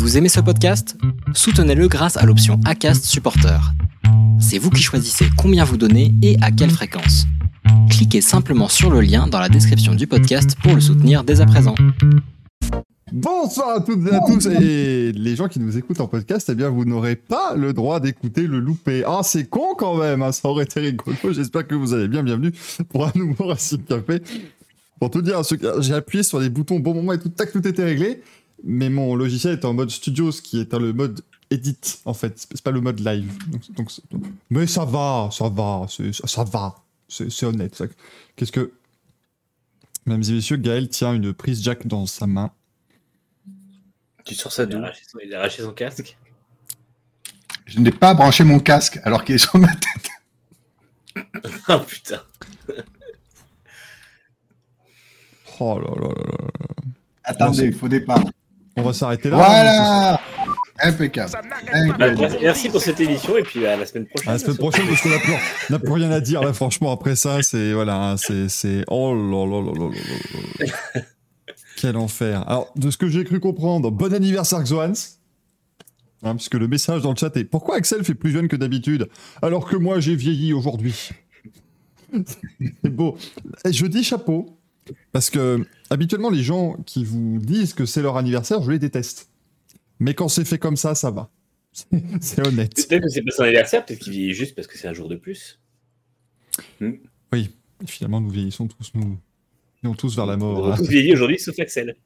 Vous aimez ce podcast? Soutenez-le grâce à l'option ACAST Supporter. C'est vous qui choisissez combien vous donnez et à quelle fréquence. Cliquez simplement sur le lien dans la description du podcast pour le soutenir dès à présent. Bonsoir à toutes et à tous et les gens qui nous écoutent en podcast, eh bien vous n'aurez pas le droit d'écouter le loupé. Ah c'est con quand même, hein, ça aurait été rigolo. J'espère que vous allez bien. Bienvenue pour un nouveau Racing Café. Pour tout dire, j'ai appuyé sur les boutons au bon moment et tout, tac, tout était réglé. Mais mon logiciel est en mode studio, ce qui est le mode edit en fait. C'est pas le mode live. Donc, mais ça va, ça va, ça va. C'est honnête. Qu'est-ce que Mesdames et messieurs, Gaël tient une prise jack dans sa main. Tu sors ça d'où Il a arraché son casque Je n'ai pas branché mon casque alors qu'il est sur ma tête. oh putain. oh là là là là. Attendez, il faut départ. On va s'arrêter là. Voilà Impeccable. Bah, merci pour cette émission et puis à la semaine prochaine. À la semaine prochaine parce qu'on n'a plus, plus, rien à dire là franchement après ça c'est voilà c'est c'est oh là là là là là là quel enfer. Alors de ce que j'ai cru comprendre bon anniversaire Xoans. Hein, puisque le message dans le chat est pourquoi Axel fait plus jeune que d'habitude alors que moi j'ai vieilli aujourd'hui? c'est beau. Je dis chapeau parce que habituellement les gens qui vous disent que c'est leur anniversaire je les déteste. Mais quand c'est fait comme ça, ça va. c'est honnête. Peut-être que c'est pas son anniversaire, peut-être qu'il vieillit juste parce que c'est un jour de plus. Hmm. Oui, finalement, nous vieillissons tous, nous vieillissons tous vers la mort. On tous vieillis aujourd'hui, sauf Axel.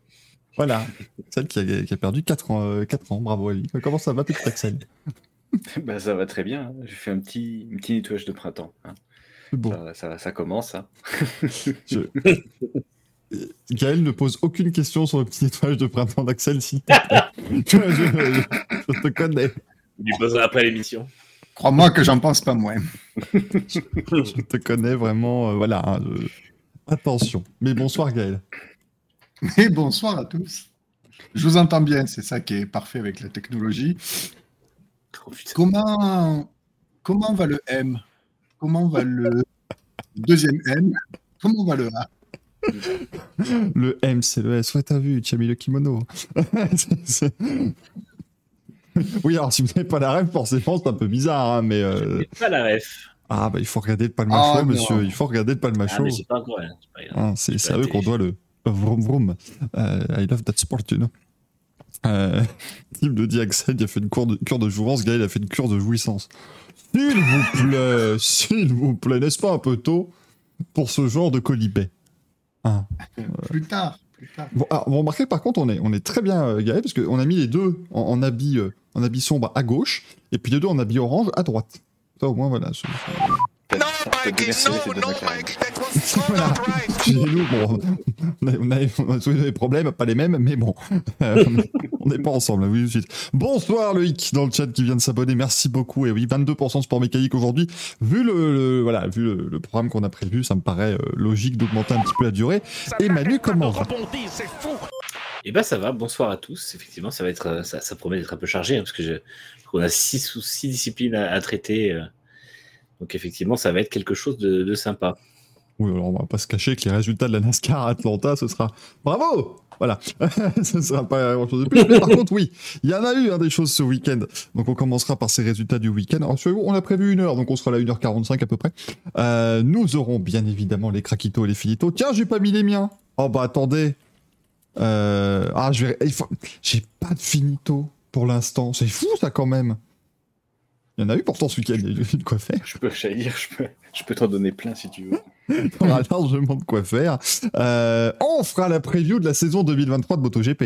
Voilà, celle qui a, perdu 4 ans, euh, ans, bravo Ali. Comment ça va, petit Axel bah, Ça va très bien, hein. j'ai fait un petit, un petit nettoyage de printemps. Hein. Bon. Ça, ça, commence. Hein. Je... Gaël ne pose aucune question sur le petit nettoyage de printemps d'Axel, si je, te connais. Il lui posera après l'émission. Crois-moi que j'en pense pas moins. je te connais vraiment, euh, voilà. Hein, attention. Mais bonsoir Gaël. Mais bonsoir à tous. Je vous entends bien, c'est ça qui est parfait avec la technologie. Oh, comment, comment va le M? Comment va le deuxième M? Comment va le A? Le M, c'est le S. Ouais, t'as vu, tu as mis le kimono. oui, alors si vous n'avez pas la ref, forcément, c'est un peu bizarre, hein, mais. Euh... pas la ref. Ah, bah il faut regarder le palmacho, oh, monsieur. Il faut regarder le palmacho. Ah, mais c'est pas encore, ah, c'est à eux qu'on doit le vroom vroom. Uh, I love that sport, you know. Euh, Tim de dit Axel, il a fait une cure de, cure de jouissance. Gaël a fait une cure de jouissance. S'il vous plaît, s'il vous plaît, n'est-ce pas un peu tôt pour ce genre de colibet ah. plus tard. Plus tard. Bon, alors, vous remarquez par contre, on est, on est très bien euh, garé parce qu'on a mis les deux en, habit, euh, en habit sombre à gauche et puis les deux en habit orange à droite. Ça au moins, voilà. Mikey, no, no, Mike, that was voilà. Chez nous, bon, on a, on a, on a des problèmes, pas les mêmes, mais bon, euh, on n'est pas ensemble. Oui, suite. Bonsoir Loïc dans le chat qui vient de s'abonner, merci beaucoup. Et oui, 22% sport mécanique aujourd'hui. Vu le, voilà, vu le, programme qu'on a prévu, ça me paraît euh, logique d'augmenter un petit peu la durée. Et Manu, comment va eh ben ça va, bonsoir à tous. Effectivement, ça va être, euh, ça, ça promet d'être un peu chargé hein, parce que je, on a six ou six disciplines à, à traiter. Euh, donc effectivement, ça va être quelque chose de, sympa. Oui, alors on va pas se cacher que les résultats de la NASCAR à Atlanta, ce sera bravo Voilà, ce sera pas grand chose de plus. Mais par contre, oui, il y en a eu hein, des choses ce week-end. Donc on commencera par ces résultats du week-end. Alors on a prévu une heure, donc on sera là 1h45 à peu près. Euh, nous aurons bien évidemment les craquitos et les finitos. Tiens, j'ai pas mis les miens. Oh bah attendez. Euh, ah, je vais. J'ai pas de finito pour l'instant. C'est fou ça quand même. Il y en a eu pourtant ce week-end, il y a eu de quoi faire. Je peux, dire, je peux, je peux t'en donner plein si tu veux. on aura largement de quoi faire. Euh, on fera la preview de la saison 2023 de MotoGP.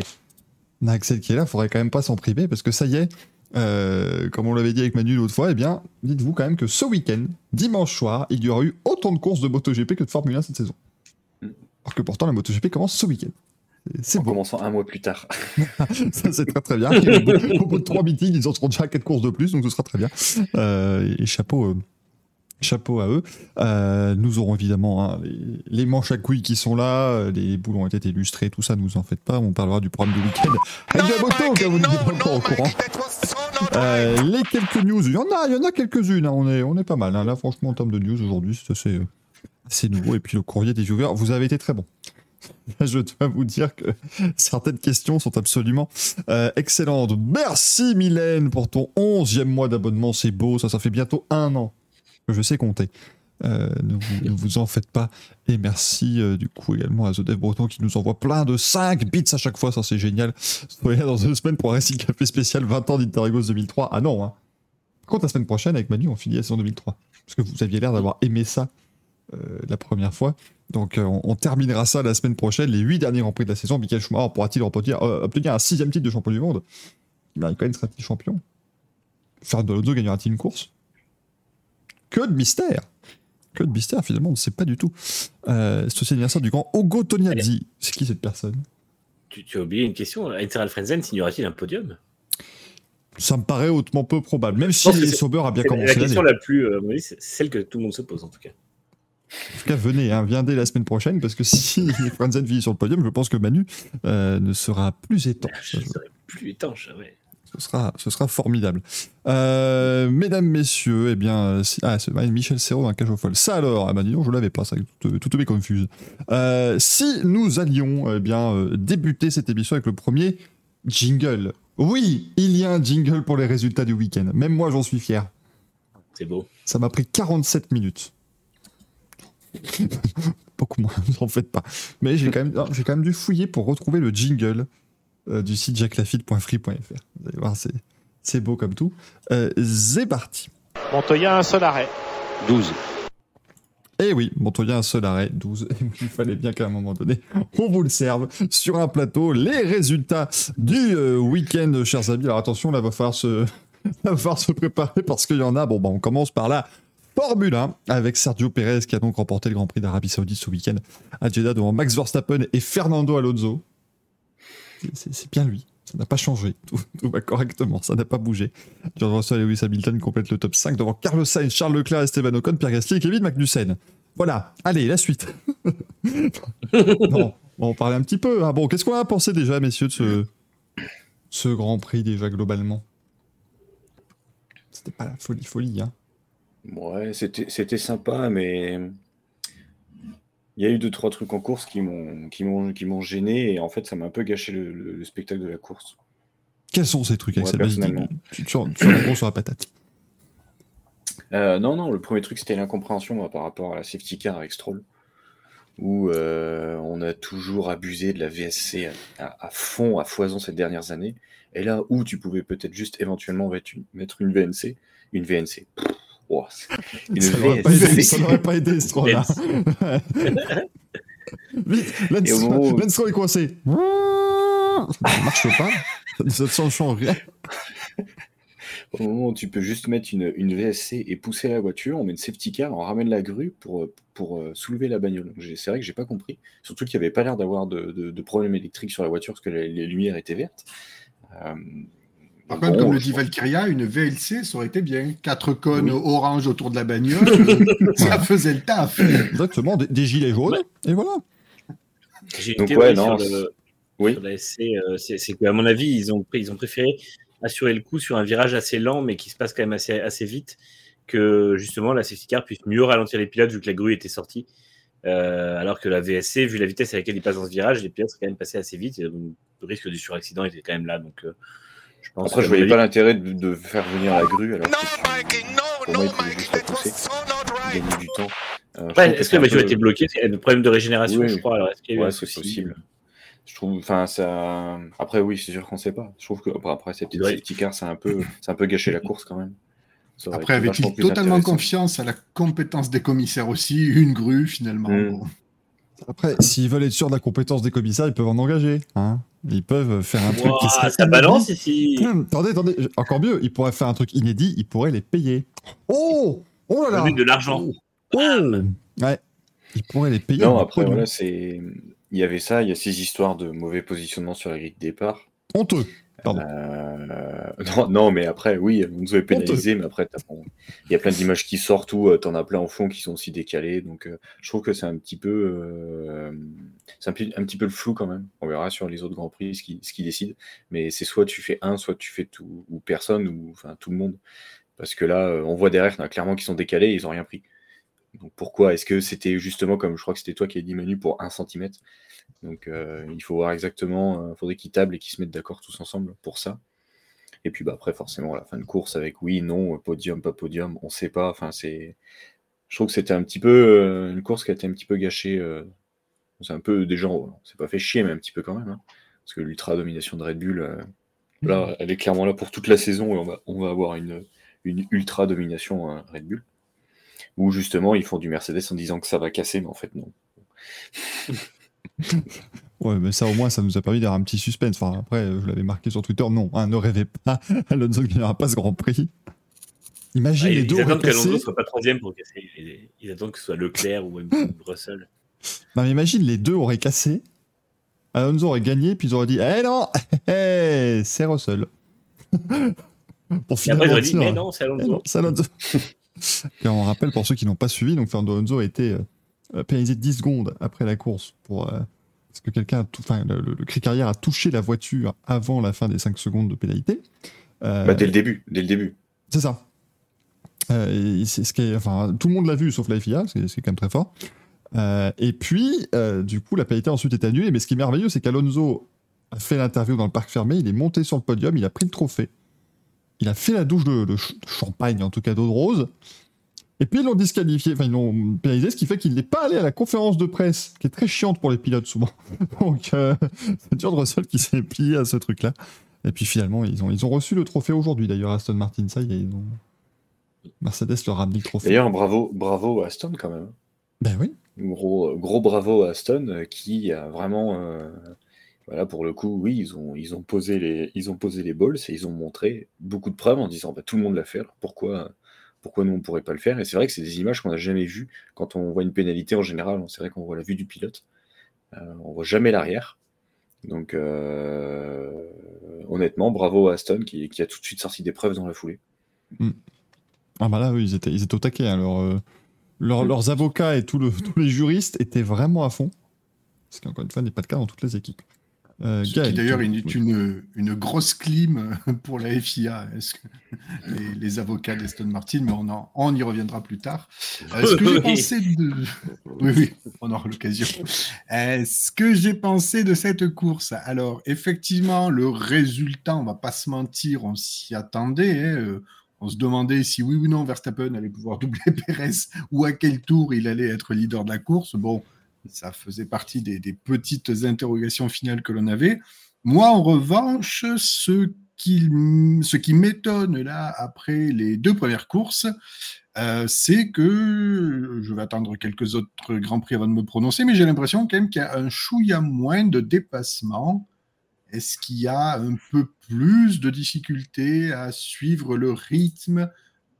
Axel qui est là, faudrait quand même pas s'en priver parce que ça y est, euh, comme on l'avait dit avec Manu l'autre fois, eh bien, dites-vous quand même que ce week-end, dimanche soir, il y aura eu autant de courses de MotoGP que de Formule 1 cette saison. Mm. Alors que pourtant la MotoGP commence ce week-end. C'est en commençant un mois plus tard. ça, c'est très très bien. au, bout, de trois meetings, ils en seront déjà à quatre courses de plus, donc ce sera très bien. Euh, et chapeau, euh, chapeau à eux. Euh, nous aurons évidemment hein, les, manches à couilles qui sont là, les boules ont été illustrées, tout ça, ne vous en faites pas. On parlera du programme du week-end moto, car vous n'êtes pas au courant. les quelques news, il y en a, il y en a quelques-unes. Hein. on, est, on est pas mal. Hein. Là, franchement, en termes de news aujourd'hui, c'est nouveau. Et puis le courrier des viewers, vous avez été très bon. je dois vous dire que certaines questions sont absolument euh, excellentes. Merci Mylène pour ton 11e mois d'abonnement, c'est beau, ça, ça fait bientôt un an que je sais compter. Euh, ne, vous, en faites pas. Et merci euh, du coup également à The Breton qui nous envoie plein de 5 bits à chaque fois, ça c'est génial. Soyez dans deux semaines pour un récit café spécial 20 ans d'Interregos 2003. Ah non, hein. Par contre, la semaine prochaine avec Manu, on finit la saison 2003. Parce que vous aviez l'air d'avoir aimé ça la première fois. Donc euh, on, terminera ça la semaine prochaine, les 8 derniers Grands Prix de la saison. Michael Schumacher pourra-t-il obtenir, euh, obtenir un sixième titre de champion du monde? Même sera-t-il champion Fernando Alonso gagnera-t-il une course? Que de mystère Que de mystère finalement, on ne sait pas du tout. Euh, c'est aussi l'anniversaire du grand Ogo Toniazzi. C'est qui cette personne? Tu, as oublié une question. Interal Frenzen signera-t-il un podium? Ça me paraît hautement peu probable, même si Sauber a bien commencé. La question la plus, c'est celle que tout le monde se pose en tout cas. En tout cas, venez, hein, viens dès la semaine prochaine, parce que si Franzen vit sur le podium, je pense que Manu euh, ne sera plus étanche. Je serai plus étanche, ouais. Ce sera, ce sera formidable. Euh, mesdames, messieurs, eh bien, ah, c'est Michel Serrault un cage au folle. Ça alors, ah bah dis donc, je l'avais pas, ça, tout, tout, confuse. Euh, si nous allions, eh bien, débuter cette émission avec le premier jingle. Oui, il y a un jingle pour les résultats du week-end. Même moi, j'en suis fier. C'est beau. Ça m'a pris 47 minutes. Beaucoup moins, en faites pas. Mais j'ai quand, même, quand même dû fouiller pour retrouver le jingle euh, du site jacklafitte.free.fr. Vous allez voir, c'est, c'est beau comme tout. Euh, c'est parti. Montoya, un seul arrêt. 12. Eh oui, Montoya, un seul arrêt, 12. Il fallait bien qu'à un moment donné, on vous le serve sur un plateau. Les résultats du euh, week-end, chers amis. Alors attention, là, va falloir se, va falloir se préparer parce qu'il y en a. Bon, bah, on commence par là. Formule 1 avec Sergio Pérez qui a donc remporté le Grand Prix d'Arabie Saoudite ce week-end à Jeddah devant Max Verstappen et Fernando Alonso. C'est bien lui. Ça n'a pas changé. Tout, va correctement. Ça n'a pas bougé. George Russell et Lewis Hamilton complètent le top 5 devant Carlos Sainz, Charles Leclerc, Esteban Ocon, Pierre Gasly et Kevin Magnussen. Voilà. Allez, la suite. non, on parler un petit peu. Ah bon, qu'est-ce qu'on a pensé déjà, messieurs, de ce, ce Grand Prix déjà globalement? C'était pas la folie, folie, hein. Ouais, c'était sympa, mais il y a eu deux, trois trucs en course qui m'ont gêné et en fait ça m'a un peu gâché le, spectacle de la course. Quels sont ces trucs avec cette base. Tu sur la patate. Euh, non, non, le premier truc c'était l'incompréhension par rapport à la safety car avec Stroll, où euh, on a toujours abusé de la VSC à, à fond, à foison ces dernières années. Et là où tu pouvais peut-être juste éventuellement mettre une, VNC, une VNC, Ça ne m'aurait pas aidé, ce 3-là. Vite, Lens, moment... Lens est coincé. ça ne marche pas. Ça ne change rien. Au moment où tu peux juste mettre une, VSC et pousser la voiture, on met une safety car, on ramène la grue pour, euh, pour euh, soulever la bagnole. C'est vrai que j'ai pas compris. Surtout qu'il n'y avait pas l'air d'avoir de, de, de, problème électrique sur la voiture parce que les, lumières étaient vertes. Euh, par contre, comme le dit Valkyria, une VLC, ça aurait été bien. Quatre cônes orange autour de la bagnole, ça faisait le taf. Exactement, des, gilets jaunes, et voilà. J'ai une théorie sur, le, oui. sur, la SC, euh, c'est qu'à mon avis, ils ont, ils ont préféré assurer le coup sur un virage assez lent, mais qui se passe quand même assez, assez vite, que justement la safety car puisse mieux ralentir les pilotes vu que la grue était sortie. Euh, alors que la VSC, vu la vitesse à laquelle ils passent dans ce virage, les pilotes sont quand même passés assez vite. le risque du suraccident était quand même là. Donc, euh, je pense Après, je voyais pas l'intérêt de, faire venir la grue alors que pour moi, il juste pousser, gagner du temps. Euh, est-ce que la voiture a été bloquée C'est un problème de régénération, je crois. Alors, ouais, c'est possible. Je trouve, enfin, ça. Après, oui, c'est sûr qu'on sait pas. Je trouve que après, ces safety cars, c'est un peu, c'est un peu gâché la course quand même. Après, avec totalement confiance à la compétence des commissaires aussi, une grue finalement. Mm. Après, s'ils veulent être sûrs de la compétence des commissaires, ils peuvent en engager. Hein ils peuvent faire un truc qui serait. Ça balance ici. Hum, attendez, attendez, encore mieux, ils pourraient faire un truc inédit, ils pourraient les payer. Oh Oh là là de l'argent. Oh ouais. Ils pourraient les payer. Non, après, voilà, c'est. Il y avait ça, il y a ces histoires de mauvais positionnement sur la grille de départ. Honteux. Euh, non, mais après, oui, on nous avait pénalisé, mais après, il y a plein d'images qui sortent où euh, tu en as plein en fond qui sont aussi décalées. Donc, euh, je trouve que c'est un petit peu, c'est un, petit peu le flou quand même. On verra sur les autres grands prix ce qui, ce qui décide. Mais c'est soit tu fais un, soit tu fais tout, ou personne, ou enfin tout le monde. Parce que là, on voit derrière, clairement, qui sont décalés, ils ont rien pris. Donc pourquoi Est-ce que c'était justement, comme je crois que c'était toi qui as dit Manu, pour un centimètre? Donc il faut voir exactement, il faudrait qu'ils tablent et qu'ils se mettent d'accord tous ensemble pour ça. Et puis bah, après, forcément, la fin de course avec oui, non, podium, pas podium, on ne sait pas. Enfin, c'est. Je trouve que c'était un petit peu une course qui a été un petit peu gâchée. c'est un peu des gens, c'est pas fait chier, mais un petit peu quand même. Hein. parce que l'ultra domination de Red Bull, là, mmh. elle est clairement là pour toute la saison et on va, on va avoir une, une ultra domination hein, Red Bull. Où justement, ils font du Mercedes en disant que ça va casser, mais en fait, non. ouais, mais ça au moins, ça nous a permis d'avoir un petit suspense. Enfin, après, je l'avais marqué sur Twitter, non, hein, ne rêvez pas, Alonso qui n'aura pas ce Grand Prix. Imagine les deux. Ils attendent qu'Alonso ne soit pas troisième pour casser. Ils, attendent que ce soit Leclerc ou même Russell. Non, mais imagine les deux auraient cassé. Alonso aurait gagné, puis ils auraient dit Eh non, c'est Russell. pour finalement. Et après, ils auraient dit Mais non, c'est Alonso. C'est On rappelle pour ceux qui n'ont pas suivi, donc Fernando Alonso a été euh, pénalisé 10 secondes après la course pour euh, parce que quelqu'un, enfin le, le, cri carrière a touché la voiture avant la fin des 5 secondes de pénalité. Euh, bah, dès le début, dès le début. C'est ça. C'est ce qui est, enfin, tout le monde l'a vu sauf la FIA, c'est quand même très fort. Et puis, du coup, la pénalité ensuite est annulée. Mais ce qui est merveilleux, c'est qu'Alonso a fait l'interview dans le parc fermé, il est monté sur le podium, il a pris le trophée. Il a fait la douche de, champagne, en tout cas d'eau de rose. Et puis ils l'ont disqualifié, enfin ils l'ont pénalisé, ce qui fait qu'il n'est pas allé à la conférence de presse, qui est très chiante pour les pilotes souvent. Donc euh, c'est George Russell qui s'est plié à ce truc-là. Et puis finalement, ils ont, ils ont reçu le trophée aujourd'hui d'ailleurs, Aston Martin, ça y est, ils ont... Mercedes leur a mis le trophée. D'ailleurs, bravo, bravo à Aston quand même. Ben oui. Gros, gros bravo à Aston euh, qui a vraiment... Euh, voilà, pour le coup, oui, ils ont, ils ont, posé, les, ils ont posé les balls et ils ont montré beaucoup de preuves en disant bah, tout le monde l'a fait, pourquoi, pourquoi nous on ne pourrait pas le faire? Et c'est vrai que c'est des images qu'on n'a jamais vues quand on voit une pénalité en général. C'est vrai qu'on voit la vue du pilote, euh, on voit jamais l'arrière. Donc, euh, honnêtement, bravo à Aston qui, a tout de suite sorti des preuves dans la foulée. Hmm. Ah bah là, oui, ils étaient, ils étaient au taquet. Hein. Euh, hmm. Leurs avocats et tous les juristes étaient vraiment à fond. Ce qui, encore une fois, n'est pas le cas dans toutes les équipes. Euh, qui d'ailleurs une, une, une, grosse clim pour la FIA, est-ce que les, les, avocats d'Aston Martin, mais on, en, on y reviendra plus tard. Euh, ce que j'ai pensé de... Oui, oui, on aura l'occasion. Euh, ce que j'ai pensé de cette course, alors effectivement, le résultat, on va pas se mentir, on s'y attendait. Hein, euh, on se demandait si oui ou non Verstappen allait pouvoir doubler Perez ou à quel tour il allait être leader de la course. Bon, ça faisait partie des, petites interrogations finales que l'on avait. Moi, en revanche, ce qui, m'étonne là, après les deux premières courses, euh, c'est que je vais attendre quelques autres grands prix avant de me prononcer, mais j'ai l'impression quand même qu'il y a un chouïa moins de dépassement. Est-ce qu'il y a un peu plus de difficulté à suivre le rythme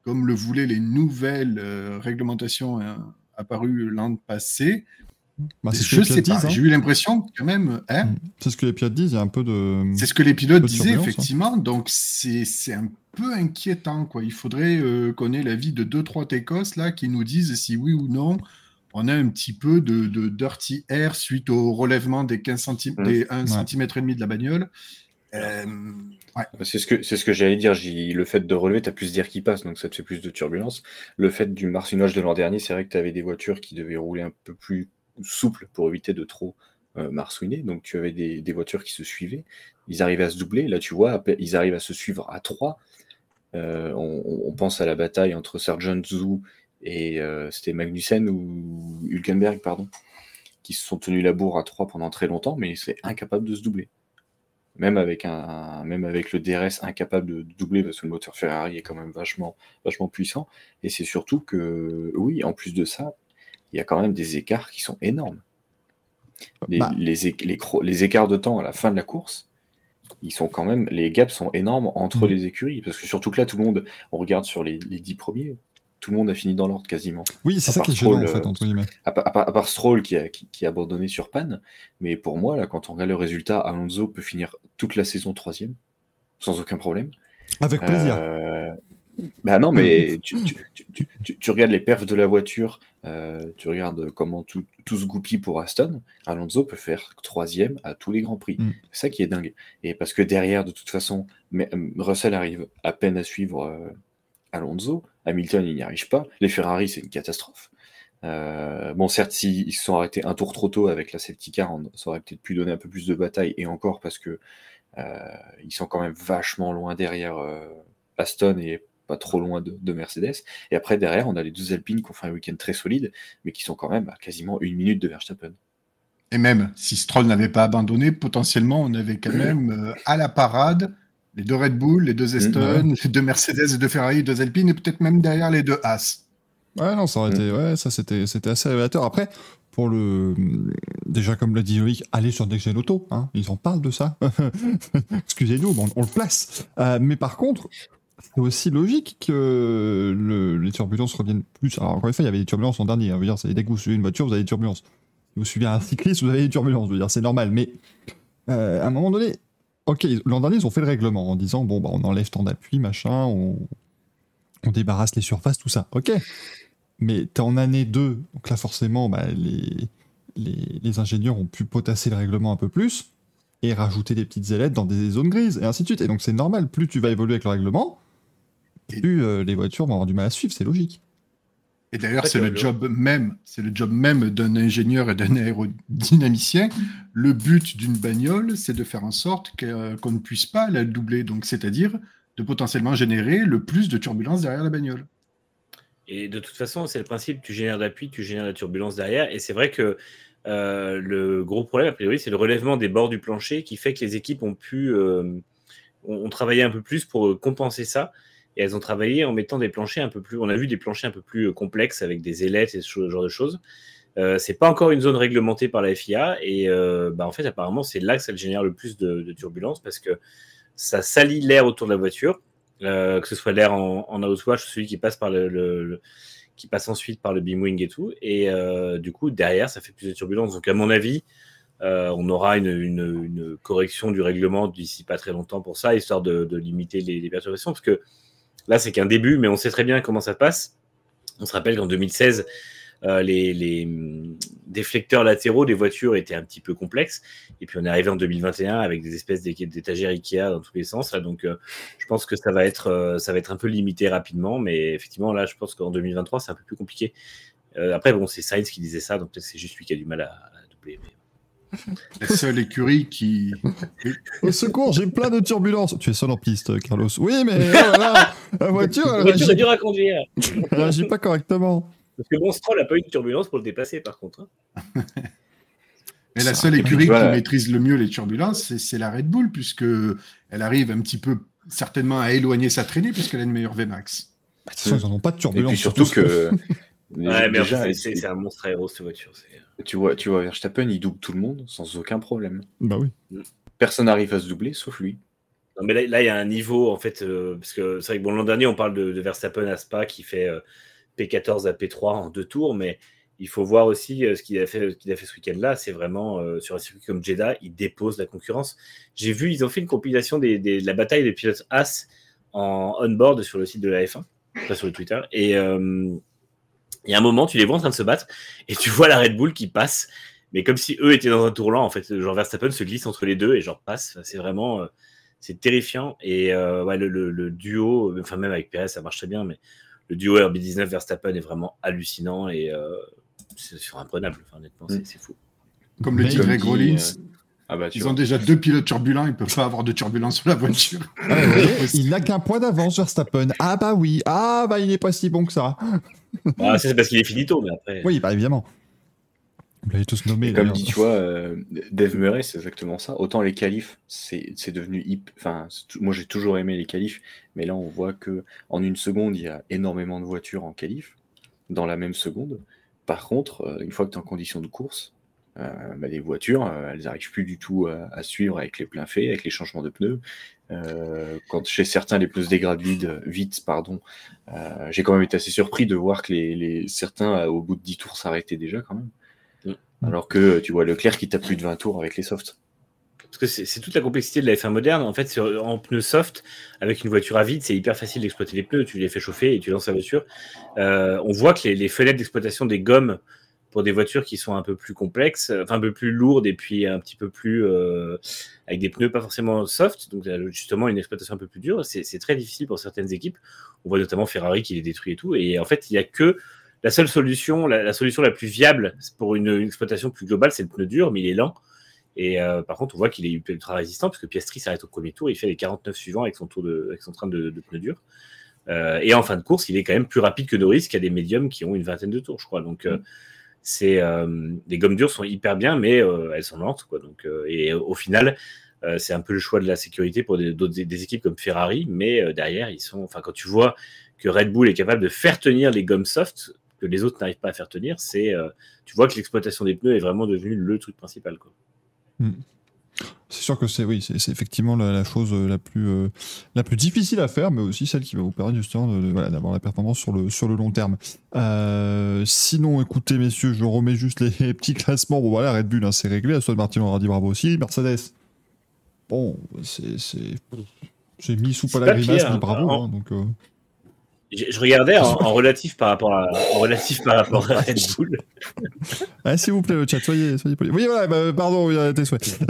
comme le voulaient les nouvelles euh, réglementations euh, apparues l'an passé? Bah, je sais pas. Hein. J'ai eu l'impression quand même. Hein mm. c'est ce que les pilotes disent. Il y a un peu de. C'est ce que les pilotes disaient hein. effectivement. Donc c'est un peu inquiétant quoi. Il faudrait euh, qu'on ait l'avis de deux trois técos là qui nous disent si oui ou non on a un petit peu de, de dirty air suite au relèvement des 15 cm, mm. des 1 cm et demi de la bagnole. Euh, ouais. C'est ce que, ce que j'allais dire. Le fait de relever, tu as plus d'air qui passe, donc ça te fait plus de turbulence. Le fait du marcinage de l'an dernier, c'est vrai que tu avais des voitures qui devaient rouler un peu plus souple pour éviter de trop euh, marsouiner. Donc tu avais des, voitures qui se suivaient, ils arrivaient à se doubler. Là, tu vois, ils arrivent à se suivre à trois. Euh, on, pense à la bataille entre Sergeant Zhu et euh, c'était Magnussen ou Hülkenberg, pardon, qui se sont tenus la bourre à trois pendant très longtemps, mais c'est incapable de se doubler. Même avec, un, même avec le DRS incapable de doubler parce que le moteur Ferrari est quand même vachement puissant. Et c'est surtout que, oui, en plus de ça, il y a quand même des écarts qui sont énormes. Les, bah. les, écarts de temps à la fin de la course, ils sont quand même, les gaps sont énormes entre mm. les écuries. Parce que surtout que là, tout le monde, on regarde sur les, dix premiers, tout le monde a fini dans l'ordre quasiment. Oui, c'est ça qui est gênant, en fait, entre guillemets. À, part Stroll qui a, qui, a, abandonné sur panne. Mais pour moi, là, quand on regarde le résultat, Alonso peut finir toute la saison troisième, sans aucun problème. Avec plaisir. Euh, bah non, mais tu, regardes les perfs de la voiture, euh, tu regardes comment tout, se goupille pour Aston. Alonso peut faire troisième à tous les grands prix. Mm. C'est ça qui est dingue. Et parce que derrière, de toute façon, mais, euh, Russell arrive à peine à suivre euh, Alonso. Hamilton, il n'y arrive pas. Les Ferrari, c'est une catastrophe. Euh, bon, certes, s'ils se sont arrêtés un tour trop tôt avec la safety car, ça aurait peut-être pu donner un peu plus de bataille, et encore parce que ils sont quand même vachement loin derrière Aston et pas trop loin de, Mercedes. Et après, derrière, on a les deux Alpines qui ont fait un week-end très solide, mais qui sont quand même à quasiment une minute de Verstappen. Et même si Stroll n'avait pas abandonné, potentiellement, on avait quand même à la parade les deux Red Bull, les deux Aston, les deux Mercedes, les deux Ferrari, les deux Alpine, et peut-être même derrière les deux As. Ouais, non, ça aurait été, ouais, ça c'était, c'était assez révélateur. Après, pour le, déjà comme l'a dit Loïc, aller sur Next Gen Auto, hein, ils en parlent de ça. Excusez-nous, on, on, le place. Euh, mais par contre, c'est aussi logique que le, les turbulences reviennent plus. Alors encore une fois, il y avait des turbulences en dernier. Hein, dire, dès que vous suivez une voiture, vous avez des turbulences. Si vous suivez un cycliste, vous avez des turbulences. C'est normal. Mais euh, à un moment donné, Ok, l'an dernier, ils ont fait le règlement en disant bon, bah, on enlève tant d'appui, machin, on, débarrasse les surfaces, tout ça. Ok. Mais t'es en année 2, donc là, forcément, bah, les, ingénieurs ont pu potasser le règlement un peu plus et rajouter des petites ailettes dans des zones grises, et ainsi de suite. Donc, c'est normal, plus tu vas évoluer avec le règlement, plus euh, les voitures vont avoir du mal à suivre, c'est logique. Et d'ailleurs, c'est le job même, c'est le job même d'un ingénieur et d'un aérodynamicien. Le but d'une bagnole, c'est de faire en sorte qu'on ne puisse pas la doubler, donc c'est-à-dire de potentiellement générer le plus de turbulence derrière la bagnole. Et de toute façon, c'est le principe, tu génères d'appui, tu génères la turbulence derrière. Et c'est vrai que euh, le gros problème, a priori, c'est le relèvement des bords du plancher qui fait que les équipes ont pu euh, ont travaillé un peu plus pour compenser ça et elles ont travaillé en mettant des planchers un peu plus. On a vu des planchers un peu plus euh, complexes avec des ailettes et ce genre de choses. Euh, c'est pas encore une zone réglementée par la FIA et euh, bah, en fait apparemment c'est là que ça génère le plus de, de turbulences parce que ça salit l'air autour de la voiture, euh, que ce soit l'air en, en outwash, celui qui passe ensuite par le beam wing et tout, et du coup derrière ça fait plus de turbulences. Donc à mon avis, on aura une, correction du règlement d'ici pas très longtemps pour ça, histoire de, de limiter les, les, perturbations, parce que Là, c'est qu'un début, mais on sait très bien comment ça passe. On se rappelle qu'en 2016, euh, les, hum, déflecteurs latéraux des voitures étaient un petit peu complexes. Et puis on est arrivé en 2021 avec des espèces d'étagères Ikea dans tous les sens. Donc euh, je pense que ça va, être, euh, ça va être un peu limité rapidement. Mais effectivement, là, je pense qu'en 2023, c'est un peu plus compliqué. après, bon, c'est Sainz qui disait ça, donc peut-être c'est juste lui qui a du mal à, doubler. La seule écurie qui. Au secours, j'ai plein de turbulences. Tu es seul en piste, Carlos. Oui, mais voilà, la voiture. La voiture est dure à conduire. Elle réagit pas correctement. Parce que bon, Stroll n'a pas eu de turbulence pour le dépasser, par contre. Hein. Mais la seule écurie qui maîtrise le mieux les turbulences, c'est la Red Bull, puisque elle arrive un petit peu certainement à éloigner sa traînée, puisqu'elle a une meilleure VMAX. Bah, de toute façon, ils n'ont pas de turbulence. Et puis surtout que. Ouais, mais c'est un monstre aéro, cette voiture. Tu vois, tu vois, Verstappen, il double tout le monde sans aucun problème. Bah oui. Personne n'arrive à se doubler, sauf lui. Non, mais là, il y a un niveau, en fait, euh, parce que c'est vrai que bon, l'an dernier, on parle de, Verstappen à Spa qui fait euh, P14 à P3 en deux tours, mais il faut voir aussi euh, ce qu'il a fait, ce, a fait ce week-end-là. C'est vraiment sur un circuit comme Jeddah, il dépose la concurrence. J'ai vu, ils ont fait une compilation des, de la bataille des pilotes As en on-board sur le site de la F1, pas sur le Twitter, et y a un moment, tu les vois en train de se battre et tu vois la Red Bull qui passe, mais comme si eux étaient dans un tour lent, en fait. Genre Verstappen se glisse entre les deux et genre passe. c'est vraiment. Euh, c'est terrifiant. Et euh, ouais, le, duo, enfin même avec Perez, ça marche très bien, mais le duo RB19 Verstappen est vraiment hallucinant et euh, c'est imprenable. honnêtement, mm. c'est fou. Comme le dit Greg Rollins, ah bah, ils ont déjà deux pilotes turbulents, ils ne peuvent pas avoir de turbulence sur la voiture. Ah il n'a qu'un point d'avance, Verstappen. Ah bah oui, ah bah il n'est pas si bon que ça. Ah, c'est parce qu'il est finito, mais après. Oui, bah évidemment. Vous l'avez tous nommé. Comme dit, tu vois, euh, Dave Murray, c'est exactement ça. Autant les qualifs, c'est devenu hip. Enfin, moi j'ai toujours aimé les qualifs, mais là on voit que en une seconde, il y a énormément de voitures en qualif dans la même seconde. Par contre, euh, une fois que tu es en condition de course, euh, bah, les voitures, elles n'arrivent plus du tout à, suivre avec les pleins faits, avec les changements de pneus. Euh, quand chez certains les pneus se dégradent vite, vite pardon, euh, j'ai quand même été assez surpris de voir que les, les certains euh, au bout de 10 tours s'arrêtaient déjà quand même. Mm. Alors que tu vois Leclerc qui tape plus de 20 tours avec les softs. Parce que c'est toute la complexité de la F1 moderne. En fait, en pneus soft, avec une voiture à vide, c'est hyper facile d'exploiter les pneus. Tu les fais chauffer et tu lances la voiture. on voit que les, les fenêtres d'exploitation des gommes pour des voitures qui sont un peu plus complexes, enfin un peu plus lourdes et puis un petit peu plus euh, avec des pneus pas forcément soft, donc justement une exploitation un peu plus dure. C'est très difficile pour certaines équipes. On voit notamment Ferrari qui les détruit et tout. Et en fait, il n'y a que la seule solution, la, solution la plus viable pour une, exploitation plus globale, c'est le pneu dur, mais il est lent. Et euh, par contre, on voit qu'il est ultra résistant parce que Piastri s'arrête au premier tour, il fait les 49 suivants avec son tour de, avec son train de, pneu dur. Euh, et en fin de course, il est quand même plus rapide que Norris, qui a des médiums qui ont une vingtaine de tours, je crois. Donc, euh, c'est les gommes dures sont hyper bien, mais elles sont lentes, quoi. Donc, et au final, c'est un peu le choix de la sécurité pour des, équipes comme Ferrari, mais derrière, ils sont. Enfin, quand tu vois que Red Bull est capable de faire tenir les gommes soft, que les autres n'arrivent pas à faire tenir, c'est euh, tu vois que l'exploitation des pneus est vraiment devenue le truc principal. Hmm. C'est sûr que c'est oui, c'est effectivement la, chose euh, la plus euh, la plus difficile à faire, mais aussi celle qui va vous permettre justement d'avoir la performance sur le sur le long terme. sinon, écoutez messieurs, je remets juste les, petits classements. Bon voilà, Red Bull, hein, c'est réglé. Aston Martin aura dit bravo aussi. Mercedes, bon, c'est j'ai mis sous pas la grimace, mais bravo. Hein, donc, je, regardais en, relatif par rapport à, relatif par rapport à Red Bull. ah, S'il vous plaît, le chat, soyez, soyez poli. Oui, voilà, bah, pardon, tes souhaits.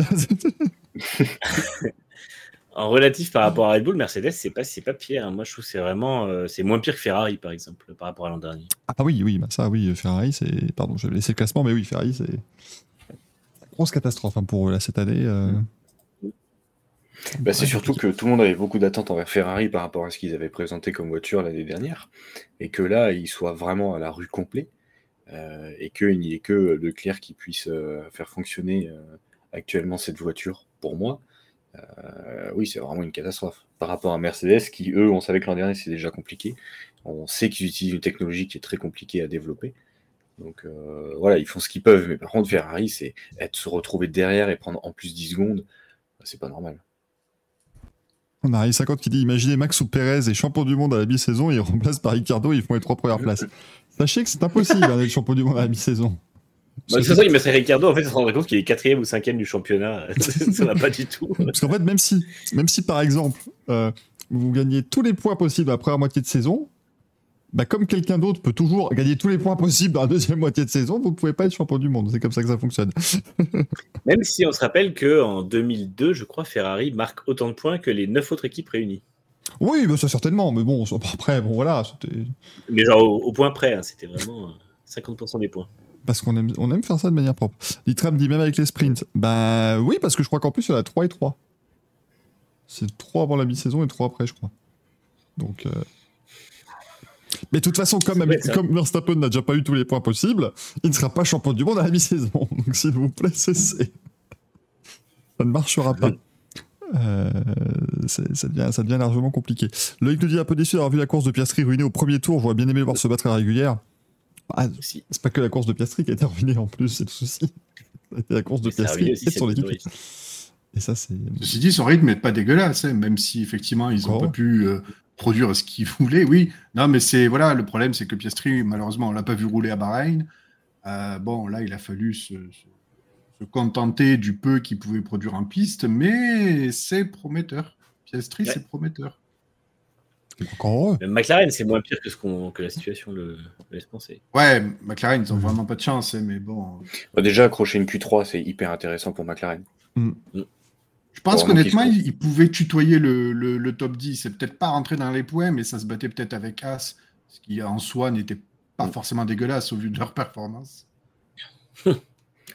en relatif par rapport à Red Bull, Mercedes, c'est pas, c'est pas pire. Hein. Moi, je trouve que c'est vraiment, euh, c'est moins pire que Ferrari, par exemple, par rapport à l'an dernier. Ah oui, oui, bah, ça, oui, Ferrari, c'est, pardon, je vais laisser le classement, mais oui, Ferrari, c'est grosse catastrophe hein, pour eux là cette année. Euh... Bah, c'est surtout que tout le monde avait beaucoup d'attentes envers Ferrari par rapport à ce qu'ils avaient présenté comme voiture l'année dernière, et que là, ils soient vraiment à la rue complet, euh, et qu'il n'y ait que Leclerc qui puisse euh, faire fonctionner euh, actuellement cette voiture, pour moi, oui, c'est vraiment une catastrophe. Par rapport à Mercedes, qui, eux, on savait que l'an dernier, c'est déjà compliqué. On sait qu'ils utilisent une technologie qui est très compliquée à développer. Donc voilà, ils font ce qu'ils peuvent, mais par contre, Ferrari, c'est être se retrouver derrière et prendre en plus 10 secondes, c'est pas normal. On a 50 qui dit Imaginez Max ou Perez est champion du monde à la mi-saison, ils remplacent par Ricardo, ils font les trois premières places. Sachez que c'est impossible hein, d'être champion du monde à la mi-saison. Bah, c'est ça, il mettrait Ricardo, en fait, on se rendrait compte qu'il est quatrième ou cinquième du championnat. ça va pas du tout. Parce qu'en fait, même si, même si par exemple, euh, vous gagnez tous les points possibles à la première moitié de saison, bah, comme quelqu'un d'autre peut toujours gagner tous les points possibles dans la deuxième moitié de saison, vous ne pouvez pas être champion du monde. C'est comme ça que ça fonctionne. Même si on se rappelle qu'en 2002, je crois, Ferrari marque autant de points que les neuf autres équipes réunies. Oui, bah, ça certainement, mais bon, après, bon voilà. Mais genre au, point près, hein, c'était vraiment 50% euh, des points. Parce qu'on aime, on aime faire ça de manière propre. Litram dit même avec les sprints. Bah oui, parce que je crois qu'en plus, il y a 3 et 3. C'est 3 avant la mi-saison et 3 après, je crois. Donc. Euh, mais de toute façon, comme, comme Verstappen n'a déjà pas eu tous les points possibles, il ne sera pas champion du monde à la mi-saison. Donc s'il vous plaît, cessez. Ça ne marchera pas. Euh, ça, devient, ça, devient, largement compliqué. Loïc nous dit un peu déçu d'avoir vu la course de Piastri ruinée au premier tour. J'aurais bien aimé voir se battre à la régulière. Ah, c'est pas que la course de Piastri qui a été ruinée en plus, c'est le souci. C'était la course de Piastri et son équipe. Et ça, c'est. Ceci dit, son rythme n'est pas dégueulasse, hein, même si effectivement ils n'ont pas pu euh, produire ce qu'il voulait, oui. Non, mais c'est voilà, le problème, c'est que Piastri, malheureusement, on l'a pas vu rouler à Bahreïn. Euh, bon, là, il a fallu se, contenter du peu qu'il pouvait produire en piste, mais c'est prometteur. Piastri, c'est prometteur. McLaren, c'est moins pire que ce qu'on que la situation le, laisse penser. Ouais, McLaren, ils ont vraiment pas de chance, hein, mais bon. déjà, accrocher une Q3, c'est hyper intéressant pour McLaren. Mm. Mm. Je pense qu'honnêtement, il, pouvait tutoyer le, top 10. C'est peut-être pas rentrer dans les points, mais ça se battait peut-être avec As, ce qui en soi n'était pas mm. forcément dégueulasse au vu de leur performance.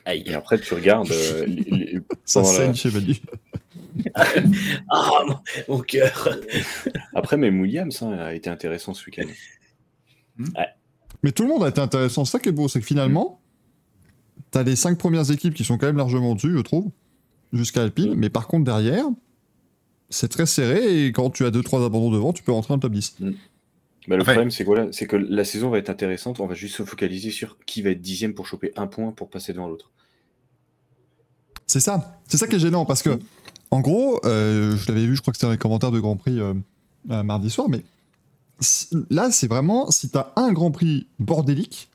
Et après, tu regardes. Euh, les, ça saigne chez Ah, mon, cœur. Après, même Williams hein, a été intéressant ce week-end. Hmm. Mais tout le monde a été intéressant. Ça qui est beau, c'est que finalement, tu as les cinq premières équipes qui sont quand même largement dessus, je trouve jusqu'à Alpine. Mais par contre, derrière, c'est très serré et quand tu as 2-3 abandons devant, tu peux rentrer le top 10. Mm. le problème, c'est que, c'est que la saison va être intéressante. On va juste se focaliser sur qui va être dixième pour choper un point pour passer devant l'autre. C'est ça. C'est ça qui est gênant parce que, en gros, euh, je l'avais vu, je crois que c'était dans les commentaires de Grand Prix euh, euh, mardi soir, mais là, c'est vraiment si tu as un Grand Prix bordélique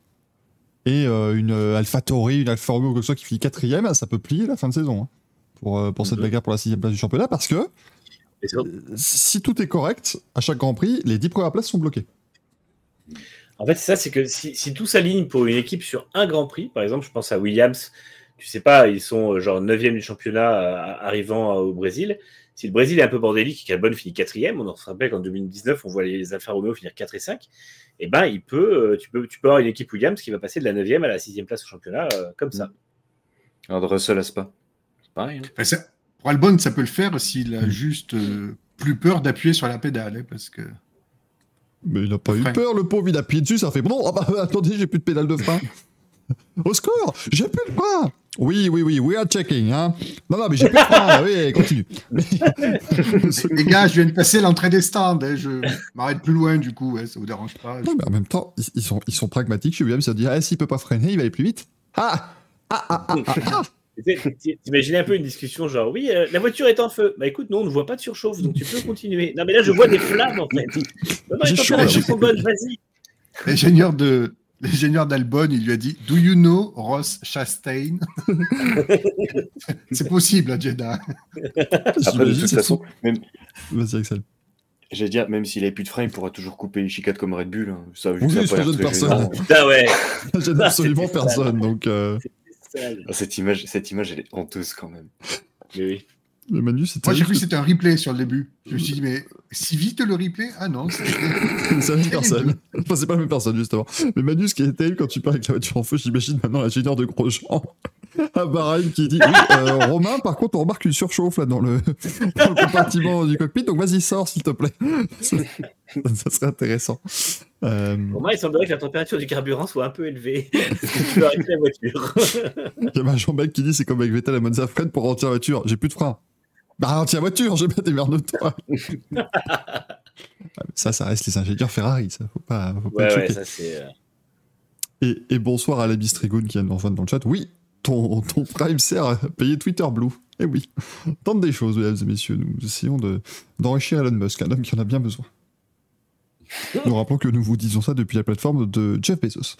et une Alpha Tauri, une Alfa Romeo ou quelque chose qui finit quatrième, ça peut plier la fin de saison. Hein pour, euh, pour cette mhm. bagarre pour la sixième place du championnat parce que euh, si tout est correct, à chaque Grand Prix, les dix premières places sont bloquées. En fait, c'est ça, c'est que si, si, tout s'aligne pour une équipe sur un Grand Prix, par exemple, je pense à Williams, tu sais pas, ils sont euh, genre 9 du championnat arrivant au Brésil. si le Brésil est un peu bordélique et qu'Albon finit quatrième, on se rappelle qu'en 2019, on voit les Alfa Romeo finir 4 et 5, et ben il peut, tu, peux, tu peux avoir une équipe Williams qui va passer de la 9e à la 6e place au championnat comme ça. Alors de Russell à Spa, pareil. Hein. pour Albon, ça peut le faire s'il a juste plus peur d'appuyer sur la pédale, hein, parce que. Mais il n'a pas eu peur, le pauvre, il a appuyé dessus, ça fait bon, bah, attendez, j'ai plus de pédale de frein. Au score, j'ai plus de frein. Oui, oui, oui, we are checking. Hein. Non, non, mais j'ai plus de frein. oui, continue. Les gars, je viens de passer l'entrée des stands. Hein, je m'arrête plus loin, du coup, ouais, ça vous dérange pas. Non, mais en même temps, ils sont, ils sont pragmatiques chez Williams. Ça dit, ah, s'il peut pas freiner, il va aller plus vite. Ah Ah, ah, ah, ah, ah. T'imagines un peu une discussion genre oui, euh, la voiture est en feu. Bah écoute, non, on ne voit pas de surchauffe, donc tu peux continuer. Non, mais là, je vois des flammes en fait. Non, non, les températures sont bonnes, vas-y. L'ingénieur de l'ingénieur d'Albon, il lui a dit Do you know Ross Chastain? C'est possible, hein, Jeddah. Après, de toute façon, même. Vas-y, Axel. J'allais dire, même s'il n'avait plus de frein, il pourra toujours couper les chicanes comme Red Bull. Hein. Ça, oui, ça, ça gêne personne. Ah ouais. ça gêne absolument personne. Donc, euh... Ah, cette, image, cette image, elle est honteuse quand même. Mais oui. Mais Manu, Moi, j'ai cru que c'était un replay sur le début. Je me suis dit, mais si vite le replay? Ah non, c'est la même personne. Enfin, c'est pas la même personne, justement. Mais Manu, ce qui est terrible quand tu parles avec la voiture en feu, j'imagine maintenant l'ingénieur de Grosjean à Bahreïn qui dit oui, euh, Romain, par contre, on remarque une surchauffe là dans le, dans le compartiment du cockpit, donc vas-y, sors, s'il te plaît. ça, ça serait intéressant. Euh... Pour moi, il semblerait que la température du carburant soit un peu élevée. tu peux arrêter la voiture. Il y a un Jean-Baptiste qui dit c'est comme avec Vettel à Monza Fred pour rentrer la voiture. J'ai plus de frein. Bah, rentrer la voiture, j'ai pas des merdes de toi. ça, ça reste les ingénieurs Ferrari, ça. Faut pas, faut pas ouais, ouais, ça c'est. Euh, et, et, bonsoir à la Bistrigoun qui vient de rejoindre dans le chat. Oui, ton, ton Prime sert à payer Twitter Blue. Eh oui. Tente des choses, mesdames et messieurs. Nous essayons d'enrichir Elon Musk, un homme qui en a bien besoin. Nous rappelons que nous vous disons ça depuis la plateforme de Jeff Bezos.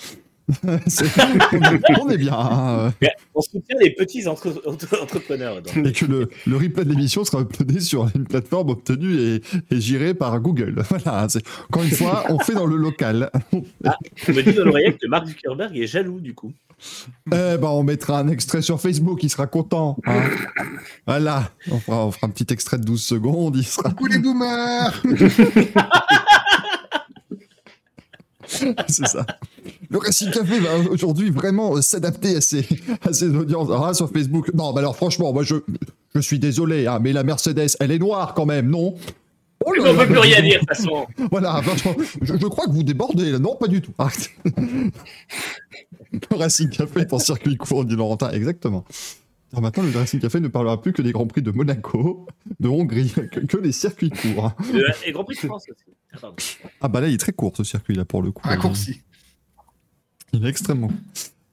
on, est, bien. Hein. On soutient les petits entrepreneurs. Et que le, le replay de l'émission sera uploadé sur une plateforme obtenue et, et gérée par Google. Voilà. Encore une fois, on fait dans le local. Ah, on me dit dans l'oreillette que Mark Zuckerberg est jaloux du coup. Eh ben, on mettra un extrait sur Facebook, il sera content. Hein. Voilà, on fera, on fera, un petit extrait de 12 secondes. Il sera... Coucou les boomers c'est ça. Le Racing Café va aujourd'hui vraiment s'adapter à ses, à ses audiences. Alors, sur Facebook, non, bah alors franchement, moi je, je suis désolé, hein, mais la Mercedes, elle est noire quand même, non? Oh on ne peut plus rien dire de toute façon. Voilà, je, je, crois que vous débordez là. Non, pas du tout. le Racing Café est en circuit court, dit Laurentin. Exactement. Alors maintenant, le Racing Café ne parlera plus que des Grands Prix de Monaco, de Hongrie, que, que des circuits courts. Et Grands Prix de France aussi. Ah, bah là, il est très court ce circuit là pour le coup. Raccourci. Il est extrêmement.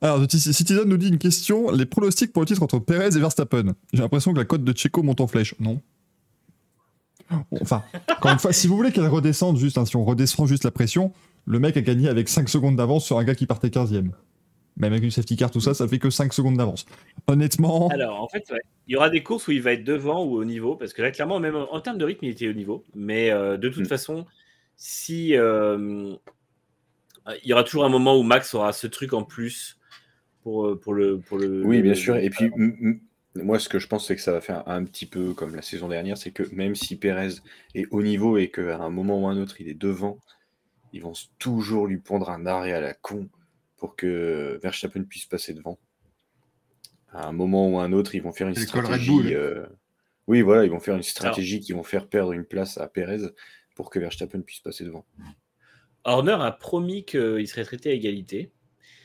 Alors, Citizen nous dit une question les pronostics pour le titre entre Perez et Verstappen. J'ai l'impression que la cote de Checo monte en flèche. Non Enfin, encore une fois, si vous voulez qu'elle redescende juste, hein, si on redescend juste la pression, le mec a gagné avec 5 secondes d'avance sur un gars qui partait 15ème. Même avec une safety car, tout ça, ça fait que 5 secondes d'avance. Honnêtement. Alors, en fait, il y aura des courses où il va être devant ou au niveau, parce que là, clairement, même en termes de rythme, il était au niveau. Mais euh, de toute mm. façon, si euh, il y aura toujours un moment où Max aura ce truc en plus pour, euh, pour, le, pour le. Oui, bien sûr. Et puis, moi, ce que je pense, c'est que ça va faire un petit peu comme la saison dernière c'est que même si Pérez est au niveau et qu'à un moment ou un autre, il est devant, ils vont toujours lui pondre un arrêt à la con pour que Verstappen puisse passer devant. À un moment ou un autre, ils vont faire une stratégie. Euh, oui, voilà, ils vont faire une stratégie qui vont faire perdre une place à Pérez pour que Verstappen puisse passer devant. Horner a promis qu'il serait traité à égalité.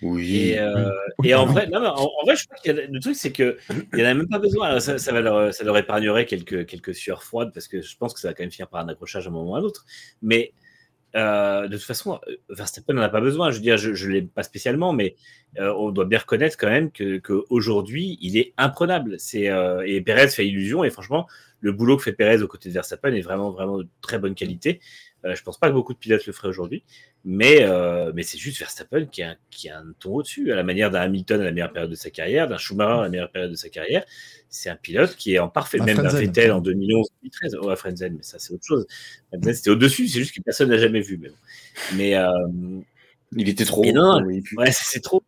Oui. Et, euh, en, vrai, en, vrai, je crois que le truc, c'est qu'il n'y en a même pas besoin. ça, ça, leur, ça, leur, épargnerait quelques, quelques sueurs froides parce que je pense que ça va quand même finir par un accrochage à un moment ou à un autre. Mais euh, de toute façon, Verstappen n'en a pas besoin. Je veux dire, je ne l'aime pas spécialement, mais euh, on doit bien reconnaître quand même qu'aujourd'hui, il est imprenable. C'est, et Perez fait illusion. Et franchement, le boulot que fait Perez aux côtés de Verstappen est vraiment, vraiment de très bonne qualité. Euh, je pense pas que beaucoup de pilotes le feraient aujourd'hui, mais, euh, mais c'est juste Verstappen qui a, qui a un ton au-dessus, à la manière d'un Hamilton à la meilleure période de sa carrière, d'un Schumacher à la meilleure période de sa carrière. C'est un pilote qui est en parfait, même d'un Vettel en 2011-2013. Oh, à Frenzen, mais ça c'est autre chose. c'était au-dessus, c'est juste que personne n'a jamais vu. Mais, mais euh, il était trop. Non, ouais, c'est trop.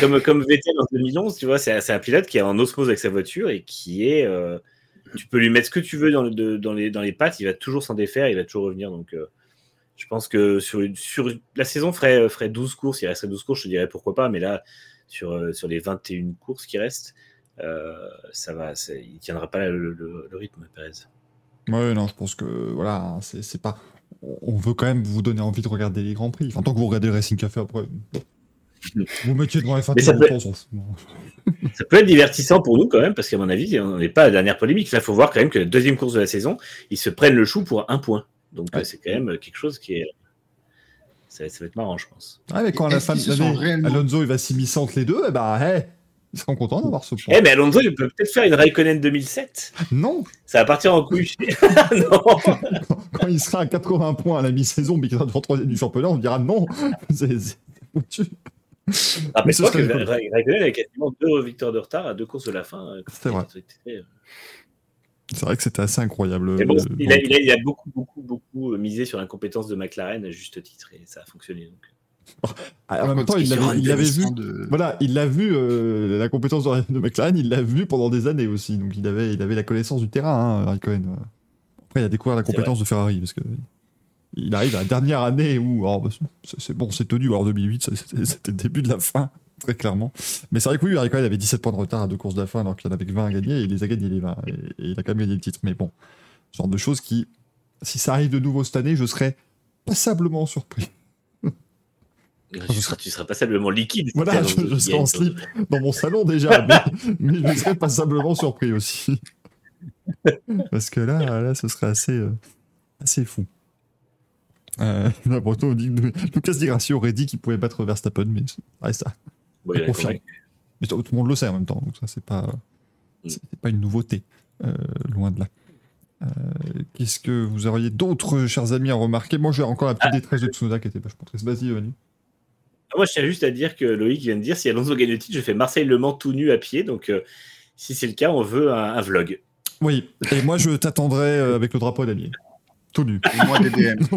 comme, comme Vettel en 2011, tu vois, c'est un pilote qui est en osmose avec sa voiture et qui est tu peux lui mettre ce que tu veux dans, dans, les, dans les pattes, il va toujours s'en défaire, il va toujours revenir. Donc, euh, je pense que sur, sur la saison ferait, ferait 12 courses, il resterait 12 courses, je dirais pourquoi pas, mais là, sur, euh, sur les 21 courses qui restent, euh, ça va, il tiendra pas le, le, rythme, Perez. Ouais, non, je pense que voilà, c'est pas. On veut quand même vous donner envie de regarder les grands prix. Enfin, tant que vous regardez le Racing Café après. Vous mettiez devant F1 ça, peut... ça peut être divertissant pour nous quand même, parce qu'à mon avis, on n'est pas à la dernière polémique. Là, il faut voir quand même que la deuxième course de la saison, ils se prennent le chou pour un point. Donc c'est quand même quelque chose qui est. Ça, va être marrant, je pense. Ah, mais quand à la fin de l'année, réellement... Alonso il va s'immiscer entre les deux, et eh bah, hey, ils seront contents d'avoir ce point. Eh, mais Alonso, il peut peut-être faire une Raikkonen 2007. Non. Ça va partir en couille. non. Quand, il sera à 80 points à la mi-saison, mais qu'il sera devant troisième du championnat, on dira non. C'est foutu. Rappelle-toi que Raikkonen a quasiment deux victoires de retard à deux courses de la fin. Euh, C'est vrai. C'est vrai que c'était assez incroyable. il, a, beaucoup, beaucoup, beaucoup misé sur l'incompétence de McLaren à juste titre et ça a fonctionné. Donc. Ah, en même temps, il l'avait vu. Voilà, il l'a vu, euh, la compétence de, McLaren, il l'a vu pendant des années aussi. Donc il avait, il avait la connaissance du terrain, hein, Après, il a découvert la compétence de Ferrari parce que il arrive à la dernière année où bah, c'est bon, c'est tenu. Alors 2008, c'était le début de la fin très clairement. Mais c'est vrai que oui, Raikkonen avait 17 points de retard à deux courses de la fin, alors qu'il en avait que 20 à gagner, et il les a gagnés les 20, et, il a quand même gagné le titre. Mais bon, ce genre de choses qui, si ça arrive de nouveau cette année, je serais passablement surpris. Tu seras, tu seras passablement liquide. Voilà, je, serai en slip dans mon salon déjà, mais, je serais passablement surpris aussi. Parce que là, là ce serait assez, euh, assez fou. Euh, Breton dit Lucas Di Grassi aurait dit qu'il pouvait battre Verstappen, mais ouais, ça. Ouais, mais tout le monde le sait en même temps, donc ça c'est pas, mm. c'est pas une nouveauté, euh, loin de là. Euh, qu'est-ce que vous auriez d'autres, chers amis, à remarquer? Moi, j'ai encore la petite ah. détresse de Tsunoda qui était vachement triste. Vas-y, Vanny. Ah, moi, je tiens juste à dire que Loïc vient de dire si Alonso gagne le titre, je fais Marseille Le Mans tout nu à pied. Donc, euh, si c'est le cas, on veut un, vlog. Oui, et moi, je t'attendrai avec le drapeau d'Amier. Tout nu. Et moi, DDM.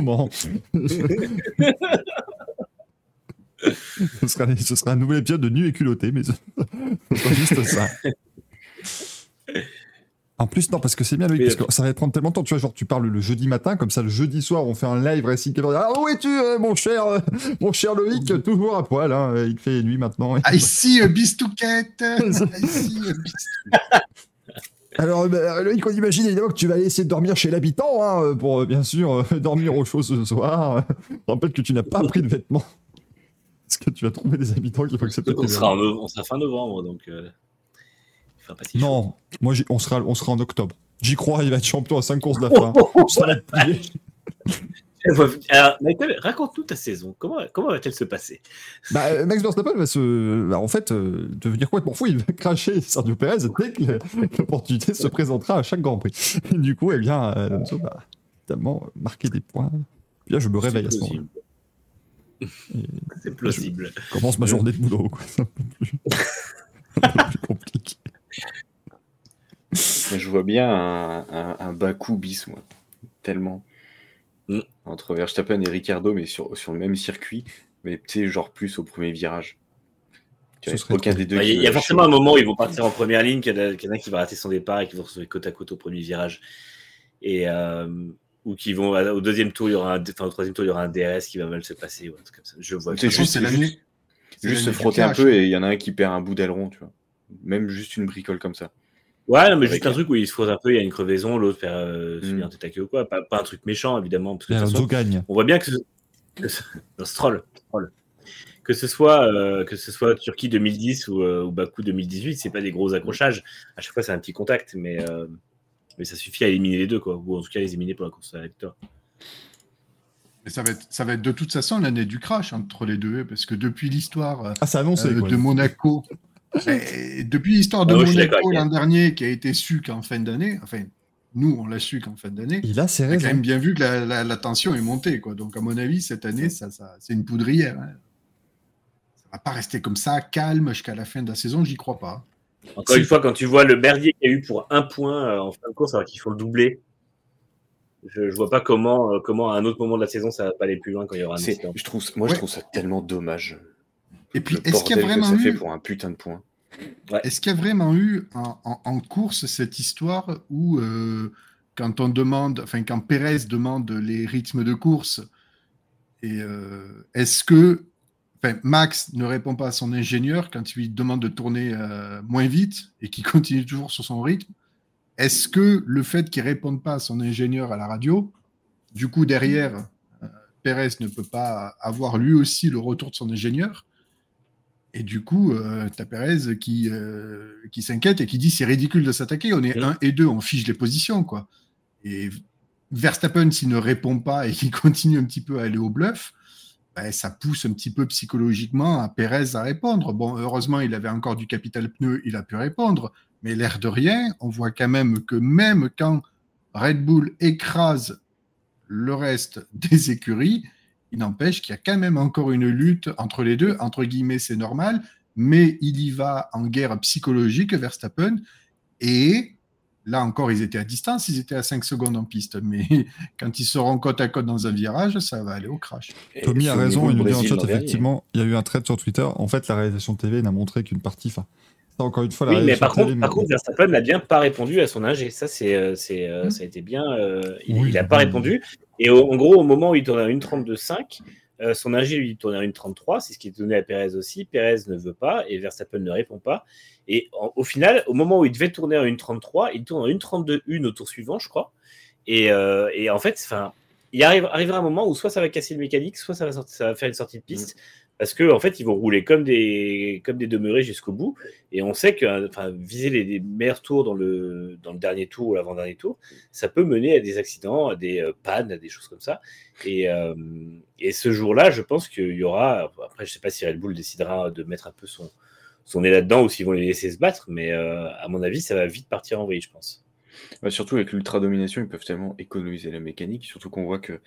ce, sera, ce sera un nouvel épisode de nu et culotté, mais ce sera juste ça. En plus, non, parce que c'est bien, parce que ça va prendre tellement de temps. Tu vois, genre, tu parles le jeudi matin, comme ça, le jeudi soir, on fait un live récit. Ah, où es-tu, euh, mon cher, euh, mon cher Loïc, toujours à poil, hein, il fait nuit maintenant. Ah, ici, bistouquette. ici, alors, bah, Loïc, on imagine évidemment que tu vas aller essayer de dormir chez l'habitant, hein, pour bien sûr dormir au chaud ce soir. Je rappelle que tu n'as pas pris de vêtements. Est-ce que tu vas trouver des habitants qui vont accepter On sera, on sera fin novembre, donc. Euh, non, moi on sera, on sera en octobre. J'y crois, il va être champion à 5 courses de la fin. Ça va être Alors, Michael, raconte-nous ta saison. Comment, comment va-t-elle se passer? Bah, euh, Max Verstappen va se, bah, en fait, euh, devenir complètement fou. Il va cracher Sergio Perez dès que l'opportunité se présentera à chaque Grand Prix. du coup, eh bien, Alonso va tellement marquer des points. Puis là, je me réveille à ce moment-là. C'est plausible. Je commence ma journée de boulot. C'est un peu plus, plus compliqué. Je vois bien un, un, un Baku bis, moi. Tellement. Mm. Entre Verstappen et Ricardo, mais sur, sur le même circuit, mais tu sais, genre plus au premier virage. Aucun des deux. Bah, il y, a forcément un moment où ils vont partir en première ligne, qu'il y, en a qui va rater son départ et qui vont se retrouver côte à côte au premier virage. Et, euh, ou qui vont au deuxième tour, il y aura un, enfin, au troisième tour, il y aura un DRS qui va mal se passer. Ou comme ça. Je vois. C'est juste, juste, juste se frotter un peu et il y en a un qui perd un bout d'aileron, tu vois. Même juste une bricole comme ça. Ouais, non, mais juste un truc où il se frotte un peu, il y a une crevaison, l'autre fait euh, mm. un tête ou quoi. Pas, pas, un truc méchant, évidemment. Parce que, façon, gagne. On voit bien que, que Stroll, Que ce soit euh, que ce soit Turquie 2010 ou, euh, ou Bakou 2018, c'est pas des gros accrochages. À chaque fois, c'est un petit contact, mais euh, mais ça suffit à éliminer les deux, quoi. Ou en tout cas, les éliminer pour la course à la victoire. Mais ça va, être, ça va être de toute façon l'année du crash entre les deux, parce que depuis l'histoire ah, de Monaco, depuis l'histoire de ah Monaco l'an dernier, qui a été su qu'en fin d'année, enfin, nous, on l'a su qu'en fin d'année. Il a ses quand même bien vu que la, tension est montée. Quoi. Donc, à mon avis, cette année, ça, ça c'est une poudrière. Hein. Ça va pas rester comme ça, calme jusqu'à la fin de la saison, j'y crois pas. Encore une fois, quand tu vois le merdier qu'il y a eu pour un point euh, en fin de course, alors qu'il faut le doubler, je, ne vois pas comment, euh, comment à un autre moment de la saison ça va pas aller plus loin quand il y aura un Je trouve, moi, je trouve ça tellement dommage. Et puis, est-ce qu'il y a vraiment ça eu... fait pour un putain de point. Est-ce qu'il y a vraiment eu en, course cette histoire où, euh, quand on demande, enfin, quand Pérez demande les rythmes de course, et euh, est-ce que enfin, Max ne répond pas à son ingénieur quand il lui demande de tourner euh, moins vite et qu'il continue toujours sur son rythme Est-ce que le fait qu'il ne réponde pas à son ingénieur à la radio, du coup, derrière, Pérez ne peut pas avoir lui aussi le retour de son ingénieur? Et du coup, euh, tu as Perez qui, euh, qui s'inquiète et qui dit c'est ridicule de s'attaquer. On est 1 et 2, on fiche les positions. quoi. Et Verstappen, s'il ne répond pas et qu'il continue un petit peu à aller au bluff, ben, ça pousse un petit peu psychologiquement à Perez à répondre. Bon, heureusement, il avait encore du capital pneu, il a pu répondre. Mais l'air de rien, on voit quand même que même quand Red Bull écrase le reste des écuries, il n'empêche qu'il y a quand même encore une lutte entre les deux. Entre guillemets, c'est normal, mais il y va en guerre psychologique, Verstappen. Et là encore, ils étaient à distance, ils étaient à 5 secondes en piste. Mais quand ils seront côte à côte dans un virage, ça va aller au crash. Tommy a raison, il nous dit en chat, effectivement, il y a eu un trait sur Twitter. En fait, la réalisation TV n'a montré qu'une partie. Enfin, encore une fois, la oui, mais par contre, par contre, Verstappen n'a bien pas répondu à son ingé. Ça, c'est, euh, c'est, euh, hmm. ça a été bien. Euh, il n'a pas répondu. Et en gros, au moment où il tourne à 1,32,5, euh, son ingé lui tourne à 1,33, c'est ce qui est donné à Perez aussi. Perez ne veut pas et Verstappen ne répond pas. Et au final, au moment où il devait tourner à 1,33, il tourne à 1,32,1 au tour suivant, je crois. Et, euh, et en fait, il arrive, arrivera un moment où soit ça va casser le mécanique, soit ça va, sortir, ça va faire une sortie de piste. Mm parce qu'en en fait, ils vont rouler comme des, comme des demeurés jusqu'au bout. Et on sait que enfin, viser les, meilleurs tours dans le, dans le dernier tour ou l'avant-dernier tour, ça peut mener à des accidents, à des euh, pannes, à des choses comme ça. Et, euh, et ce jour-là, je pense qu'il y aura. Après, je ne sais pas si Red Bull décidera de mettre un peu son, son nez là-dedans ou s'ils vont les laisser se battre, mais euh, à mon avis, ça va vite partir en vrille, je pense. surtout avec l'ultra domination, ils peuvent tellement économiser la mécanique, surtout qu'on voit que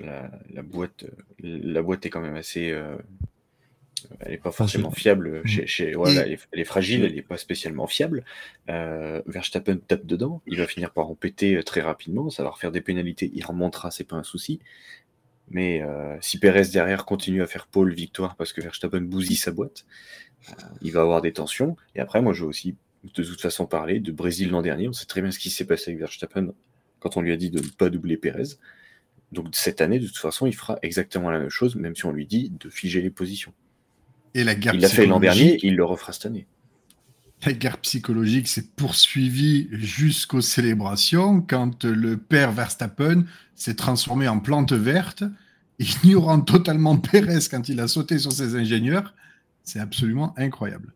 la, la, boîte, la boîte est quand même assez elle n'est pas forcément fiable. Chez, chez voilà, elle, est, fragile, elle n'est pas spécialement fiable. Euh, Verstappen tape dedans, il va finir par en péter euh, très rapidement, ça va refaire des pénalités, il remontera, c'est pas un souci. Mais euh, si Perez derrière continue à faire pole victoire parce que Verstappen bousille sa boîte, euh, il va avoir des tensions. Et après, moi, je veux aussi de toute façon parler de Brésil l'an dernier. On sait très bien ce qui s'est passé avec Verstappen quand on lui a dit de ne pas doubler Perez. Donc cette année, de toute façon, il fera exactement la même chose, même si on lui dit de figer les positions. Et la guerre il l'a fait l'an dernier, il le refera cette année. La guerre psychologique s'est poursuivie jusqu'aux célébrations quand le père Verstappen s'est transformé en plante verte, ignorant totalement Pérez quand il a sauté sur ses ingénieurs. C'est absolument incroyable.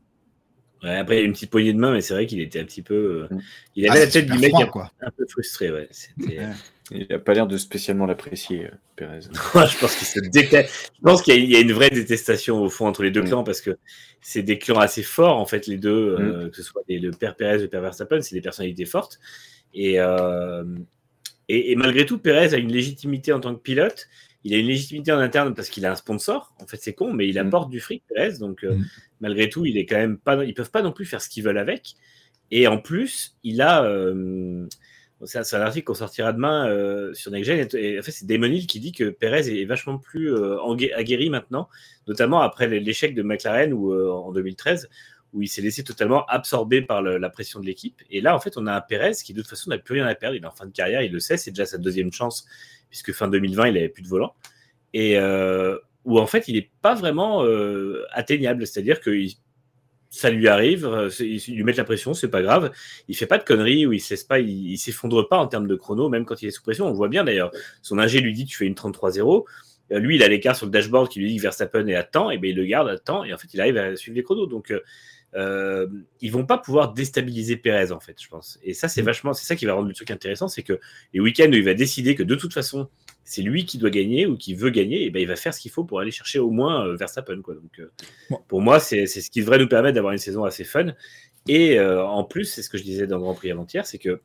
après, il y a une petite poignée de main, mais c'est vrai qu'il était un petit peu. Euh, mm. Il avait ah, la tête du mec un, peu frustré. Ouais. C'était. Il n'a pas l'air de spécialement l'apprécier, euh, Pérez. je pense qu'il se Je pense qu'il y, a une vraie détestation au fond entre les deux mm. clans parce que c'est des clans assez forts, en fait, les deux, euh, mm. que ce soit le père Pérez ou le père Verstappen, c'est des personnalités fortes. Euh, et, et, malgré tout, Pérez a une légitimité en tant que pilote. Il a une légitimité en interne parce qu'il a un sponsor. En fait, c'est con, mais il mm. apporte du fric, Pérez. Donc, malgré tout, il est quand même pas. Ils peuvent pas non plus faire ce qu'ils veulent avec. Et en plus, il a c'est un article qu'on sortira demain euh, sur NextGen. Et, en fait, c'est Damon Hill qui dit que Perez est vachement plus euh, aguerri maintenant, notamment après l'échec de McLaren ou, euh, en 2013, où il s'est laissé totalement absorber par la pression de l'équipe. Et là, en fait, on a un Perez qui, de toute façon, n'a plus rien à perdre. Il est en fin de carrière, il le sait, c'est déjà sa deuxième chance, puisque fin 2020, il n'avait plus de volant. Et où, en fait, il n'est pas vraiment atteignable. C'est-à-dire qu'il ça lui arrive, euh, ils lui mettent la pression, c'est pas grave. Il fait pas de conneries ou il ne pas, il, s'effondre pas en termes de chrono, même quand il est sous pression. On le voit bien d'ailleurs. Son ingé lui dit tu fais une 33-0. Euh, lui, il a l'écart sur le dashboard qui lui dit que Verstappen est à temps, et bien il le garde à temps, et en fait il arrive à suivre les chronos. Donc euh, euh, ils vont pas pouvoir déstabiliser Perez en fait, je pense. Et ça c'est mm. vachement, c'est ça qui va rendre le truc intéressant, c'est que les week-ends où il va décider que de toute façon c'est lui qui doit gagner ou qui veut gagner, et ben il va faire ce qu'il faut pour aller chercher au moins euh, Verstappen. Quoi. Donc, euh, Pour moi, c'est ce qui devrait nous permettre d'avoir une saison assez fun. Et euh, en plus, c'est ce que je disais dans le Grand Prix avant-hier, c'est que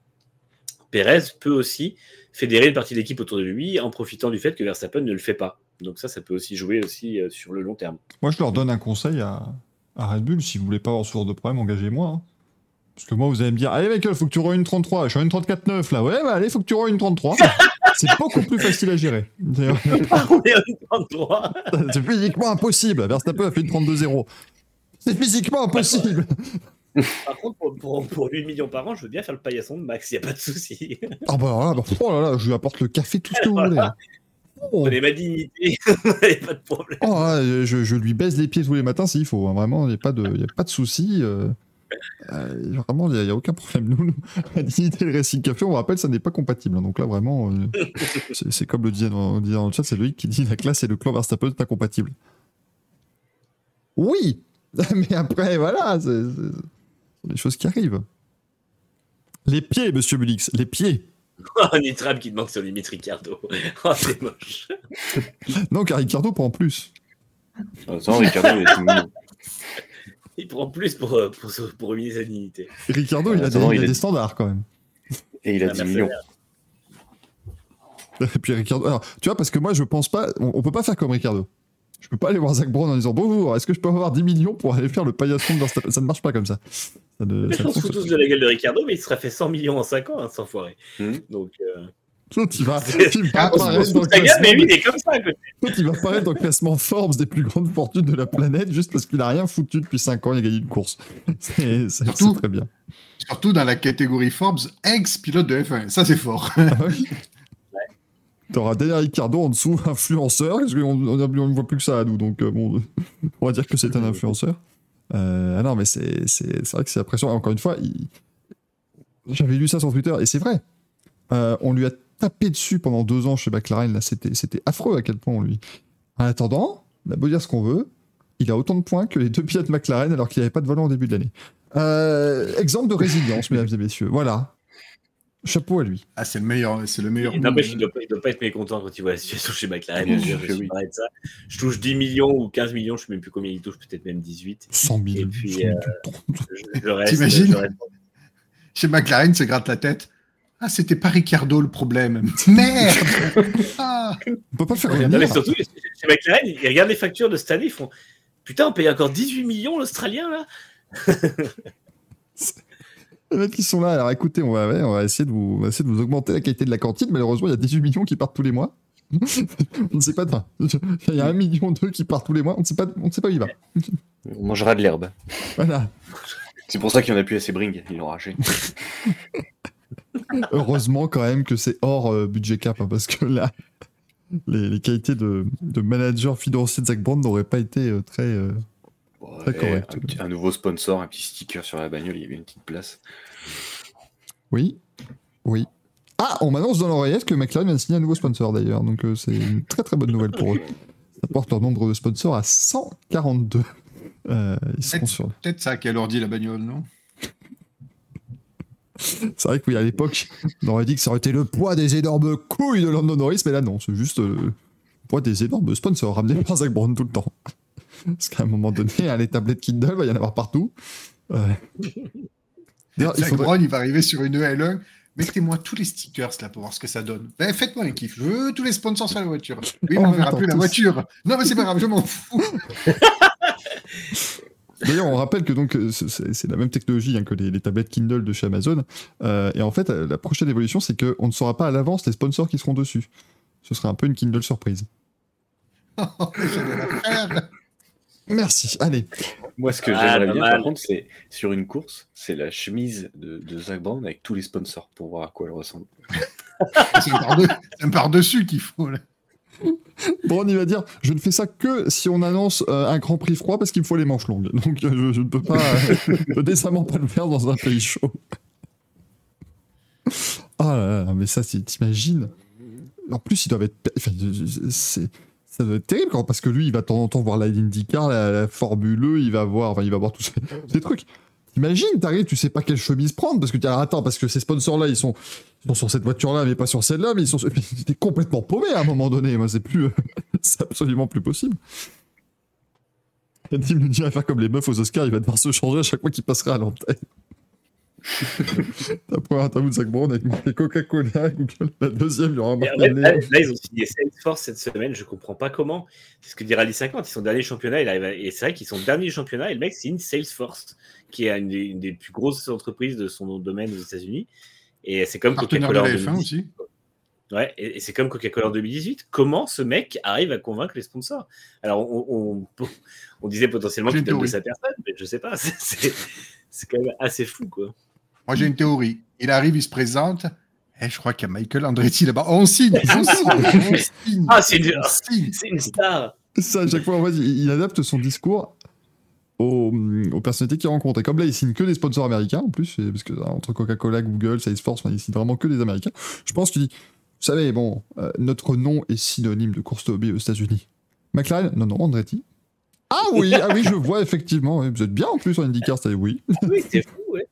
Perez peut aussi fédérer une partie de l'équipe autour de lui en profitant du fait que Verstappen ne le fait pas. Donc ça, ça peut aussi jouer aussi sur le long terme. Moi, je leur donne un conseil à, Red Bull. Si vous voulez pas avoir ce genre de problème, engagez-moi. Hein. Parce que moi, vous allez me dire, allez, Michael, faut que tu roules une 33. Je suis en une 34.9 là. Ouais, bah allez, faut que tu roules une 33. c'est beaucoup plus facile à gérer. c'est physiquement impossible. Verstappen a fait une 32-0. C'est physiquement impossible. Par contre, pour, pour, pour 8 millions par an, je veux bien faire le paillasson de Max, il n'y a pas de souci. Ah bah, là, bah, oh là là, je lui apporte le café, tout ce que vous voulez. hein. Oh, Prenez ma dignité, il n'y a pas de problème. oh, je, je lui baise les pieds tous les matins s'il faut. hein. Vraiment, il n'y a pas de, y a pas de souci. euh. Euh, vraiment, il n'y a, aucun problème. Nous, nous, la dignité et le Racing Café, on rappelle, ça n'est pas compatible. Donc là, vraiment, euh, c'est comme le disait dans, on disait dans le chat, c'est Loïc qui dit la classe et le clan Verstappen sont incompatibles. Oui, mais après, voilà, c'est c'est- ce sont des choses qui arrivent. Les pieds, monsieur Bulix, les pieds. Oh, Nitram qui demande sur limite Ricardo. Oh, c'est moche. Non, car Ricardo prend plus. Attends, Ricardo, il est tout. Il prend plus pour, euh, pour, sa dignité. Et Ricardo, il a, des, Attends, il a il est- des standards quand même. Et il a Un 10 millions. mercenaire. Et puis Ricardo. Alors, tu vois, parce que moi, je pense pas. On, on peut pas faire comme Ricardo. Je peux pas aller voir Zach Brown en disant Bonjour, est-ce que je peux avoir 10 millions pour aller faire le paillasson de Verstappen Ça ne marche pas comme ça. Ça ne, ça on se fout tous de la gueule de Ricardo, mais il serait fait 100 millions en 5 ans, hein, sans foirer. Hmm. Donc, euh, Vas Ah, apparaître dans le classement, il toi, tu vas apparaître dans le classement Forbes des plus grandes fortunes de la planète juste parce qu'il a rien foutu depuis 5 ans, il a gagné une course. C'est très bien. Surtout dans la catégorie Forbes, ex-pilote de F1. Ça, c'est fort. Ah oui. T'auras derrière Ricardo en dessous, influenceur, parce qu'on on, on ne voit plus que ça à nous, donc euh, bon, on va dire que c'est un influenceur. Euh, ah non, mais c'est vrai que c'est impressionnant. Encore une fois, il- j'avais lu ça sur Twitter, et c'est vrai. Euh, on lui a tapé dessus pendant deux ans chez McLaren, là, c'était c'était affreux à quel point on lui. En attendant, on a beau dire ce qu'on veut, il a autant de points que les deux pilotes McLaren alors qu'il n'avait pas de volant au début de l'année. Euh, exemple de résilience, mesdames et messieurs. Voilà. Chapeau à lui. Ah, c'est le meilleur. C'est le meilleur. Il n'empêche, il ne doit, pas- il doit pas être mécontent quand il voit la situation chez McLaren. Bien Je sûr oui. parler de ça. Je touche 10 millions ou 15 millions, je ne sais même plus combien il touche, peut-être même 18. 100 000. Et puis, 100 000. Je, je reste, T'imagines je reste- Chez McLaren, se gratte la tête. Ah, c'était pas Ricardo le problème. Merde Ah On peut pas le faire Non, mais revenir. surtout, chez McLaren, ils regardent les factures de cette année, ils font Putain, on paye encore 18 millions l'Australien là Les mecs qui sont là, alors écoutez, on va, ouais, on va essayer de vous, on va essayer de vous augmenter la qualité de la cantine. Malheureusement, il y a 18 millions qui partent tous les mois. on ne sait pas. Il y a un million d'eux qui partent tous les mois. On ne sait pas, on ne sait pas où il va. On mangera de l'herbe. Voilà. C'est pour ça qu'il n'y en a plus assez Bring, ils l'ont arraché. Heureusement quand même que c'est hors euh, budget cap, hein, parce que là, les, les qualités de, de manager financier de Zach Brown n'auraient pas été euh, très. euh, Très ouais, correct. Un, petit- un nouveau sponsor, un petit sticker sur la bagnole, il y avait une petite place. Oui, oui. Ah, on m'annonce dans l'oreillette que McLaren vient de signer un nouveau sponsor d'ailleurs, donc euh, c'est une très très bonne nouvelle pour eux. Ça porte leur nombre de sponsors à 142. Euh, ils seront sur. Peut-être ça qui a dit la bagnole, non? C'est vrai que oui, à l'époque, on aurait dit que ça aurait été le poids des énormes couilles de Lando Norris, mais là non, c'est juste euh, le poids des énormes sponsors ramenés par Zach Brown tout le temps. Parce qu'à un moment donné, hein, les tablettes Kindle, il va y en avoir partout. Euh, il Zach faudrait- Brown, il va arriver sur une L1. Mettez-moi tous les stickers là pour voir ce que ça donne. Ben, Faites-moi un kiff. Je veux tous les sponsors sur la voiture. Oui, mais Oh, on verra plus la voiture. Non, mais c'est pas grave, je m'en fous. D'ailleurs, on rappelle que donc euh, c'est- la même technologie hein, que les, les tablettes Kindle de chez Amazon. Euh, et en fait, euh, la prochaine évolution, c'est qu'on ne saura pas à l'avance les sponsors qui seront dessus. Ce sera un peu une Kindle surprise. Merci. Allez. Moi, ce que Ah, j'aimerais bien, par contre, c'est sur une course, c'est la chemise de, de Zach Brown avec tous les sponsors pour voir à quoi elle ressemble. C'est par-dessus qu'il faut. Là. On y va dire, je ne fais ça que si on annonce euh, un grand prix froid parce qu'il me faut les manches longues. Donc euh, je, ne peux pas, euh, peux décemment pas le faire dans un pays chaud. Ah là là, mais ça, t'imagines En plus, ils doivent être. c'est- ça doit être terrible parce que lui, il va de temps en temps voir la IndyCar, la, la Formule E, il va voir, il va voir tous ces, ces trucs. T'imagines, t'arrives, tu sais pas quelle chemise prendre parce que tu attends, parce que ces sponsors-là, ils sont, ils sont sur cette voiture-là, mais pas sur celle-là, mais ils sont, t'es complètement paumé à un moment donné. Moi, c'est plus, c'est absolument plus possible. Tim nous dit à faire comme les meufs aux Oscars, il va devoir se changer à chaque fois qu'il passera à l'antenne. La première interview de Zach Brown avec marqué Coca-Cola, Google. La deuxième, il y aura Et fait, là, là, ils ont signé Salesforce cette semaine, je comprends pas comment. C'est ce que dit Rally 50, ils sont derniers du championnat, à- et c'est vrai qu'ils sont derniers du championnat, et le mec signe Salesforce, qui est une des, une des plus grosses entreprises de son domaine aux États-Unis. Et c'est comme Coca-Cola en la F1 2010. aussi. Ouais, et, et c'est comme Coca-Cola en 2018. Comment ce mec arrive à convaincre les sponsors? Alors, on, on, on disait potentiellement qu'il donne de sa personne, mais je sais pas. c'est- quand même assez fou, quoi. Moi, j'ai une théorie. Il arrive, il se présente. Eh, je crois qu'il y a Michael Andretti là-bas. On signe, on signe, on signe. Ah, c'est une, une star Ça, à chaque fois, en fait, il, il adapte son discours aux, aux personnalités qu'il rencontre. Et comme là, il signe que des sponsors américains, en plus, parce que hein, entre Coca-Cola, Google, Salesforce, enfin, il signe vraiment que des américains. Je pense qu'il dit, vous savez, bon, euh, notre nom est synonyme de course automobile aux États-Unis. McLaren? Non, non, Andretti. Ah oui, ah oui, je vois effectivement. Vous êtes bien en plus en IndyCar, c'est oui. Oui, c'est fou, ouais.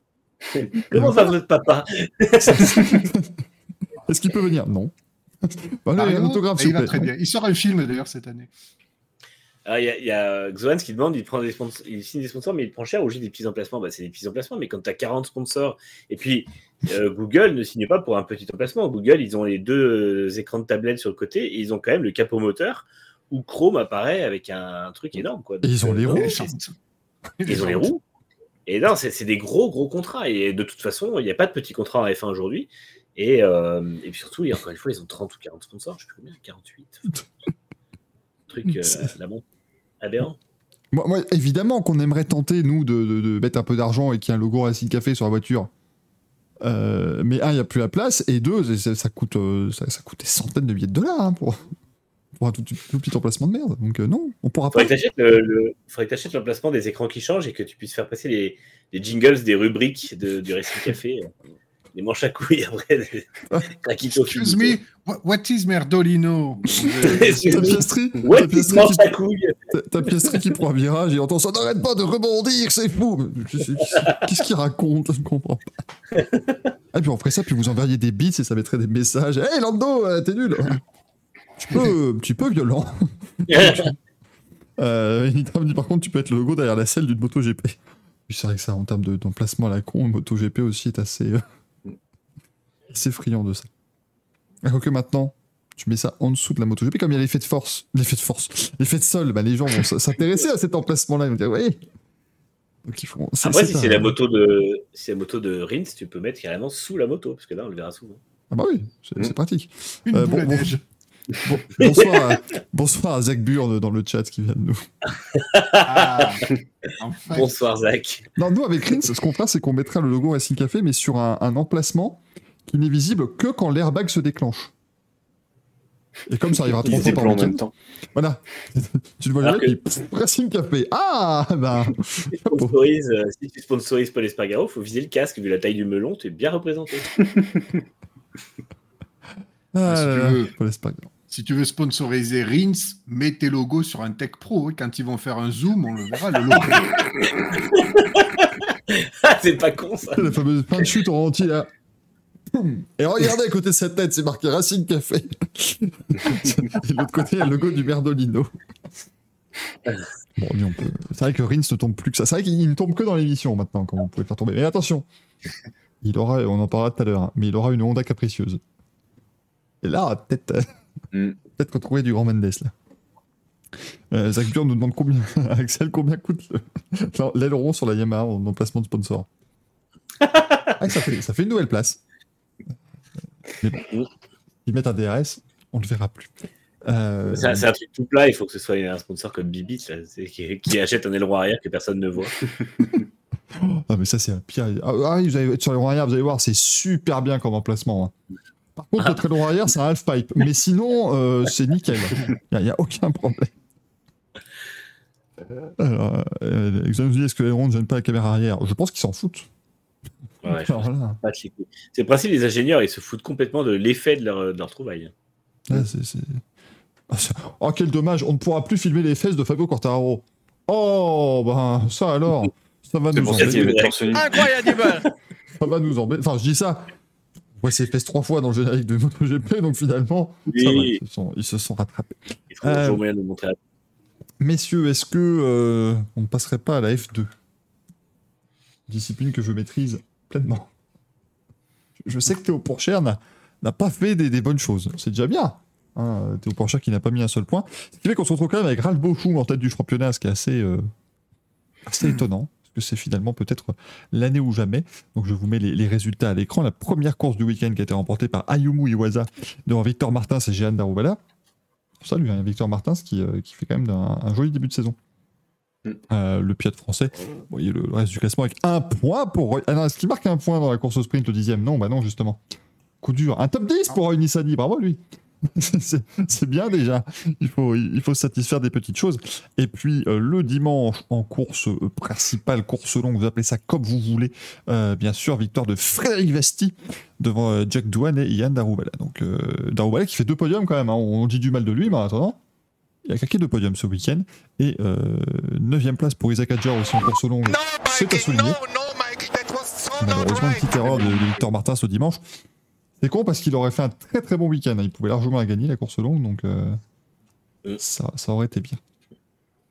Comment va votre papa? Est-ce qu'il peut venir? Non. Voilà, Mario, un autographe, s'il il va très bien. Il sort un film d'ailleurs cette année. Il y a, y a Xoans qui demande, il, prend des sponsors, il signe des sponsors, mais il prend cher ou juste des petits emplacements. Bah, c'est des petits emplacements, mais quand tu as 40 sponsors, et puis euh, Google ne signe pas pour un petit emplacement. Google, ils ont les deux euh, écrans de tablette sur le côté, et ils ont quand même le capot moteur où Chrome apparaît avec un, un truc énorme. Quoi. Ils ont les euh, roues. non, Il c'est- chante. Ils ont les roues. Et non, c'est des gros, gros contrats. Et de toute façon, il n'y a pas de petits contrats en F1 aujourd'hui. Et, euh, et puis surtout, encore une fois, ils ont 30 ou 40 sponsors, je sais plus combien, 48. Truc, euh, là, bon, aberrant. Évidemment qu'on aimerait tenter, nous, de, de- de mettre un peu d'argent et qu'il y ait un logo Racing Café sur la voiture. Euh, mais un, il n'y a plus la place, et deux, ça, ça coûte, euh, ça, ça coûte des centaines de milliers de dollars hein, pour, pour un tout, tout petit emplacement de merde. Donc euh, non, on pourra pas. Faudrait que le, le- faudrait que t'achètes l'emplacement des écrans qui changent et que tu puisses faire passer les, les jingles des rubriques de, du Racing Café. Les manches à couilles après. Craquito Excuse me, what, what is Merdolino? Ta piastri, Ouais, ta manche qui, couilles. ta- qui prend un virage et entend ça n'arrête pas de rebondir, c'est fou. Qu'est-ce qu'il raconte? Je ne comprends pas. Et puis on ferait ça, puis vous enverriez des bits et ça mettrait des messages. Hey Lando, euh, t'es nul. Tu peux, un petit peu violent. Euh, par contre, tu peux être le logo derrière la selle d'une moto GP. C'est vrai que ça, en termes de- d'emplacement à la con, moto GP aussi est assez, euh, assez friand de ça. Alors que maintenant, tu mets ça en dessous de la moto GP, comme il y a l'effet de force, l'effet de force, l'effet de sol, bah, les gens vont s'intéresser à cet emplacement-là. Ils vont dire, oui. Donc ils font. Après, si c'est la moto de, si la moto de Rins, tu peux mettre carrément sous la moto, parce que là, on le verra souvent. Ah bah oui, c'est pratique. Une Euh, boule bon, à bon. neige. Bon, bonsoir, à, bonsoir à Zach Burn dans le chat qui vient de nous. Ah, enfin. Bonsoir, Zach. Non, nous, avec Rins, ce qu'on fera, c'est qu'on mettra le logo Racing Café, mais sur un, un emplacement qui n'est visible que quand l'airbag se déclenche. Et comme ça arrivera trois fois par en même temps. voilà. tu le vois il- pff, Racing Café. Ah ben, Si tu sponsorises, euh, si tu sponsorises Paul Espargaro, faut viser le casque. Vu la taille du melon, tu es bien représenté. ah, si là tu là, veux. Paul Espargaro. Si tu veux sponsoriser Rins, mets tes logos sur un Tech Pro. hein. Quand ils vont faire un zoom, on le verra, le logo. Ah, c'est pas con ça. La fameuse fin de chute en entier là. Et regardez à côté de sa tête, c'est marqué Racing Café. Et de l'autre côté, il y a le logo du Merdolino. Bon, lui, on peut... C'est vrai que Rins ne tombe plus que ça. C'est vrai qu'il ne tombe que dans l'émission maintenant, quand vous pouvez faire tomber. Mais attention, il aura, on en parlera tout à l'heure, hein, mais il aura une Honda capricieuse. Et là, peut-être euh, Mm. peut-être retrouver du grand Mendes là. Euh, Zach Burn nous demande combien, Axel, combien coûte le- l'aileron sur la Yamaha en emplacement de sponsor? Ah, ça, fait, ça fait une nouvelle place. Mais bon, ils mettent un DRS, on le verra plus. Euh, C'est un- un truc tout plat, il faut que ce soit un sponsor comme Bibi, là, c'est- qui, qui achète un aileron arrière que personne ne voit. Ah, mais ça, c'est un pire. Ah, ah, vous allez, sur ronds arrière, vous allez voir, c'est super bien comme emplacement. hein. Par contre, notre aileron arrière, c'est un half-pipe. Mais sinon, euh, c'est nickel. Il n'y a, aucun problème. Alors, euh, est-ce que l'aileron ne gêne pas la caméra arrière? Je pense qu'ils s'en foutent. Ouais. C'est le principe des ingénieurs, ils se foutent complètement de l'effet de leur, de leur trouvaille. c'est- c'est- Ah, c'est- oh, quel dommage, on ne pourra plus filmer les fesses de Fabio Quartararo. Oh, ben, ça alors, ça va C'est nous embêter. Incroyable Ça va nous embêter. Enfin, je dis ça. Voit ses fesses trois fois dans le générique de MotoGP, donc finalement, Oui. ça va, ils, se sont, ils se sont rattrapés. Ils trouvent Euh, toujours moyen de le montrer à Messieurs, est-ce que euh, on ne passerait pas à la F2 Discipline que je maîtrise pleinement. Je sais que Théo Pourchère n'a pas fait des, bonnes choses. C'est déjà bien. Hein, Théo Pourchère qui n'a pas mis un seul point. Ce qui fait qu'on se retrouve quand même avec Ralph Bochum en tête du championnat, ce qui est assez, euh, assez étonnant. que c'est finalement peut-être l'année ou jamais. Donc je vous mets les, résultats à l'écran. La première course du week-end qui a été remportée par Ayumu Iwaza devant Victor Martins et Jeanne Daroubala. Salut, hein, Victor Martins euh, qui, fait quand même un, joli début de saison. Mm. Euh, le pied français, vous voyez le, reste du classement avec un point pour. Ah est-ce qu'il marque un point dans la course au sprint au dixième? Non, bah non, justement. Coup dur. Un top 10 pour Unisani, bravo lui c'est bien déjà. Il faut, il faut satisfaire des petites choses. Et puis euh, le dimanche en course euh, principale, course longue, vous appelez ça comme vous voulez. Euh, bien sûr, victoire de Frédéric Vesti devant Jack Douane et Yann Daroubala. Donc Daroubala qui fait deux podiums quand même. Hein. On dit du mal de lui, mais en attendant, il a claqué deux podiums ce week-end. Et neuvième place pour Isaac Adjar aussi en course longue. C'est à souligner. Malheureusement, une petite erreur de, de Victor Martin ce dimanche. C'est con parce qu'il aurait fait un très très bon week-end. Hein. Il pouvait largement la gagner la course longue, donc euh, mm. ça, ça, aurait été bien.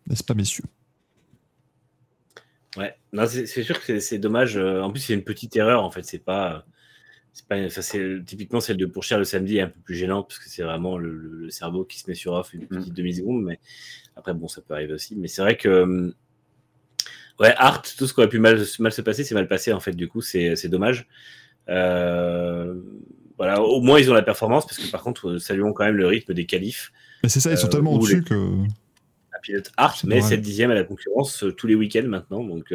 N'est-ce pas, messieurs? Ouais, c'est sûr que c'est dommage. Euh, en plus, c'est une petite erreur en fait. C'est pas. C'est pas, typiquement celle de Pourchère le samedi est un peu plus gênante parce que c'est vraiment le, cerveau qui se met sur off une mm. petite demi-seconde. Mais après, bon, ça peut arriver aussi. Mais c'est vrai que hum, ouais, Art, tout ce qui aurait pu mal, mal se passer, c'est mal passé en fait. Du coup, c'est dommage. Euh, voilà, au moins ils ont la performance, parce que par contre, euh, saluons quand même le rythme des qualifs. Mais c'est ça, ils sont euh, tellement au-dessus que. La pilote Art, mais cette dixième à la concurrence tous les week-ends maintenant, donc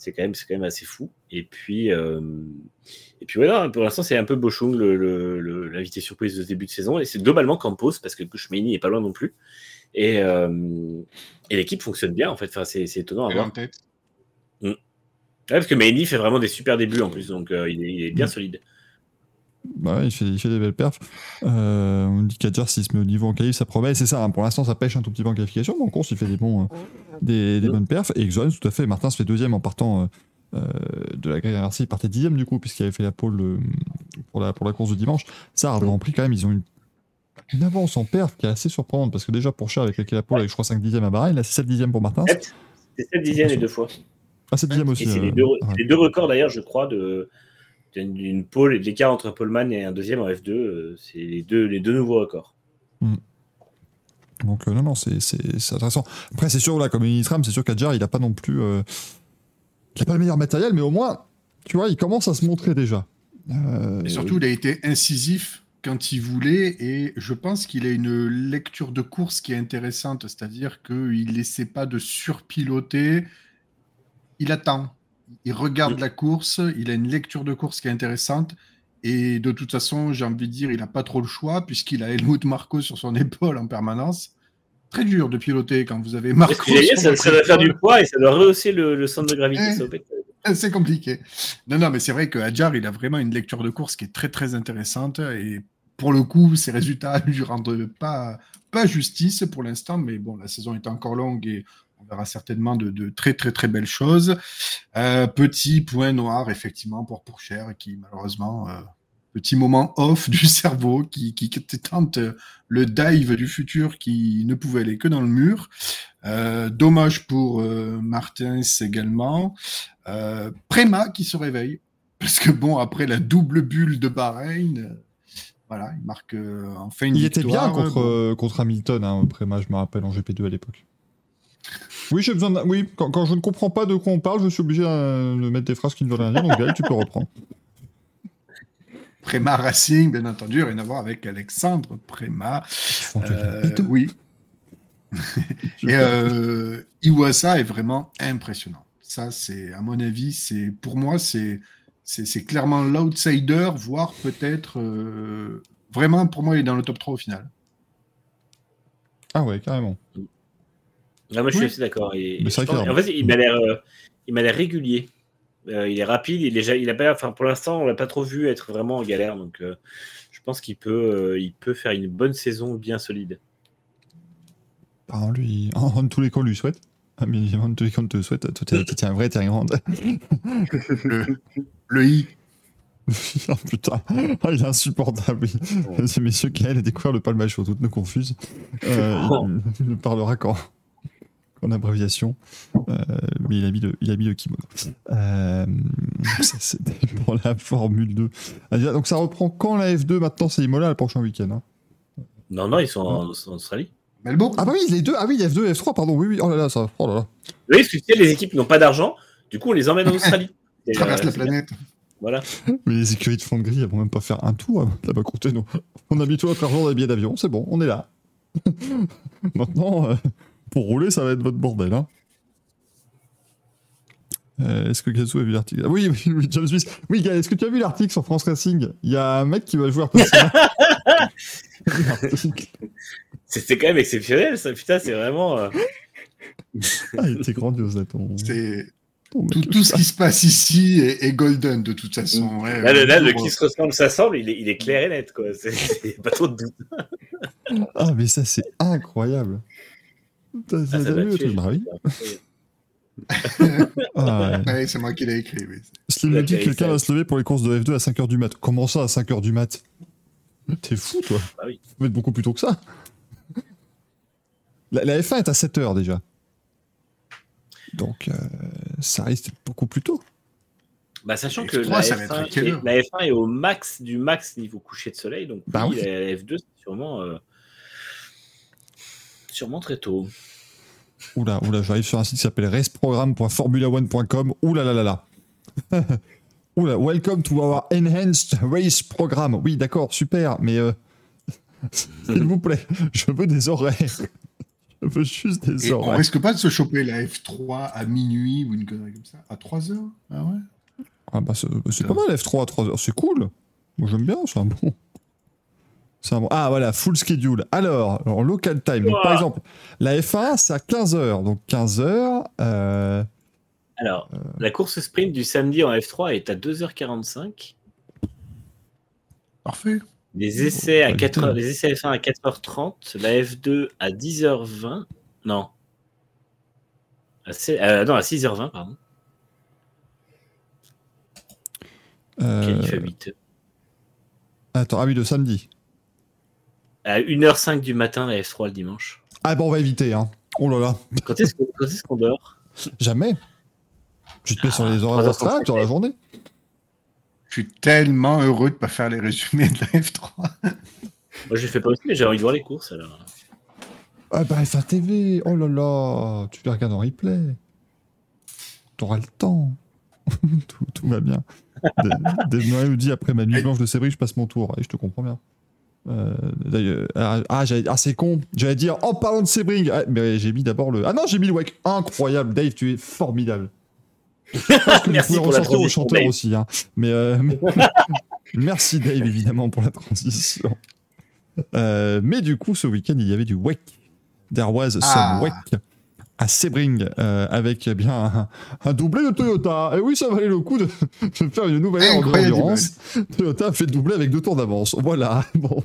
c'est quand même c'est quand même assez fou. Et puis et puis voilà pour l'instant c'est un peu Bochung l'invité le, surprise de ce début de saison. Et c'est globalement Campos parce que Kushmeni est pas loin non plus. Et, et l'équipe fonctionne bien en fait. Enfin, c'est étonnant à voir. parce que Maini fait vraiment des super débuts en plus, donc euh, il, est, bien mm. solide. Bah il, fait, il, fait, des belles perfs. Euh, on dit qu'Adjar, s'il se met au niveau en qualif, ça promet. C'est ça, hein. pour l'instant, ça pêche un tout petit peu en qualification. Mais en course, il fait des, bons, euh, des, bonnes perfs. Et Exxon, tout à fait. Martin se fait deuxième en partant de la grille RC. Il partait dixième du coup, puisqu'il avait fait la pole pour, la, pour la course du dimanche. Ça, Grand Prix, quand même, ils ont une, une avance en perf qui est assez surprenante. Parce que déjà, pour Cher, avec la pole, avec je crois 5 dixièmes à Bahreïn, là, c'est 7 dixièmes pour Martin. C'est 7 dixièmes les deux fois. Ah, c'est dixième aussi. c'est les, euh, deux records d'ailleurs, je crois, de d'une pole, l'écart entre Poleman et un deuxième en F2, euh, c'est les deux, les deux nouveaux records. Hmm. Donc euh, non, non, c'est intéressant. Après, c'est sûr, là, comme Unitram, c'est sûr qu'Adjar, il n'a pas non plus... il n'a pas le meilleur matériel, mais au moins, tu vois, il commence à se montrer déjà. Et surtout, il a été incisif quand il voulait, et je pense qu'il a une lecture de course qui est intéressante, c'est-à-dire qu'il ne laissait pas de surpiloter, il attend, il regarde mm. la course, il a une lecture de course qui est intéressante. Et de toute façon, j'ai envie de dire, il n'a pas trop le choix puisqu'il a Helmut Marco sur son épaule en permanence. Très dur de piloter quand vous avez Marco. Ça, ça, doit faire du poids et ça doit rehausser le, centre de gravité. Eh, c'est compliqué. Non, non, mais c'est vrai que Adjar, il a vraiment une lecture de course qui est très, très intéressante. Et pour le coup, ses résultats ne lui rendent pas, pas justice pour l'instant. Mais bon, la saison est encore longue et on verra certainement de, très très très belles choses. Euh, petit point noir, effectivement, pour Pourchère, qui malheureusement, euh, petit moment off du cerveau, qui, qui, tente le dive du futur qui ne pouvait aller que dans le mur. Euh, dommage pour Martins également. Préma qui se réveille, parce que bon, après la double bulle de Bahreïn, voilà, il marque enfin une Il était bien contre, contre Hamilton, hein, Préma, je me rappelle, en GP2 à l'époque. Oui, j'ai besoin Oui, quand, je ne comprends pas de quoi on parle, je suis obligé de mettre des phrases qui ne veulent rien dire, donc Gaël, tu peux reprendre. Préma Racing, bien entendu, rien à voir avec Alexandre Préma. Euh, oui. Et euh, Iwasa est vraiment impressionnant. Ça, c'est, à mon avis, c'est pour moi, c'est, c'est, clairement l'outsider, voire peut-être euh, vraiment, pour moi, il est dans le top 3 au final. Ah ouais, carrément. Ah, moi, je suis assez d'accord. En fait, il m'a l'air, euh, il m'a l'air régulier. Euh, il est rapide. Il est, il a pas, enfin, pour l'instant, on l'a pas trop vu être vraiment en galère. Donc, euh, je pense qu'il peut, il peut faire une bonne saison bien solide. En, lui, en, tous les cas, on lui souhaite. Ah, évidemment, en tous les cas, on te souhaite. Toi, t'es un vrai terrain grande. le, I. oh, putain, oh, il est insupportable. C'est messieurs qui a découvert le palmage sur toutes nos confuses. il, il, parlera quand en abréviation. Euh, mais il a mis le, il a mis le kimono. Euh, c'était pour la Formule 2. Ah, donc ça reprend quand la F2 Maintenant, c'est Imola le prochain week-end. Hein? Non, non, ils sont en, Australie. Melbourne? Ah bah oui, les deux. Ah oui, F2 et F3, pardon. Oui, oui. Oh là là, ça. Oh là là. Oui, parce que tu sais, les équipes n'ont pas d'argent. Du coup, on les emmène en Australie. Et, traverse la planète. Voilà. Mais les écuries de fond de grille, elles vont même pas faire un tour là-bas côté nous. On a mis tout à faire des billets d'avion, c'est bon, on est là. Maintenant, pour rouler, ça va être votre bordel. Hein. Euh, est-ce que Gazou a vu l'article? Oui, oui, oui, James Smith. Oui, est-ce que tu as vu l'article sur France Racing? Il y a un mec qui va jouer à C'était quand même exceptionnel, ça. Putain, c'est vraiment. Euh, ah, il était grandiose, là, ton. C'est. Tout, ce qui se passe ici est, golden de toute façon. là, le, qui se ressemble s'assemble, il est, il est clair et net. Quoi. C'est, pas trop de doute. ah, mais ça, c'est incroyable. T'as, ah, vu le truc, bah ah, ouais. c'est moi qui l'ai écrit. Oui. Slim me dit que quelqu'un va se lever pour les courses de F2 à 5h du mat. Comment ça à 5h du mat? T'es fou, toi bah oui. Va être beaucoup plus tôt que ça. La, F1 est à 7h déjà. Donc, euh, ça risque beaucoup plus tôt. Bah, sachant que la, F1 est, au max du max niveau coucher de soleil, donc bah oui, la F2 c'est sûrement, euh, sûrement très tôt. Oula, oula, j'arrive sur un site qui s'appelle raceprogram.formula1.com. Oula là là là. oula, welcome to our enhanced race program. Oui, d'accord, super, mais euh, s'il vous plaît, je veux des horaires. je veux juste des horaires. On risque pas de se choper la F3 à minuit ou une connerie comme ça? À 3 heures? Ah ouais? Ah bah c'est pas mal la F3 à 3 heures, c'est cool. Moi j'aime bien, c'est un bon. Ah voilà, full schedule. Alors, en local time, par exemple, la F1, c'est à 15h. Donc 15h. Euh, Alors, euh, la course sprint du samedi en F3 est à 2h45. Parfait. Les essais, à 4 les essais F1 à 4h30, la F2 à 10h20. Non. Euh, non, à 6h20, pardon. Euh... fait 8. Attends, ah oui, le samedi. À 1h05 du matin, la F3 le dimanche. Ah bon, on va éviter, hein. Oh là là. Quand est-ce qu'on dort? Jamais. Tu te mets sur les horaires astrales dans la journée. Je suis tellement heureux de ne pas faire les résumés de la F3. Moi, je ne fais pas aussi, mais j'ai envie de voir les courses alors. Ah bah, F1 TV, oh là là, tu les regardes en replay. T'auras le temps. tout, va bien. Dave Noël nous dit après ma nuit blanche de Sébri, je passe mon tour. Et je te comprends bien. Euh, ah, ah, ah c'est con. J'allais dire en parlant de Sebring. Ah, mais j'ai mis d'abord le. Ah non, j'ai mis le wake. Incroyable, Dave, tu es formidable. merci pour la au chanteur aussi. Hein. Mais, euh, merci Dave évidemment pour la transition. Euh, mais du coup, ce week-end, il y avait du wake. There was some ah. À Sebring avec eh bien un, doublé de Toyota. Et oui, ça valait le coup de, faire une nouvelle ère d'endurance. Toyota a fait le doublé avec deux tours d'avance. Voilà. Bon.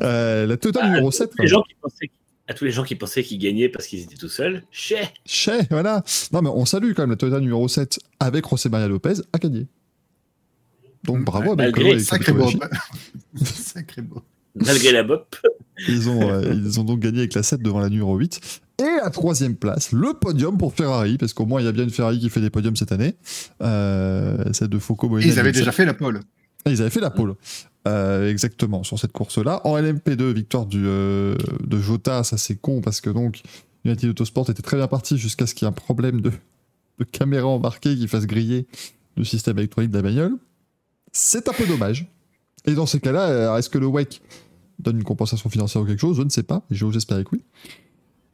Euh, la Toyota numéro 7. Les gens qui pensaient à tous les gens qui pensaient qu'ils gagnaient parce qu'ils étaient tout seuls. Chez Chez, voilà. Non, mais on salue quand même la Toyota numéro 7 avec José Maria Lopez à gagner. Donc bravo à Malgré, Sacré beau. Sacré beau. Malgré la bop. Ils ont, euh, ils ont donc gagné avec la 7 devant la numéro 8. Et à troisième place, le podium pour Ferrari, parce qu'au moins il y a bien une Ferrari qui fait des podiums cette année. Euh, celle de Foucault Ils avaient déjà fait la pole. Ah, ils avaient fait la pole. Euh, exactement, sur cette course-là. En LMP2, victoire du, euh, de Jota, ça c'est con parce que donc United Autosport était très bien parti jusqu'à ce qu'il y ait un problème de, de caméra embarquée qui fasse griller le système électronique de la bagnole. C'est un peu dommage. Et dans ces cas-là, est-ce que le WEC donne une compensation financière ou quelque chose? Je ne sais pas, j'ose espérer que oui.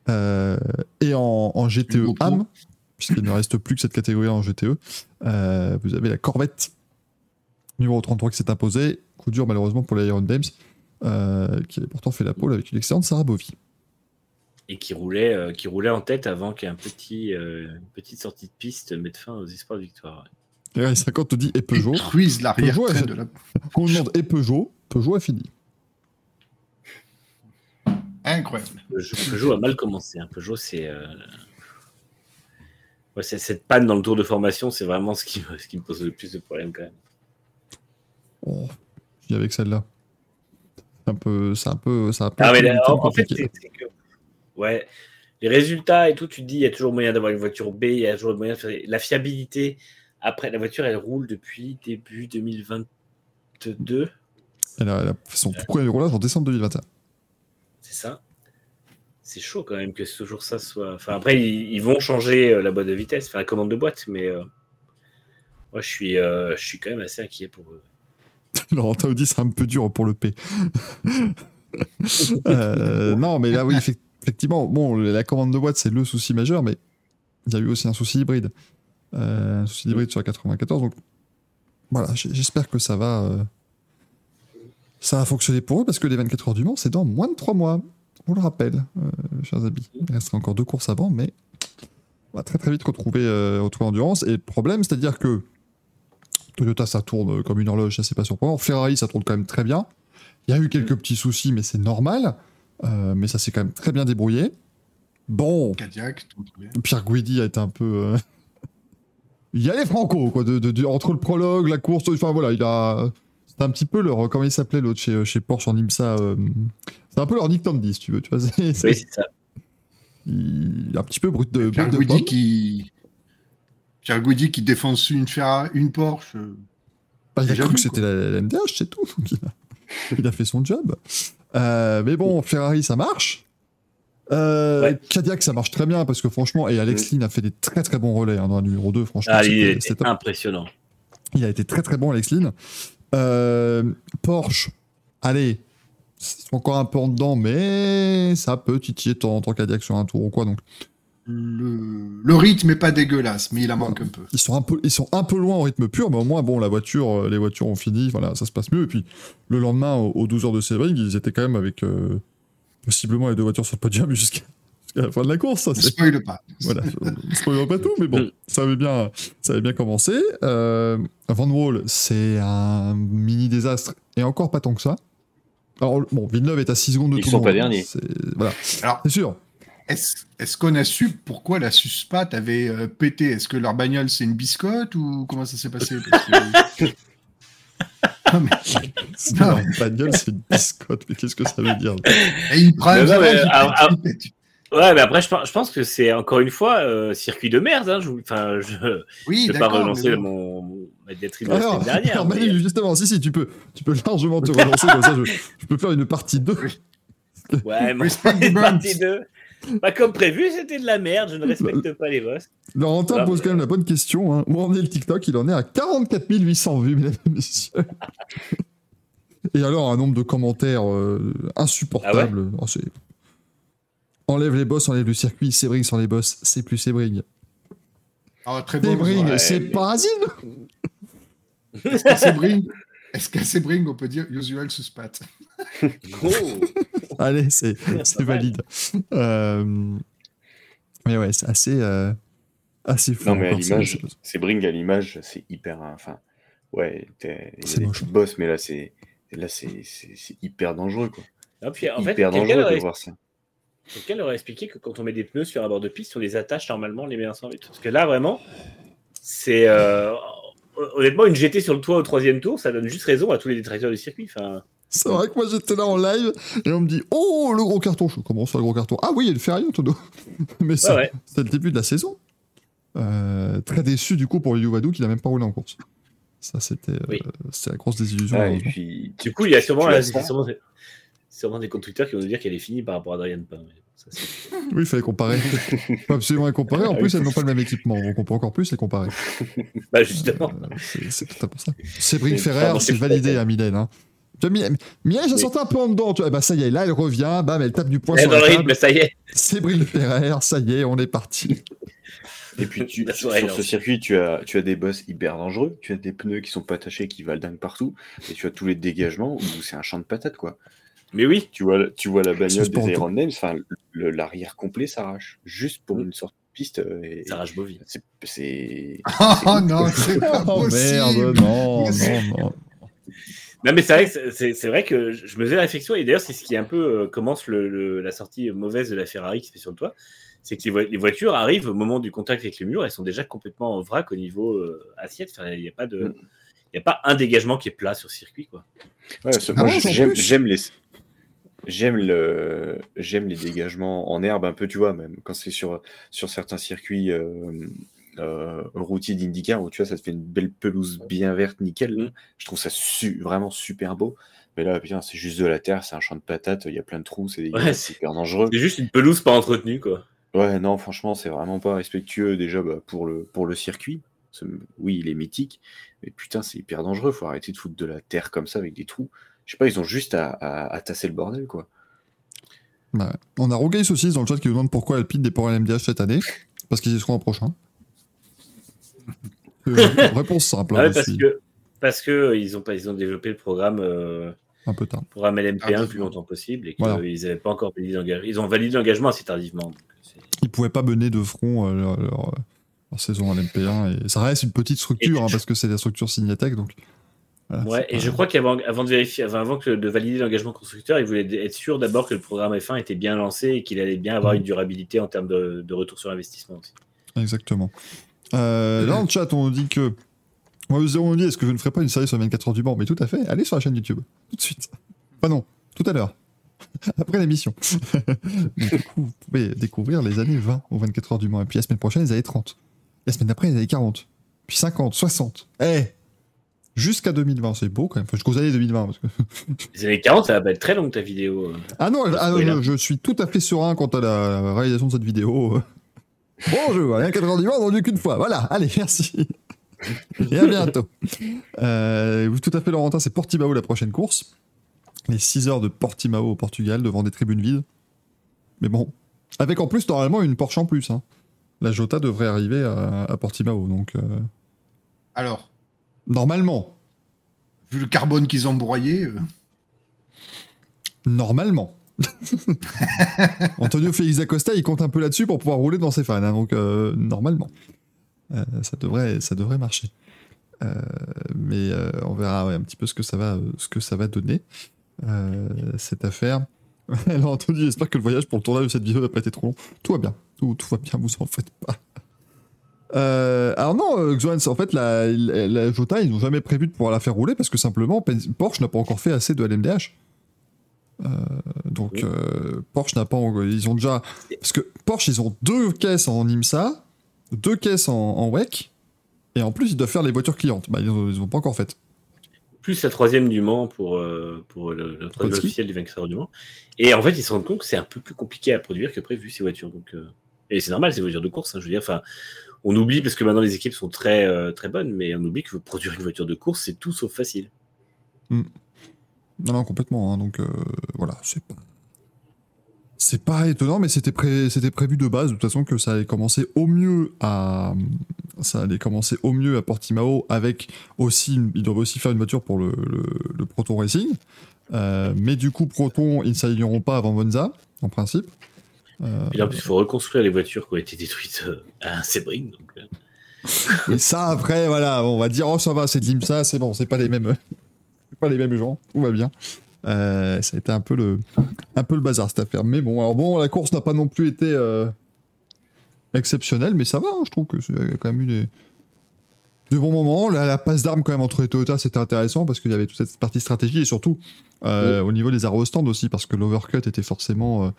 Euh, et en, GTE AM, puisqu'il ne reste plus que cette catégorie en GTE, euh, vous avez la Corvette numéro 33 qui s'est imposée. Coup dur malheureusement pour l'Iron Dames, euh, qui avait pourtant fait la pole avec une excellente Sarah Bovy. Et qui roulait, qui roulait en tête avant qu'un petit, une petite sortie de piste mette fin aux espoirs de victoire. Et 50 te dit et Peugeot. l'arrière de la... On demande et Peugeot, Peugeot a fini. Incroyable. Peugeot a mal commencé. Hein. Peugeot, euh, c'est. cette panne dans le tour de formation, c'est vraiment ce qui, ce qui me pose le plus de problèmes quand même. Oh, je avec celle-là. C'est un peu. C'est un peu. Ça ah, en, fait, c'est que. Ouais. Les résultats et tout, tu te dis, il y a toujours moyen d'avoir une voiture B, il y a toujours moyen de faire. La fiabilité. Après, la voiture, elle roule depuis début 2022. Elle a, elle a son premier roulage en décembre 2021 c'est ça. c'est chaud quand même que toujours ça soit. Enfin, après, ils, vont changer euh, la boîte de vitesse, faire la commande de boîte, mais euh, moi, je suis, je suis quand même assez inquiet pour eux. Laurentin dit c'est un peu dur pour le P. non, mais là, oui, effectivement, bon, la commande de boîte, c'est le souci majeur, mais il y a eu aussi un souci hybride. Un souci hybride sur la 94, donc voilà, j'espère que ça va, euh, ça va fonctionner pour eux parce que les 24 heures du Mans, c'est dans moins de 3 mois. On le rappelle, euh, chers amis. Il restera encore deux courses avant, mais on va très très vite retrouver, euh, retrouver Endurance. Et le problème, c'est-à-dire que Toyota, ça tourne comme une horloge, ça c'est pas surprenant. Ferrari, ça tourne quand même très bien. Il y a eu quelques petits soucis, mais c'est normal. mais ça s'est quand même très bien débrouillé. Bon. Cadillac, Pierre Guidi a été un peu il y a les Franco, quoi, de, entre le prologue, la course, enfin voilà, il a. C'est un petit peu leur. Comment il s'appelait l'autre chez, chez Porsche en IMSA euh, C'est un peu leur Nick Tandy, si tu veux. Tu vois, oui, c'est ça. Il un petit peu brut de. Pierre Guidi qui. Pierre qui défonce une, Ferrari, une Porsche. Bah, il a cru que c'était la, MDH, c'est tout. il, a, fait son job. Euh, mais bon, Ferrari, ça marche. Euh, Cadillac, ça marche très bien parce que franchement, et Alex mm. Lynn a fait des très très bons relais hein, dans la numéro 2, franchement. Ah, il impressionnant. Il a été très très bon, Alex Lynn. Euh, Porsche, allez, c'est encore un peu en dedans, mais ça peut titiller tant Cadillac sur un tour ou quoi. Donc. Le, rythme est pas dégueulasse, mais il en manque un peu. Ils sont un peu, ils sont un peu loin au rythme pur, mais au moins, bon, la voiture, euh, les voitures ont fini, voilà, ça se passe mieux. Et puis, le lendemain, aux 12 heures de Sebring, ils étaient quand même avec possiblement les deux voitures sur le podium jusqu'à la fin de la course. Ça, ne spoil pas. Voilà, ne spoil pas tout, mais bon, ça avait bien, ça avait bien commencé. Euh, Van Wall, c'est un mini désastre, et encore pas tant que ça. Alors, bon, Villeneuve est à 6 secondes de Ils tout sont pas derniers. Voilà, c'est sûr. Est-ce qu'on a su pourquoi la Suspat avait euh, pété? Est-ce que leur bagnole c'est une biscotte ou comment ça s'est passé? non, mais... non. bagnole, c'est une biscotte, mais qu'est-ce que ça veut dire Et il prend Ouais, mais après, je, je pense que c'est encore une fois euh, circuit de merde. Hein. Je, enfin, je oui, vais pas relancer mon, ma diatribe de la semaine dernière. Alors, mais... justement, si, si, tu peux, tu peux largement te relancer comme ça. Je, je, peux faire une partie 2. Ouais, mais une partie 2. Pas comme prévu, c'était de la merde, je ne respecte pas les boss. Laurentin pose quand même la bonne question. Hein. Où en est le TikTok? Il en est à 44 800 vues, mesdames et messieurs. et alors, un nombre de commentaires euh, insupportables. Ah oh, enlève les boss, enlève le circuit, Sebring sans les boss, c'est plus Sebring. Ah, très Sebring, c'est Parasine Est-ce qu'à Sebring, est-ce qu'à Sebring, on peut dire usual suspat oh. Allez, c'est valide. Euh, mais ouais, c'est assez, euh, assez fou. Non, mais à l'image, c'est Bring à l'image, c'est hyper. Enfin, ouais, c'est moche. Boss, mais là, c'est là, c'est hyper dangereux, quoi. Non, puis, en hyper fait, dangereux de voir ça. Quelqu'un leur a expliqué que quand on met des pneus sur un bord de piste, on les attache normalement, on les met ensemble. Parce que là, vraiment, c'est. Euh, honnêtement, une GT sur le toit au troisième tour, ça donne juste raison à tous les détracteurs du circuit. Enfin, c'est vrai que moi j'étais là en live et on me dit Oh le gros carton. Je commence sur le gros carton. Ah oui, il y a le Ferrari au tonneau. Mais c'est le début de la saison. Euh, très déçu du coup pour Vadou qui n'a même pas roulé en course. Ça c'était euh, la grosse désillusion. puis, du coup, il y a sûrement, sûrement, des comptes Twitter qui vont nous dire qu'elle est finie par rapport à Adrian Pain. oui, il fallait comparer. absolument les comparer. En plus, elles n'ont pas le même équipement, donc on peut encore plus les comparer. bah, justement. Euh, c'est tout à fait ça. Cédric Ferrer, c'est validé à Mylène. Hein. Miel, j'ai senti un peu en dedans. Tu vois. Bah, ça y est, là, elle revient. Bam, elle tape du poing sur dans le rythme, ça y est. C'est Bril Ferrer, ça y est, on est parti. Et puis, tu, sur, ce circuit, tu as, tu as des boss hyper dangereux. Tu as des pneus qui sont pas attachés, qui valent dingue partout. Et tu as tous les dégagements où c'est un champ de patates, quoi. Mais oui. Tu vois, tu vois la bagnole des Iron Names, enfin, l'arrière complet s'arrache. Juste pour une sorte de piste. Euh, et, ça arrache bovine. C'est. Oh non, c'est pas oh, merde, non, non, non. Non, mais c'est vrai, que c'est vrai que je me faisais la réflexion, et d'ailleurs, c'est ce qui un peu euh, commence le, la sortie mauvaise de la Ferrari qui se fait sur le toit. C'est que les, voitures arrivent au moment du contact avec le mur, elles sont déjà complètement en vrac au niveau euh, assiette. il n'y a pas de. Mm. Il a pas un dégagement qui est plat sur circuit. Quoi. Ouais, moi, j'aime les, j'aime le j'aime les dégagements en herbe un peu tu vois même quand c'est sur sur certains circuits euh, euh, routier d'IndyCar où tu vois, ça te fait une belle pelouse bien verte, nickel. Mm. Je trouve ça vraiment super beau. Mais là, putain, c'est juste de la terre, c'est un champ de patates, il y a plein de trous, c'est Ouais, dangereux. C'est juste une pelouse pas entretenue, quoi. Ouais, non, franchement, c'est vraiment pas respectueux déjà bah, pour, le, pour le circuit. Oui, il est mythique, mais putain, c'est hyper dangereux. Faut arrêter de foutre de la terre comme ça avec des trous. Je sais pas, ils ont juste à, à- à tasser le bordel, quoi. Bah ouais. On a Rogueil Saucisse dans le chat qui nous demande pourquoi Alpine dépend à LMDH cette année. Parce qu'ils y seront en prochain. Euh, réponse simple. Ah hein, ouais, parce que parce que euh, ils ont pas ils ont développé le programme euh, Un peu tard. programme LMP1 le plus longtemps possible et qu'ils Voilà. n'avaient pas encore validé l'engagement. Ils ont validé l'engagement assez tardivement. Ils pouvaient pas mener de front euh, leur, leur- leur saison à l'MP1. Et ça reste une petite structure, Et- hein, parce que c'est la structure Signatech. Donc, voilà, Ouais, et je crois qu'avant avant de vérifier, avant, avant que de valider l'engagement constructeur, ils voulaient être sûrs d'abord que le programme F1 était bien lancé et qu'il allait bien avoir Mhm. une durabilité en termes de, de retour sur investissement aussi. Exactement. Euh, dans le chat, on nous dit que. Moi, Zéro nous dit est-ce que je ne ferai pas une série sur 24 heures du Mans? Mais tout à fait, allez sur la chaîne YouTube, tout de suite. Enfin, non, tout à l'heure. Après l'émission. Du coup, vous pouvez découvrir les années 20 aux 24 heures du Mans. Et puis la semaine prochaine, les années 30. La semaine d'après, les années 40. Puis 50, 60. Eh Jusqu'à 2020, c'est beau quand même. Enfin, jusqu'aux années 2020. Parce que... Les années 40, ça va pas être très long ta vidéo. euh. Ah non, ah, je, je suis tout à fait serein quant à la réalisation de cette vidéo. Bonjour, rien 4 heures du Mans, vendu qu'une fois. Voilà, allez, merci. Et à bientôt. Euh, tout à fait, Laurentin, c'est Portimao la prochaine course. Les 6 heures de Portimao au Portugal devant des tribunes vides. Mais bon, avec en plus normalement une Porsche en plus. hein. La Jota devrait arriver à, à Portimao, donc euh, Alors, normalement, vu le carbone qu'ils ont broyé, euh, Normalement. Antonio Félix Acosta, il compte un peu là-dessus pour pouvoir rouler devant ses fans. hein, donc, euh, normalement. Euh, ça, devrait, ça devrait marcher. Euh, mais on verra ouais, un petit peu ce que ça va, ce que ça va donner, cette affaire. Alors, Anthony, j'espère que le voyage pour le tournage de cette vidéo n'a pas été trop long. Tout va bien. Tout, tout va bien, vous en faites pas. Euh, alors non, euh, Xoan, en fait, la, la, la Jota, ils n'ont jamais prévu de pouvoir la faire rouler parce que simplement, Porsche n'a pas encore fait assez de LMDH. Euh, donc Oui. euh, Porsche n'a pas, ils ont déjà, parce que Porsche, ils ont deux caisses en IMSA, deux caisses en, en WEC, et en plus ils doivent faire les voitures clientes. Bah, ils n'ont pas encore fait. Plus la troisième du Mans pour, euh, pour le, le troisième officiel du vainqueur du Mans. Et en fait, ils se rendent compte que c'est un peu plus compliqué à produire que prévu ces voitures. Donc, euh, Et c'est normal, ces voitures de course. hein, je veux dire, enfin, on oublie parce que maintenant les équipes sont très euh, très bonnes, mais on oublie que produire une voiture de course, c'est tout sauf facile. Non, non, complètement. hein, donc euh, voilà, c'est pas. Étonnant, mais c'était pré- prévu de base, de toute façon, que ça allait commencer au mieux à. Ça allait commencer au mieux à Portimao, avec aussi. Ils doivent aussi faire une voiture pour le, Proton Racing. Euh, mais du coup, Proton, ils ne s'aligneront pas avant Monza, en principe. Euh, Et là, en plus, il faut reconstruire les voitures qui ont été détruites euh, à Sebring. Donc, euh, Et ça, après, voilà, on va dire, oh, ça va, c'est de l'IMSA, c'est bon, c'est pas les mêmes, pas les mêmes gens, tout va bien. Euh, ça a été un peu le, un peu le bazar cette affaire. Mais bon, alors bon, la course n'a pas non plus été euh, exceptionnelle, mais ça va, hein, je trouve que c'est il y a quand même eu des, des bons moments. La, la passe d'armes quand même entre les Toyota, c'était intéressant parce qu'il y avait toute cette partie stratégie et surtout euh, au niveau des arrêts au stand aussi, parce que l'overcut était forcément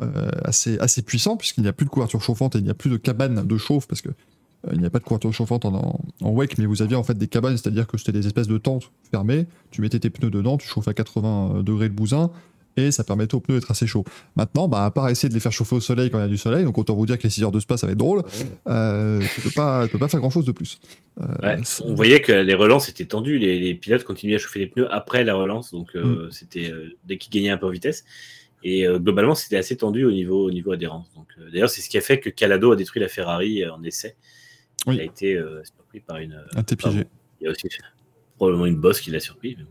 euh, euh, assez, assez puissant puisqu'il n'y a plus de couverture chauffante et il n'y a plus de cabane de chauffe parce que euh, il n'y a pas de couverture chauffante en, en, en WEC, mais vous aviez en fait des cabanes, c'est-à-dire que c'était des espèces de tentes fermées. Tu mettais tes pneus dedans, tu chauffais à 80 degrés le bousin, et ça permettait aux pneus d'être assez chauds. Maintenant, bah, à part essayer de les faire chauffer au soleil quand il y a du soleil, donc autant vous dire que les 6 heures de spa, ça va être drôle, euh, tu peux pas, tu peux pas faire grand-chose de plus. Euh, ouais, on voyait que les relances étaient tendues. Les, les pilotes continuaient à chauffer les pneus après la relance. Donc, Mm. euh, c'était euh, dès qu'ils gagnaient un peu en vitesse. Et euh, globalement, c'était assez tendu au niveau, au niveau adhérence. Donc, euh, D'ailleurs, c'est ce qui a fait que Calado a détruit la Ferrari euh, en essai. Oui. Il a été euh, surpris par une. Un piégé. Il y a aussi probablement une bosse qui l'a surpris. mais.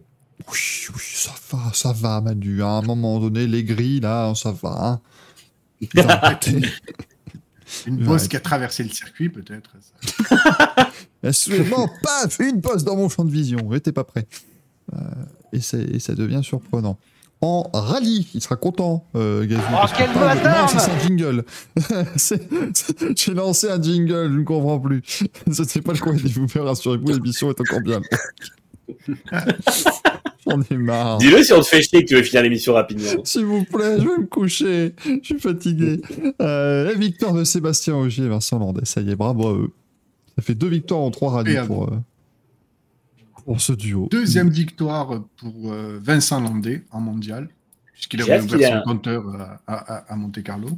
Oui, oui, ça va, ça va, Manu. À un moment donné, les grilles, là, ça va. hein. Une Ouais. bosse qui a traversé le circuit, peut-être. soudainement, paf, une poste dans mon champ de vision. J'étais pas prêt. Euh, et, c'est- et ça devient surprenant. En rallye, il sera content, euh, Gazou. Oh, quel bâtard Non, c'est un jingle. J'ai lancé un jingle, je ne comprends plus. Ce n'est pas le coin de vous faire, rassurez-vous, l'émission est encore bien. J'en ai marre. Dis-le si on te fait chier que tu veux finir l'émission rapidement. S'il vous plaît, je vais me coucher. Je suis fatigué. Euh, la victoire de Sébastien Ogier et Vincent Landais. Ça y est, bravo à eux. Ça fait deux victoires en trois rallyes pour, euh, Pour ce duo. Deuxième victoire pour euh, Vincent Landais en mondial, puisqu'il a J'ai hâte ouvert qu'il son a- compteur à, à- à Monte Carlo.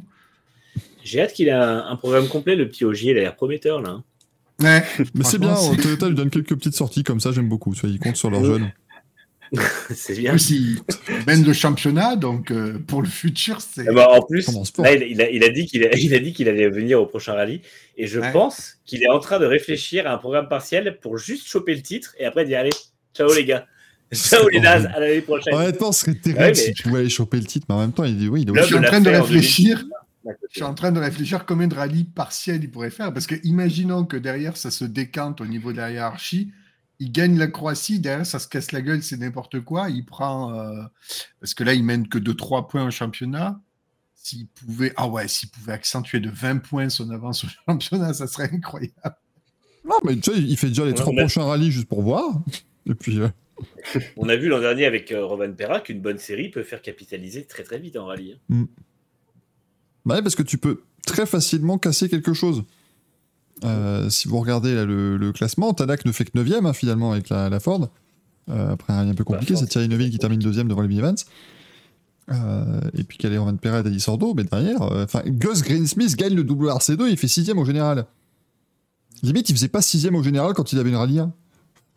J'ai hâte qu'il ait un, un programme complet, le petit Ogier, il a l'air prometteur là. hein. Ouais, Mais c'est bien, franchement, Toyota lui donne quelques petites sorties comme ça, j'aime beaucoup. Tu vois, ils comptent sur leurs jeunes. c'est bien. Aussi, il mène le championnat, donc euh, pour le futur, c'est. Ah bah, en plus, là, il, a, il a dit qu'il a- il a dit qu'il allait venir au prochain rallye. Et je Ouais. pense qu'il est en train de réfléchir à un programme partiel pour juste choper le titre et après dire allez, ciao les gars. Ciao les nazes, à l'année prochaine. Honnêtement, ce serait terrible Ouais, mais- si tu pouvais aller choper le titre, mais en même temps, il dit oui, il est je suis en train de réfléchir. 2010. Je suis en train de réfléchir combien de rallyes partiels il pourrait faire. Parce que imaginons que derrière, ça se décante au niveau de la hiérarchie. Il gagne la Croatie, derrière, ça se casse la gueule, c'est n'importe quoi. Il prend. euh, Parce que là, il mène que de 3 points au championnat. S'il pouvait. Ah ouais, s'il pouvait accentuer de 20 points son avance au championnat, ça serait incroyable. Non, mais tu sais, il fait déjà les On a- trois a- prochains rallyes juste pour voir. Et puis, euh, On a vu l'an dernier avec euh, Rovan Perra qu'une bonne série peut faire capitaliser très très vite en rallye. hein. bah ouais, parce que tu peux très facilement casser quelque chose. Euh, si vous regardez là, le, le classement, Tanak ne fait que 9ème finalement avec la, la Ford. Euh, après un rallye un peu compliqué, Bah, c'est Thierry Neuville qui termine deuxième devant les Evans. Euh, et puis Calais Roman Perez et Sordo, mais derrière, euh, enfin Gus Greensmith gagne le WRC2, il fait sixième au général. Limite, il faisait pas sixième au général quand il avait une rallye 1.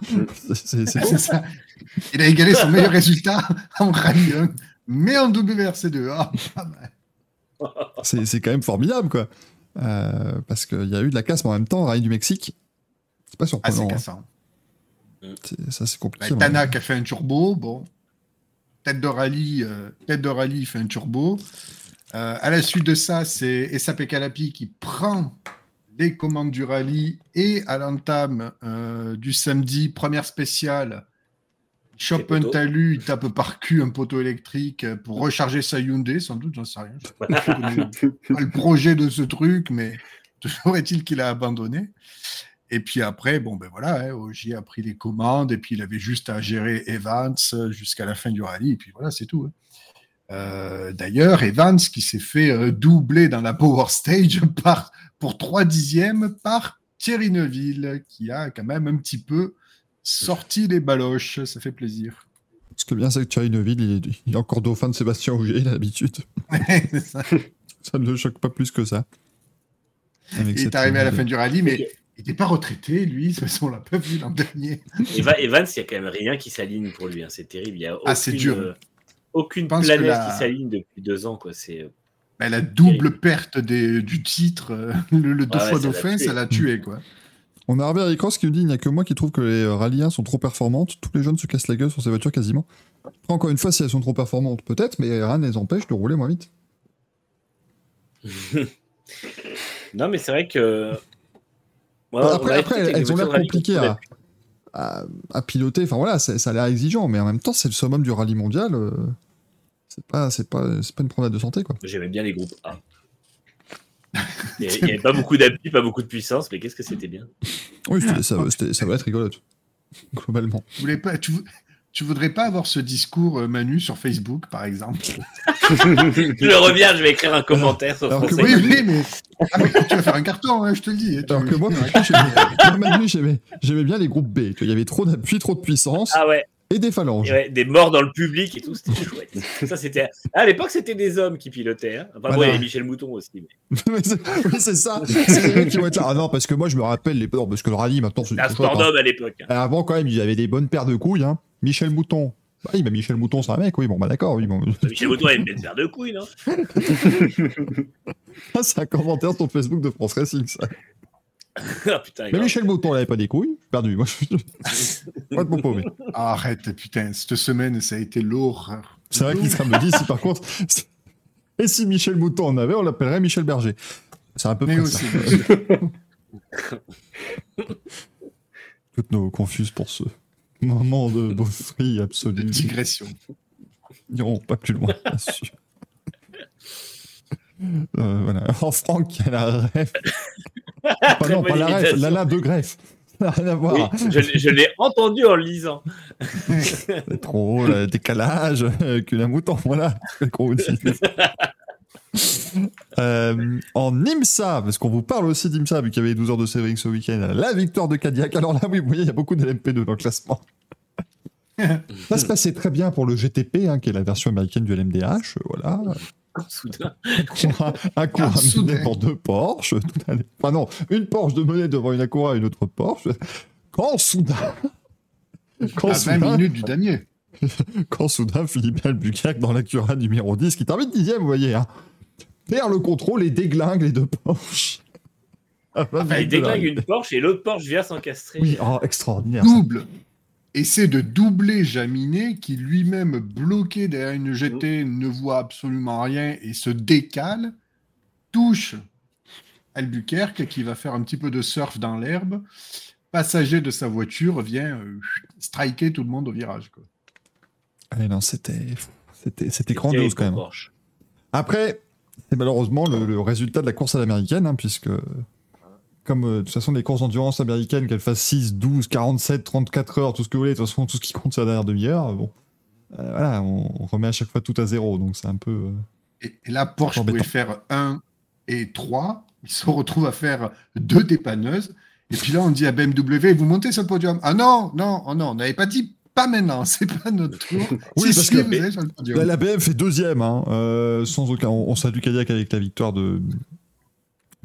C'est- c'est- c'est ça. Il a égalé son meilleur résultat en rallye 1, mais en WRC2. Ah, pas mal. c'est c'est quand même formidable, quoi. Euh, parce qu'il y a eu de la casse, mais en même temps, Rallye du Mexique, c'est pas Ah, c'est surprenant. hein. cassant. C'est- ça, c'est compliqué. Bah, ouais. Tanak a fait un turbo, bon. Tête de rallye, euh, tête de rallye fait un turbo. Euh, à la suite de ça, c'est SAP Calapi qui prend les commandes du rallye et à l'entame euh, du samedi, première spéciale, chope un talus, il tape par cul un poteau électrique euh, pour recharger sa Hyundai, sans doute, j'en sais rien. Je sais pas, le projet de ce truc, mais toujours est-il qu'il a abandonné. Et puis après, bon, ben voilà, hein, Ogier a pris les commandes et puis il avait juste à gérer Evans euh, jusqu'à la fin du rallye. Et puis voilà, c'est tout. hein. Euh, D'ailleurs, Evans qui s'est fait euh, doubler dans la Power Stage par, pour 3 dixièmes par Thierry Neuville, qui a quand même un petit peu sorti les baloches. Ça fait plaisir. Ce que bien, c'est que Neuville, il est, il est encore dauphin de Sébastien Ogier, il a l'habitude. C'est ça. Ça ne le choque pas plus que ça. Avec il est arrivé à la fin du rallye, mais il n'était pas retraité, lui. De toute façon, on l'a pas vu l'an dernier. Eva- Evans, il n'y a quand même rien qui s'aligne pour lui. hein. C'est terrible. Il n'y a aucune, Ah, c'est dur. euh, aucune planète la- qui s'aligne depuis deux ans. Quoi. C'est, euh, Ben, la double perte des- du titre, euh, le, le deux Ouais, fois dauphin, ça l'a tué, quoi. On a Hervé Harry-Cross qui nous dit il n'y a que moi qui trouve que les euh, rallyes 1 sont trop performantes. Tous les jeunes se cassent la gueule sur ces voitures quasiment. Après, encore une fois, si elles sont trop performantes, peut-être, mais rien ne les empêche de rouler moins vite. Non, mais c'est vrai que. On après, après, elles ont l'air compliquées à, à, à piloter. Enfin voilà, ça a l'air exigeant, mais en même temps, c'est le summum du rallye mondial. euh, c'est pas, c'est pas, c'est pas une promenade de santé, quoi. J'aimais bien les groupes A. Il n'y avait pas beaucoup d'appui, pas beaucoup de puissance, mais qu'est-ce que c'était bien. Oui, c'était- ça, va être rigolote, globalement. Vous voulez pas, tu, tu voudrais pas avoir ce discours, euh, Manu, sur Facebook, par exemple? Je le reviens, je vais écrire un commentaire sur alors que. Oui, oui, mais, ah, mais tu vas faire un carton, hein, je te le dis. Tu- Alors que moi, j'aimais bien les groupes B. Il y avait trop d'appui, trop de puissance Ah ouais, et des phalanges. et ouais, des morts dans le public et tout, c'était chouette. Ça, c'était... À l'époque, c'était des hommes qui pilotaient. Hein. Enfin, bon, il y avait Michel Mouton aussi. mais- Mais c'est- oui, c'est ça. C'est les mecs qui vont être là. Ah non, parce que moi, je me rappelle les. Non, parce que le rallye, maintenant, c'est. Un sport d'homme à l'époque. hein. Avant, quand même, il y avait des bonnes paires de couilles. Hein. Michel Mouton. Bah oui, mais Michel Mouton, c'est un mec, oui, bon, bah d'accord, oui, bon. Michel Mouton avait une belle paire de couilles, non? Ah, c'est un commentaire sur Facebook de France Racing, ça. Ah putain, Mais. Michel Mouton, il avait pas des couilles. Perdu, moi, je Pas de. Ah, arrête, putain, cette semaine, ça a été l'horreur. C'est vrai qu'Isra me dit, si par contre. Et si Michel Mouton en avait, on l'appellerait Michel Berger. C'est un peu Mais près aussi. ça. Toutes nos confuses pour ce moment de beaufrie De absolue. digression. n'iront pas plus loin là-dessus. Euh, voilà. En Franck, qui a la ref. Non, pas la ref, imitation. la la de greffe. Rien à Oui, voir. je, je l'ai entendu en le lisant. C'est trop le décalage euh, que la mouton. Voilà. C'est gros aussi. Euh, en IMSA, parce qu'on vous parle aussi d'IMSA, vu qu'il y avait 12 heures de Séverine ce week-end, la victoire de Cadillac. Alors là, oui, vous voyez, il y a beaucoup de LMP2 dans le classement. Ça se passait très bien pour le GTP, hein, qui est la version américaine du LMDH. Voilà. Soudain. un Acura Ah, soudain. pour deux Porsche. Tout allait- Enfin non, une Porsche de monnaie devant une Acura et une autre Porsche. Quand soudain, quand À 20 soudain, minutes du dernier. quand soudain Philippe Albuquerque dans l'Acura numéro 10, qui termine dixième, vous voyez, hein, perd le contrôle et déglingue les deux Porsche. Vingt Enfin, il de déglingue une Porsche et l'autre Porsche vient s'encastrer. Oui, oh, extraordinaire. ça. Essaie de doubler Jaminet, qui lui-même, bloqué derrière une GT, ne voit absolument rien et se décale. Touche Albuquerque, qui va faire un petit peu de surf dans l'herbe. Passager de sa voiture vient euh, striker tout le monde au virage. quoi. Ah, non, c'était, c'était, grandiose quand même. Porsche. Après, c'est malheureusement le, le résultat de la course à l'américaine, hein, puisque comme euh, de toute façon les courses d'endurance américaines, qu'elles fassent 6, 12, 47, 34 heures, tout ce que vous voulez, de toute façon tout ce qui compte c'est la dernière demi-heure, bon, euh, voilà, on, on remet à chaque fois tout à zéro, donc c'est un peu... euh, Et, et là, Porsche pouvait faire 1 et 3. Il se retrouve à faire deux dépanneuses. Et puis là, on dit à BMW, vous montez sur le podium. Ah non, non, oh non, on n'avait pas dit pas maintenant, c'est pas notre tour. Oui, Si, parce si, que- vous allez sur le podium. La, BM fait deuxième, hein, euh, sans aucun... On, on salue Cadillac avec la victoire de,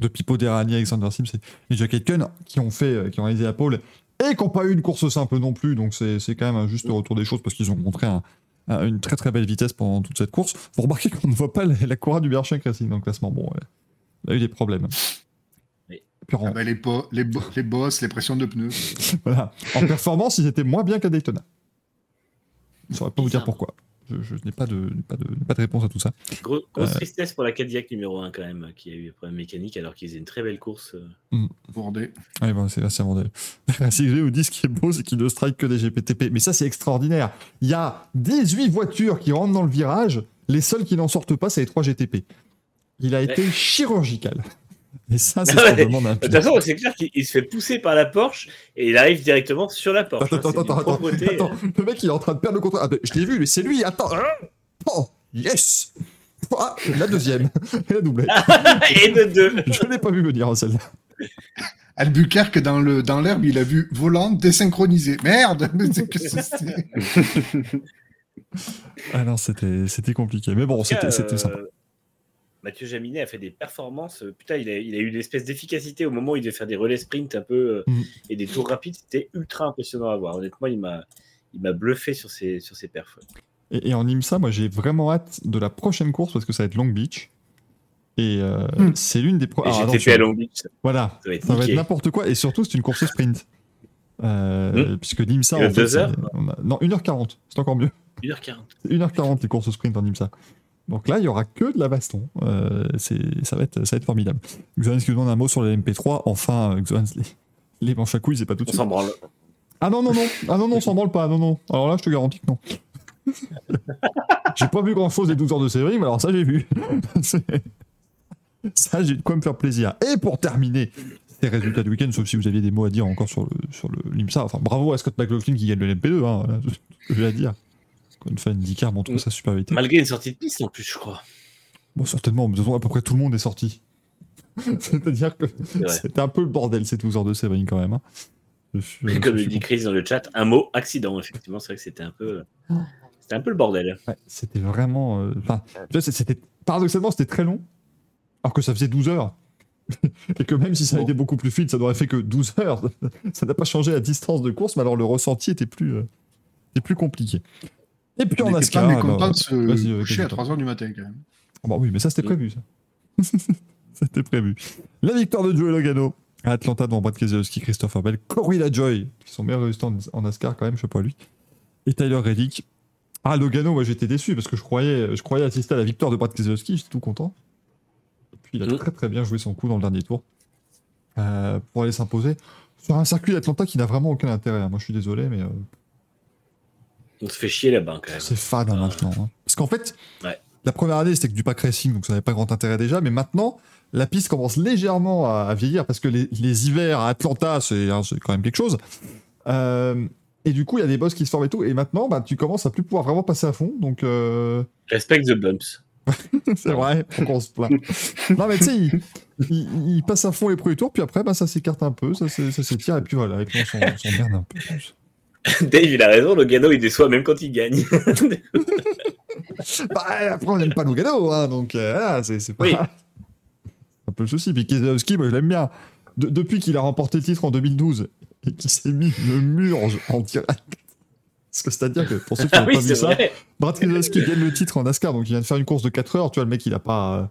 de Pipo Derani, Alexander Sims et, et Jack Aitken, qui ont fait, euh, qui ont réalisé la pole, et qui n'ont pas eu une course simple non plus, donc c'est c'est quand même un juste retour des choses, parce qu'ils ont montré un- un- une très très belle vitesse pendant toute cette course. Vous remarquez qu'on ne voit pas la, la Cora du Berchenk Racing dans le classement. Bon, ouais, il a eu des problèmes. Oui. Puis Ah bah, les, po- les, bo- les bosses, les pressions de pneus. voilà. en performance, ils étaient moins bien qu'à Daytona. Je ne saurais pas vous dire pourquoi. Je, je n'ai pas de, pas, de, pas de réponse à tout ça. Gros- grosse Euh. tristesse pour la Cadillac numéro 1 quand même, qui a eu des problèmes mécaniques alors qu'ils faisaient une très belle course. euh. Bourdé. Ouais, bon, c'est Bastien Vandel. CG vous dit ce qui est beau, c'est qu'il ne strike que des GPTP. Mais ça, c'est extraordinaire. Il y a 18 voitures qui rentrent dans le virage. Les seuls qui n'en sortent pas, c'est les 3 GTP. Il a été chirurgical. Et ça, c'est Ouais. ce qu'on demande à un De toute façon, c'est clair qu'il il se fait pousser par la Porsche et il arrive directement sur la Porsche. Attends, hein, attends, attends, attends. Le mec, il est en train de perdre le contrôle. Ah, ben, je l'ai vu, mais c'est lui. Attends. Oh, yes. Ah, la deuxième. Et la doublette. et de deux. Je l'ai pas vu venir, hein, celle-là. Albuquerque, dans le dans l'herbe, il a vu volant désynchronisé. Merde mais c'est que c'est- c'est- Ah non, c'était c'était compliqué. Mais bon, c'était c'était euh, sympa. Mathieu Jaminet a fait des performances. euh, Putain, il a, il a eu une espèce d'efficacité au moment où il devait faire des relais sprint un peu euh, Mm. et des tours rapides. C'était ultra impressionnant à voir. Honnêtement, il m'a, il m'a bluffé sur ses, sur ses perfs. ouais. Et, et en IMSA, moi j'ai vraiment hâte de la prochaine course parce que ça va être Long Beach. Et euh, Hmm. c'est l'une des pro- Ah, attention. à Long Beach, ça Voilà, va être ça va être n'importe quoi. Et surtout, c'est une course sprint. Euh, Puisque l'IMSA, Il y a heures non, 1h40, c'est encore mieux. 1h40. C'est 1h40 les courses sprint en IMSA. Donc là, il y aura que de la baston. Euh, c'est- ça, va être, ça va être formidable. Xoan, demande un mot sur les MP3. Enfin, euh, Xoan, les, les manches à couilles, c'est pas tout de On suite. s'en branle. Ah non, non, non. Ah non, non, on s'en branle pas. Non, non. Alors là, je te garantis que non. j'ai pas vu grand chose des 12 heures de série, mais alors ça, j'ai vu. Ça, j'ai de quoi me faire plaisir. Et pour terminer ces résultats du week-end, sauf si vous aviez des mots à dire encore sur le, sur le l'IMSA. Enfin, bravo à Scott McLaughlin qui gagne le MP2. Hein, que j'ai à dire. Fois, IndyCar montre sa supériorité. Malgré une sortie de piste en plus, je crois. Bon, certainement, mais de toute façon, à peu près tout le monde est sorti. C'est-à-dire que c'était un peu le bordel ces 12 heures de Séverine quand même. hein. Je Comme le dit Chris dans le chat, un mot accident. Effectivement, c'est vrai que c'était un peu, c'était un peu le bordel. Ouais, c'était vraiment. euh, Enfin, c'était paradoxalement, c'était très long, alors que ça faisait 12 heures. Et que même si ça a été beaucoup plus fluide, ça n'aurait fait que 12 heures. Ça n'a pas changé la distance de course, mais alors le ressenti était plus, euh, était plus compliqué. Et puis On en était NASCAR. pas mécontent alors, de se vas-y, coucher à Kevin. 3h du matin quand même. Ah bah oui, mais ça c'était prévu, ça. c'était prévu. La victoire de Joey Logano à Atlanta devant Brad Keselowski, Christopher Bell, Corey LaJoy, qui sont meilleurs résultats en- NASCAR quand même, je sais pas lui, et Tyler Reddick. Ah, Logano, moi j'étais déçu parce que je croyais, je croyais assister à la victoire de Brad Keselowski, j'étais tout content. Et puis il a Mm. très très bien joué son coup dans le dernier tour euh, pour aller s'imposer sur un circuit d'Atlanta qui n'a vraiment aucun intérêt. hein. Moi je suis désolé, mais euh, On se fait chier là-bas quand même. c'est fade hein, Ah. maintenant. hein. Parce qu'en fait, Ouais. la première année c'était que du pack racing, donc ça n'avait pas grand intérêt déjà, mais maintenant la piste commence légèrement à, à vieillir parce que les, les hivers à Atlanta c'est hein, quand même quelque chose. Euh, et du coup il y a des boss qui se forment et tout, et maintenant bah, tu commences à plus pouvoir vraiment passer à fond, donc euh, Respect the bumps. c'est vrai, qu'on se plaint. non mais tu sais, il, il- il passe à fond les premiers tours, puis après bah, ça s'écarte un peu, ça, s'é- ça s'étire, et puis voilà, et puis on on s'emmerde un peu. Dave, il a raison, Logano, il déçoit même quand il gagne. bah, après, on n'aime pas Logano, hein, donc euh, c'est pas. Oui. un peu le souci. Puis Keselowski, moi, je l'aime bien. De- depuis qu'il a remporté le titre en 2012 et qu'il s'est mis le murge en direct. Parce que c'est-à-dire que pour ceux qui Ah n'ont oui, pas vu ça. Brad Keselowski gagne le titre en NASCAR, donc il vient de faire une course de 4 heures. Tu vois, le mec, il a pas.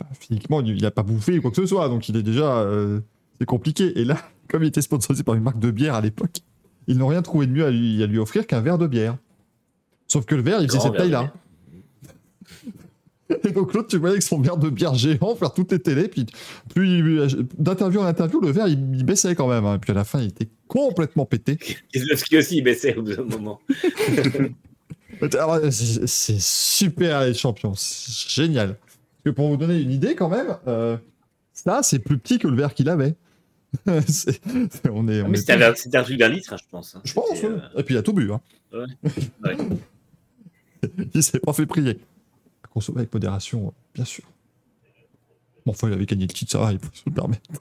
euh, physiquement, il a pas bouffé ou quoi que ce soit, donc il est déjà. euh, c'est compliqué. Et là, comme il était sponsorisé par une marque de bière à l'époque, ils n'ont rien trouvé de mieux à lui, à lui offrir qu'un verre de bière. Sauf que le verre, il faisait cette taille-là. Et donc l'autre, tu voyais avec son verre de bière géant faire toutes les télés, puis d'interview en interview, le verre il, il baissait quand même. hein. Et puis à la fin, il était complètement pété. Keselowski aussi, il baissait au bout d'un moment. C'est super les champions, c'est génial. Parce que pour vous donner une idée quand même, euh, ça c'est plus petit que le verre qu'il avait. C'est- on est, on Ah, Mais est c'était un, c'était un truc d'un litre, hein, je pense. hein. Je pense. Ouais. euh, Et puis il a tout bu. Hein. ouais. il s'est pas fait prier. Consommer avec modération, bien sûr. Bon, enfin, il avait gagné le titre, ça va, il peut se le permettre.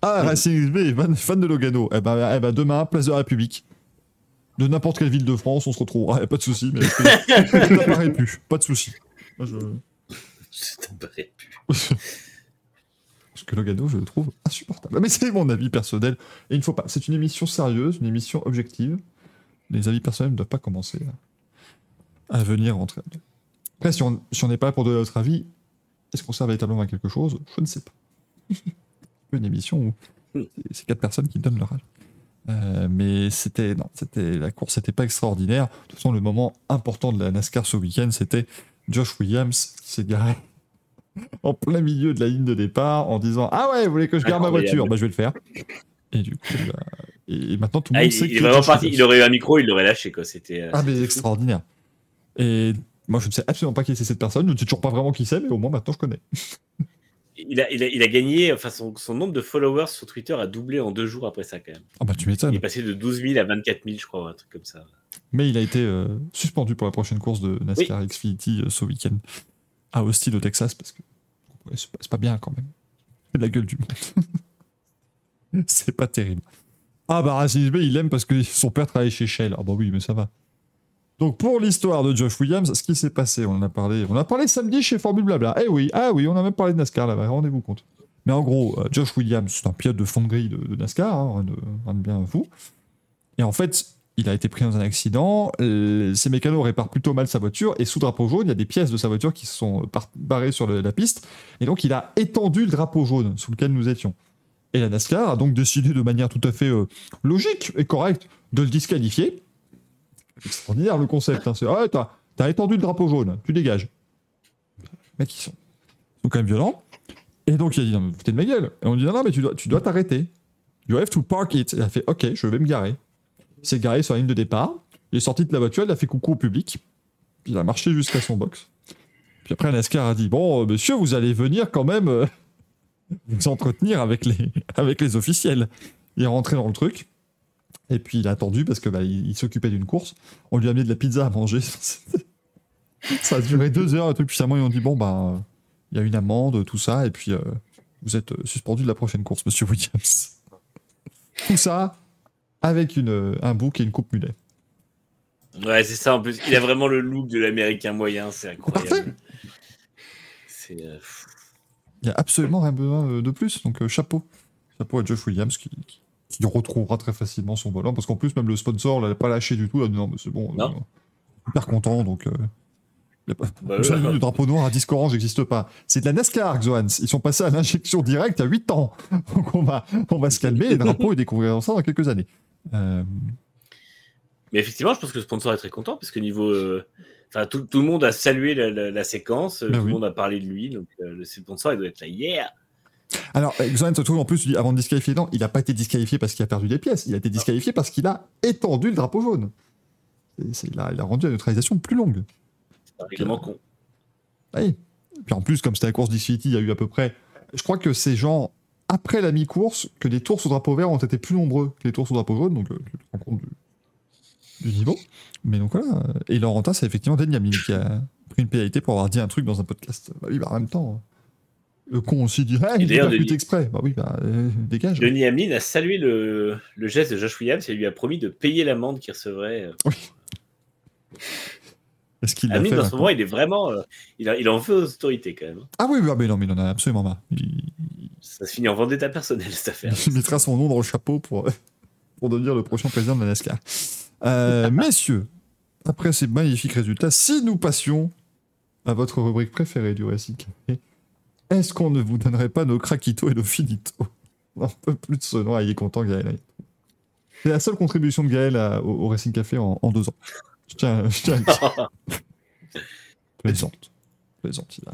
Ah, Racing XB, fan, de Logano. Eh ben, eh ben, demain, place de la République. De n'importe quelle ville de France, on se retrouvera, a pas de souci, mais ça t'apparaît plus, pas de souci. Je- Ça t'apparaît plus. Que Logano, je le trouve insupportable. Mais c'est mon avis personnel. Et il ne faut pas. C'est une émission sérieuse, une émission objective. Les avis personnels ne doivent pas commencer à, venir rentrer. Après, si on si n'est pas pour donner notre avis, est-ce qu'on sert véritablement à quelque chose? Je ne sais pas. une émission où c'est- quatre personnes qui donnent leur avis. Euh, mais c'était non, c'était la course n'était pas extraordinaire. De toute façon, le moment important de la NASCAR ce week-end, c'était Josh Williams qui s'est en plein milieu de la ligne de départ en disant Ah ouais, vous voulez que je garde ma voiture? Bah, je vais le faire. Et du coup, bah, et, maintenant tout le Ah, monde il, sait il que est vraiment parti. Il aurait eu un micro, il l'aurait lâché. Quoi. C'était, euh, Ah, mais extraordinaire. Et moi, je ne sais absolument pas qui c'est cette personne. Je ne sais toujours pas vraiment qui c'est, mais au moins maintenant je connais. Il a, il, a, il a gagné, enfin, son, son nombre de followers sur Twitter a doublé en deux jours après ça, quand même. Ah bah tu Il m'étonnes. est passé de 12 000 à 24 000, je crois, un truc comme ça. Mais il a été euh, suspendu pour la prochaine course de NASCAR Xfinity euh, ce week-end à Austin au Texas parce que ouais, c'est pas, c'est pas bien quand même. La gueule du monde. c'est pas terrible. Ah bah Racing B, il l'aime parce que son père travaille chez Shell. Ah bah oui, mais ça va. Donc pour l'histoire de Josh Williams, ce qui s'est passé, on en a parlé, on a parlé samedi chez Formule Blabla. Eh oui, ah oui, on a même parlé de NASCAR là-bas, rendez-vous compte. Mais en gros, euh, Josh Williams, c'est un pilote de fond de de, NASCAR, hein, rien, de, de bien fou. Et en fait, il a été pris dans un accident, euh, ses mécanos réparent plutôt mal sa voiture, et sous drapeau jaune, il y a des pièces de sa voiture qui sont par- barrées sur la piste, et donc il a étendu le drapeau jaune sous lequel nous étions. Et la NASCAR a donc décidé de manière tout à fait euh, logique et correcte de le disqualifier. Extraordinaire le concept, hein. c'est ah, t'as, étendu le drapeau jaune, tu dégages. Les mecs, ils sont, quand même violents. Et donc il a dit non, mais foutez de ma gueule. Et on dit non, non, mais tu dois, tu dois t'arrêter. You have to park it. Et il a fait ok, je vais me garer. Il s'est garé sur la ligne de départ. Il est sorti de la voiture, il a fait coucou au public. Il a marché jusqu'à son box. Puis après, NASCAR a dit Bon, euh, monsieur, vous allez venir quand même euh, vous entretenir avec les, avec les officiels. Il est rentré dans le truc. Et puis il a attendu parce que bah, il, s'occupait d'une course. On lui a mis de la pizza à manger. ça a duré deux heures. Et. Puis finalement, ils ont dit Bon, bah, il y a une amende, tout ça. Et puis euh, vous êtes suspendu de la prochaine course, monsieur Williams. tout ça avec une, euh, un bouc et une coupe mulet. Ouais, c'est ça en plus. Il a vraiment le look de l'américain moyen, c'est incroyable. C'est. euh. Il n'y a absolument rien besoin euh, de plus. Donc, euh, chapeau. Chapeau à Jeff Williams qui, qui- qui retrouvera très facilement son volant. Parce qu'en plus, même le sponsor ne l'a pas lâché du tout. Il a dit, non, mais c'est bon. Non. euh, super content. Donc. Bah, ouais. le drapeau noir à disque orange n'existe pas. C'est de la NASCAR, Xoans. Ils sont passés à l'injection directe à 8 ans. Donc, on va, on va se calmer. Les drapeaux, ils découvriront ça dans quelques années. Euh, Mais effectivement, je pense que le sponsor est très content parce que niveau. euh, Enfin, tout, tout le monde a salué la, la- la séquence, Ben tout oui. le monde a parlé de lui, donc euh, le sponsor il doit être là, yeah! Alors, Xoan se trouve en plus, avant de disqualifier, non, il n'a pas été disqualifié parce qu'il a perdu des pièces. Il a été disqualifié parce qu'il a étendu le drapeau jaune. Et il, a, il a rendu la neutralisation plus longue. C'est un règlement con. Oui. Puis en plus, comme c'était la course d'Xfinity, il y a eu à peu près. Je crois que c'est genre après la mi-course que les tours sous drapeau vert ont été plus nombreux que les tours sous drapeau jaune, donc euh, tu te rends compte du, du niveau. Mais donc voilà. Et Laurentin, c'est effectivement Denis Hamlin qui a pris une pénalité pour avoir dit un truc dans un podcast. Bah oui, bah en même temps. Le con aussi dit Ah, il d'ailleurs, percute Denis- exprès. Bah oui, bah, euh, dégage. Denis Hamlin a salué le, le geste de Josh Williams et lui a promis de payer l'amende qu'il recevrait. Est-ce qu'il dans ce moment, il est vraiment. euh, il, a- il en veut aux autorités quand même. Ah oui, bah, mais non, mais il en a absolument marre. Il, Ça se finit en vendetta personnelle cette affaire. il mettra son nom dans le chapeau pour, pour devenir le prochain président de la NASCAR. Euh, messieurs, après ces magnifiques résultats, si nous passions à votre rubrique préférée du Racing Café, est-ce qu'on ne vous donnerait pas nos craquitos et nos finitos Un peu plus de ce nom. Ah, il est content, Gaël. C'est la seule contribution de Gaël à- au, au Racing Café en, en deux ans. Je tiens, je tiens à. Plaisante. Plaisante. Il a,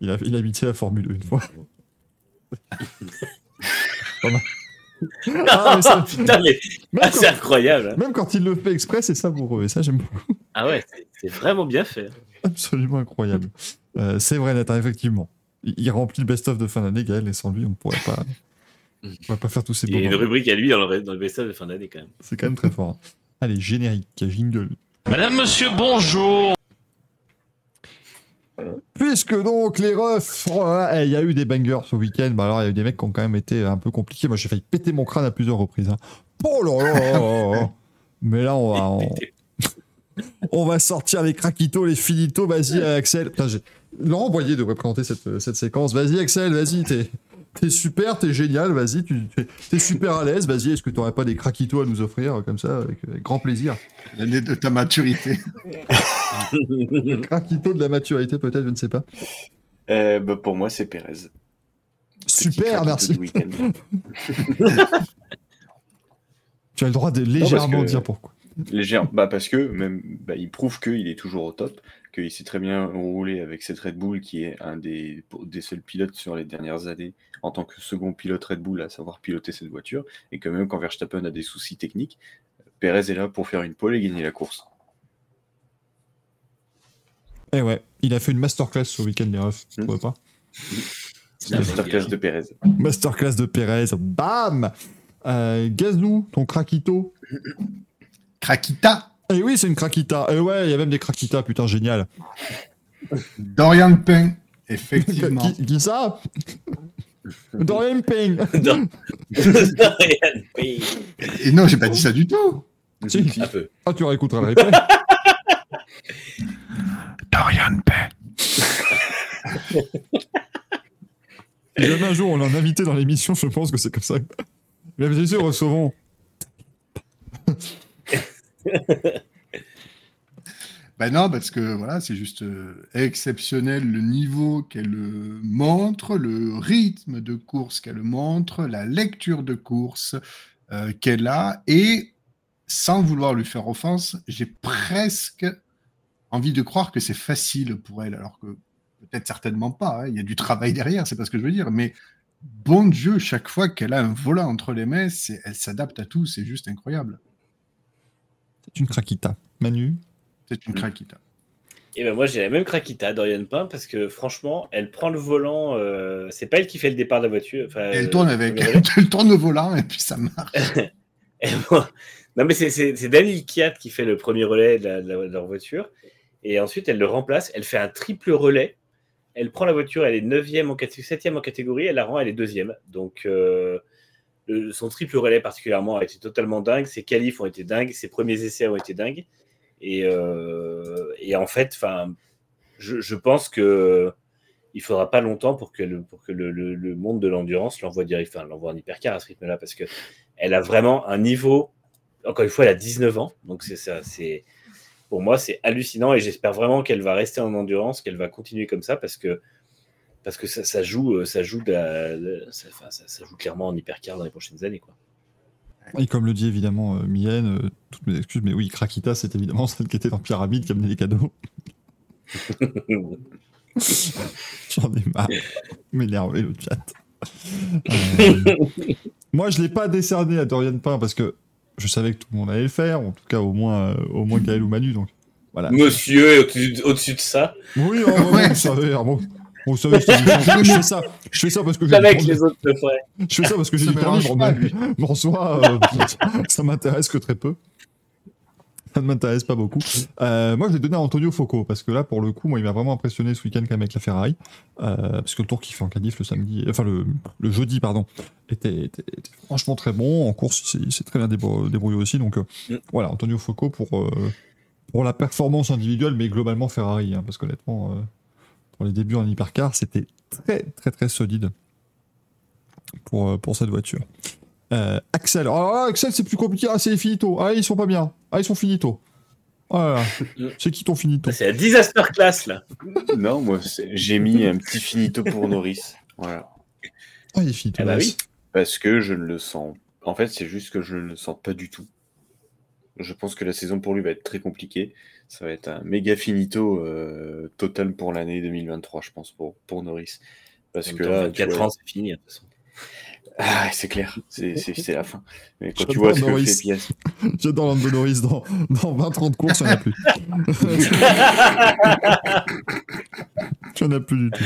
il, a, il a habité la Formule 1 une fois. Ah, mais ça- Putain, mais même, ah, quand, c'est incroyable. hein. même quand il le fait exprès, c'est savoureux. Et ça, j'aime beaucoup. Ah ouais, c'est- vraiment bien fait. Absolument incroyable. Euh, c'est vrai, Nathan, effectivement. Il, il remplit le best-of de fin d'année, Gaël, et sans lui, on ne pourrait pas, on pourrait pas faire tous ces Il y a une rubrique à lui dans le, le best-of de fin d'année quand même. C'est quand même très fort. hein. Allez, générique, jingle. Madame, monsieur, bonjour. Puisque donc les refs, eh, il y a eu des bangers ce week-end, bah alors il y a eu des mecs qui ont quand même été un peu compliqués. Moi j'ai failli péter mon crâne à plusieurs reprises. hein. Oh là là. Mais là on va, on, va sortir les craquitos, les finitos. Vas-y Axel. Laurent Boyer devrait présenter cette, cette séquence. Vas-y Axel, vas-y, t'es t'es super, t'es génial, vas-y, tu t'es- super à l'aise. Vas-y, est-ce que t'aurais pas des craquitos à nous offrir euh, comme ça, avec, avec grand plaisir? L'année de ta maturité. Craquitos de la maturité peut-être, je ne sais pas. Euh, bah, pour moi, c'est Pérez. Super, craquito merci. Tu as le droit de légèrement que- dire pourquoi. Légère, bah parce que même, bah, il prouve qu'il est toujours au top, qu'il sait très bien rouler avec cette Red Bull qui est un des, des seuls pilotes sur les dernières années en tant que second pilote Red Bull à savoir piloter cette voiture, et que même quand Verstappen a des soucis techniques, Perez est là pour faire une pole et gagner la course. Eh ouais, il a fait une masterclass ce week-end, les refs. Trouvais pas C'est la masterclass de Perez. Masterclass de Perez, bam euh, Gazou, ton craquito. Krakita, Eh oui, c'est une craquita. Eh ouais, il y a même des craquitas, putain, génial. Dorian Pain, effectivement. qui, qui ça? Dorian Payne. Non. Ryan Payne. Et non, j'ai pas dit ça du tout. Si. Un peu. Ah, tu réécouteras le replay. Dorian Pain. Si jamais un jour on l'a invité dans l'émission, je pense que c'est comme ça. Mesdames et messieurs, recevons. Ben non, parce que voilà, c'est juste euh, exceptionnel le niveau qu'elle euh, montre, le rythme de course qu'elle montre, la lecture de course euh, qu'elle a. Et sans vouloir lui faire offense, j'ai presque envie de croire que c'est facile pour elle, alors que peut-être certainement pas. hein, Il y a du travail derrière, c'est pas ce que je veux dire. Mais bon Dieu, chaque fois qu'elle a un volant entre les mains, elle s'adapte à tout, c'est juste incroyable. Une craquita. Manu C'est une craquita. Et ben moi j'ai la même craquita, Dorian Pain, parce que franchement, elle prend le volant. euh, c'est pas elle qui fait le départ de la voiture. Enfin, Elle euh, tourne avec, le elle tourne au volant et puis ça marche. Et moi- non mais c'est- c'est c'est Daniel Kiat qui fait le premier relais de, la- de la- de leur voiture. Et ensuite, elle le remplace. Elle fait un triple relais. Elle prend la voiture, elle est 9e en catégorie, 7e en catégorie, elle la rend, elle est deuxième. Donc, euh, son triple relais particulièrement a été totalement dingue. Ses qualifs ont été dingues, ses premiers essais ont été dingues. Et, euh, en fait, je, pense que il faudra pas longtemps pour que le, monde de l'endurance l'envoie direct, enfin, l'envoie en hypercar à ce rythme-là, parce que elle a vraiment un niveau. Encore une fois, elle a 19 ans, donc c'est pour moi c'est hallucinant et j'espère vraiment qu'elle va rester en endurance, qu'elle va continuer comme ça parce que parce que ça, ça joue, ça joue, de la- de- ça, enfin, ça- ça joue clairement en hypercar dans les prochaines années, quoi. Et comme le dit évidemment euh, Mylène, euh, toutes mes excuses, mais oui, Krakita, c'est évidemment celle qui était dans Pyramide qui amenait les cadeaux. J'en ai marre. M'énerver le chat. Euh, moi, je l'ai pas décerné à Dorian Pain parce que je savais que tout le monde allait le faire, en tout cas au moins, euh, au moins Gaël ou Manu. Donc voilà. Monsieur est au-dessus de ça, Oui, oh, ouais, Ouais. vous savez, ah, bon, vous savez, je, fais ça, je fais ça parce que j'ai du avec les autres le feraient. Je fais ça parce que j'ai Ça du temps mélange libre, pas, mais, lui. mais en soi, euh, ça m'intéresse que très peu. ça ne m'intéresse pas beaucoup. Euh, moi, je vais donner à Antonio Focco, parce que là, pour le coup, moi, il m'a vraiment impressionné ce week-end quand même avec la Ferrari. Euh, parce que le tour qu'il fait en qualif le samedi, enfin le, le jeudi, pardon, était, était- était franchement très bon. En course, il s'est- très bien débrou- débrouillé aussi. Donc euh, Mm. voilà, Antonio Focco pour, euh, pour la performance individuelle, mais globalement Ferrari, hein, parce qu'honnêtement, euh, pour les débuts en hypercar, c'était très, très, très solide pour, euh, pour cette voiture. Euh, Axel. Ah, Axel, c'est plus compliqué. Ah, c'est les finito. Ah, ils sont pas bien. Ah, ils sont finito. Voilà. c'est qui ton finito? C'est la disaster class là. Non, moi, c'est- j'ai mis un petit finito pour Norris. Voilà. Ah, il est finito. Ah bah oui. Parce que je ne le sens. En fait, c'est juste que je ne le sens pas du tout. Je pense que la saison pour lui va être très compliquée. Ça va être un méga finito euh, total pour l'année 2023, je pense, pour, pour Norris. Parce que là, 24 tu vois- ans, c'est fini. hein, de toute façon. Ah, c'est clair, c'est la fin. Mais quand tu vois ce que Norris. fait Piastri, J'adore Lando Norris dans, dans 20-30 courses, il n'y en a plus. il n'y en a plus du tout.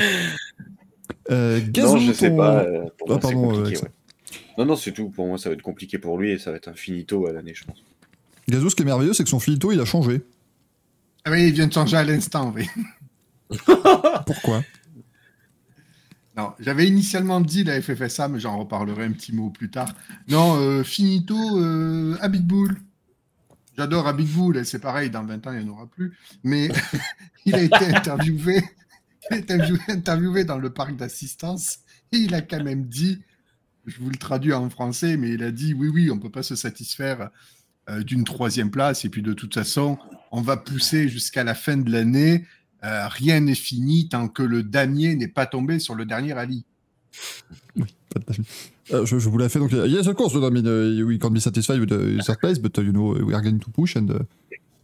Euh, non, je sais ton- pas. euh, pour Ah, moi, c'est pardon, ouais. Non, non, c'est tout. Pour moi, ça va être compliqué pour lui et ça va être un finito à l'année, je pense. Gazou, ce qui est merveilleux, c'est que son finito, il a changé. Ah oui, il vient de changer à l'instant, oui. Pourquoi? Non, j'avais initialement dit la FFSA, mais j'en reparlerai un petit mot plus tard. Non, euh, finito, euh, Abitbull. J'adore Abitbull, et c'est pareil, dans 20 ans, il n'y en aura plus. Mais il a été interviewé, il a été interviewé- interviewé dans le parc d'assistance, et il a quand même dit, je vous le traduis en français, mais il a dit, oui, oui, on ne peut pas se satisfaire euh, d'une troisième place, et puis de toute façon, on va pousser jusqu'à la fin de l'année. Euh, rien n'est fini tant que le damier n'est pas tombé sur le dernier rallye. Pas de avis. Euh, je, je vous l'ai fait. Donc, yes, of course, I mean, uh, we can't be satisfied with the third place, but uh, you know, we are going to push and uh,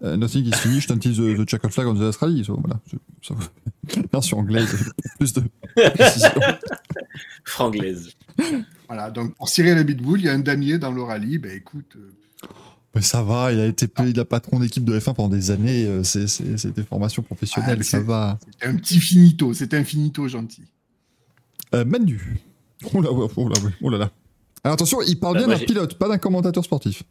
uh, nothing is finished until the, the checkered flag on the last rally. So, voilà. Version anglaise, plus de précision. Franglaise. Voilà, donc pour Cyril Abitboul, il y a un damier dans le rallye. Ben écoute, euh, Mais ça va, il a été payé de la patron d'équipe de F1 pendant des années. euh, c'est- C'est c'est des formations professionnelles, Ah, ça c'est- va. c'était un petit finito, c'était un finito gentil. Euh, Manu. Oh là, oh là, oui, oh là là. Alors attention, il parle Bah, bien d'un pilote, pas d'un commentateur sportif.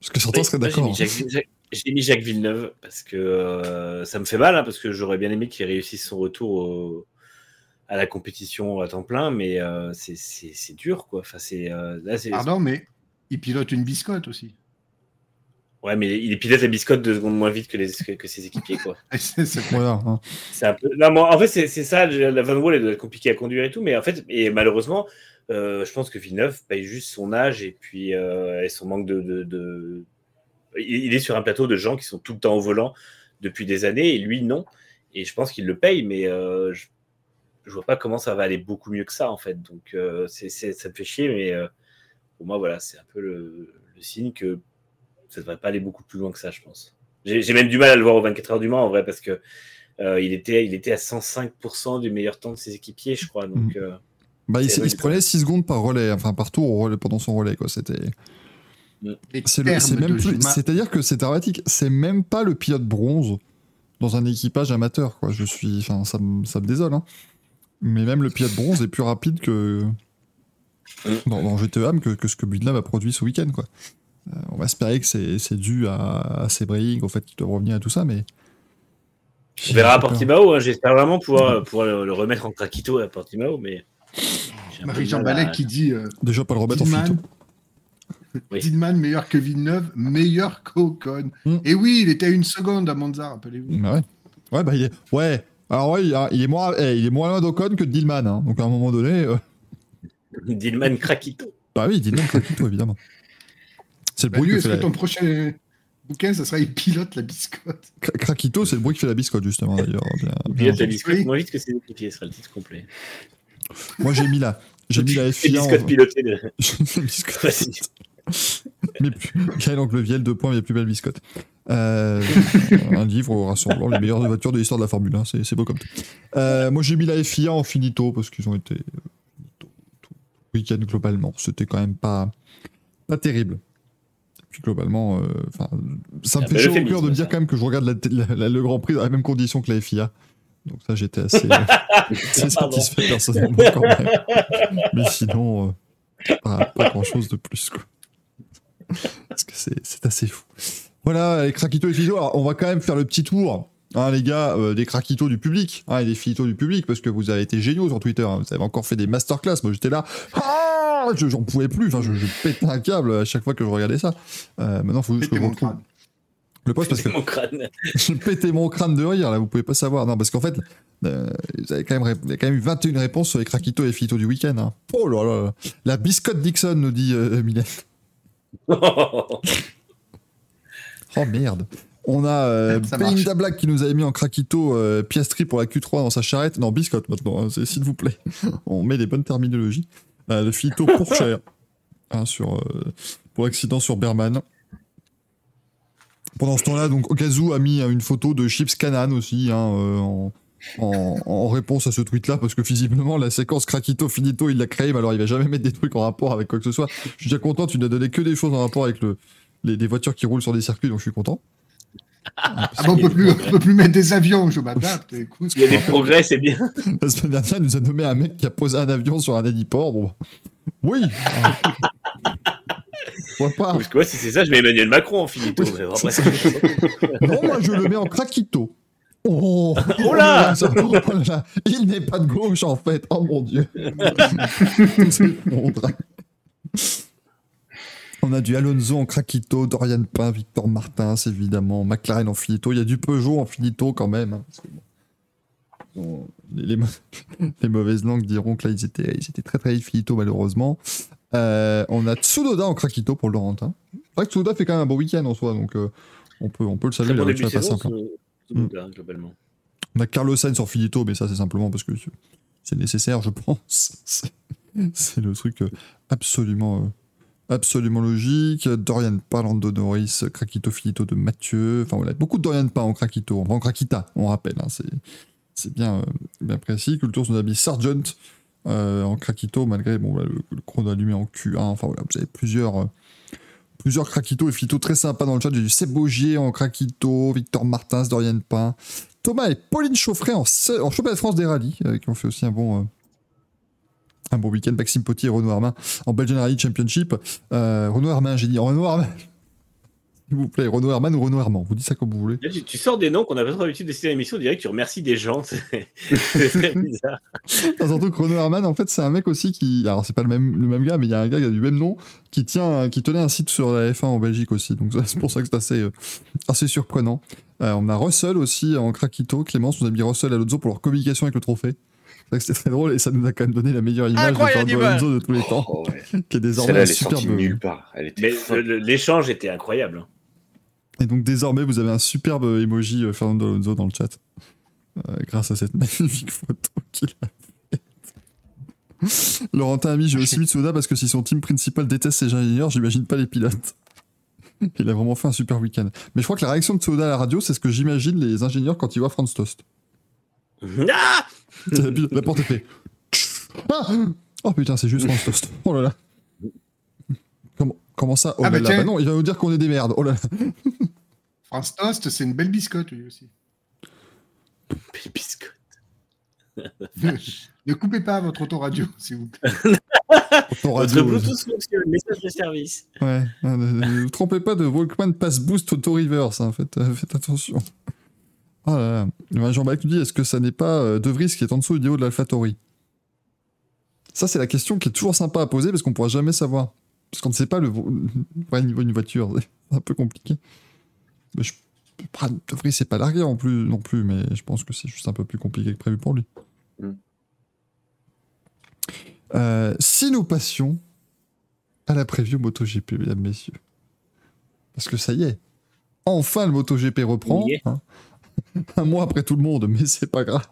Parce que certains seraient d'accord. J'ai mis Jacques Villeneuve parce que euh, ça me fait mal, hein, parce que j'aurais bien aimé qu'il réussisse son retour au- à la compétition à temps plein, mais euh, c'est- c'est c'est dur, quoi. Enfin, c'est euh, là, c'est Pardon, mais il pilote une biscotte aussi. Ouais, mais il pilote la biscotte deux secondes moins vite que, les, que, que ses équipiers, quoi. C'est- Voilà. hein. C'est un peu. Non, moi, en fait, c'est ça. La Van Wall, elle doit être compliquée à conduire et tout, mais en fait, et malheureusement, euh, je pense que Villeneuve paye juste son âge et puis euh, et son manque de, de, de- Il est sur un plateau de gens qui sont tout le temps au volant depuis des années et lui non. Et je pense qu'il le paye, mais euh, je, je vois pas comment ça va aller beaucoup mieux que ça en fait. Donc c'est ça me fait chier, mais pour moi, voilà, c'est un peu le, le signe que ça devrait pas aller beaucoup plus loin que ça, je pense. J'ai même du mal à le voir aux 24 heures du Mans en vrai parce que euh, il, était, il était à 105% du meilleur temps de ses équipiers, je crois. Donc, euh, Bah, il, se prenait 6 secondes par relais, enfin par tour au relais, pendant son relais. quoi. C'était. C'est-à-dire que c'est dramatique. C'est même pas le pilote bronze dans un équipage amateur. Quoi. Je suis. Enfin, ça, me- ça me désole. hein. Mais même le pilote bronze est plus rapide que. Mm. Dans, dans GTEAM que, que ce que Villeneuve a produit ce week-end. Quoi. Euh, on va espérer que c'est c'est dû à, à ses breaks, au fait qu'il doit revenir à tout ça, mais. on verra à. Portimao. hein. J'espère vraiment pouvoir, pouvoir le, le remettre en craquito à Portimao. Mais j'ai un peu Marie-Jean à- Ballet qui dit euh, Déjà pas le remettre en. Oui. Tillman meilleur que Villeneuve, meilleur qu'Ocon. Mm. Et oui, il était à une seconde à Monza, rappelez-vous. Bah ouais. Ouais, bah il est. Ouais. Alors ouais, il, a- il est moins, eh, il est moins loin d'Ocon que de Dillman. hein. Donc à un moment donné. euh, Dillman craquito. Bah oui, Dillman Krakito, évidemment. C'est le Bah, bruit que est-ce que la... ton prochain bouquin, ça sera il pilote la biscotte Krakito, c'est le bruit qui fait la biscotte, justement, d'ailleurs. Bien- Il pilote la biscotte Oui. moins vite que ses équipiers, ce sera le titre complet. Moi, j'ai mis la, j'ai mis la FIA. en- biscottes pilotées de. La biscotte. Mais plus... Gaël Angleviel, deux points, mais plus belle biscotte. Euh, un livre rassemblant les meilleures voitures de l'histoire de la Formule 1, c'est c'est beau comme tout. Euh, moi, j'ai mis la FIA en finito parce qu'ils ont été euh, tout le week-end globalement. C'était quand même pas, pas terrible. Puis globalement, euh, enfin, ça me fait chaud au cœur de me dire quand même que je regarde la- la- la- le Grand Prix dans les mêmes conditions que la FIA. Donc ça, j'étais assez, assez Pardon. satisfait personnellement quand même. Mais sinon, euh, pas, pas grand-chose de plus. Quoi. Parce que c'est assez fou. Voilà, les craquitos et Finito. Alors, on va quand même faire le petit tour, hein, les gars, euh, des craquitos du public, hein, et des Finito du public, parce que vous avez été géniaux sur Twitter. hein. Vous avez encore fait des masterclass. Moi, j'étais là. Ah je, j'en pouvais plus. Enfin, je, je pétais un câble à chaque fois que je regardais ça. Euh, maintenant, il faut juste que je retrouve crâne. le poste parce que Mon crâne. j'ai pété mon crâne de rire là. Vous pouvez pas savoir. Non, parce qu'en fait, euh, vous avez quand même, ré- il y a quand même eu 21 réponses sur les craquitos et Finito du week-end. hein. Oh là là. là. La biscotte Dixon nous dit euh. Oh merde. On a euh. Belinda Black qui nous avait mis en craquito euh, Piastri pour la Q3 dans sa charrette. Non, biscotte maintenant, hein, s'il vous plaît. On met les bonnes terminologies. Euh, le pour cher hein, sur, euh, pour l'accident sur Berman. Pendant ce temps-là, donc Okazu a mis euh, une photo de Chips Canan aussi hein, euh, en, en- en réponse à ce tweet-là, parce que visiblement la séquence Craquito Finito il l'a créé, mais alors il va jamais mettre des trucs en rapport avec quoi que ce soit. Je suis déjà content, tu n'as donné que des choses en rapport avec le, les, des voitures qui roulent sur des circuits, donc je suis content. Ah bon, on peut plus, on peut plus mettre des avions, je m'adapte. Il y a des progrès, c'est bien. La semaine dernière, il nous a nommé un mec qui a posé un avion sur un héliport. Bon, oui. Pourquoi pas? Parce que moi, si c'est ça, je mets Emmanuel Macron en finito. Oui, mais c'est après, Non, moi je le mets en craquito. Oh, Oh là ça- oh là là. Il n'est pas de gauche en fait. Oh mon dieu. C'est mon drame. On a du Alonso en craquito, Dorian Pain, Victor Martins évidemment, McLaren en finito. Il y a du Peugeot en finito quand même. hein, parce que bon, bon, les, les mau- les mauvaises langues diront que là ils étaient, ils étaient très très finito malheureusement. Euh, on a Tsunoda en craquito pour le Laurentin. C'est vrai que Tsunoda fait quand même un beau week-end en soi, donc euh, on, peut, on peut le saluer. bon pas simple. hein. globalement. On a Carlos Sainz sur Finito, mais ça c'est simplement parce que c'est- nécessaire, je pense. C'est- le truc euh, absolument, absolument logique. Dorian parlant de Norris, Krakito Finito de Mathieu. Enfin voilà, beaucoup de Dorian pas en enfin en Krakita, on rappelle. hein, c'est bien, euh, bien précis. Culture mis Sargent euh, en Krakito, malgré bon, le, chrono allumé en Q1. Enfin voilà, vous avez plusieurs. euh, Plusieurs et Fito très sympas dans le chat. J'ai du Sebogier en Krakito, Victor Martins, Dorian Pain, Thomas et Pauline Chauffret en, en championnat de France des rallyes, euh, qui ont fait aussi un bon, un bon week-end. Maxime Potier et Renaud Armin en Belgian Rally Championship. Euh, Renaud Armin, j'ai dit. Renaud Armin. S'il vous plaît, Renaud Armin ou Renaud Armand. Vous dites ça comme vous voulez. Tu, tu sors des noms qu'on n'a pas trop l'habitude de citer à l'émission, que tu remercies des gens. C'est très bizarre. Surtout que Renaud Herman, en fait, c'est un mec aussi qui. Alors, c'est pas le même, le même gars, mais il y a un gars qui a du même nom, qui, tient, qui tenait un site sur la F1 en Belgique aussi. Donc, c'est pour ça que c'est assez, euh, assez surprenant. Euh, on a Russell aussi en Krakito. Clémence nous a mis Russell et Alonso pour leur communication avec le trophée. C'est vrai que c'était très drôle et ça nous a quand même donné la meilleure image Incroyable de Fernando. Alonso de tous les temps, Oh, ouais. qui est désormais Celle-là, un elle est sortie superbe. nulle part. Elle était Mais l'échange était incroyable. hein. Et donc désormais, vous avez un superbe emoji euh, Fernando Alonso dans le chat. Euh, grâce à cette magnifique photo qu'il a faite. Laurentin a mis, j'ai aussi mis Tsunoda parce que si son team principal déteste ses ingénieurs, j'imagine pas les pilotes. Il a vraiment fait un super week-end. Mais je crois que la réaction de Tsunoda à la radio, c'est ce que j'imagine les ingénieurs quand ils voient Franz Tost. Ah La, la porte est fait. Ah oh putain, c'est juste Franz Tost. Oh là là. Comment, comment ça Oh Ah là bah là. Bah non, il va nous dire qu'on est des merdes. Oh là là. France Toast, c'est une belle biscotte, lui aussi. Biscotte. ne, ne coupez pas votre autoradio, s'il vous plaît. Ton Votre Bluetooth fonctionne, message de service. Ouais, ne vous trompez pas de Walkman Pass Boost Auto Reverse, hein, faites, faites attention. Oh là là. Ouais, Jean-Baptiste nous dit est-ce que ça n'est pas euh, De Vries qui est en dessous du haut de l'AlphaTauri Ça, c'est la question qui est toujours sympa à poser parce qu'on pourra jamais savoir. Parce qu'on ne sait pas le vrai niveau d'une voiture. C'est un peu compliqué. Mais je... ah, De Vries, c'est pas largué en plus, non plus, mais je pense que c'est juste un peu plus compliqué que prévu pour lui. Mm. Euh, si nous passions à la preview MotoGP, mesdames, messieurs. Parce que ça y est, enfin le MotoGP reprend. Hein. Un mois après tout le monde, mais c'est pas grave.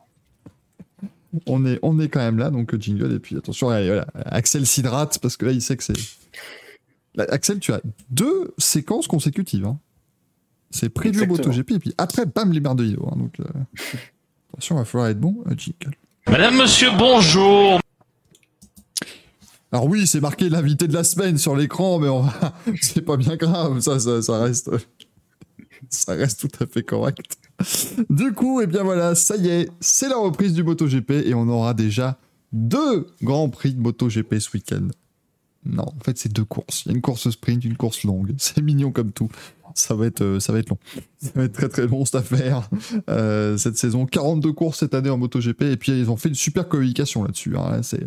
On est, on est quand même là, donc jingle. Et puis attention, allez, voilà, Axel s'hydrate parce que là, il sait que c'est. Là, Axel, tu as deux séquences consécutives. hein. C'est preview Exactement. MotoGP, et puis après, bam, les mers de Hilo. hein. donc, euh, attention, il va falloir être bon. Euh, jingle. Madame, monsieur, bonjour. Alors oui, c'est marqué l'invité de la semaine sur l'écran, mais on va... c'est pas bien grave, ça, ça, ça reste, ça reste tout à fait correct. Du coup, et bien voilà, ça y est, c'est la reprise du MotoGP et on aura déjà deux grands prix de MotoGP ce week-end. Non, en fait, c'est deux courses. Il y a une course sprint, une course longue. C'est mignon comme tout. Ça va être, euh, ça va être long. Ça va être très très long cette affaire. Euh, cette saison, 42 courses cette année en MotoGP. Et puis, ils ont fait une super communication là-dessus. Hein. C'est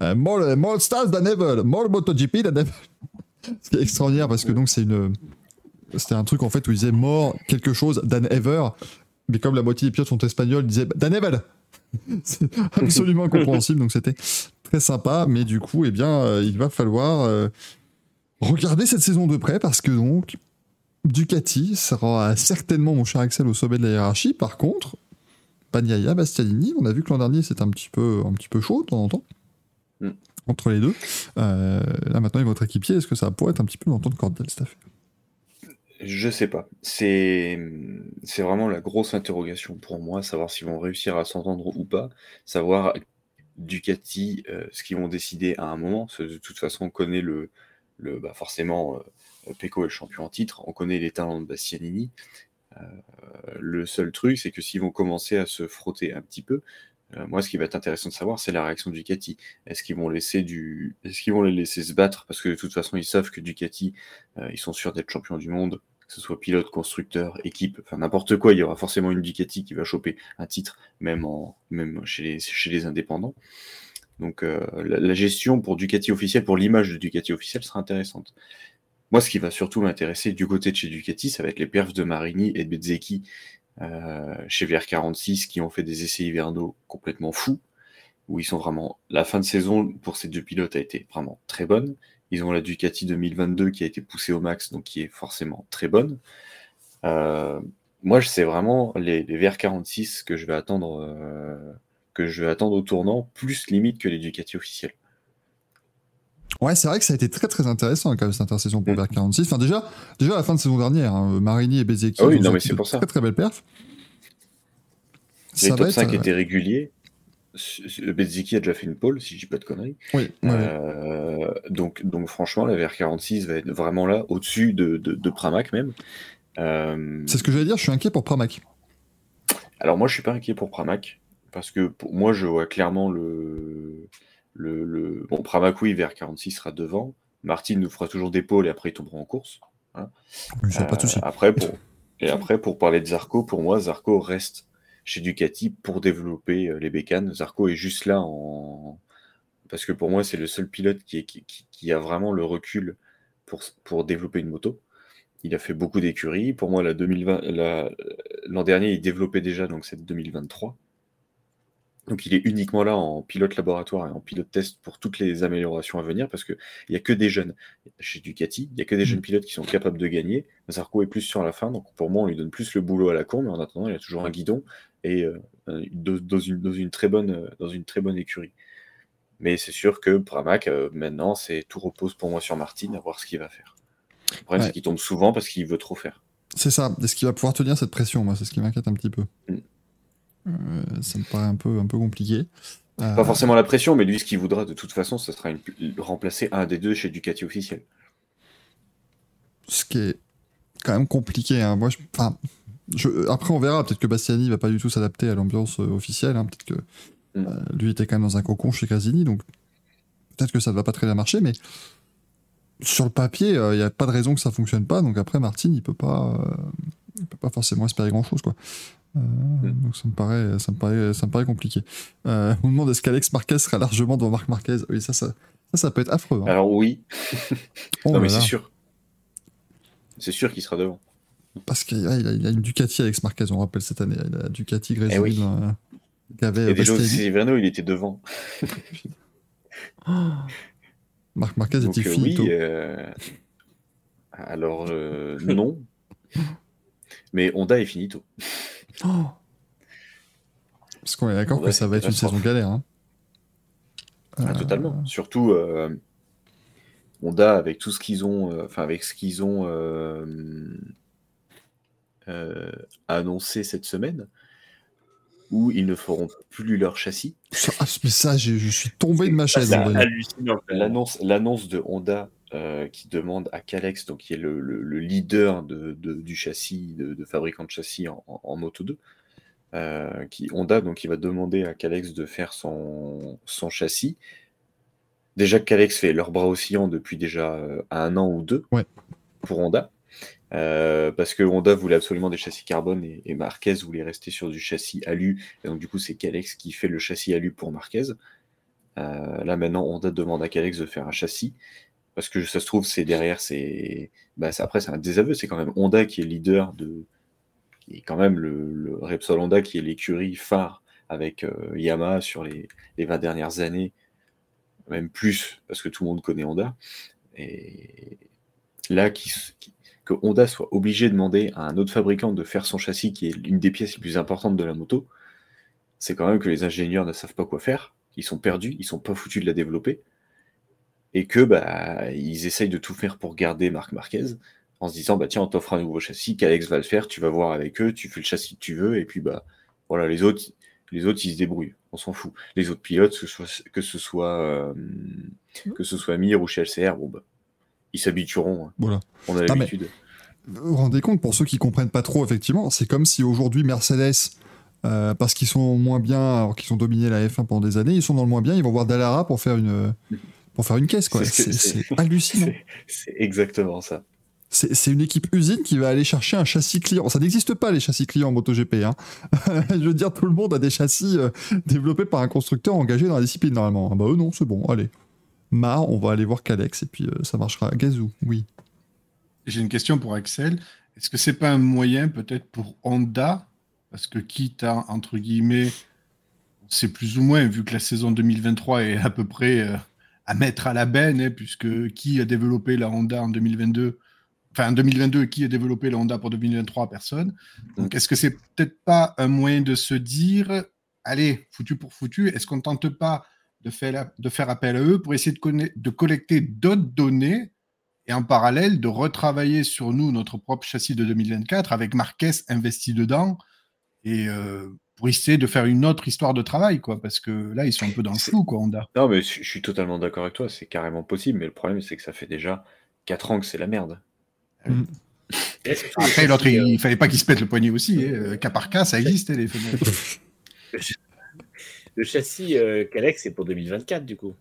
euh, more, stars than ever. More MotoGP than ever. C'est extraordinaire parce que donc, c'est une. C'était un truc en fait où ils disaient more quelque chose than ever. Mais comme la moitié des pilotes sont espagnols, ils disaient than ever. c'est absolument incompréhensible. Donc, c'était très sympa, mais du coup, eh bien, euh, il va falloir euh, regarder cette saison de près parce que donc Ducati sera certainement, mon cher Axel, au sommet de la hiérarchie. Par contre, Bagnaia, Bastianini, on a vu que l'an dernier c'était un petit peu, un petit peu chaud de temps en temps. Mm. Entre les deux. Euh, là maintenant, il votre équipier. Est-ce que ça pourrait être un petit peu l'entente cordiale cette affaire? Je sais pas. C'est vraiment la grosse interrogation pour moi, savoir s'ils vont réussir à s'entendre ou pas, savoir Ducati, euh, ce qu'ils vont décider à un moment. De toute façon, on connaît le, le bah forcément, euh, Pecco est le champion en titre, on connaît les talents de Bastianini. Euh, le seul truc, c'est que s'ils vont commencer à se frotter un petit peu, moi, ce qui va être intéressant de savoir, c'est la réaction de Ducati. Est-ce qu'ils vont laisser du, est-ce qu'ils vont les laisser se battre? Parce que de toute façon, ils savent que Ducati, ils sont sûrs d'être champions du monde que ce soit pilote, constructeur, équipe, enfin n'importe quoi, il y aura forcément une Ducati qui va choper un titre, même, chez, les, indépendants. Donc euh, la, gestion pour Ducati officiel, pour l'image de Ducati officiel sera intéressante. Moi, ce qui va surtout m'intéresser du côté de chez Ducati, ça va être les perfs de Marini et de Bezzecchi euh, chez VR46 qui ont fait des essais hivernaux complètement fous, où ils sont vraiment. La fin de saison pour ces deux pilotes a été vraiment très bonne. Ils ont la Ducati 2022 qui a été poussée au max, donc qui est forcément très bonne. Euh, moi, c'est vraiment les, VR46 que je vais attendre, euh, que je vais attendre au tournant, plus limite que les Ducati officiels. Ouais, c'est vrai que ça a été très très intéressant quand même cette intersaison pour mm. VR46. Enfin déjà, déjà à la fin de saison dernière, hein, Marini et Bezeki ah oui, non, mais c'est pour ça. très très belle perf. Les top 5 étaient réguliers. Beziki a déjà fait une pole, si je dis pas de conneries. Oui. Euh, donc, donc, franchement, la VR46 va être vraiment là, au-dessus de, de, Pramac même. Euh, C'est ce que j'allais dire, je suis inquiet pour Pramac. Alors, moi, je suis pas inquiet pour Pramac, parce que pour moi, je vois clairement le. le, le... Bon, Pramac, oui, VR46 sera devant. Martin nous fera toujours des pôles et après, ils tomberont en course. Hein. pas de souci. Euh, après, pour... Et après, pour parler de Zarco, pour moi, Zarco reste chez Ducati pour développer euh, les bécanes. Zarco est juste là en... parce que pour moi, c'est le seul pilote qui, qui, a vraiment le recul pour, pour développer une moto. Il a fait beaucoup d'écuries. Pour moi, l'an la, dernier, il développait déjà, donc c'est 2023. Donc il est uniquement là en pilote laboratoire et en pilote test pour toutes les améliorations à venir parce qu'il n'y a que des jeunes. Chez Ducati, il n'y a que des jeunes mm. pilotes qui sont capables de gagner. Zarco est plus sur la fin, donc pour moi on lui donne plus le boulot à la con, mais en attendant il a toujours un guidon et euh, dans, une, dans, une, très bonne, dans une très bonne écurie. Mais c'est sûr que Pramac, euh, maintenant, c'est tout repose pour moi sur Martin à voir ce qu'il va faire. Le problème, c'est qu'il tombe souvent parce qu'il veut trop faire. C'est ça. Est-ce qu'il va pouvoir tenir cette pression? Moi, c'est ce qui m'inquiète un petit peu. Mm. Euh, ça me paraît un peu, un peu compliqué. Pas forcément la pression, mais lui, ce qu'il voudra de toute façon, ce sera une... remplacer un des deux chez Ducati officiel. Ce qui est quand même compliqué. Hein. Moi, je... Enfin, après, on verra. Peut-être que Bastiani va pas du tout s'adapter à l'ambiance euh, officielle. Hein. Peut-être que mm. euh, lui était quand même dans un cocon chez Casini. Donc, peut-être que ça ne va pas très bien marcher. Mais sur le papier, euh, il n'y a pas de raison que ça fonctionne pas. Donc, après, Martin, il peut pas, peut pas forcément espérer grand-chose. quoi. Mm. Donc, ça me paraît, ça me paraît, ça me paraît compliqué. on me demande est-ce qu'Alex Marquez sera largement devant Marc Marquez? Oui, ça, ça, ça, peut être affreux. Hein. Alors, oui. Oh non, mais c'est sûr. C'est sûr qu'il sera devant. Parce qu'il a, il a, une Ducati avec Marquez, on rappelle cette année. Il a Ducati Grésiville. Eh oui. euh, avait Et déjà aussi, il était devant. Marc Marquez était euh, finito. Oui, euh... Alors, euh, non. Mais Honda est finito. Oh. Parce qu'on est d'accord que ça va être une saison galère. Hein. Ah, totalement. Surtout euh, Honda avec tout ce qu'ils ont, enfin avec ce qu'ils ont euh, annoncé cette semaine où ils ne feront plus leur châssis. Ah, mais ça, je, suis tombé de ma chaise. L'annonce de Honda euh, qui demande à Calex, donc qui est le, leader de, du châssis, de, fabricant de châssis en, Moto 2, euh, qui, Honda donc, qui va demander à Calex de faire son, son châssis. déjà Calex fait leur bras oscillant depuis déjà euh, un an ou deux Ouais. pour Honda. Euh, parce que Honda voulait absolument des châssis carbone et, Marquez voulait rester sur du châssis alu. Et donc, du coup, c'est Calex qui fait le châssis alu pour Marquez. Euh, là, maintenant, Honda demande à Calex de faire un châssis. Parce que ça se trouve, c'est derrière, c'est. Bah, c'est- après, c'est un désaveu. C'est quand même Honda qui est leader de. qui est quand même le, Repsol Honda qui est l'écurie phare avec euh, Yamaha sur les, les 20 dernières années. Même plus, parce que tout le monde connaît Honda. Et là, qui, qui- que Honda soit obligé de demander à un autre fabricant de faire son châssis, qui est l'une des pièces les plus importantes de la moto, c'est quand même que les ingénieurs ne savent pas quoi faire, ils sont perdus, ils sont pas foutus de la développer, et que bah ils essayent de tout faire pour garder Marc Marquez, en se disant bah tiens on t'offre un nouveau châssis, qu'Alex va le faire, tu vas voir avec eux, tu fais le châssis que tu veux, et puis bah voilà les autres, les autres ils se débrouillent, on s'en fout. Les autres pilotes, que ce soit que ce soit, euh, que ce soit Mir ou chez LCR, bon bah ils s'habitueront. hein. Voilà. On a l'habitude. Vous vous rendez compte, pour ceux qui comprennent pas trop, effectivement, c'est comme si aujourd'hui Mercedes, euh, parce qu'ils sont moins bien, alors qu'ils ont dominé la F1 pendant des années, ils sont dans le moins bien, ils vont voir Dallara pour faire une, pour faire une caisse, quoi. C'est ce que- C'est c'est- c'est hallucinant. C'est- C'est exactement ça. C'est c'est une équipe usine qui va aller chercher un châssis client. Ça n'existe pas les châssis clients en MotoGP. Hein. Je veux dire, tout le monde a des châssis euh, développés par un constructeur engagé dans la discipline normalement. Ah bah eux non, c'est bon, allez. On va aller voir Calex et puis euh, ça marchera. Gazou, oui. J'ai une question pour Axel. Est-ce que c'est pas un moyen peut-être pour Honda, parce que quitte à, entre guillemets, c'est plus ou moins, vu que la saison 2023 est à peu près euh, à mettre à la benne, hein, puisque qui a développé la Honda en 2022 Enfin, en 2022, qui a développé la Honda pour 2023 Personne? Donc, est-ce que c'est peut-être pas un moyen de se dire, allez, foutu pour foutu, est-ce qu'on tente pas de faire, de faire appel à eux pour essayer de, conna- de collecter d'autres données et en parallèle de retravailler sur nous notre propre châssis de 2024 avec Marquez investi dedans et euh, pour essayer de faire une autre histoire de travail quoi parce que là ils sont un peu dans le flou quoi Honda. Non, mais je suis totalement d'accord avec toi, c'est carrément possible, mais le problème, c'est que ça fait déjà 4 ans que c'est la merde. Est-ce que Après l'autre châssis, il, fallait pas qu'il se pète le poignet aussi hein. Euh, cas par cas ça existe les fenêtres. euh, le châssis euh, Calex, c'est pour 2024 du coup.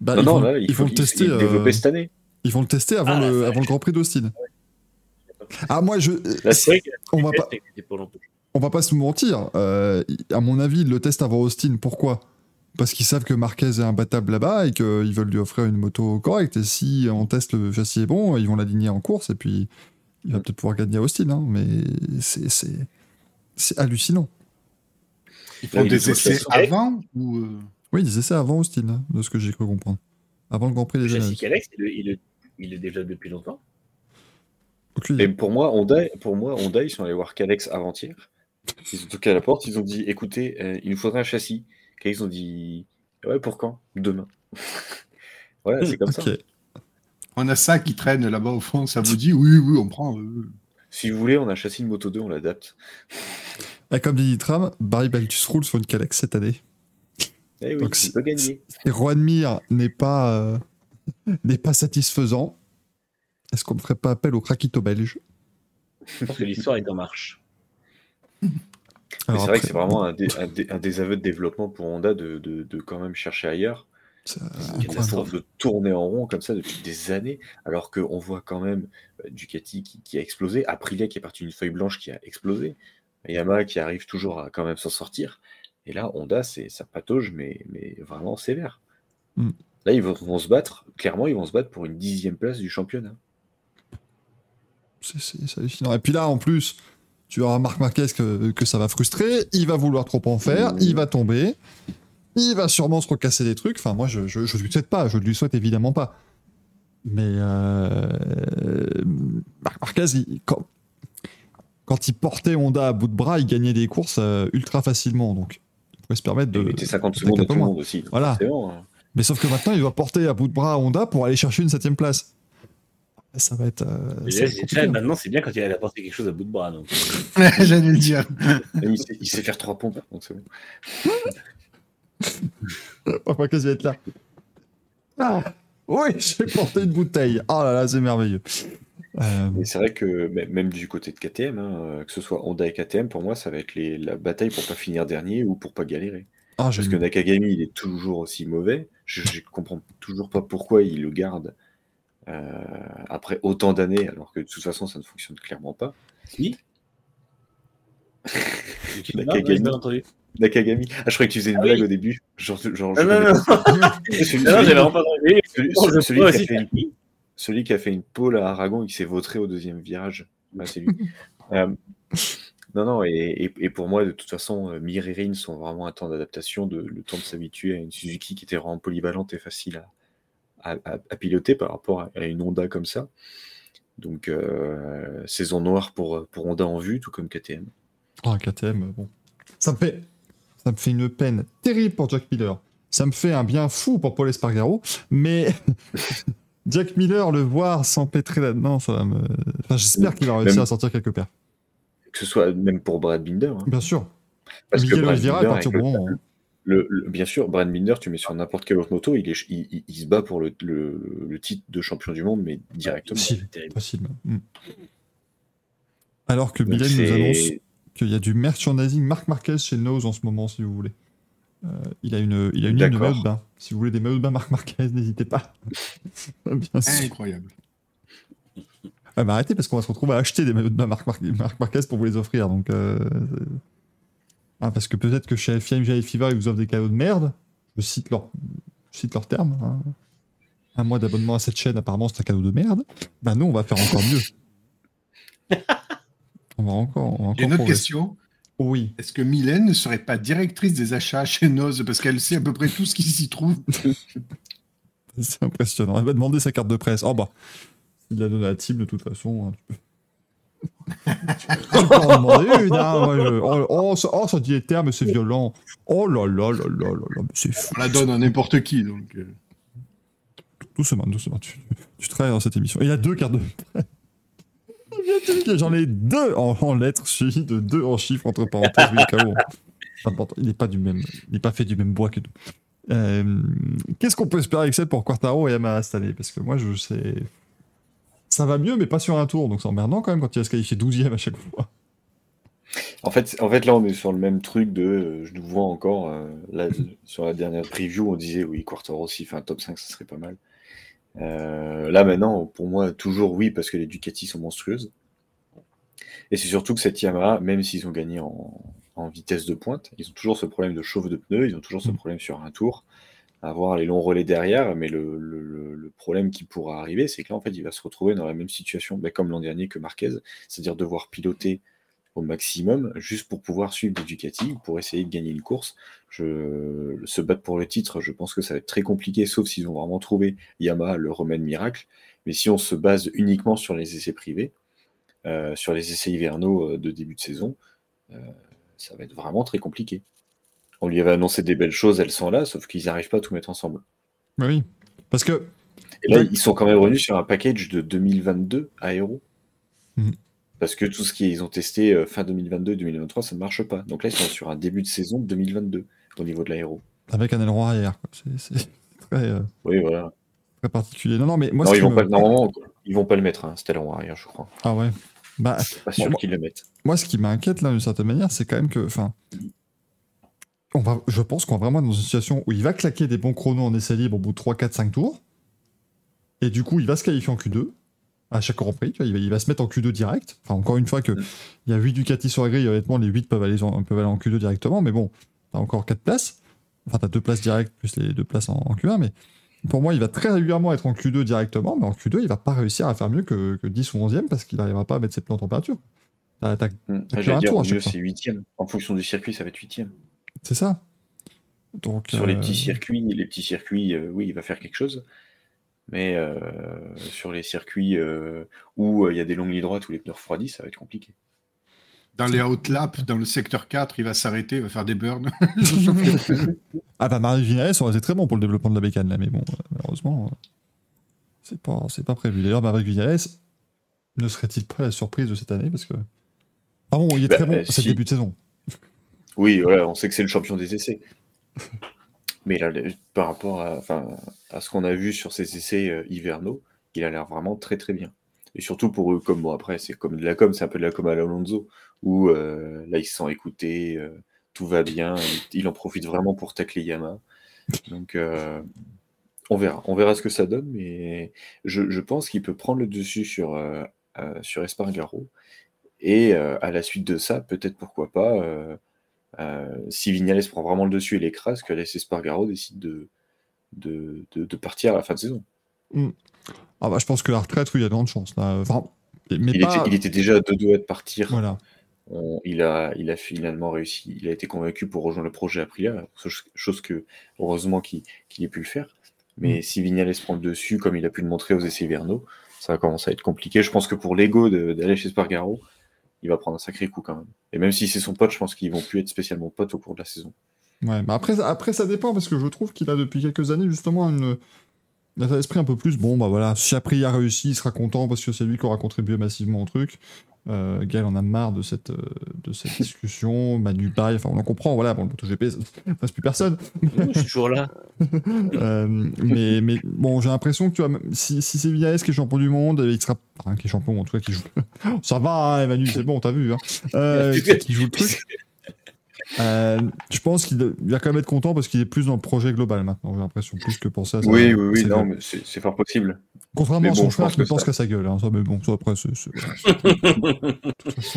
Bah, non, ils, non, vont, ils il faut vont le tester. il développé euh, cette année. Ils vont le tester avant, Ah, le, vache. avant le Grand Prix d'Austin. Ah moi je, Là, c'est vrai que on va pas, on va pas se mentir. euh, à mon avis, ils le testent avant Austin. Pourquoi? Parce qu'ils savent que Marquez est imbattable là-bas et qu'ils veulent lui offrir une moto correcte. Et si on teste le châssis est bon, ils vont l'aligner en course et puis il va peut-être pouvoir gagner à Austin. hein, mais c'est hallucinant. Ils font des essais avant ou euh, Oui, disaient ça avant Austin, hein, de ce que j'ai cru comprendre. Avant le Grand Prix Le des châssis Amériques. Calex, il le, il, le, il le développe depuis longtemps. Aucune Et pour moi, Honda, pour moi, Honda, ils sont allés voir Calex avant-hier. Ils ont toqué à la porte, ils ont dit écoutez, euh, il nous faudrait un châssis. Calex ils ont dit ouais, pour quand? Demain. voilà, c'est comme ça. On a ça qui traîne là-bas au fond ça vous dit oui oui on prend euh. Si vous voulez, on a un châssis de Moto 2, on l'adapte. Et comme dit Nitram, Barry Baltus roule sur une Calex cette année. Eh oui, Donc, il si- peut gagner. Et Juan Mir n'est pas, euh, n'est pas satisfaisant. Est-ce qu'on ne ferait pas appel au craquito belge? Je pense que l'histoire est en marche. C'est vrai après, que c'est vraiment un, dé- un dé- un désaveu de développement pour Honda de, de- de quand même chercher ailleurs. c'est, euh, une incroyable. catastrophe de tourner en rond comme ça depuis des années, alors qu'on voit quand même euh, Ducati qui, qui a explosé, Aprilia qui est parti d'une feuille blanche qui a explosé, Yamaha qui arrive toujours à quand même s'en sortir. Et là, Honda, c'est ça patauge, mais, mais vraiment sévère. Mm. Là, ils vont, vont se battre, clairement, ils vont se battre pour une dixième place du championnat. C'est- hallucinant. Et puis là, en plus, tu auras Marc Marquez que, que ça va frustrer. Il va vouloir trop en faire. Il va tomber. Il va sûrement se recasser des trucs. Enfin, moi, je, je, je lui souhaite pas. Je ne lui souhaite évidemment pas. Mais euh, Marc Marquez, il- quand, quand il portait Honda à bout de bras, il gagnait des courses euh, ultra facilement. Donc, il pouvait se permettre de. Il mettait 50 d'attaquer secondes à tout le monde aussi. Voilà. hein. Mais sauf que maintenant, il doit porter à bout de bras Honda pour aller chercher une septième place. Ça va être. euh, ça maintenant, c'est bien quand il a apporté quelque chose à bout de bras. Donc. j'allais le dire il, sait, il sait faire trois pompes, donc c'est bon. Marc Marquez va être là? Ah, oui, j'ai porté une bouteille. Oh là là, c'est merveilleux. Euh, Mais c'est vrai que mê- même du côté de KTM, hein, euh, que ce soit Honda et KTM, pour moi, ça va être les- la bataille pour pas finir dernier ou pour pas galérer. ah, j'ai Parce que Nakagami, il est toujours aussi mauvais. je, je comprends toujours pas pourquoi il le garde euh, après autant d'années, alors que de toute façon, ça ne fonctionne clairement pas. Si Nakagami. Nakagami. Ah, je croyais que tu faisais une Ah blague oui. au début. Genre, genre, Ah, je non, non, non. Celui- Non, j'avais vraiment pas celui- celui qui a fait faire. Celui qui a fait une pole à Aragon et qui s'est vautré au deuxième virage. Bah, c'est lui. Euh, non, non, et, et- et pour moi, de toute façon, euh, Mir et Rin sont vraiment un temps d'adaptation, de, le temps de s'habituer à une Suzuki qui était vraiment polyvalente et facile à, à- à- à piloter par rapport à, à une Honda comme ça. Donc, euh, saison noire pour, pour Honda en vue, tout comme KTM. Ah, KTM, bon. Ça me fait, ça me fait une peine terrible pour Jack Miller. Ça me fait un bien fou pour Paul Espargaro, mais Jack Miller, le voir s'empêtrer là-dedans, ça va me. Enfin, j'espère qu'il va réussir Même- à sortir quelque part. Que ce soit même pour Brad Binder. hein. Bien sûr. Parce Miguel Oliveira, à partir du moment. Le, le- bien sûr, Brad Binder, tu mets sur n'importe quelle autre moto, il, est, il, il- il se bat pour le, titre de champion du monde, mais directement. Terrible. facile. Mm. Alors que Mylène nous annonce qu'il y a du merchandising Marc Marquez chez Nose en ce moment, si vous voulez. Euh, il a une, il a une ligne de maillot de bain. Si vous voulez des maillots de bain Marc Marquez, n'hésitez pas. Bien sûr. Incroyable. Ah bah arrêtez parce qu'on va se retrouver à acheter des maillots de bain Marc, Marc- Marc Marquez pour vous les offrir. Donc, euh, ah, parce que peut-être que chez FIM GI Fever, ils vous offrent des cadeaux de merde. Je cite leur, je cite leur terme. hein. Un mois d'abonnement à cette chaîne, apparemment, c'est un cadeau de merde. Bah nous, on va faire encore mieux. on va encore. On va J'ai une encore autre progresser. question. Oui. Est-ce que Mylène ne serait pas directrice des achats chez Noz? Parce qu'elle sait à peu près tout ce qui s'y trouve C'est impressionnant. Elle va demander sa carte de presse. Oh bah, il l'a donné à Tim de toute façon. hein, tu peux- en demander une, hein, moi, je- oh, oh, ça, oh, ça dit les termes, c'est violent. Oh là là là là là là, mais c'est fou. On la donne à n'importe qui. Donc, euh. Doucement, doucement. Tu, tu travailles dans cette émission. Il y a deux cartes de presse. Il vient de dire, J'en ai deux en, en lettres suivies de deux en chiffres entre parenthèses. Oui, KO. Il n'est pas du même, il n'est pas fait du même bois que nous. Euh, Qu'est-ce qu'on peut espérer avec ça pour Quartaro et Yamaha cette année? Parce que moi, je sais. Ça va mieux, mais pas sur un tour. Donc c'est emmerdant quand même quand il va se qualifier 12ème à chaque fois. En fait, en fait, là, on est sur le même truc de. euh, je nous vois encore. euh, là, sur la dernière preview, on disait oui, Quartaro, s'il fait un top 5, ça serait pas mal. Euh, là, maintenant, pour moi, toujours oui, parce que les Ducati sont monstrueuses. Et c'est surtout que cette Yamaha, même s'ils ont gagné en, en vitesse de pointe, ils ont toujours ce problème de chauffe de pneus, ils ont toujours ce Mm. problème sur un tour, avoir les longs relais derrière. Mais le, le- le- le problème qui pourra arriver, c'est que là, en fait, il va se retrouver dans la même situation, ben, comme l'an dernier que Marquez, c'est-à-dire devoir piloter au maximum juste pour pouvoir suivre Ducati, pour essayer de gagner une course. Je, se battre pour le titre, je pense que ça va être très compliqué, sauf s'ils ont vraiment trouvé Yamaha le remède miracle. Mais si on se base uniquement sur les essais privés, euh, sur les essais hivernaux euh, de début de saison, euh, ça va être vraiment très compliqué. On lui avait annoncé des belles choses, elles sont là, sauf qu'ils n'arrivent pas à tout mettre ensemble. Oui. Parce que. Et là, ils sont quand même revenus sur un package de 2022 aéro. Mhm. Parce que tout ce qu'ils ont testé fin 2022-2023, ça ne marche pas. Donc là, ils sont sur un début de saison 2022 au niveau de l'aéro. Avec un aileron arrière. quoi. C'est c'est très, euh, Oui, voilà. Très particulier. Non, non, mais moi, non, ils vont me- pas, normalement, ils vont pas le mettre, hein, aileron arrière, je crois. Ah ouais. Bah, Pas sûr Bon, qu'ils le mettent. moi, ce qui m'inquiète, là, d'une certaine manière, c'est quand même que. Enfin. On va, je pense qu'on va vraiment être dans une situation où il va claquer des bons chronos en essai libre au bout de 3, 4, 5 tours. Et du coup, il va se qualifier en Q2 à chaque Grand Prix. tu vois, il, va, il va se mettre en Q2 direct. Enfin, encore une fois, que Mm. il y a 8 Ducati sur la grille. Honnêtement, les 8 peuvent aller, en, peuvent aller en Q2 directement. Mais bon, t'as encore 4 places. Enfin, t'as 2 places directes plus les 2 places en, en Q1. Mais pour moi, il va très régulièrement être en Q2 directement. Mais en Q2, il va pas réussir à faire mieux que, que 10 ou 11e parce qu'il n'arrivera pas à mettre ses pneus en température. T'as- t'as-. T'as J'allais un tour au mieux, c'est huitième. En fonction du circuit, ça va être huitième. C'est ça. Donc, Sur les euh, petits circuits, les petits circuits, euh, oui, il va faire quelque chose. Mais euh, sur les circuits où il y a des longues lignes droites où les pneus refroidis, ça va être compliqué. Dans les outlaps, dans le secteur 4, il va s'arrêter, il va faire des burns. Ah bah Marie Vinales aurait été très bon pour le développement de la bécane là, mais bon, euh, malheureusement, euh, c'est pas, c'est pas prévu. D'ailleurs, Marie Vinales ne serait-il pas la surprise de cette année? Parce que ah bon, il est Bah, très bon, euh, c'est si. début de saison. Oui, voilà, on sait que c'est le champion des essais. Mais là, par rapport à, enfin, à ce qu'on a vu sur ces essais euh, hivernaux, il a l'air vraiment très très bien. Et surtout pour eux, comme bon, après, c'est comme de la com, c'est un peu de la com à l'Alonso, où euh, là, ils se sont écoutés, euh, tout va bien, il, en profite vraiment pour tacler Yama. Donc, euh, On verra, on verra ce que ça donne, mais je, pense qu'il peut prendre le dessus sur, sur Espargaro. Et à la suite de ça, peut-être pourquoi pas, si Vignales prend vraiment le dessus et l'écrase, que laisse Espargaro décide de, de, partir à la fin de saison. Hmm. Ah bah, je pense que la retraite, il y a de grandes chances. Là. mais il, était, il, était, déjà à deux doigts de partir. Voilà il, a, il a finalement réussi, il a été convaincu pour rejoindre le projet Aprilia, chose que heureusement qu'il ait pu le faire. Mais mm. si Vignales prend le dessus, comme il a pu le montrer aux essais hivernaux, ça va commencer à être compliqué. Je pense que pour l'ego d'aller chez Spargaro, il va prendre un sacré coup quand même. Et même si c'est son pote, je pense qu'ils vont plus être spécialement potes au cours de la saison. Ouais, mais après, après ça dépend parce que je trouve qu'il a depuis quelques années justement une, il a l'esprit un peu plus, bon bah voilà, si Aprilia a réussi, il sera content parce que c'est lui qui aura contribué massivement au truc. Euh, Gaël en a marre de cette, euh, de cette discussion. Manu pareil, enfin on en comprend, voilà, bon, le MotoGP, ça passe plus personne. je suis toujours là. euh, mais, mais bon, j'ai l'impression que tu vois, si, si c'est Villaes qui est champion du monde, il sera. Enfin, qui est champion, en tout cas, qui joue. ça va, hein, Manu, c'est bon, t'as vu. Hein. Euh, qui joue le truc. Euh, je pense qu'il va quand même être content parce qu'il est plus dans le projet global maintenant, j'ai l'impression, plus que penser à ça. Oui, oui, oui, non, mais c'est fort possible. Contrairement à son frère qui ne pense qu'à sa gueule, hein, ça, mais bon, ça après, c'est.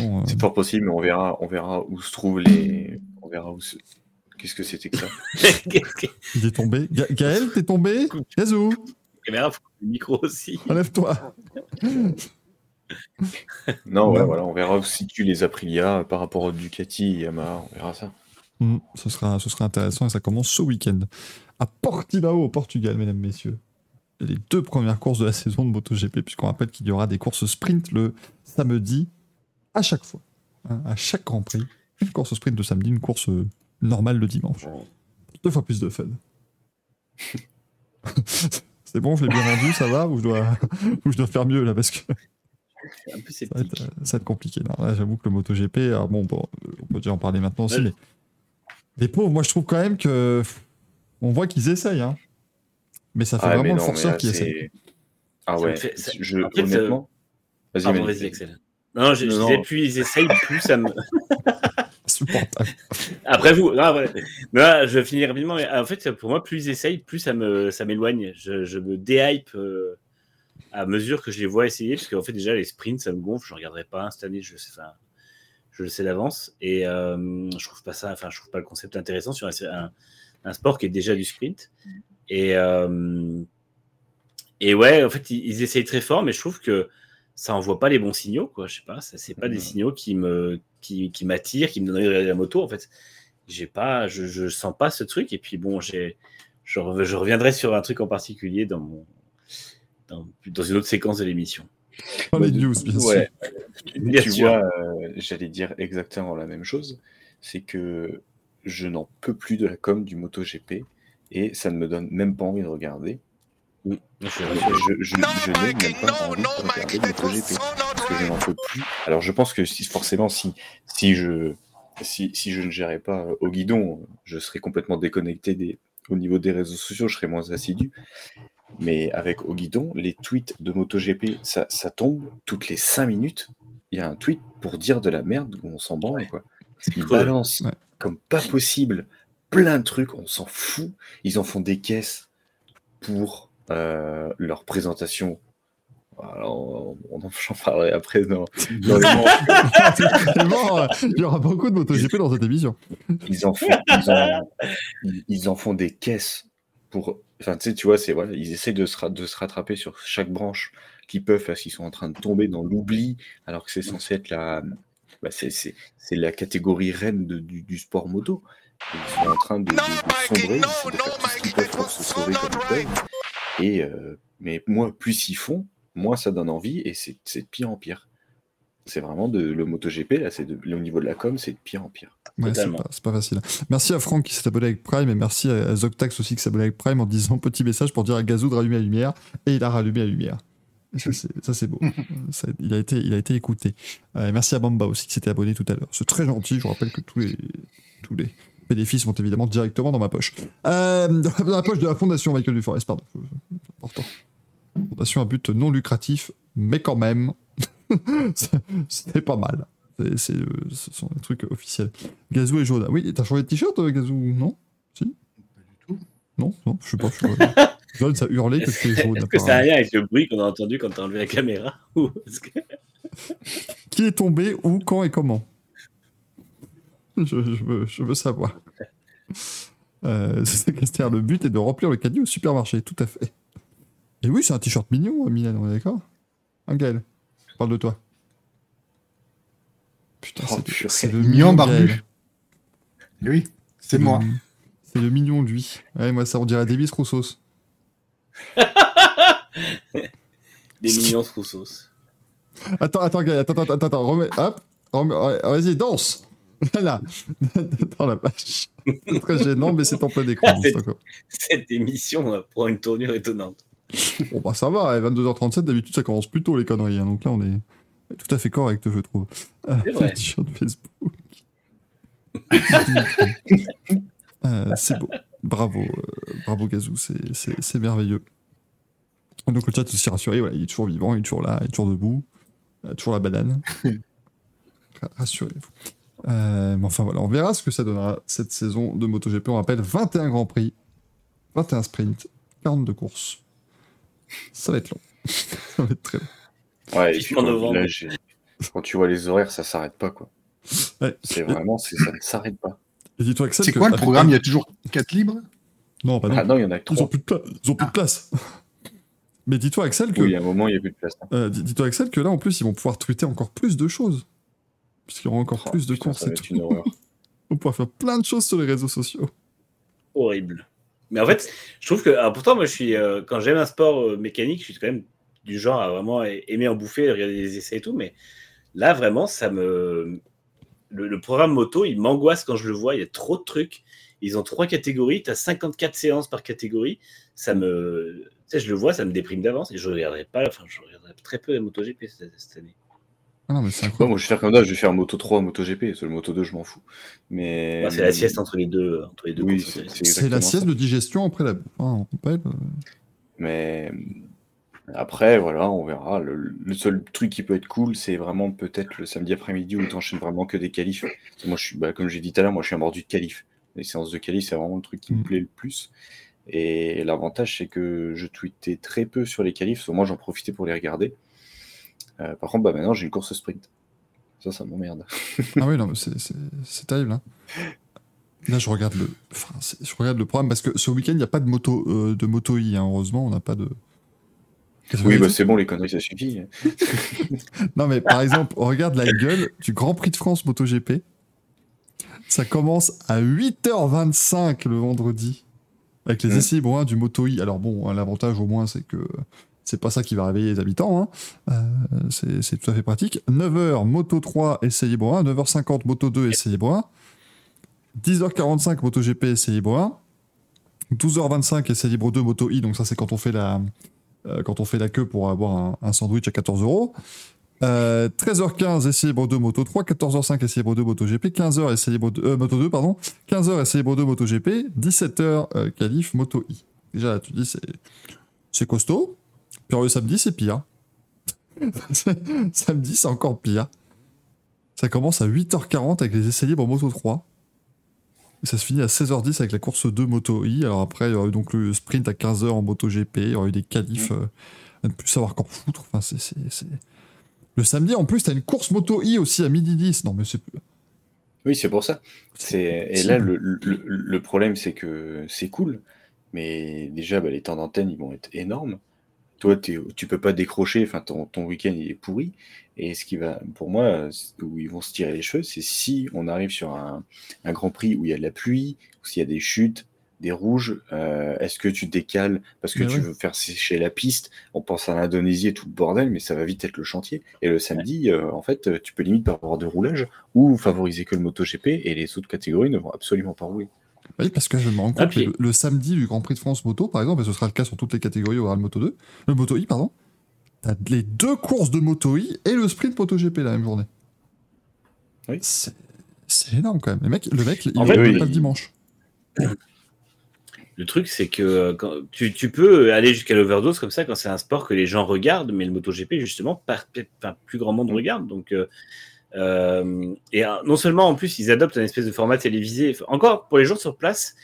Euh, c'est fort possible, mais on verra, on verra où se trouvent les. On verra où se... Qu'est-ce que c'était que ça Il est tombé. Gaël, t'es tombé? Gazou Caméra, le micro aussi. Enlève-toi. non, ouais, voilà, on verra se situent les Aprilia par rapport au Ducati et Yamaha, on verra ça. Mm, ce, sera, ce sera intéressant et ça commence ce week-end à Portimao au Portugal, mesdames, messieurs. Les deux premières courses de la saison de MotoGP, puisqu'on rappelle qu'il y aura des courses sprint le samedi à chaque fois, hein, à chaque Grand Prix. Une course sprint le samedi, une course euh, normale le dimanche. Deux fois plus de fun. C'est bon, je l'ai bien rendu, ça va ou je, dois... ou je dois faire mieux là parce que un peu ça, va être, ça va être compliqué. J'avoue que le MotoGP, alors bon, bon, on peut déjà en parler maintenant aussi, mais les pauvres, moi je trouve quand même que on voit qu'ils essayent, hein. mais ça fait ah, vraiment le forceur qui essaye. Ah ouais, je, honnêtement. Vas-y, vas vas Excel. Non, je, disais, plus ils essayent, plus ça me. Supportable. Après vous, non, non, je vais finir rapidement, mais en fait, pour moi, plus ils essayent, plus ça me, ça m'éloigne. Je, je, me déhype. Euh, à mesure que je les vois essayer, parce qu'en fait, déjà, les sprints, ça me gonfle, je ne regarderai pas cette année, je, sais, je le sais d'avance, et euh, je trouve pas ça, enfin, je trouve pas le concept intéressant sur un, un, sport qui est déjà du sprint. Et, euh, et ouais, en fait, ils, essayent très fort, mais je trouve que ça envoie pas les bons signaux, quoi. Je sais pas, ça c'est pas des signaux qui me, qui, qui m'attirent, qui me donneraient la moto, en fait. J'ai pas, je, je sens pas ce truc, et puis bon, j'ai, je, je reviendrai sur un truc en particulier dans mon, dans, une autre séquence de l'émission. Dans les news, bien sûr. tu vois, euh, j'allais dire exactement la même chose. C'est que je n'en peux plus de la com du MotoGP et ça ne me donne même pas envie de regarder. Oui, je, je, n'ai même pas envie de regarder le MotoGP parce que je n'en peux plus. Alors je pense que si, forcément, si, si, je, si, si je ne gérais pas au guidon, je serais complètement déconnecté des, au niveau des réseaux sociaux, je serais moins assidu. Mais avec au guidon, les tweets de MotoGP, ça, ça tombe toutes les 5 minutes. Il y a un tweet pour dire de la merde où on s'en branle. Quoi. Ils balancent comme pas possible plein de trucs, on s'en fout. Ils en font des caisses pour euh, leur présentation. Alors, on en parlerai après dans, dans les il y aura beaucoup de MotoGP dans cette émission. Ils en font, ils en, ils en font des caisses pour Enfin, tu sais, tu vois, c'est voilà, ils essaient de se, de se rattraper sur chaque branche qu'ils peuvent parce qu'ils sont en train de tomber dans l'oubli, alors que c'est censé être la, bah, c'est la catégorie reine de, du, du, sport moto. Ils sont en train de, sombrer, ce qu'ils peuvent pour se sauver comme. Et euh, mais moi, plus ils font, moins ça donne envie et c'est de pire en pire. C'est vraiment de, le MotoGP, là, c'est au niveau de la com, c'est de pire en pire. Ouais, c'est pas, pas, facile. Merci à Franck qui s'est abonné avec Prime et merci à Zoctax aussi qui s'est abonné avec Prime en disant petit message pour dire à Gazou de rallumer la lumière et il a rallumé la lumière. Ça, c'est beau. ça, il, a été, il a été écouté. Euh, merci à Bamba aussi qui s'était abonné tout à l'heure. C'est très gentil. Je vous rappelle que tous les, tous les bénéfices vont évidemment directement dans ma poche. Euh, dans la poche de la fondation Michael Duforest, pardon. Important. Fondation à but non lucratif, mais quand même. C'était pas mal. C'est, euh, ce sont des trucs officiels. Gazou et Joda. Oui, t'as changé de t-shirt, euh, Gazou Non? Si? Pas du tout. Non, non, je sais pas. Je. John, ça hurlait que tu es jaune. Est-ce que ça a rien avec le bruit qu'on a entendu quand tu as enlevé la caméra ou... que... Qui est tombé, où, quand et comment? Je, je, veux, je, veux, savoir. Euh, c'est le but est de remplir le caddie au supermarché, tout à fait. Et oui, c'est un t-shirt mignon, Milan, on est d'accord Un Gaël, parle de toi. Putain, oh, c'est le mignon barbu. Oui, c'est moi. C'est le mignon, lui. Ouais, moi, ça, on dirait Davis Roussos. Des mignons Roussos. Attends, attends, Gaël, attends, attends, attends, remets, hop, vas-y, danse Là, dans la page. C'est très gênant, mais c'est en plein écran. cette, cette émission prend une tournure étonnante. Bon, bah ça va, 22h37, d'habitude ça commence plus tôt les conneries. Hein, donc là, on est tout à fait correct, je trouve. C'est. Facebook. euh, c'est beau. Bravo, euh, bravo Gazou, c'est merveilleux. Donc le chat aussi rassuré, voilà, il est toujours vivant, il est toujours là, il est toujours debout, euh, toujours la banane. Rassurez-vous. Euh, mais enfin voilà, on verra ce que ça donnera cette saison de MotoGP. On rappelle 21 Grands Prix, 21 sprints, 42 courses. Ça va être long. ça va être très long. Ouais, et novembre. quand tu vois les horaires, ça s'arrête pas quoi. C'est vraiment, ça ne s'arrête pas. dis-toi C'est quoi le programme Il y a toujours 4 libres? Non, pas Ah non, il y en a 3. Ils ont plus de, Ils ont plus de ah. place. Mais dis-toi, Axel, que. Oui, il y a un moment, il n'y a plus de place. Hein. Euh, dis-toi, Axel, que là, en plus, ils vont pouvoir tweeter encore plus de choses. Parce qu'il y aura encore oh, plus de courses et tout. On pourra faire plein de choses sur les réseaux sociaux. Horrible. Mais en fait, je trouve que. pourtant, moi, je suis. Euh, quand j'aime un sport euh, mécanique, je suis quand même du genre à vraiment aimer en bouffer, regarder des essais et tout. Mais là, vraiment, ça me. Le, programme moto, il m'angoisse quand je le vois. Il y a trop de trucs. Ils ont trois catégories. Tu as 54 séances par catégorie. Ça me. Je le vois, ça me déprime d'avance. Et je ne regarderai pas. Enfin, je regarderai très peu la MotoGP cette, cette année. Ah non, mais c'est incroyable. moi, je vais faire comme ça, je vais faire Moto 3, Moto GP. Sur le Moto 2, je m'en fous. Mais... Bah, c'est la sieste entre les deux. Entre les deux oui, c'est la sieste de digestion après la. Ah, euh. Mais après, voilà, on verra. Le, seul truc qui peut être cool, c'est vraiment peut-être le samedi après-midi où tu enchaînes vraiment que des qualifs. Moi, je suis, bah, comme j'ai dit tout à l'heure, moi, je suis un mordu de qualif. Les séances de qualif, c'est vraiment le truc qui me mm. plaît le plus. Et l'avantage, c'est que je tweetais très peu sur les qualifs. Moi, j'en profitais pour les regarder. Euh, par contre, bah, maintenant, j'ai une course sprint. Ça, ça m'emmerde. ah oui, non, c'est terrible. Hein. Là, je regarde le, enfin, je regarde le programme parce que ce week-end, il n'y a pas de moto, euh, de moto I. Hein. Heureusement, on n'a pas de. Oui, bah, c'est bon, les conneries, ça suffit. non, mais par exemple, on regarde la gueule du Grand Prix de France MotoGP. Ça commence à 8h25 le vendredi avec les essais bruns du Moto I. Alors bon, l'avantage au moins, c'est que c'est pas ça qui va réveiller les habitants. Hein. Euh, c'est tout à fait pratique. 9h, Moto 3, essai libre 1. 9h50, Moto 2, essai libre 1. 10h45, Moto GP, essai libre 1. 12h25, essai libre 2, Moto I. Donc ça, c'est quand on fait la euh, queue pour avoir un, sandwich à 14 euros. 13h15, essai libre 2, Moto 3. 14h05, essai libre 2, Moto GP. 15h, essai libre 2, euh, Moto 2, pardon. 15h, essai libre 2, Moto GP. 17h, qualif, Moto I. Déjà, tu dis, c'est costaud. Puis le samedi, c'est pire. samedi, c'est encore pire. Ça commence à 8h40 avec les essais libres Moto 3. Et ça se finit à 16h10 avec la course 2 Moto I. Alors après, il y aura eu donc le sprint à 15h en Moto GP. Il y aura eu des qualifs euh, à ne plus savoir qu'en foutre. Enfin, c'est, Le samedi, en plus, t'as une course Moto I aussi à midi 10. Non, mais c'est. Oui, c'est pour ça. C'est... Et là, le, le, problème, c'est que c'est cool. Mais déjà, bah, les temps d'antenne, ils vont être énormes toi, tu peux pas décrocher, enfin, ton, ton week-end il est pourri. Et ce qui va, pour moi, où ils vont se tirer les cheveux, c'est si on arrive sur un, Grand Prix où il y a de la pluie, ou s'il y a des chutes, des rouges, euh, est-ce que tu décales parce que tu veux faire sécher la piste? On pense à l'Indonésie et tout le bordel, mais ça va vite être le chantier. Et le samedi, euh, en fait, tu peux limite pas avoir de roulage ou favoriser que le MotoGP et les autres catégories ne vont absolument pas rouler. Oui, parce que je me rends compte que le, samedi du Grand Prix de France Moto, par exemple, et ce sera le cas sur toutes les catégories, au le Moto 2, le Moto I, pardon, t'as les deux courses de Moto I et le sprint Moto GP la même journée. Oui. C'est énorme quand même. Le mec, le mec il va pas le dimanche. Le truc, c'est que euh, quand, tu, tu, peux aller jusqu'à l'overdose comme ça quand c'est un sport que les gens regardent, mais le MotoGP, justement, par, plus grand monde regarde. Donc, euh, euh, et non seulement en plus, ils adoptent un espèce de format télévisé. Encore pour les gens sur place,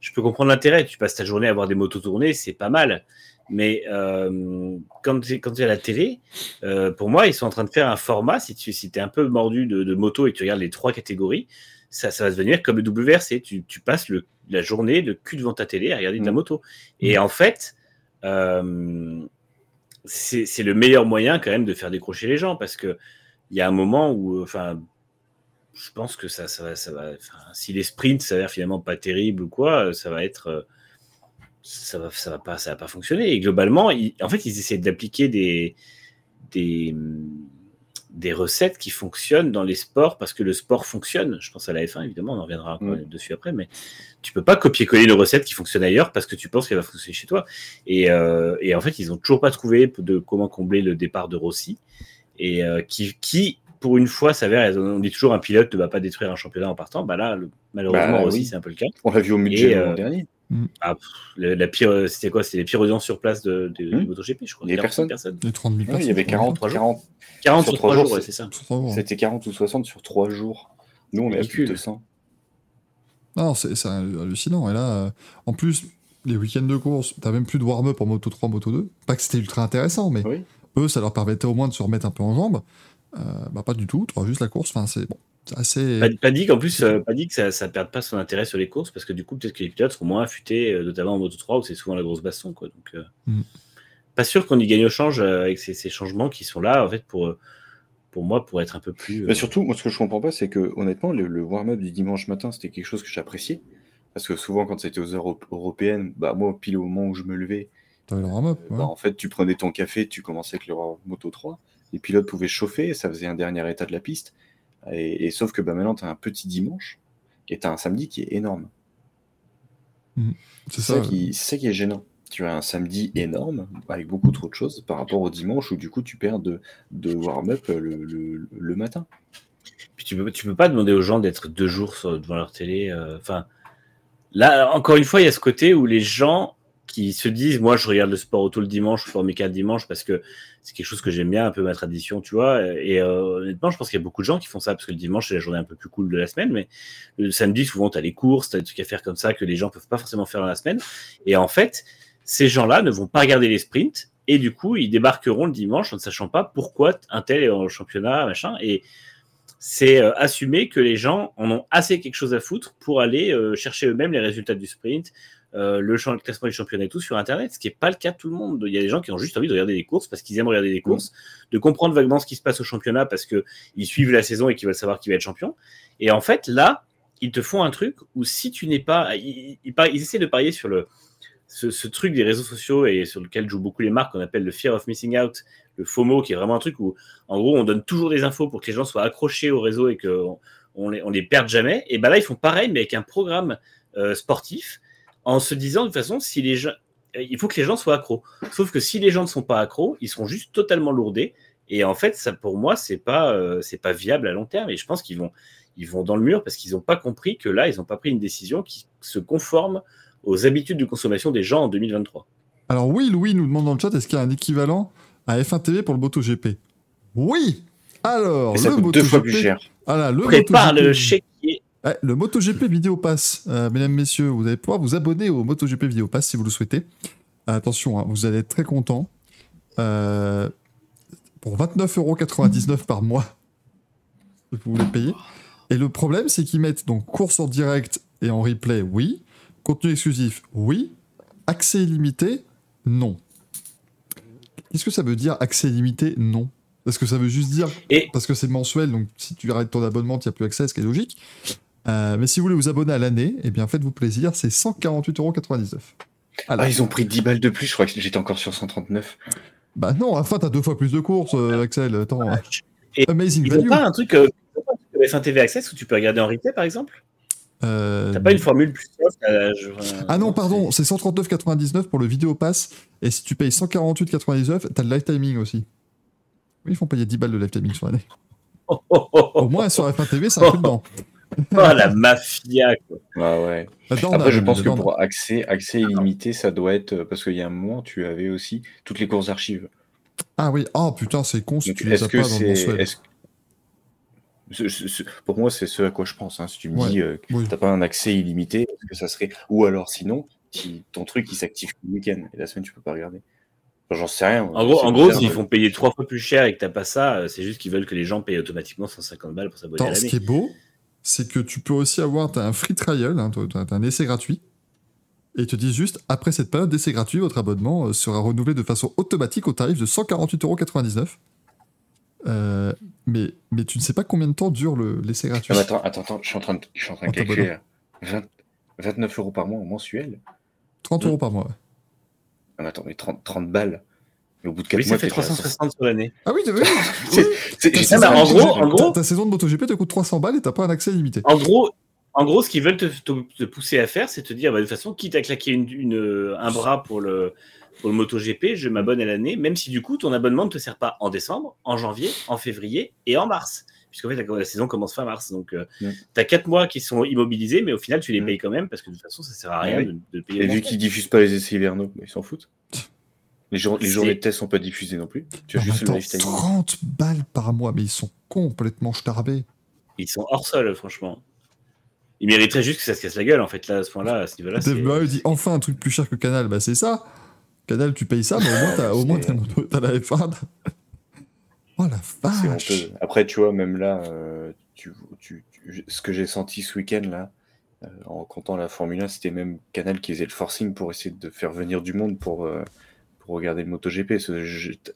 je peux comprendre l'intérêt. Tu passes ta journée à voir des motos tourner, c'est pas mal. Mais euh, quand tu es, à la télé, euh, pour moi, ils sont en train de faire un format. Si tu si es un peu mordu de, de, moto et que tu regardes les trois catégories, ça, ça va devenir comme le WRC. Tu, tu passes le, la journée le cul devant ta télé à regarder de la mmh. moto. Et en fait, euh, c'est le meilleur moyen quand même de faire décrocher les gens parce que il y a un moment où, enfin, je pense que ça, ça ça va si les sprints s'avèrent finalement pas terribles ou quoi, ça va être, ça va, ça va pas, ça va pas fonctionner. Et globalement, en fait, ils essaient d'appliquer des, des, des recettes qui fonctionnent dans les sports parce que le sport fonctionne. Je pense à la F1, évidemment, on en reviendra mm. dessus après, mais tu peux pas copier-coller une recette qui fonctionne ailleurs parce que tu penses qu'elle va fonctionner chez toi. Et, euh, et, en fait, ils ont toujours pas trouvé de comment combler le départ de Rossi et euh, qui, qui, pour une fois, s'avère, on dit toujours un pilote ne va pas détruire un championnat en partant. Bah là, malheureusement, bah, Rossi, c'est un peu le cas. On l'a vu au milieu l'an euh, dernier. Mm. Ah, la, pire, c'était quoi? C'était les pires audiences sur place de, de, mmh. MotoGP, je crois. Il y avait personne. personnes. Les 30 000 personnes. il y avait 40, 40, 40 sur 3 jours, c'est ça. C'était 40 ou 60 sur 3 jours. Nous, on est à plus de 200. Non, c'est hallucinant. Et là, euh, en plus, les week-ends de course, t'as même plus de warm-up en Moto 3, Moto 2. Pas que c'était ultra intéressant, mais eux, ça leur permettait au moins de se remettre un peu en jambes. Euh, bah, pas du tout, tu vois juste la course. Enfin, c'est bon. Assez... Pas, dit qu'en plus, euh, pas dit que ça, ça perde pas son intérêt sur les courses parce que du coup, peut-être que les pilotes seront moins affûtés, euh, notamment en Moto 3 où c'est souvent la grosse baston. Quoi. Donc, euh, mm. pas sûr qu'on y gagne au change avec ces, ces, changements qui sont là en fait pour, pour moi pour être un peu plus. Mais surtout, moi, ce que je comprends pas, c'est que honnêtement, le, warm-up du dimanche matin, c'était quelque chose que j'appréciais parce que souvent, quand c'était aux heures européennes, bah moi, pile au moment où je me levais, le warm-up, bah, en fait, tu prenais ton café, tu commençais avec le Moto 3, les pilotes pouvaient chauffer, ça faisait un dernier état de la piste. Et, sauf que bah, maintenant, tu as un petit dimanche et tu as un samedi qui est énorme. Mmh. C'est ça, qui, ça qui est gênant. Tu as un samedi énorme avec beaucoup trop de choses par rapport au dimanche où du coup tu perds de, de warm-up le, le, matin. Puis tu peux, tu peux pas demander aux gens d'être deux jours devant leur télé. Euh, enfin, là, encore une fois, il y a ce côté où les gens qui se disent, moi, je regarde le sport auto le dimanche, mes quatre dimanches parce que c'est quelque chose que j'aime bien, un peu ma tradition, tu vois. Et euh, honnêtement, je pense qu'il y a beaucoup de gens qui font ça parce que le dimanche, c'est la journée un peu plus cool de la semaine, mais le samedi, souvent, tu as les courses, tu as des trucs à faire comme ça que les gens peuvent pas forcément faire dans la semaine. Et en fait, ces gens-là ne vont pas regarder les sprints et du coup, ils débarqueront le dimanche en ne sachant pas pourquoi un tel est en championnat, machin. Et c'est euh, assumer que les gens en ont assez quelque chose à foutre pour aller euh, chercher eux-mêmes les résultats du sprint, euh, le, classement du championnat et tout sur Internet, ce qui n'est pas le cas de tout le monde. Il y a des gens qui ont juste envie de regarder des courses parce qu'ils aiment regarder des courses, de comprendre vaguement ce qui se passe au championnat parce qu'ils suivent la saison et qu'ils veulent savoir qui va être champion. Et en fait, là, ils te font un truc où si tu n'es pas. Ils, essaient de parier sur le, ce, truc des réseaux sociaux et sur lequel jouent beaucoup les marques qu'on appelle le fear of missing out, le FOMO, qui est vraiment un truc où, en gros, on donne toujours des infos pour que les gens soient accrochés au réseau et qu'on on les, on les perde jamais. Et ben là, ils font pareil, mais avec un programme euh, sportif en se disant de toute façon, si les gens, il faut que les gens soient accros. Sauf que si les gens ne sont pas accros, ils seront juste totalement lourdés. Et en fait, ça pour moi, c'est pas, euh, c'est pas viable à long terme. Et je pense qu'ils vont, ils vont dans le mur parce qu'ils n'ont pas compris que là, ils n'ont pas pris une décision qui se conforme aux habitudes de consommation des gens en 2023. Alors oui, Louis nous demande dans le chat, est-ce qu'il y a un équivalent à F1 TV pour le MotoGP? Oui. Alors, ça le coûte deux fois plus cher. Voilà, le Prépare le chéquier le MotoGP Vidéo Pass, euh, mesdames, messieurs, vous allez pouvoir vous abonner au MotoGP Vidéo Pass si vous le souhaitez. attention, hein, vous allez être très content. Euh, pour 29,99€ par mois, vous voulez payer. Et le problème, c'est qu'ils mettent donc course en direct et en replay, oui. Contenu exclusif, oui. Accès illimité, non. Qu'est-ce que ça veut dire accès illimité, non? Parce que ça veut juste dire, parce que c'est mensuel, donc si tu arrêtes ton abonnement, tu n'as plus accès, ce qui est logique. Euh, mais si vous voulez vous abonner à l'année, eh bien faites-vous plaisir, c'est 148,99€. Ah, ils ont pris 10 balles de plus, je crois que j'étais encore sur 139. Bah non, enfin t'as deux fois plus de courses, euh, Axel. Attends. Et Amazing ils value. pas un truc euh, F1 TV Access où tu peux regarder en replay par exemple? Euh... T'as pas une formule plus Ah non, pardon, c'est 139,99 pour le vidéo pass. Et si tu payes 148,99, t'as le live timing aussi. Oui, ils font payer 10 balles de live timing sur l'année. Au moins sur F1 TV, un peu dedans. oh la mafia quoi. Ah ouais. Après, je pense que pour accès, accès illimité, ça doit être euh, parce qu'il y a un moment, tu avais aussi toutes les courses archives. Ah oui, oh putain, c'est con si tu les as pas dans pour moi, c'est ce à quoi je pense. Hein. Si tu me Ouais, dis euh, que oui. t'as pas un accès illimité, est-ce que ça serait. Ou alors sinon, si ton truc il s'active le week-end et la semaine tu peux pas regarder. J'en sais rien. En gros, en gros s'ils font payer trois fois plus cher et que t'as pas ça, euh, c'est juste qu'ils veulent que les gens payent automatiquement 150 balles pour s'abonner à Attends, ce l'année. qui est beau, c'est que tu peux aussi avoir un free trial, hein, un essai gratuit, et ils te disent juste après cette période d'essai gratuit, votre abonnement euh, sera renouvelé de façon automatique au tarif de 148,99€. Euh, mais, mais tu ne sais pas combien de temps dure le- l'essai gratuit. Ah, mais attends, attends, attends, je suis en train de, je suis en train de En calculer. t'abonnant. là. 20 29 euros par mois en mensuel. 30 euros par mois. ouais. Ah, mais attends, mais 30, 30 balles. Mais au bout de 4 Oui, mois, ça fait t'es déjà à 360 sur l'année. Ah oui, oui, C'est- en gros- en ta- gros- ta saison de MotoGP te coûte 300 balles et t'as pas un accès illimité. En gros, en gros, ce qu'ils veulent te, te- te pousser à faire, c'est te dire, bah, de toute façon, quitte à claquer une, une- un bras pour le, pour le MotoGP, je m'abonne à l'année, même si du coup, ton abonnement ne te sert pas en décembre, en janvier, en février et en mars. Puisqu'en fait, la, la saison commence fin mars. Donc, Mm. tu as quatre mois qui sont immobilisés, mais au final, tu les payes quand même parce que de toute façon, ça sert à rien Ouais. de, de payer. Et vu qu'ils diffusent pas les essais hivernaux, bah, ils s'en foutent. Les, jour- les C'est- journées de test sont pas diffusées non plus. Tu as Non, juste mais le attends, lifetime. 30 balles par mois, mais ils sont complètement starbés. Ils sont hors sol, franchement. Ils mériteraient juste que ça se casse la gueule, en fait, là, à ce point-là, à ce niveau-là. Dave Barry dit enfin un truc plus cher que Canal, bah c'est ça. Canal, tu payes ça, mais au moins t'as, au moins, le la F1. oh la C'est vache! honteux. Après, tu vois, même là, euh, tu, tu- tu- ce que j'ai senti ce week-end, là, euh, en comptant la Formule 1, c'était même Canal qui faisait le forcing pour essayer de faire venir du monde pour, euh, pour regarder le MotoGP.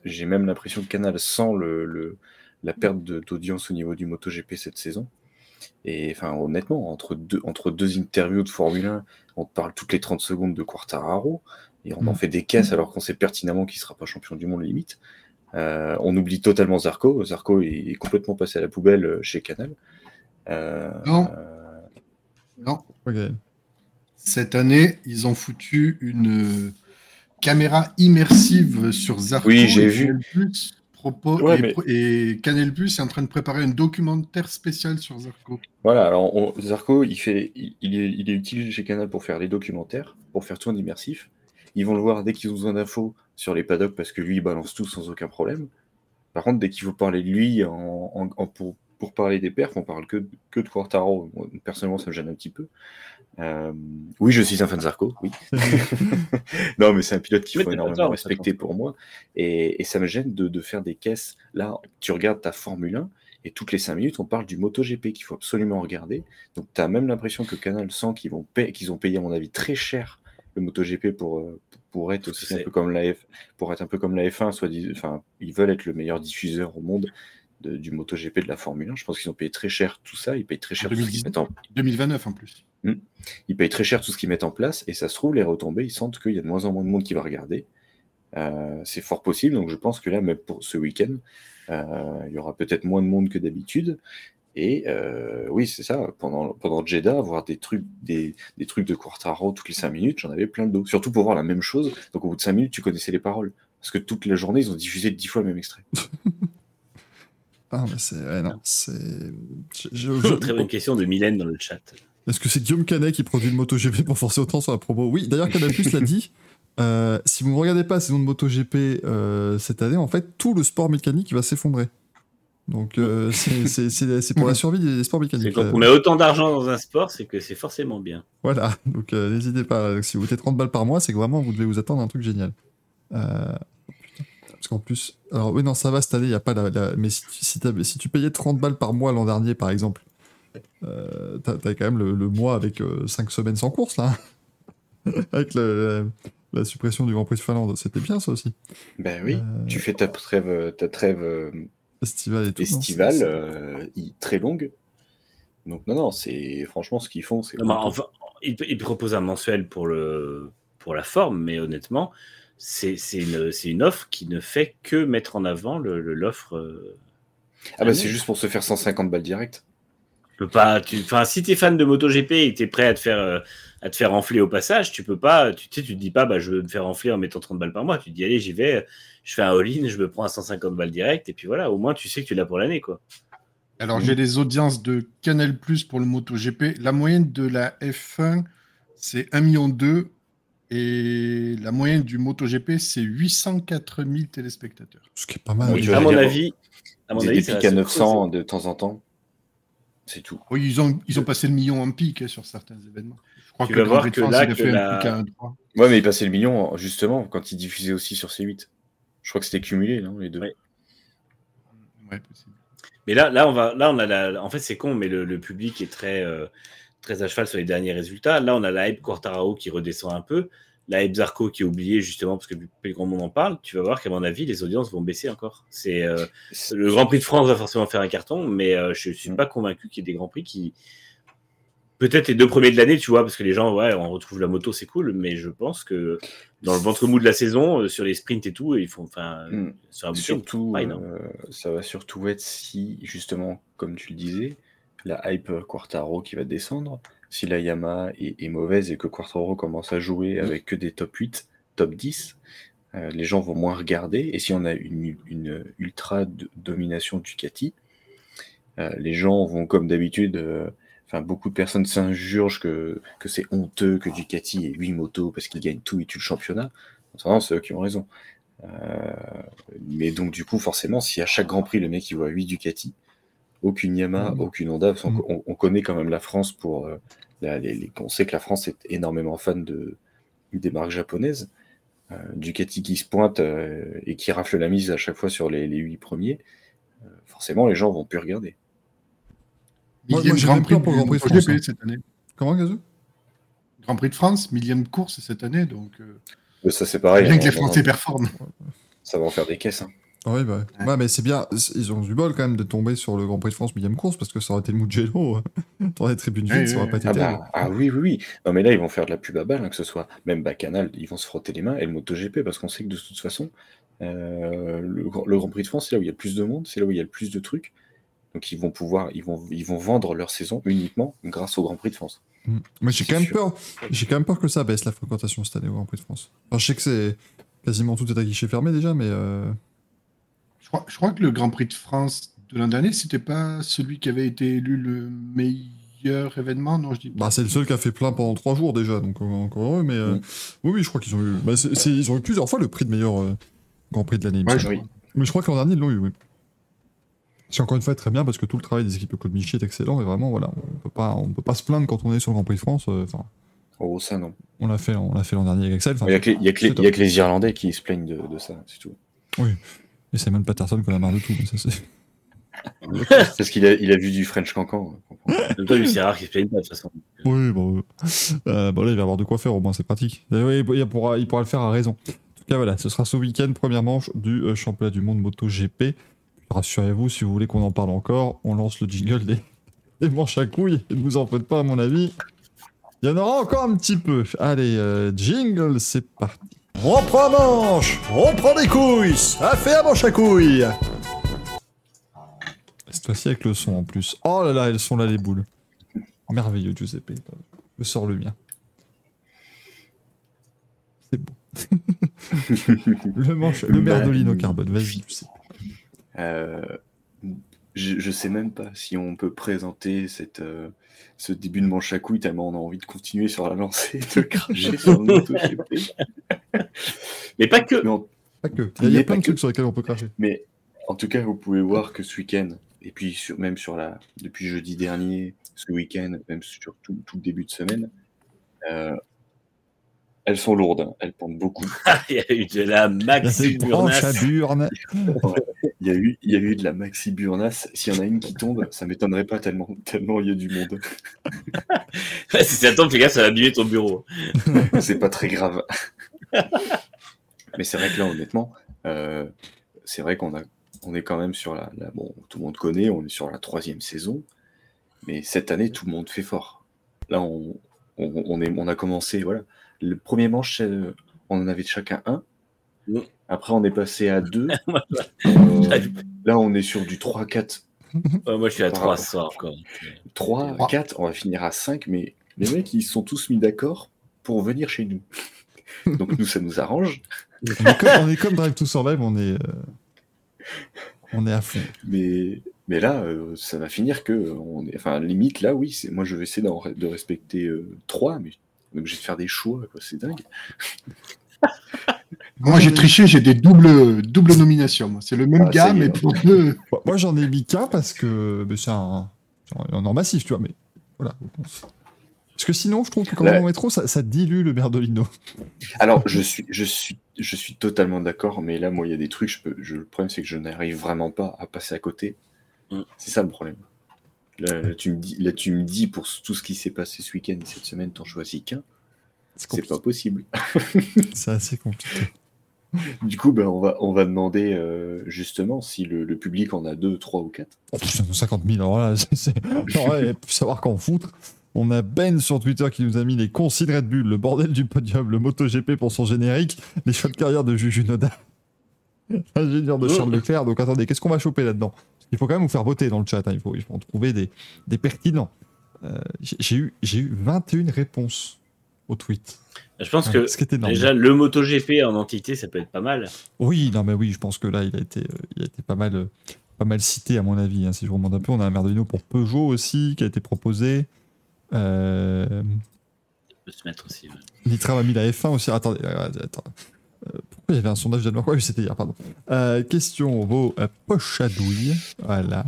J'ai même l'impression que Canal sent le, le- la perte d'audience au niveau du MotoGP cette saison. Et enfin, honnêtement, entre deux, entre deux interviews de Formule 1, on parle toutes les 30 secondes de Quartararo, et on en Mm. fait des caisses alors qu'on sait pertinemment qu'il sera pas champion du monde limite. Euh, on oublie totalement Zarco. Zarco est, est complètement passé à la poubelle euh, chez Canal. Euh, Non. euh, Non, cette année, ils ont foutu une euh, caméra immersive sur Zarco. Oui, j'ai vu. Canal Plus propos- Ouais, et, mais- et Canal Plus est en train de préparer un documentaire spécial sur Zarco. voilà, alors on- Zarco, il, fait, il, il est, il est utilisé chez Canal pour faire des documentaires, pour faire tout en immersif. Ils vont le voir dès qu'ils ont besoin d'infos sur les paddocks parce que lui, il balance tout sans aucun problème. Par contre, dès qu'il faut parler de lui en, en- en- pour, pour parler des perfs, on parle que, que de Quartaro. Moi, personnellement, ça me gêne un petit peu. Euh, oui, je suis un fan de Zarco, oui. non, mais c'est un pilote qu'il faut énormément tort, respecter pour moi. Et, et ça me gêne de, de faire des caisses. Là, tu regardes ta Formule 1 et toutes les 5 minutes, on parle du MotoGP qu'il faut absolument regarder. Donc, tu as même l'impression que Canal sent qu'ils qu'ils ont payé, à mon avis, très cher le MotoGP pour, euh, pour être aussi un peu comme la F, pour être un peu comme la F1, soit enfin, ils veulent être le meilleur diffuseur au monde de- du MotoGP de la Formule 1. Je pense qu'ils ont payé très cher tout ça. Ils payent très cher tout ce qu'ils 2019. mettent en, 2029 en plus. ils payent très cher tout ce qu'ils mettent en place et ça se trouve, les retombées, ils sentent qu'il y a de moins en moins de monde qui va regarder. Euh, c'est fort possible, donc je pense que là, même pour ce week-end, euh, il y aura peut-être moins de monde que d'habitude. Et euh, oui, c'est ça, pendant, pendant Jeddah, voir des trucs, des, des trucs de Quartaro toutes les 5 minutes, j'en avais plein le dos. Surtout pour voir la même chose, donc au bout de 5 minutes, tu connaissais les paroles. Parce que toute la journée, ils ont diffusé 10 fois le même extrait. Ah, mais c'est. ouais, non, c'est. je- je- je- Très bonne question de Mylène dans le chat. Est-ce que c'est Guillaume Canet qui produit le MotoGP pour forcer autant sur la promo? Oui, d'ailleurs, Canal Plus l'a dit. Euh, si vous ne regardez pas la saison de MotoGP euh, cette année, en fait, tout le sport mécanique va s'effondrer. Donc, euh, c'est- pour la survie des sports mécaniques. quand Euh, on met autant d'argent dans un sport, c'est que c'est forcément bien. Voilà, donc n'hésitez pas. Si vous mettez 30 balles par mois, c'est que vraiment vous devez vous attendre à un truc génial. Euh, Parce qu'en plus, alors oui, non, ça va cette année, il n'y a pas la. la- mais si, tu- si, t'as- si tu payais 30 balles par mois l'an dernier, par exemple, euh, t'as quand même le, le mois avec 5 semaines sans course, là. avec le- la, la suppression du Grand Prix de Finlande, c'était bien ça aussi. Ben oui, Euh, tu fais ta trêve, ta trêve euh, Festival et tout. estivale, euh, très longue. Donc non, non, c'est franchement ce qu'ils font, c'est Non, mais enfin, il, il propose un mensuel pour, le, pour la forme, mais honnêtement, c'est une, offre qui ne fait que mettre en avant le- le- l'offre. euh, Ah bah Ah c'est juste pour se faire 150 balles direct. Tu peux pas, tu, enfin, si tu es fan de MotoGP et que tu es prêt à te faire, euh, à te faire enfler au passage, tu peux pas, tu, tu sais, tu te dis pas, bah, je veux me faire enfler en mettant 30 balles par mois. Tu te dis, allez, j'y vais, je fais un all-in, je me prends à 150 balles direct, et puis voilà, au moins tu sais que tu l'as pour l'année, quoi. Alors, j'ai les audiences de Canal Plus pour le MotoGP. La moyenne de la F1, c'est 1,2 million. Et la moyenne du MotoGP, c'est 804 000 téléspectateurs. Ce qui est pas mal. Oui, à mon avis, à mon Des, avis, des pics à se 900 creuser. de temps en temps. C'est tout. Oui, ils ont, ils ont passé le million en pic hein, sur certains événements. Je crois Tu que vas le voir Grand Prix de que France, là, il a fait la- un pic à 1,3. Ouais, mais il passait le million, justement, quand il diffusait aussi sur C8. Je crois que c'était cumulé, non, les deux. Ouais. Ouais, possible. Mais là, là, on va, là, on a la, en fait, c'est con, mais le, le public est très, euh, très à cheval sur les derniers résultats. Là, on a la hype Quartararo qui redescend un peu, la hype Zarco qui est oubliée justement parce que plus grand monde en parle. Tu vas voir qu'à mon avis, les audiences vont baisser encore. C'est euh, le Grand Prix de France va forcément faire un carton, mais euh, je suis Mm. pas convaincu qu'il y ait des grands prix qui peut-être les deux premiers de l'année, tu vois, parce que les gens, ouais, on retrouve la moto, c'est cool, mais je pense que dans le ventre mou de la saison, euh, sur les sprints et tout, ils font, enfin, Mm. sur week-end, Surtout, euh, ça va surtout être si, justement, comme tu le disais, la hype Quartaro qui va descendre, si la Yamaha est, est mauvaise et que Quartaro commence à jouer avec que des top 8, top 10, euh, les gens vont moins regarder. Et si on a une, une ultra domination Ducati, euh, les gens vont, comme d'habitude, euh, beaucoup de personnes s'injurgent que, que c'est honteux que Ducati ait 8 motos parce qu'ils gagnent tout et tout le championnat. Non, c'est eux qui ont raison. Euh, mais donc, du coup, forcément, si à chaque Grand Prix, le mec il voit 8 Ducati, aucune Yamaha, Mhm. aucune Honda, parce qu'on- Mhm. on, on connaît quand même la France pour. euh, la- les- les- on sait que la France est énormément fan de, des marques japonaises. Euh, Ducati qui se pointe euh, et qui rafle la mise à chaque fois sur les, les 8 premiers, euh, forcément, les gens vont plus regarder. Moi- moi, Grand Prix pour le Grand Prix de France, hein. cette année. Comment, Gazou? Grand Prix de France, millième course cette année, donc euh, ça, c'est pareil. bien que les on- Français performent. ça va en faire des caisses. hein. Oui, bah. Ouais. ouais, mais c'est bien. Ils ont du bol quand même de tomber sur le Grand Prix de France millième course parce que ça aurait été le Mugello. Dans les tribunes vides, ça aurait pas été Ah, bah, ah oui, oui, oui. Non, mais là, ils vont faire de la pub à balle, hein, que ce soit même Bacchanal, ils vont se frotter les mains, et le MotoGP, parce qu'on sait que de toute façon, euh, le, Grand- le Grand Prix de France, c'est là où il y a le plus de monde, c'est là où il y a le plus de trucs. Donc, ils vont pouvoir, ils vont, ils vont vendre leur saison uniquement grâce au Grand Prix de France. Mm. Mais j'ai quand même sûr. peur. J'ai quand même peur que ça baisse la fréquentation cette année au Grand Prix de France. Enfin, je sais que c'est quasiment tout est à guichet fermé déjà, mais euh, crois, je crois que le Grand Prix de France de l'an dernier, c'était pas celui qui avait été élu le meilleur événement, non je dis bah, c'est le seul qui a fait plein pendant trois jours déjà, donc euh, encore heureux. Mais euh, Mm. oui, oui, je crois qu'ils ont eu. bah, ils ont eu plusieurs fois le prix de meilleur euh, Grand Prix de l'année. Ouais, Oui. Mais je crois que l'an dernier ils l'ont eu. Oui. C'est encore une fois très bien parce que tout le travail des équipes Claude Michi est excellent et vraiment voilà, on peut pas, on peut pas se plaindre quand on est sur le Grand Prix de France. euh, Enfin, Oh, ça, non. on l'a fait, on l'a fait l'an dernier avec Excel. enfin, Il n'y a, que les- a a que Irlandais qui se plaignent de, de ça, c'est tout. Et Simon Patterson qu'on a marre de tout. Mais ça, c'est... Parce qu'il a, il a vu du French Cancan. même c'est rare qu'il se plaigne pas de toute façon. Oui, bon, euh, euh, bon, là, il va avoir de quoi faire, au moins, c'est pratique. Et oui, il, pourra, il pourra le faire à raison. En tout cas, voilà, ce sera ce week-end, première manche du euh, championnat du monde MotoGP. Rassurez-vous, si vous voulez qu'on en parle encore, on lance le jingle des, des manches à couilles. Ne vous en faites pas, à mon avis. Il y en aura encore un petit peu. Allez, euh, jingle, c'est parti. On prend manche, on prend des couilles, ça fait un manche à couilles. Cette fois-ci avec le son en plus. Oh là là, elles sont là les boules. Merveilleux, Giuseppe. Je sors le mien. C'est beau. le manche, le merdolino carbone, vas-y, Giuseppe. Euh, je, je sais même pas si on peut présenter cette, euh, ce début de manche à couilles tellement on a envie de continuer sur la lancée et de cracher sur le MotoGP. Mais pas que. Mais en, Pas que. Il y a, y plein pas de que. trucs sur lesquels on peut cracher. mais en tout cas, vous pouvez voir que ce week-end, et puis sur- même sur la, depuis jeudi dernier, ce week-end, même sur tout, tout le début de semaine, euh, elles sont lourdes, elles pendent beaucoup. Il y a eu de la Maxi des branches à Burnas. burne. Il y a eu, il y a eu de la maxi burnas. S'il y en a une qui tombe, ça m'étonnerait pas tellement, tellement il y a du monde. si ça tombe, fais gaffe, ça va abîmer ton bureau. c'est pas très grave. Mais c'est vrai que là, honnêtement, euh, c'est vrai qu'on a, on est quand même sur la, la- bon, tout le monde connaît, on est sur la troisième saison, mais cette année, tout le monde fait fort. Là, on, on, on est, on a commencé, voilà, le premier manche, euh, on en avait chacun un. Après, on est passé à deux. Euh, là, on est sur du 3-4. Ouais, moi, je suis à 3 ce soir encore. 3, Trois. 4, on va finir à 5, mais les mecs, ils se sont tous mis d'accord pour venir chez nous. Donc nous, ça nous arrange. On est, comme, on est comme Drive to Survive, on est, euh, on est à fond. Mais, mais là, euh, ça va finir que, euh, on est, enfin, limite, là, oui, c'est, moi, je vais essayer de respecter 3, mais on est obligé de faire des choix, quoi, c'est dingue. Moi j'ai triché, j'ai des doubles, doubles nominations. moi. C'est le même Ah, gars, mais pour deux. Moi, j'en ai mis qu'un parce que c'est un, en, en massif, tu vois, mais voilà. Parce que sinon, je trouve que quand on métro, ça, ça, dilue le Merdolino. Alors, je suis, je suis, je suis totalement d'accord, mais là, moi, il y a des trucs, je peux, je, le problème, c'est que je n'arrive vraiment pas à passer à côté. Mm. C'est ça le problème. Là, tu me dis, là, tu me dis, pour tout ce qui s'est passé ce week-end et cette semaine, t'en choisis qu'un. C'est pas possible. c'est assez compliqué. Du coup, ben, on, va, on va demander euh, justement si le, le, public en a deux, trois ou quatre. Oh, 50 000, alors là, c'est. savoir qu'en foutre. On a Ben sur Twitter qui nous a mis les consignes Red Bull, le bordel du podium, le MotoGP pour son générique, les choix de carrière de Juju Noda, ingénieur de Charles Leclerc. Donc attendez, qu'est-ce qu'on va choper là-dedans? Il faut quand même vous faire voter dans le chat, hein. il, faut, il faut en trouver des, des pertinents. Euh, j'ai eu, eu 21 réponses au tweet. Je pense que déjà le MotoGP en entité, ça peut être pas mal. Oui, non mais oui, je pense que là, il a été, euh, il a été pas mal, euh, pas mal cité à mon avis. Hein, si je remonte un peu, on a un Merdolino pour Peugeot aussi qui a été proposé. Euh... peut se mettre aussi. Ouais. Nitra m'a mis la F1 aussi. Attendez, pourquoi il y avait un sondage danois Oui, c'était hier, pardon. Euh, question vos euh, poches à douille. Voilà.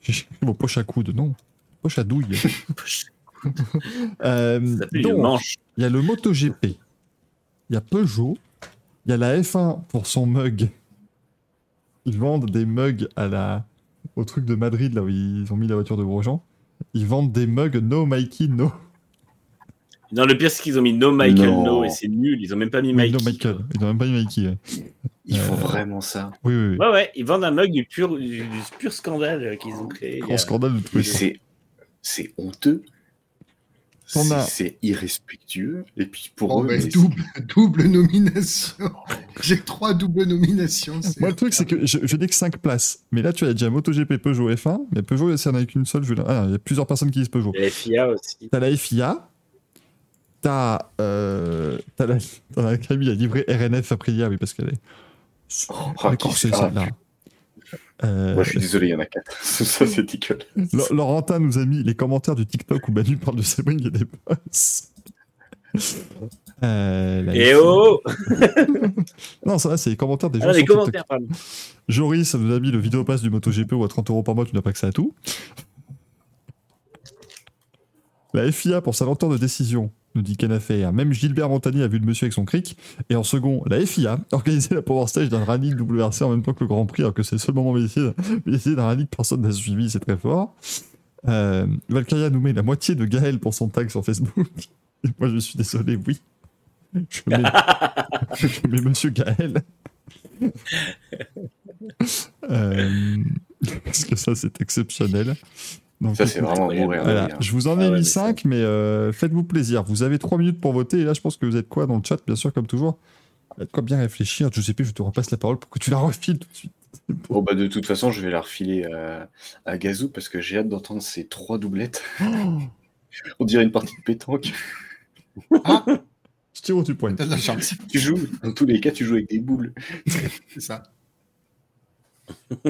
J'ai vos poches à coude, non. Poche à douille. euh, donc, il y a le MotoGP. Il y a Peugeot. Il y a la F1 pour son mug. Ils vendent des mugs à la... au truc de Madrid, là où ils ont mis la voiture de Grosjean. Ils vendent des mugs No Mikey No. Non, le pire, c'est qu'ils ont mis No Michael No, no et c'est nul. Ils ont même pas mis Mikey. No Michael. Ils ont même pas mis Mikey. Ouais. Ils font euh... vraiment ça. Oui, oui, oui. Ouais, ouais. Ils vendent un mug du pur, du, du pur scandale qu'ils ont créé. Grand scandale de tous C'est honteux. A... C'est irrespectueux. Et puis pour oh, eux. Mais double, double nomination. J'ai trois doubles nominations. Moi, le truc, c'est que je, je n'ai que 5 places. Mais là, tu as déjà MotoGP, Peugeot, F1. Mais Peugeot, s'il n'y en a qu'une seule, je ah, il y a plusieurs personnes qui disent Peugeot. La FIA aussi. T'as la FIA. T'as. Euh, t'as la. T'as Camille a livré RNF Aprilia, oui, parce qu'elle est. Oh, oh, c'est celle-là. Euh... Moi, je suis désolé, il y en a quatre. ça, c'est tickle. Laurentin nous a mis les commentaires du TikTok où Manu parle de Sabrine et des boss. Euh, Et oh Non, ça va, c'est les commentaires des gens. Ah, les commentaires, pardon. Joris nous a mis le vidéo pass du MotoGP ou à 30 euros par mois, tu n'as pas accès à tout. La FIA pour sa lenteur de décision nous dit qu'elle a fait. Même Gilbert Montagny a vu le monsieur avec son cric. Et en second, la FIA organisé la Power Stage d'un rallye WRC en même temps que le Grand Prix, alors que c'est le seul moment d'essayer d'un rallye que personne n'a suivi, c'est très fort. Euh, Valkyria nous met la moitié de Gaël pour son tag sur Facebook. Et moi, je suis désolé, oui. Je mets, je mets monsieur Gaël. euh, parce que ça, c'est exceptionnel. Donc, ça, c'est vraiment mourir. Voilà. Je vous en ai ah ouais, mis 5, mais, mais euh, faites-vous plaisir. Vous avez 3 minutes pour voter. Et là, je pense que vous êtes quoi dans le chat, bien sûr, comme toujours? Vous êtes quoi bien réfléchir? Giuseppe, je te repasse la parole pour que tu la refiles tout de suite. Bon, bah, de toute façon, je vais la refiler à, à Gazou parce que j'ai hâte d'entendre ces trois doublettes. Oh On dirait une partie de pétanque. Ah je tire où tu pointes. Tu joues, dans tous les cas, tu joues avec des boules. C'est ça.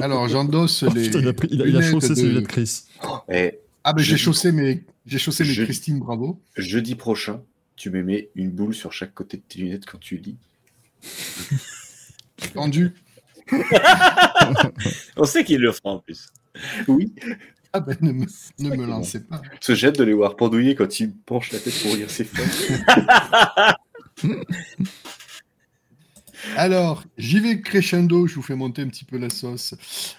Alors, j'endosse oh, les. Putain, il, a pris, il, a, il a, chaussé de... ses lunettes Chris. Et ah, ben j'ai chaussé mes, j'ai chaussé mes Christine, bravo. Jeudi prochain, tu me mets une boule sur chaque côté de tes lunettes quand tu lis. Tendu. On sait qu'il le fera en plus. Oui. Ah ben ne me, ne me lancez pas. Se jette de les voir pendouiller quand il penche la tête pour lire ses feuilles. Alors, j'y vais crescendo, je vous fais monter un petit peu la sauce.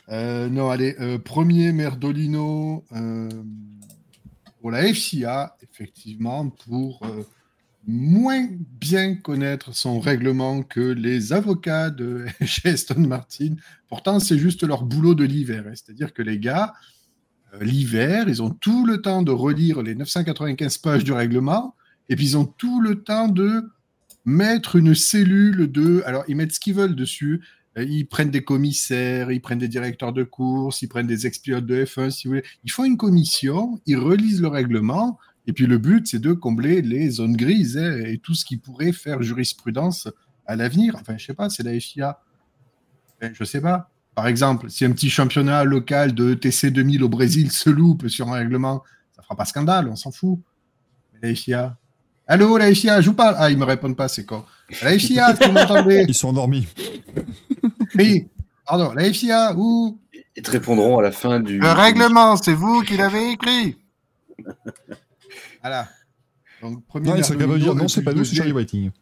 Euh, non, allez, euh, premier Merdolino euh, pour la FCA, effectivement, pour moins bien connaître son règlement que les avocats de chez Aston Martin. Pourtant, c'est juste leur boulot de l'hiver. Hein. C'est-à-dire que les gars, l'hiver, ils ont tout le temps de relire les 995 pages du règlement, et puis ils ont tout le temps de mettre une cellule de... Alors, ils mettent ce qu'ils veulent dessus. Ils prennent des commissaires, ils prennent des directeurs de course, ils prennent des ex-pilotes de F1, si vous voulez. Ils font une commission, ils relisent le règlement, et puis le but, c'est de combler les zones grises hein, et tout ce qui pourrait faire jurisprudence à l'avenir. Enfin, je sais pas, c'est la FIA. Enfin, je sais pas. Par exemple, si un petit championnat local de TC 2000 au Brésil se loupe sur un règlement, ça fera pas scandale, on s'en fout. Mais la FIA, Allô, la FIA, je vous parle. Ah, ils me répondent pas, c'est quoi La FIA, est-ce que vous m'entendez Ils sont endormis. Oui, pardon, la FIA, où Ils te répondront à la fin du. Le règlement, c'est vous qui l'avez écrit. voilà. Donc, premier Non, dire Merdolino, non, c'est pas nous, c'est Charlie Whiting.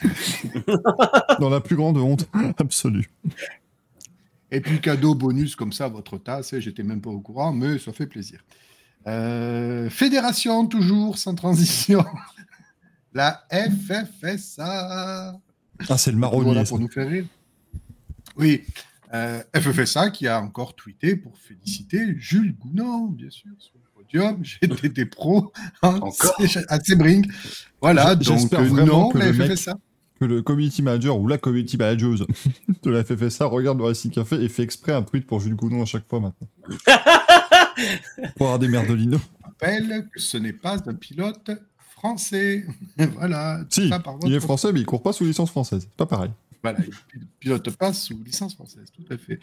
Dans la plus grande honte absolue. Et puis cadeau bonus comme ça, votre tasse. J'étais même pas au courant, mais ça fait plaisir. Euh, fédération, toujours sans transition. La FFSA. Ah, c'est le marronnier. Voilà pour nous faire rire. Oui, euh, FFSA qui a encore tweeté pour féliciter Jules Gounon, bien sûr, sur le podium. GTT Pro, hein, à Sebring. Voilà, donc j'espère euh, vraiment non, que la le mec- FFSA. Que le community manager ou la community manager de la FFSA regarde le Racing Café et fait exprès un tweet pour Jules Gounon à chaque fois maintenant. Pour avoir des merdolinos. rappelle que ce n'est pas un pilote français. voilà. Si, ça par il est français, mais il court pas sous licence française. C'est pas pareil. Voilà, il pilote pas sous licence française, tout à fait.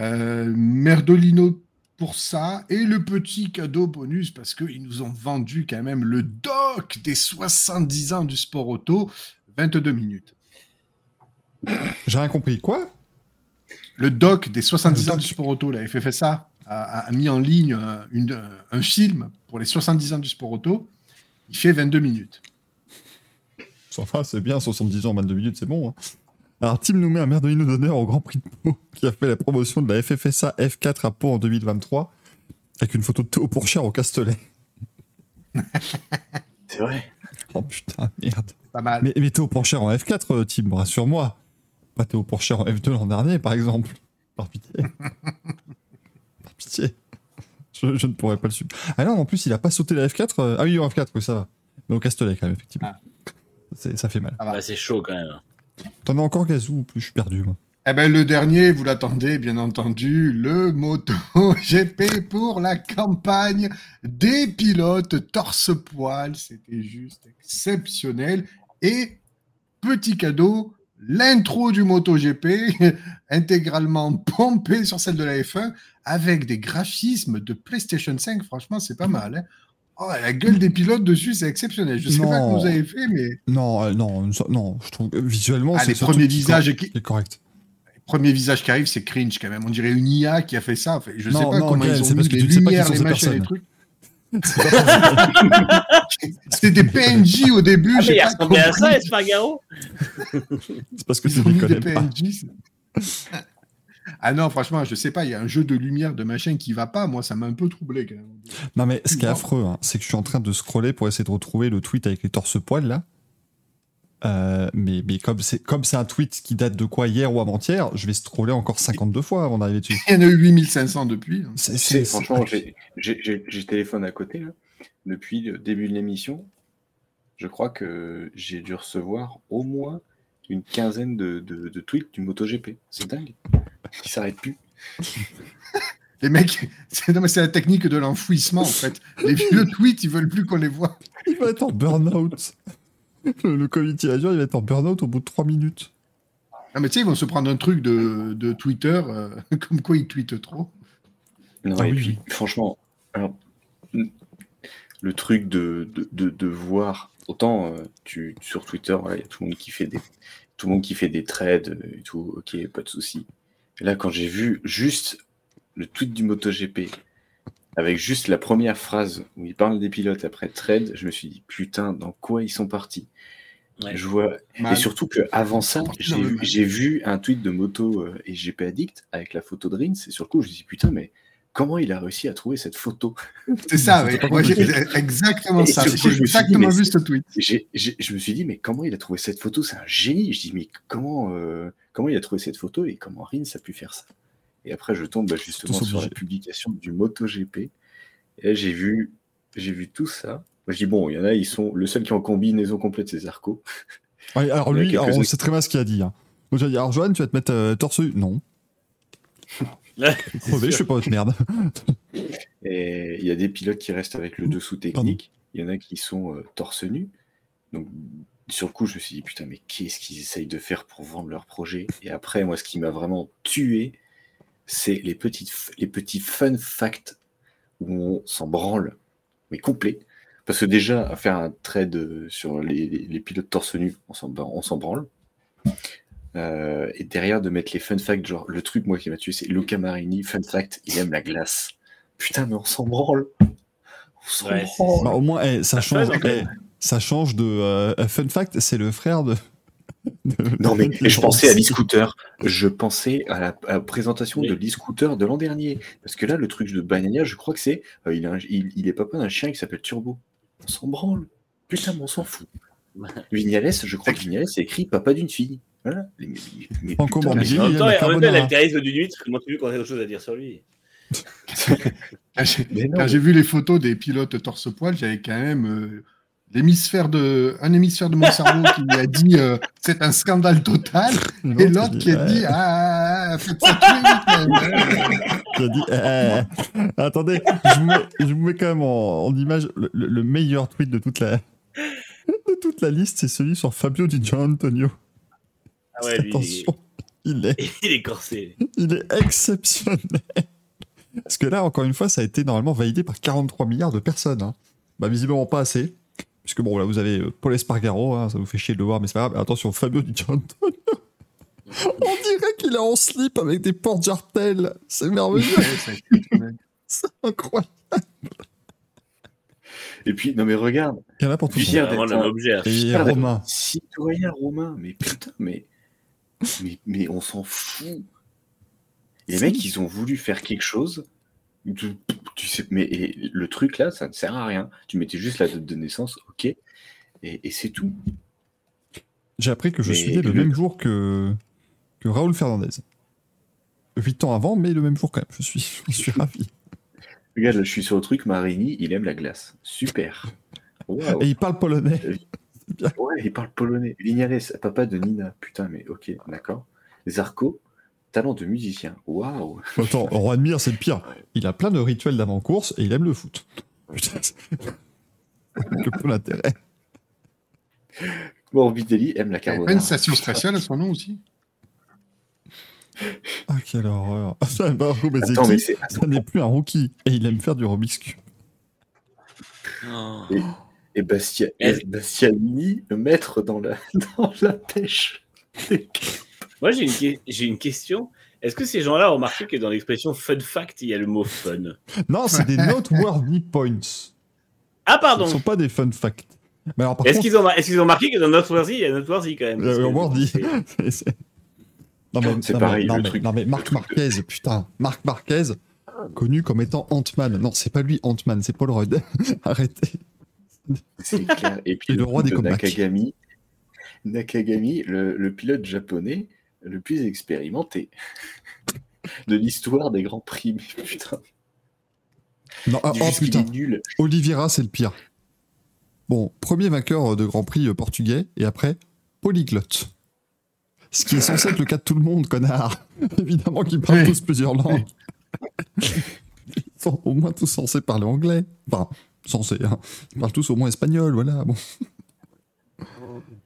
Euh, Merdolino pour ça et le petit cadeau bonus parce qu'ils nous ont vendu quand même le doc des 70 ans du sport auto, 22 minutes. J'ai rien compris. Quoi? Le doc des 70 Le ans doc. du sport auto, la FFSA, a, mis en ligne euh, une- euh, un film pour les 70 ans du sport auto. Il fait 22 minutes. Enfin, c'est bien, 70 ans, 22 minutes, c'est bon. hein. Alors, Tim nous met un merdolino d'honneur au Grand Prix de Pau, qui a fait la promotion de la FFSA F4 à Pau en 2023, avec une photo de Théo Pourchère au Castellet. C'est vrai. Oh putain, merde. Pas mal. Mais, mais Théo Pourchère en F4, euh, Tim, rassure-moi. Pas Théo Pourchère en F2 l'an dernier, par exemple. Par pitié. Je, je ne pourrais pas le suivre. Ah non, en plus, il a pas sauté la F4. euh, Ah oui, en F4, oui, ça va. Mais au Castellet, quand même, effectivement. Ah. Ça fait mal. Ah bah. Bah, c'est chaud quand même. T'en as encore gazou ou plus? Je suis perdu, moi. Eh ben, le dernier, vous l'attendez, bien entendu, le Moto GP pour la campagne des pilotes torse-poil. C'était juste exceptionnel. Et petit cadeau, l'intro du Moto GP, intégralement pompé sur celle de la F1, avec des graphismes de PlayStation 5. Franchement, c'est pas mal. hein. Oh, la gueule des pilotes dessus, c'est exceptionnel. Je sais pas Non. comment vous avez fait, mais Non, euh, non, non, je trouve que visuellement, Ah, c'est les premiers qui visages correct- qui- qui est correct. premier visage qui arrive, c'est cringe quand même. On dirait une IA qui a fait ça. Enfin, je sais Non, pas non, comment ils c'est ont parce mis que les sais pas lumières, les machins, les trucs. C'était des PNJ au début. Ah, mais il pas à ça. Espargaro C'est parce que tu ne les des connais pas. Ah non, franchement, je sais pas, il y a un jeu de lumière de machin qui va pas. Moi, ça m'a un peu troublé quand même. Non, mais ce qui est affreux, hein, c'est que je suis en train de scroller pour essayer de retrouver le tweet avec les torse-poils, là. Euh, mais mais comme c'est comme c'est un tweet qui date de quoi hier ou avant-hier, je vais scroller encore 52 fois avant d'arriver dessus. Il y en a eu 8500 depuis. hein. C'est- C'est- c'est- franchement, c'est- j'ai- téléphone à côté. Là. Depuis le début de l'émission, je crois que j'ai dû recevoir au moins une quinzaine de, de- de tweets du MotoGP. C'est dingue. Ils s'arrêtent plus. Les mecs, c'est non, mais c'est la technique de l'enfouissement en fait. Les vieux tweets, ils veulent plus qu'on les voit. Il va être en burn-out. Le, le community manager, il va être en burn-out au bout de 3 minutes. Ah, mais tu sais, ils vont se prendre un truc de, de Twitter, euh, comme quoi ils tweetent trop. Non, Ah et oui, puis, franchement, alors, le truc de, de, de, de voir, autant euh, tu, sur Twitter, voilà, il y a tout le monde qui fait des, tout le monde qui fait des trades euh, et tout, ok, pas de souci. Et là, quand j'ai vu juste le tweet du MotoGP, avec juste la première phrase où il parle des pilotes après trade, je me suis dit, putain, dans quoi ils sont partis? Ouais. Je vois, et surtout qu'avant ça, j'ai vu, un tweet de moto euh, et GP Addict avec la photo de Rins, et sur le coup, je me suis dit, putain, mais comment il a réussi à trouver cette photo? C'est ça, ouais. Moi, exactement Et ça. J'ai exactement vu ce tweet. Je me suis dit, mais comment il a trouvé cette photo? C'est un génie. Je dis, mais comment, euh, comment il a trouvé cette photo et comment Rins a pu faire ça Et après, je tombe bah, justement sur la publication du MotoGP. Et là, j'ai vu, j'ai vu tout ça. Moi, je dis, bon, il y en a, ils sont. Le seul qui est en combinaison complète, c'est Zarco. Ouais, alors lui, alors, on sait très bien ce qu'il a dit. Hein. Donc, j'ai dit, alors Johan, tu vas te mettre euh, torse nu Non. Crevé, je fais pas votre merde. Et il y a des pilotes qui restent avec le dessous technique. Il y en a qui sont euh, torse nu. Donc, sur le coup, je me suis dit, putain, mais qu'est-ce qu'ils essayent de faire pour vendre leur projet? Et après, moi, ce qui m'a vraiment tué, c'est les, petites, les petits fun facts où on s'en branle, mais complet. Parce que déjà, à faire un trade sur les, les- les pilotes torse nu, on s'en branle. euh, et derrière de mettre les fun facts, genre le truc moi qui m'a tué, c'est Luca Marini, fun fact, il aime la glace. Putain, mais on s'en branle. On s'en Ouais, branle. Bah, au moins, eh, ça, Ça change, eh, ça change de. euh, fun fact, c'est le frère de. de- Non, mais de- je pensais à l'e-scooter. Je pensais à la, à la présentation Oui. de l'e-scooter de l'an dernier. Parce que là, le truc de Banania, je crois que c'est. euh, il, il, il est papa d'un chien qui s'appelle Turbo. On s'en branle. Putain, mais on s'en fout. Vignales, je crois que Vignales, c'est écrit papa d'une fille. Voilà. Mais- mais- Franco putain, mais- En il en même temps, carbonara. l'altérisme d'une huître, comment tu veux qu'on ait autre chose à dire sur lui quand j'ai vu les photos des pilotes torse-poil, j'avais quand même euh, l'hémisphère de, un hémisphère de mon cerveau qui a dit euh, c'est un scandale total, et l'autre qui a dit, ah, faites ça dit, eh, eh, attendez, je vous, mets, je vous mets quand même en, en image le, le- le meilleur tweet de toute la, de toute la liste, c'est celui sur Fabio Di Gianantonio. Ah ouais, lui, Attention, il est, il est corsé. il est exceptionnel. Parce que là, encore une fois, ça a été normalement validé par 43 milliards de personnes. hein. Bah, visiblement pas assez. Puisque bon, là, vous avez euh, Paul Espargaro, hein, ça vous fait chier de le voir, mais c'est pas grave. Attention, Fabio Di. On dirait qu'il est en slip avec des portes jartelles. C'est merveilleux, c'est incroyable. Et puis, non, mais regarde. Il y en a pour tout le d'être un objet. Romain. Citoyen romain. Mais putain, mais. Mais, mais on s'en fout. Les mecs, ils ont voulu faire quelque chose. Tu, tu sais, mais et le truc là, ça ne sert à rien. Tu mettais juste la date de naissance, ok, et, et c'est tout. J'ai appris que je Mais suis né le le- même jour que, que Raoul Fernandez. Huit ans avant, mais le même jour quand même. Je suis, je suis ravi. Regarde, là, je suis sur le truc, Marini, il aime la glace. Super. Et il parle polonais. Ouais, il parle polonais. Vignales, papa de Nina. Putain, mais ok, d'accord. Zarco, talent de musicien. Waouh. Attends, Juan Mir, c'est le pire. Il a plein de rituels d'avant-course et il aime le foot. Putain, c'est- que peu l'intérêt. Morbidelli aime la Il y avait pas une carbonara. station spatiale à son nom aussi? Ah, quelle horreur. Ça, Marco Bezzecchi, Attends, mais c'est. ça n'est plus un rookie. Et il aime faire du Rubik's Cube. Oh. Et Bastia... Bastianini, le maître dans la, dans la pêche. Moi, j'ai une, que- j'ai une question. Est-ce que ces gens-là ont remarqué que dans l'expression fun fact, il y a le mot fun? Non, c'est des noteworthy points. Ah, Ce pardon ne sont pas des fun facts. Mais alors, par Est-ce contre, qu'ils ont, est-ce qu'ils ont remarqué que dans Noteworthy, il y a Noteworthy quand même? Parce que- Worthy. c'est- C'est- c'est- Non mais, C'est non, pareil, mais, non, le mais- truc- non, mais Marc de- Marquez, putain, Marc Marquez, connu comme étant Ant-Man. Non, c'est pas lui Ant-Man, c'est Paul Rudd. Arrêtez. C'est clair. Et puis Et le roi des de. Nakagami, Nakagami le, le pilote japonais le plus expérimenté de l'histoire des grands prix. Mais putain, Non, ah, oh putain, nul. Oliveira, c'est le pire. Bon, premier vainqueur de Grand Prix euh, portugais, et après, polyglotte. Ce qui est censé être le cas de tout le monde, connard. Évidemment qu'ils parlent Oui. tous plusieurs langues. Ils sont au moins tous censés parler anglais. Enfin, censés, hein. Ils parlent tous au moins espagnol, voilà, bon.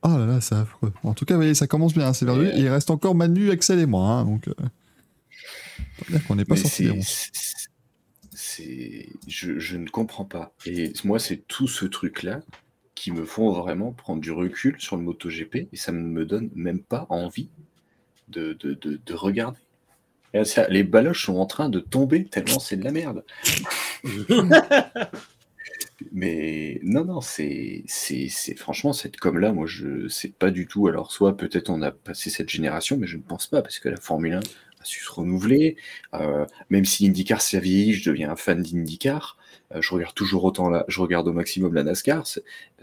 Ah là là, c'est affreux. En tout cas, vous voyez, ça commence bien, c'est vers lui. Et il reste encore Manu, Axel et moi, hein, donc... Euh... qu'on n'est pas Mais sorti des c'est, ronces. c'est- c'est- je, je ne comprends pas. Et moi, c'est tout ce truc-là qui me font vraiment prendre du recul sur le MotoGP et ça ne me donne même pas envie de, de, de, de regarder. Et ça, les baloches sont en train de tomber tellement c'est de la merde. Mais non, non, c'est, franchement, cette com-là, moi, je sais pas du tout. Alors, soit peut-être on a passé cette génération, mais je ne pense pas, parce que la Formule 1 a su se renouveler. Euh, même si IndyCar s'est vieilli, je deviens un fan d'IndyCar. Euh, je regarde toujours autant la, je regarde au maximum la NASCAR.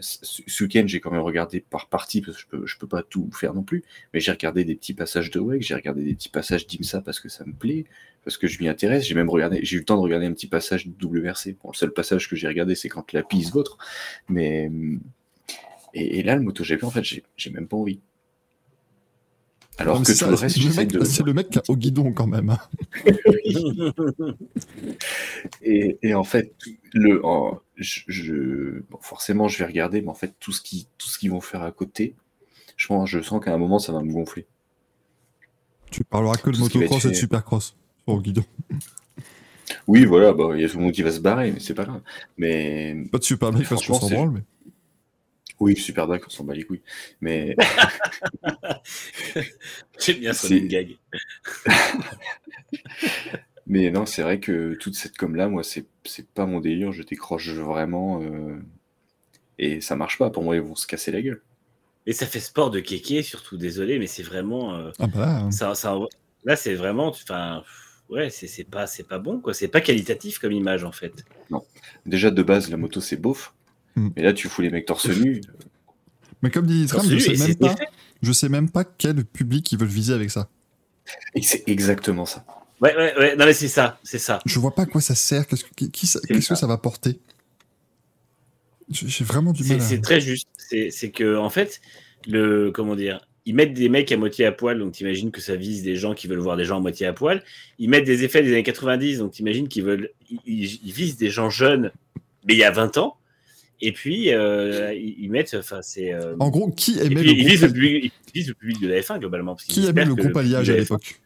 Ce week-end, j'ai quand même regardé par partie, parce que je peux, peux pas tout faire non plus, mais j'ai regardé des petits passages de WEC, j'ai regardé des petits passages d'IMSA parce que ça me plaît, parce que je m'y intéresse. J'ai même regardé, j'ai eu le temps de regarder un petit passage de WRC. Bon, le seul passage que j'ai regardé, c'est quand la piste vôtre. Mais, et, là, le MotoGP, en fait, j'ai même pas envie. Alors Non, mais que c'est tout le ça, reste, le, mec, de. c'est le mec au guidon quand même. Et, et en fait, le, en- je, je- bon, forcément, je vais regarder, mais en fait, tout ce qui, tout ce qu'ils vont faire à côté, je pense, je sens qu'à un moment, ça va me gonfler. Tu parleras que de motocross et de supercross le guidon. Oui, voilà, bah, il y a tout le monde qui va se barrer, mais c'est pas grave. Mais Pas de super mec parce qu'on s'en branle, mais. Oui, super d'accord, on s'en bat les couilles. Mais. J'aime bien son C'est- gag. Mais non, c'est vrai que toute cette com-là, moi, c'est c'est pas mon délire. Je décroche vraiment. euh, Et ça marche pas. Pour moi, ils vont se casser la gueule. Et ça fait sport de kéké, surtout, désolé, mais c'est vraiment. euh, Ah bah là, ça, ça- là, c'est vraiment. Enfin, ouais, c'est c'est pas, c'est pas bon, quoi. C'est pas qualitatif comme image, en fait. Déjà, de base, la moto, c'est beauf. Mm. Mais là, tu fous les mecs torse nu. mais comme dit Tram, je sais même pas, je sais même pas quel public ils veulent viser avec ça. Et c'est exactement ça. Ouais, ouais, ouais. Non, mais c'est ça, c'est ça. Je vois pas à quoi ça sert, qu'est-ce que, qui- qui ça- C'est qu'est-ce que ça. ça va porter? J'ai vraiment du C'est mal à... c'est très juste. C'est c'est que, en fait, le. Comment dire ils mettent des mecs à moitié à poil, donc t'imagines que ça vise des gens qui veulent voir des gens à moitié à poil. Ils mettent des effets des années 90, donc t'imagines qu'ils veulent, ils visent des gens jeunes, mais il y a 20 ans. Et puis euh, ils, ils mettent, enfin c'est. euh, En gros, qui aimait puis, le ils visent le groupe, public, ils visent le public de la F1 globalement. parce qui aimait le groupe Alliage à la F1 l'époque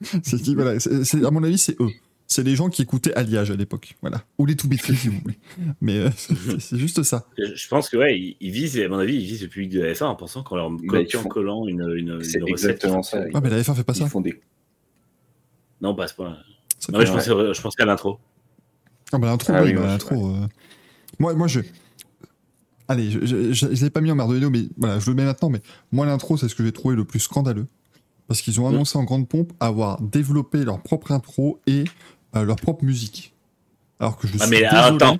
C'est voilà, c'est- c'est- à mon avis, c'est eux. C'est les gens qui écoutaient Alliage à l'époque, voilà. Ou les Toubitri, si vous voulez. Mais euh, c'est c'est juste ça. Je pense que ouais, ils, ils visent, à mon avis, ils visent le public de la F1 en pensant qu'en leur ils font- collant une, une, C'est une recette. exactement ça. Ah, mais la F1 fait pas Ils ça. font des. Non, pas à ce point. Non, mais fait- je pense, je pense qu'à l'intro. Ah bah l'intro, Ah oui, oui, bah, moi, je- l'intro. euh, Moi, moi, je. Allez, je, je l'ai pas mis en Merdolino, mais voilà, je le mets maintenant. Mais moi, l'intro, c'est ce que j'ai trouvé le plus scandaleux. Parce qu'ils ont Mm. annoncé en grande pompe avoir développé leur propre intro et euh, leur propre musique. Alors que je Ah, suis mais alors, attends,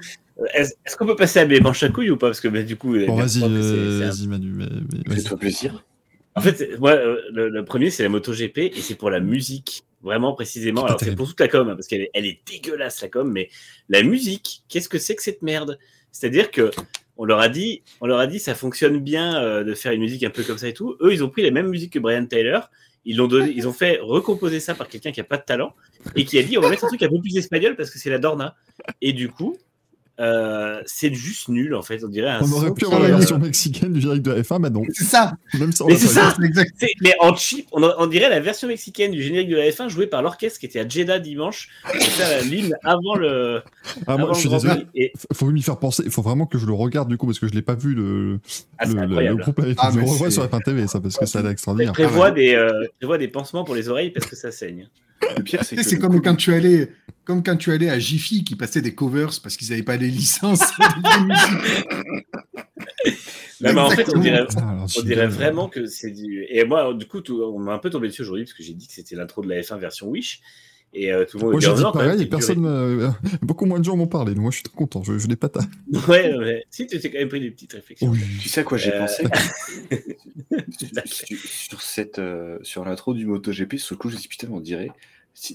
Est-ce est-ce qu'on peut passer à mes manches à couilles ou pas? Parce que bah, du coup, Bon, vas-y, c'est- euh, un- vas-y, Manu. mais- mais-. Fais-toi plaisir. En fait, moi, euh, le, le premier, c'est la MotoGP et c'est pour la musique, vraiment précisément. Alors, c'est pour toute la com, hein, parce qu'elle est, elle est dégueulasse, la com, mais la musique, qu'est-ce que c'est que cette merde? C'est-à-dire que on leur a dit, on ça fonctionne bien euh, de faire une musique un peu comme ça et tout. Eux, ils ont pris les mêmes musiques que Brian Taylor. Ils l'ont ils ont fait recomposer ça par quelqu'un qui a pas de talent et qui a dit on va mettre un truc un peu plus espagnol parce que c'est la Dorna. Et du coup, euh, c'est juste nul en fait. On dirait un. On aurait pu avoir la euh, version mexicaine du générique de la F1, mais non. C'est ça. Même ça, Mais c'est ça. C'est exact. C'est- mais en cheap, on, on dirait la version mexicaine du générique de la F1 jouée par l'orchestre qui était à Jeddah dimanche faire l'hymne avant le. Ah, moi, avant je suis désolé. Et, Faut m'y faire penser. Il faut vraiment que je le regarde du coup parce que je l'ai pas vu le, ah, le, le- groupe avec Ah, je le revois sur F1 TV ça parce que ça a l'air extraordinaire. prévois, des, euh, je prévois des pansements pour les oreilles parce que ça saigne. Le pire, c'est que. C'est le comme coup- quand tu allais, comme quand tu allais à Jiffy qui passait des covers parce qu'ils n'avaient pas les licences. Non, mais en fait, on dirait, Ah, on dirait vraiment que c'est du. Et moi, du coup, tout- on m'a un peu tombé dessus aujourd'hui parce que j'ai dit que c'était l'intro de la F1 version Wish. Et euh, tout le monde Moi dit, j'ai dit même, pareil et c'est personne, euh, beaucoup moins de gens m'ont parlé. donc Moi je suis très content, je, je l'ai pas ta. Ouais, ouais. Si, tu t'es quand même pris des petites réflexions. Oui. Tu sais à quoi j'ai Euh, pensé sur, sur cette euh, sur l'intro du MotoGP, sur le coup, je me suis dit, putain, on dirait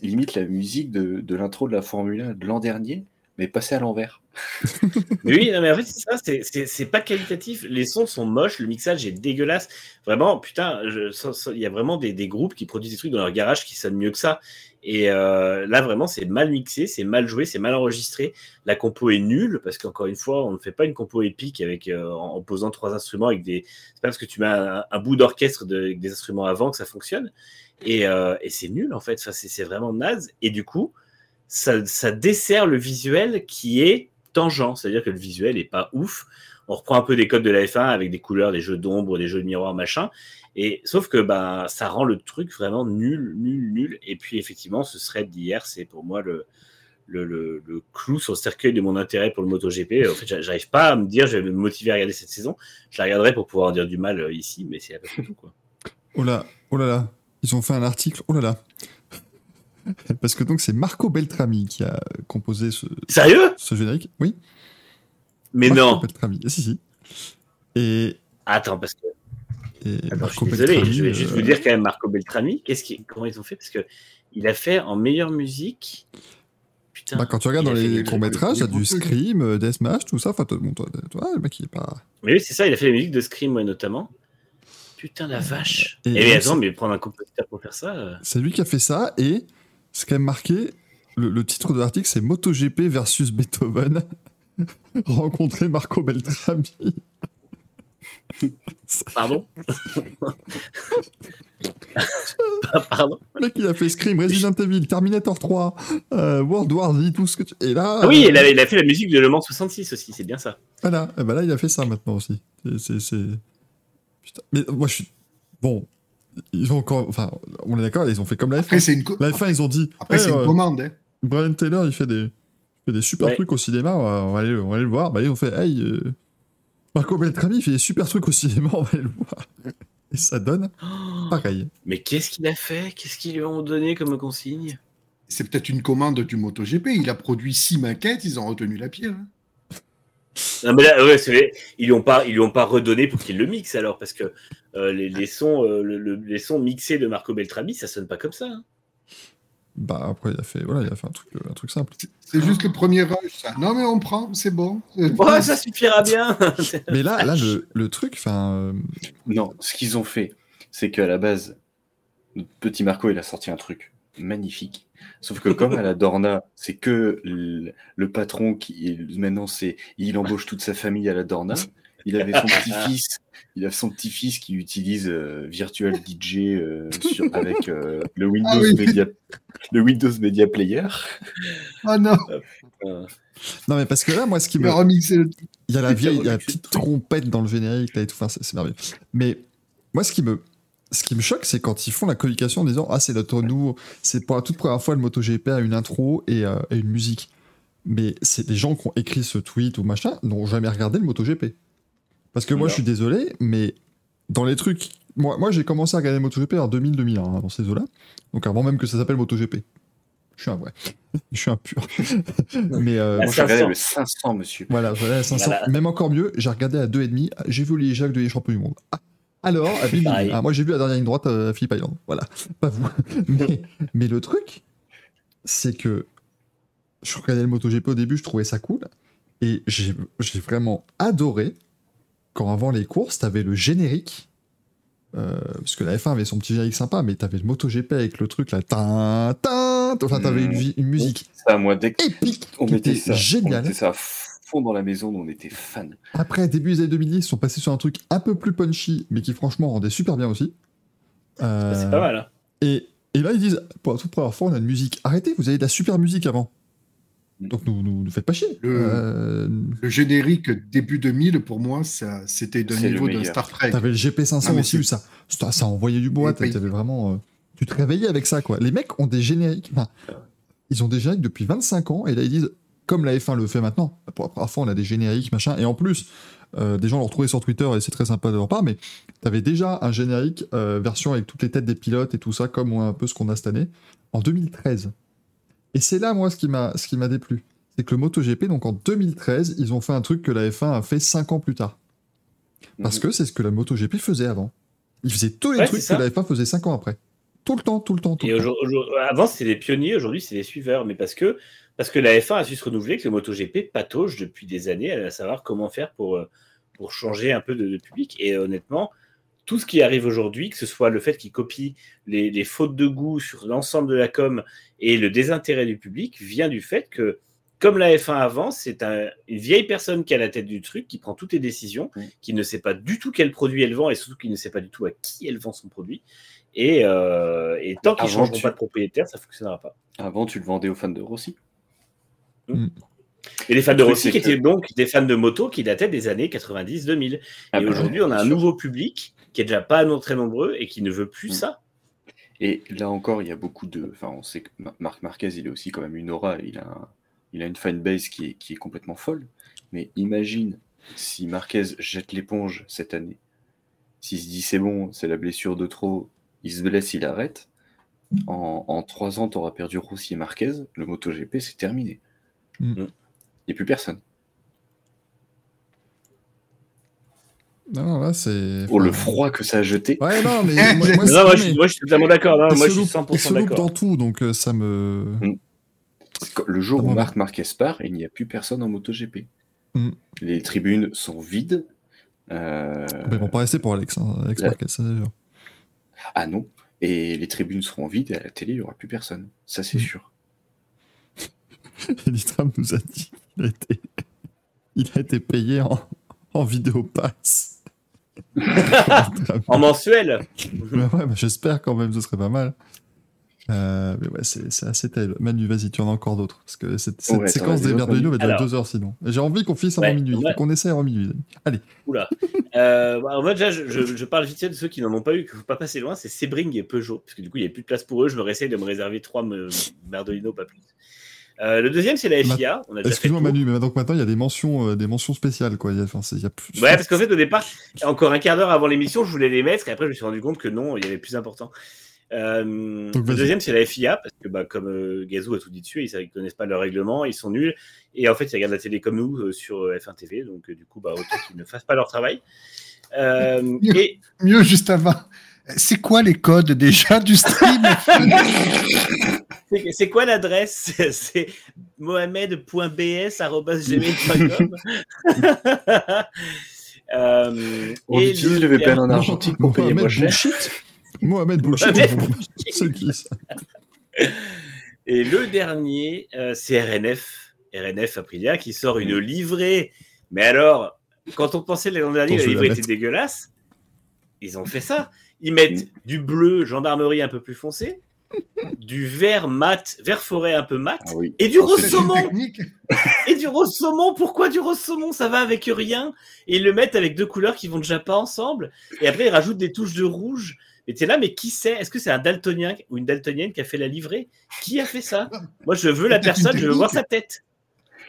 limite la musique de, de l'intro de la Formule 1 de l'an dernier, mais passée à l'envers. Oui, non, mais en fait, c'est ça, c'est- c'est pas qualitatif. Les sons sont moches, le mixage est dégueulasse. Vraiment, putain, il y a vraiment des, des groupes qui produisent des trucs dans leur garage qui sonnent mieux que ça. Et euh, là, vraiment, c'est mal mixé, c'est mal joué, c'est mal enregistré. La compo est nulle parce qu'encore une fois, on ne fait pas une compo épique avec euh, en, posant trois instruments avec des. C'est pas parce que tu mets un, bout d'orchestre avec des instruments avant que ça fonctionne. Et, euh, c'est nul en fait. Enfin, c'est c'est vraiment naze. Et du coup, ça, ça dessert le visuel qui est tangent, c'est-à-dire que le visuel est pas ouf. On reprend un peu des codes de la F1 avec des couleurs, des jeux d'ombre, des jeux de miroir, machin. Et sauf que ben ça rend le truc vraiment nul, nul, nul. Et puis effectivement, ce thread d'hier, c'est pour moi le, le, le, le clou sur le cercueil de mon intérêt pour le MotoGP. En fait, j'a- j'arrive pas à me dire, je vais me motiver à regarder cette saison. Je la regarderai pour pouvoir en dire du mal euh, ici, mais c'est à peu près tout quoi. Oh là, oh là là, ils ont fait un article, oh là là. Parce que donc c'est Marco Beltrami qui a composé ce, Sérieux? ce générique. Oui. Mais Marco non. Beltrami. Ah, si si. Et, Attends, parce que et Attends, je Marco suis désolé, Beltrami, je vais juste euh, vous dire quand même Marco Beltrami, qu'est-ce qui, comment ils ont fait? Parce que il a fait en meilleure musique. Putain. bah, quand tu regardes dans a les des- courts métrages, il y a du. Scream, euh, Deathmatch, tout ça. Enfin, bon, toi, toi, le mec il est pas. Mais oui, c'est ça, il a fait la musique de Scream, ouais, notamment. Putain, la vache. Et Et, donc, mais attends, mais prendre un compositeur pour faire ça. euh, C'est lui qui a fait ça et c'est quand même marqué. Le, le titre de l'article c'est MotoGP versus Beethoven. Rencontrer Marco Beltrami. Pardon? Pardon? Le mec, il a fait Scream, Resident Evil, Terminator 3, euh, World War Z, tout ce que tu... Et là... Ah oui, euh, il a, il a fait la musique de Le Mans 66 aussi, c'est bien ça. Voilà, et ben là, il a fait ça maintenant aussi. C'est- Putain. Mais moi, je suis... Bon, ils ont encore... Enfin, on est d'accord, ils ont fait comme la Après, F1. c'est une, co- La F1, ils ont dit... Après, Eh, c'est une euh, commande. Hein. Brian Taylor, il fait des, il fait des super Ouais. trucs au cinéma, on va, on va aller, on va aller le voir. Bah, ils ont fait, hey, euh, Marco Beltrami, fait des super trucs au cinéma, on va le voir. Et ça donne pareil. Mais qu'est-ce qu'il a fait? Qu'est-ce qu'ils lui ont donné comme consigne? C'est peut-être une commande du MotoGP. Il a produit six maquettes, ils ont retenu la. Non, mais là, ouais, c'est vrai, ils lui ont pas, ils lui ont pas redonné pour qu'il le mixe alors, parce que euh, les, les sons, euh, le- le- les sons mixés de Marco Beltrami, ça sonne pas comme ça. hein. Bah, après, il a fait, voilà, il a fait un truc, euh, un truc simple. C'est juste le premier rush, ça. Non, mais on prend, c'est bon. Ouais, ça suffira bien. Mais là, là le, le truc, enfin, euh, Non, ce qu'ils ont fait, c'est qu'à la base, notre petit Marco, il a sorti un truc magnifique. Sauf que comme à la Dorna, c'est que le, le patron qui maintenant c'est il embauche toute sa famille à la Dorna. Il avait son petit-fils, il a son petit-fils qui utilise euh, Virtual DJ euh, sur- avec euh, le Windows Ah oui. Media le Windows Media Player. Ah non, Euh, non, mais parce que là, moi, ce qui me, a remixé le il y a la vieille, il y a la petite trompette dans le générique là et tout, enfin, c'est c'est merveilleux. Mais moi, ce qui me, ce qui me choque, c'est quand ils font la communication en disant ah c'est notre nouveau, c'est pour la toute première fois le MotoGP a une intro et, euh, et une musique. Mais c'est des gens qui ont écrit ce tweet ou machin n'ont jamais regardé le MotoGP. Parce que moi, je suis désolé, mais dans les trucs, moi, moi j'ai commencé à regarder MotoGP en 2000-2001 hein, dans ces eaux-là, donc avant même que ça s'appelle MotoGP. Je suis un vrai, je suis un pur. mais euh, Ah, Moi, j'ai regardé 500. le 500, monsieur. voilà, voilà, 500. Voilà. Même encore mieux, j'ai regardé à 2,5. J'ai vu les Jacques de champion du monde. Ah, alors, à. Ah, moi j'ai vu la dernière ligne droite à Philippe Island. Voilà, pas vous. mais, mais le truc, c'est que je regardais le MotoGP au début, je trouvais ça cool. Et j'ai vraiment adoré quand avant les courses, t'avais le générique. euh, parce que la F1 avait son petit générique sympa, mais t'avais le MotoGP avec le truc là. tin, tin, Enfin, t'avais une, vi- une musique Ça, moi, dès épique qui mettait était ça, on géniale. mettait ça à fond dans la maison, on était fans. Après, début des années 2010, ils sont passés sur un truc un peu plus punchy, mais qui franchement rendait super bien aussi. Euh, C'est pas mal. hein. Et, et là, ils disent, pour la toute première fois, on a une musique. Arrêtez, vous avez de la super musique avant. Donc, nous, nous, nous faites pas chier. Le- Euh, Le générique début 2000, pour moi, ça, c'était d'un niveau d'un meilleur. Star Trek. T'avais le GP500 Ah, aussi, où ça, ça, ça envoyait du bois. T'avais vraiment. euh, tu te réveillais avec ça, quoi. Les mecs ont des génériques. enfin, ils ont des génériques depuis 25 ans, et là, ils disent, comme la F1 le fait maintenant, pour la première fois, on a des génériques, machin. Et en plus, euh, des gens l'ont retrouvé sur Twitter, et c'est très sympa de leur part, mais t'avais déjà un générique euh, version avec toutes les têtes des pilotes et tout ça, comme un peu ce qu'on a cette année, en 2013. Et c'est là, moi, ce qui m'a ce qui m'a déplu. C'est que le MotoGP, donc en 2013, ils ont fait un truc que la F1 a fait 5 ans plus tard. Parce Mhm. que c'est ce que la MotoGP faisait avant. Ils faisaient tous les Ouais, trucs que la F1 faisait 5 ans après. Tout le temps, tout le temps, tout Et le temps. avant, c'était des pionniers, aujourd'hui, c'est des suiveurs. Mais parce que, parce que la F1 a su se renouveler, que le MotoGP patauge depuis des années à savoir comment faire pour, euh, pour changer un peu de, de public. Et honnêtement, tout ce qui arrive aujourd'hui, que ce soit le fait qu'ils copient les, les fautes de goût sur l'ensemble de la com et le désintérêt du public, vient du fait que, comme la F1 avance, c'est un- une vieille personne qui à la tête du truc, qui prend toutes les décisions, qui ne sait pas du tout quel produit elle vend et surtout qui ne sait pas du tout à qui elle vend son produit. Et, euh, et tant qu'ils ne Avant, changeront tu- pas de propriétaire, ça ne fonctionnera pas. Avant, tu le vendais aux fans de Rossi. Et les fans de Le Rossi qui que- étaient donc des fans de moto qui dataient des années 90-2000. Ah et bah aujourd'hui, on a un nouveau public qui est déjà pas non- très nombreux et qui ne veut plus Mm. ça. Et là encore, il y a beaucoup de. Enfin, on sait que Ma- Marc Marquez, il est aussi quand même une aura. Il a, un- il a une fanbase qui est, qui est complètement folle. Mais imagine si Marquez jette l'éponge cette année. S'il se dit c'est bon, c'est la blessure de trop, il se blesse, il arrête. En, en trois ans, tu auras perdu Rossi et Marquez. Le MotoGP, c'est terminé. Mm. Il n'y a plus personne. Non, non, là, c'est. Oh, le froid que ça a jeté. Ouais, non, mais. moi, moi, Non, c'est- moi, mais- je, suis- moi, je suis totalement d'accord. Il Moi, je suis loupe- il 100% se loupe d'accord. dans tout, donc euh, ça me. Que Le jour Ah, où Marc Marquez part, il n'y a plus personne en MotoGP. Mm. Les tribunes sont vides. Euh, Mais ils vont pas rester pour Alex, hein, Alex Ouais. Marquez, ça, c'est sûr. Ah non. Et les tribunes seront vides et à la télé, il n'y aura plus personne. Ça, c'est Mm. sûr. Elistram nous a dit qu'il a été, il a été payé en, en vidéo pass. en mensuel. ouais, bah, j'espère quand même, ce serait pas mal. Euh, mais ouais, c'est assez terrible. Manu, vas-y, tu en as encore d'autres. Parce que cette, cette Ouais, séquence des des autres, Merdolino va durer deux heures sinon. J'ai envie qu'on finisse avant Ouais, minuit. Ouais. qu'on essaie avant minuit. Allez, Oula. Euh, en fait, déjà, je, je- je parle vite fait de ceux qui n'en ont pas eu, qu'il ne faut pas passer loin, c'est Sebring et Peugeot, parce que du coup, il n'y a plus de place pour eux. Je me réessaye de me réserver trois me- Merdolino, pas plus. Euh, le deuxième, c'est la FIA. Excuse-moi. Manu, mais donc maintenant il y a des mentions, euh, des mentions spéciales quoi. Il y a, enfin, c'est- il y a plus... Ouais, parce qu'en fait, au départ, encore un quart d'heure avant l'émission, je voulais les mettre, et après, je me suis rendu compte que non, il y avait plus important. Euh, Donc, le deuxième, c'est la FIA, parce que bah, comme Gazou a tout dit dessus, ils ne connaissent pas leur règlement, ils sont nuls, et en fait, ils regardent la télé comme nous sur euh, F1 TV, donc du coup, bah, autant qu'ils ne fassent pas leur travail. Et Mieux juste avant. C'est quoi les codes déjà du stream? C'est- quoi l'adresse? C'est mohamed.bs.gmail.com euh, On et utilise le le VPN en dernier- Argentine pour payer Mohamed moins cher. Bullshit. Mohamed Bullshit Mohamed C'est qui ça? Et le dernier, euh, c'est RNF, RNF Aprilia, qui sort une livrée. Mais alors, quand on pensait l'an dernier, la livrée était dégueulasse, ils ont fait ça. Ils mettent du bleu gendarmerie un peu plus foncé, du vert mat, vert forêt un peu mat, Ah oui. et du Ah, rose saumon. Et du rose saumon, pourquoi du rose saumon? Ça va avec rien. Et ils le mettent avec deux couleurs qui vont déjà pas ensemble. Et après, ils rajoutent des touches de rouge. Et t'es là, mais qui c'est? Est-ce que c'est un daltonien ou une daltonienne qui a fait la livrée? Qui a fait ça? Moi, je veux la personne, je veux voir sa tête.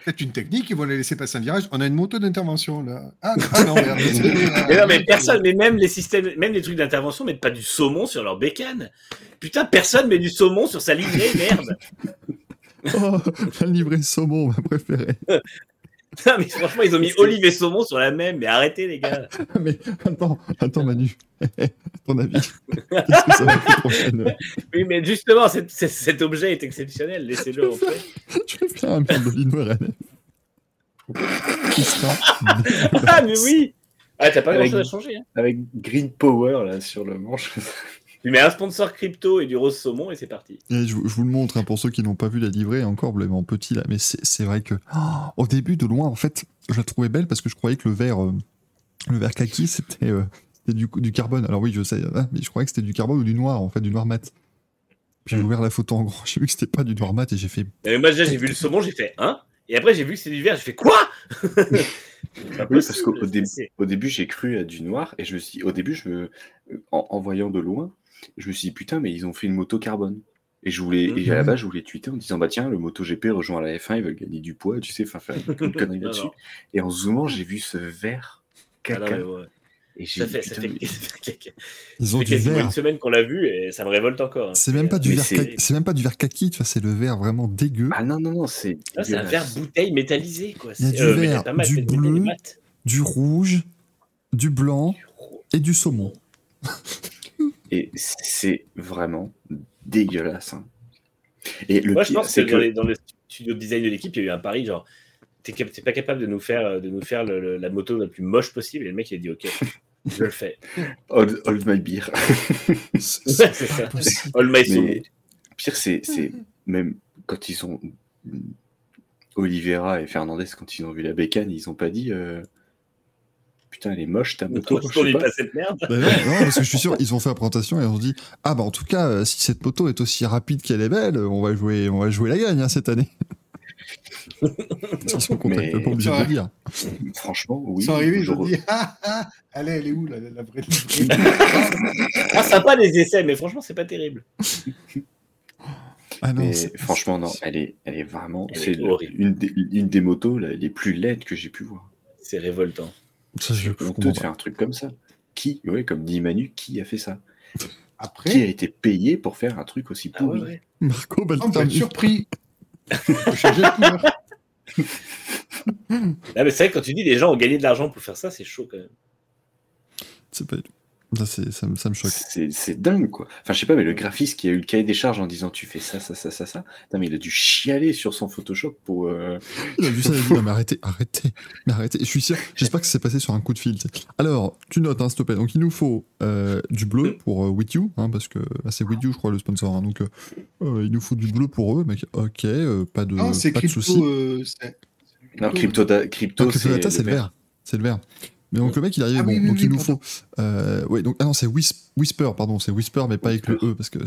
C'est une technique, ils vont les laisser passer un virage. On a une moto d'intervention là. Ah, ah non, merde. Mais là. non, mais personne, mais même les systèmes, même les trucs d'intervention mettent pas du saumon sur leur bécane. Putain, personne met du saumon sur sa livrée, merde. Oh, la livrée saumon, ma préférée. Non, mais franchement, ils ont mis olive et saumon sur la même. Mais arrêtez, les gars. Mais attends, attends Manu, à ton avis, qu'est-ce que ça va être prochaine Oui, mais justement, cet, objet est exceptionnel. Laissez-le en fait. Je vais faire un Merdolino RNF. Qui sera Ah, mais oui Ah, t'as pas Avec- grand chose à changer. Hein. Avec Green Power là sur le manche. Tu mets un sponsor crypto et du rose saumon et c'est parti. Et je, vous- je vous le montre hein, pour ceux qui n'ont pas vu la livrée, encore vous l'avez en petit là, mais c'est vrai que oh, au début de loin, en fait, je la trouvais belle parce que je croyais que le vert, euh, le vert kaki, c'était euh, c'était du, du carbone. Alors oui, je sais, hein, mais je croyais que c'était du carbone ou du noir, en fait, du noir mat. Puis j'ai Hmm. ouvert la photo en grand, j'ai vu que c'était pas du noir mat et j'ai fait. Et moi, déjà, j'ai vu le saumon, j'ai fait hein? Et après, j'ai vu que c'est du vert, j'ai fait quoi? Oui, parce qu'au au c'est- début, c'est- au début, j'ai cru à du noir et je me suis, au début, je me, en, en voyant de loin, je me suis dit putain, mais ils ont fait une moto carbone. Et je voulais, et à la Mhm. base, je voulais tweeter en disant bah tiens, le MotoGP rejoint la F1, ils veulent gagner du poids, tu sais, enfin faire une connerie là-dessus. Et en zoomant, j'ai vu ce vert Ah caca. ouais. Et j'ai Ça dit fait, ça putain, fait, mais- ça fait- Ils ça ont fait du quasiment vert. une semaine qu'on l'a vu et ça me révolte encore. hein. C'est même pas du vert, c'est- kaki- c'est même pas du vert kaki, tu vois, c'est le vert vraiment dégueu. ah non non non, c'est Ah, c'est un verre bouteille métallisé quoi. Il y a C'est- du euh, du bleu. Du rouge, du blanc et du saumon. Et c'est vraiment dégueulasse. hein. Et le Moi, je pire, pense que, dans, que les- dans le studio de design de l'équipe, il y a eu un pari genre, t'es pas capable de nous faire, de nous faire le- le- la moto la plus moche possible. Et le mec, il a dit, ok, je le fais. hold, hold my beer. C'est ça. my soul. Pire, c'est c'est même quand ils ont Oliveira et Fernandez, quand ils ont vu la bécane, ils ont pas dit euh, Putain, elle est moche ta moto. On je sais pas. pas cette merde. Bah non, non, parce que je suis sûr, ils ont fait la présentation et ils ont dit Ah bah en tout cas, euh, si cette moto est aussi rapide qu'elle est belle, on va jouer, on va jouer la gagne hein, cette année. Ils sont Mais- de le dire. Franchement, oui. Ils sont arrivés, ils je ont re- dit ah, ah, Allez, elle est où la, la vraie Ah, sympa les essais, mais franchement, c'est pas terrible. Ah non, mais franchement, non, elle est, elle est vraiment. C'est une, des, une des motos là, les plus laides que j'ai pu voir. C'est révoltant. Ça, je honteux de faire un truc comme ça. Qui, ouais, comme dit Manu, qui a fait ça? Qui a Après, été payé pour faire un truc aussi Ah ouais, pourri ouais. Marco on peut être Baltani. surpris. Changer de couleur. Ah, mais c'est vrai que quand tu dis les gens ont gagné de l'argent pour faire ça, c'est chaud quand même. C'est pas. Ça, c'est- ça, me- ça me choque. C'est dingue, quoi. Enfin, je sais pas, mais le graphiste qui a eu le cahier des charges en disant tu fais ça, ça, ça, ça, ça. Non, mais il a dû chialer sur son Photoshop pour. euh, Il a vu ça, il a dit non, mais arrêtez, arrêtez, mais arrêtez. Je suis sûr, j'espère que c'est passé sur un coup de fil. Alors, tu notes, hein, s'il te plaît. Donc, il nous faut euh, du bleu pour euh, With You, hein, parce que bah, c'est With You, je crois, le sponsor. hein. donc, euh, il nous faut du bleu pour eux, mec. Ok, euh, pas de, Non, c'est pas de crypto. soucis. euh, Non, crypto, da- crypto, Non, Crypto Data, c'est le vert. vert. C'est le vert. Mais donc le mec il arrive, Ah bon, oui, oui, donc oui, il nous faut, euh, ouais, donc ah non c'est Whis- Whisper, pardon, c'est Whisper mais pas avec le E parce que,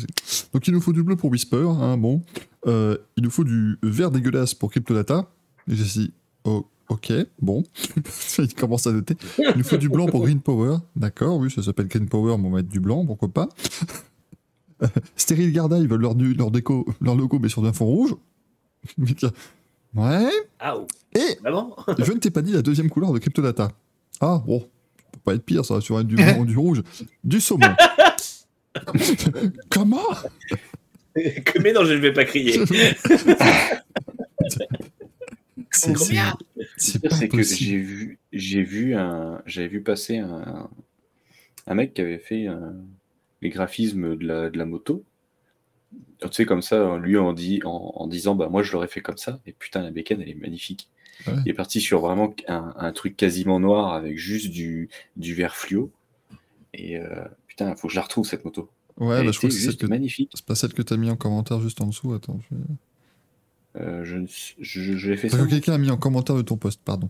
donc il nous faut du bleu pour Whisper, hein, bon, Euh, il nous faut du vert dégueulasse pour Cryptodata, et j'ai dit, oh, ok, bon, il commence à noter, il nous faut du blanc pour Green Power, d'accord, oui ça s'appelle Green Power, mais on va mettre du blanc, pourquoi pas. Euh, Stérile Garda, ils veulent leur, leur déco, leur logo mais sur un fond rouge. Ouais, Ah, oh, et vraiment je ne t'ai pas dit la deuxième couleur de Cryptodata. Ah, bon, ça peut pas être pire, ça va sur un du blanc ou du rouge. Du saumon. Comment? Mais non, je ne vais pas crier. C'est que j'ai vu, j'ai vu un, j'avais vu passer un, un mec qui avait fait euh, les graphismes de la, de la moto. Tu sais, comme ça, lui en, dit, en, en disant, bah moi je l'aurais fait comme ça, et putain, la bécane elle est magnifique. Ouais. Il est parti sur vraiment un, un truc quasiment noir avec juste du, du vert fluo. Et euh, putain, faut que je la retrouve cette moto. Ouais, bah, je crois que c'est magnifique. c'est pas celle que t'as mis en commentaire juste en dessous. Attends, je... Euh, je, je, je l'ai fait Parce ça. que quelqu'un a mis en commentaire de ton post, pardon.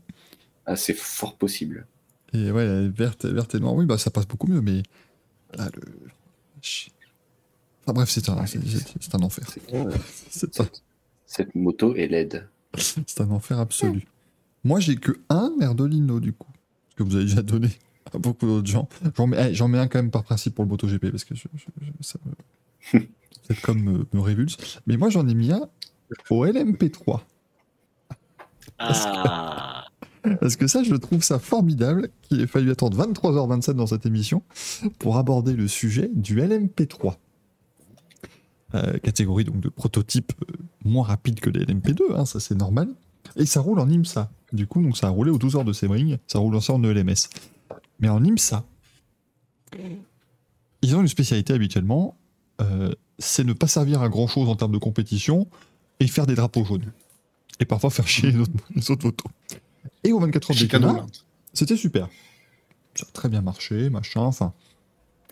Ah, c'est fort possible. Et ouais, elle est verte, verte et noire. Oui, bah ça passe beaucoup mieux, mais là, le. Ch- Enfin bref, c'est un, c'est- un enfer. C'est un, Cette moto est laide. c'est un enfer absolu. Moi, j'ai que un Merdolino du coup, ce que vous avez déjà donné à beaucoup d'autres gens. J'en mets, eh, j'en mets un quand même par principe pour le MotoGP parce que je, je- je- ça me, cette com me, me révulse. Mais moi, j'en ai mis un au LMP3 Ah, parce que ça, je trouve ça formidable qu'il ait fallu attendre 23h27 dans cette émission pour aborder le sujet du LMP3. Euh, catégorie donc de prototype euh, moins rapide que les LMP2, hein, ça c'est normal. Et ça roule en IMSA. Du coup, donc ça a roulé aux 12 heures de Sebring, ça roule en ELMS. Mais en IMSA, ils ont une spécialité habituellement, euh, c'est ne pas servir à grand chose en termes de compétition et faire des drapeaux jaunes. Et parfois faire chier les autres, les autres motos. Et aux 24 heures de volante. c'était super. Ça a très bien marché, machin, enfin.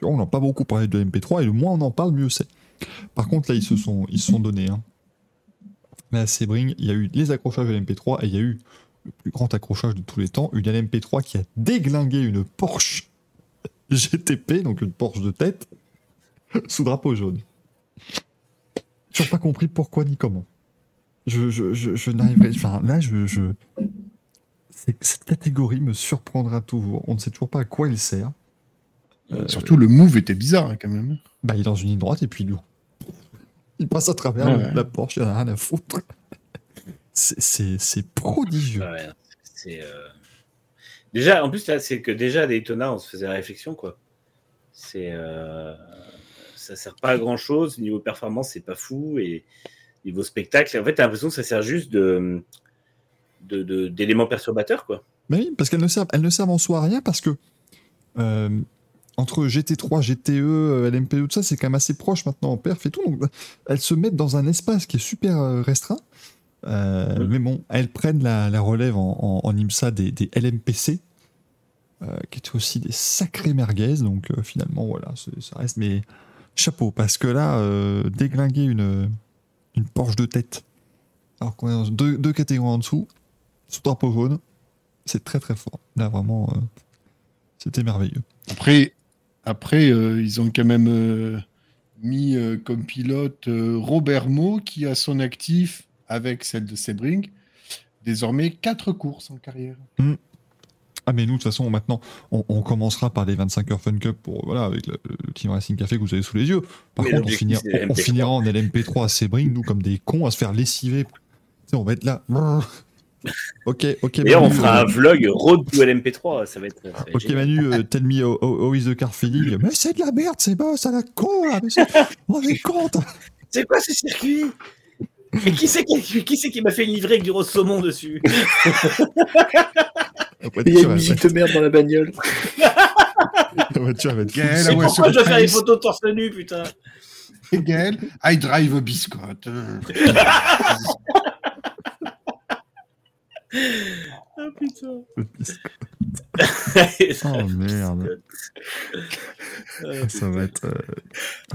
On n'a pas beaucoup parlé de MP3 et le moins on en parle, mieux c'est. Par contre, là, ils se sont, ils se sont donnés. Hein. Là, à Sebring, il y a eu les accrochages de l'MP3 et il y a eu le plus grand accrochage de tous les temps, une LMP3 qui a déglingué une Porsche GTP, donc une Porsche de tête, sous drapeau jaune. Je n'ai pas compris pourquoi ni comment. Je, je, je, je n'arriverai. Enfin, là, je. Cette catégorie me surprendra toujours. On ne sait toujours pas à quoi il sert. Euh, Surtout, le move était bizarre hein, quand même. bah, il est dans une ligne droite et puis il, il passe à travers Ouais, le- ouais. la Porsche, il en a rien à foutre. C'est- C'est c'est prodigieux. ouais, c'est. euh, Déjà, en plus, là, c'est que déjà, à Daytona, on se faisait la réflexion, quoi. C'est. euh, Ça sert pas à grand chose. Niveau performance, c'est pas fou. Et niveau spectacle, en fait, t'as l'impression que ça sert juste de de- de- d'éléments perturbateurs, quoi. Mais oui, parce qu'elles ne servent, elles ne servent en soi à rien parce que euh, entre GT3, GTE, euh, LMP2, tout ça, c'est quand même assez proche maintenant en perf et tout. Donc, elles se mettent dans un espace qui est super euh, restreint. Euh. Mais bon, elles prennent la, la relève en, en- en IMSA des, des LMPC, euh, qui étaient aussi des sacrés merguez. Donc euh, finalement, voilà, ça reste. Mais chapeau, parce que là, déglinguer une, une Porsche de tête, alors qu'on est dans deux, deux catégories en dessous, sous drapeau jaune, c'est très très fort. Là, vraiment, c'était merveilleux. Après, après euh, ils ont quand même euh, mis euh, comme pilote euh, Robert Mo, qui a son actif, avec celle de Sebring, désormais quatre courses en carrière. Ah, mais nous, de toute façon, maintenant, on, on commencera par les 25 heures Fun Cup pour, voilà, avec le, le Team Racing Café que vous avez sous les yeux. Par Mais contre, on, on- on LMP3. finira en LMP3 à Sebring, nous, comme des cons, à se faire lessiver. On va être là. Ok, ok. D'ailleurs, on fera euh, un vlog road to LMP3. Ça va être. ça va être Ok génial. Manu, euh, tell me how, is the car feeling Mais c'est de la merde, c'est boss à la con là mais c'est- On est compte C'est quoi ce circuit? Et qui c'est qui, qui, c'est qui m'a fait une livrée avec du rose saumon dessus? Il y a une musique de merde dans la bagnole. la voiture va être ouais, pourquoi je dois faire des photos de torse nu, putain Gaël, I drive a biscotte. Ah putain Oh merde, ça va être. euh,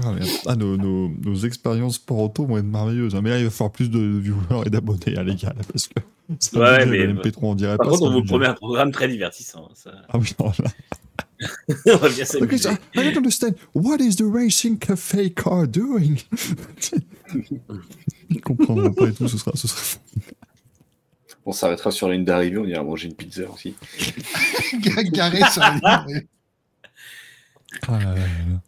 Ah, merde. Ah, nos, nos, nos expériences sport auto vont être merveilleuses. hein. Mais là, il va falloir plus de viewers et d'abonnés, hein, les gars, là, parce que Ça Ouais, mais- le MP3, on dirait Par pas. contre, ça on vous promet un programme très divertissant. Ça... Ah oui, non, là. on va bien Okay, s'amuser. so I don't understand. What is the racing cafe car doing? Ils comprendront pas et tout, ce sera, ce sera On s'arrêtera sur la ligne d'arrivée, on ira manger une pizza aussi. Garé sur la ligne. Ah là là là là.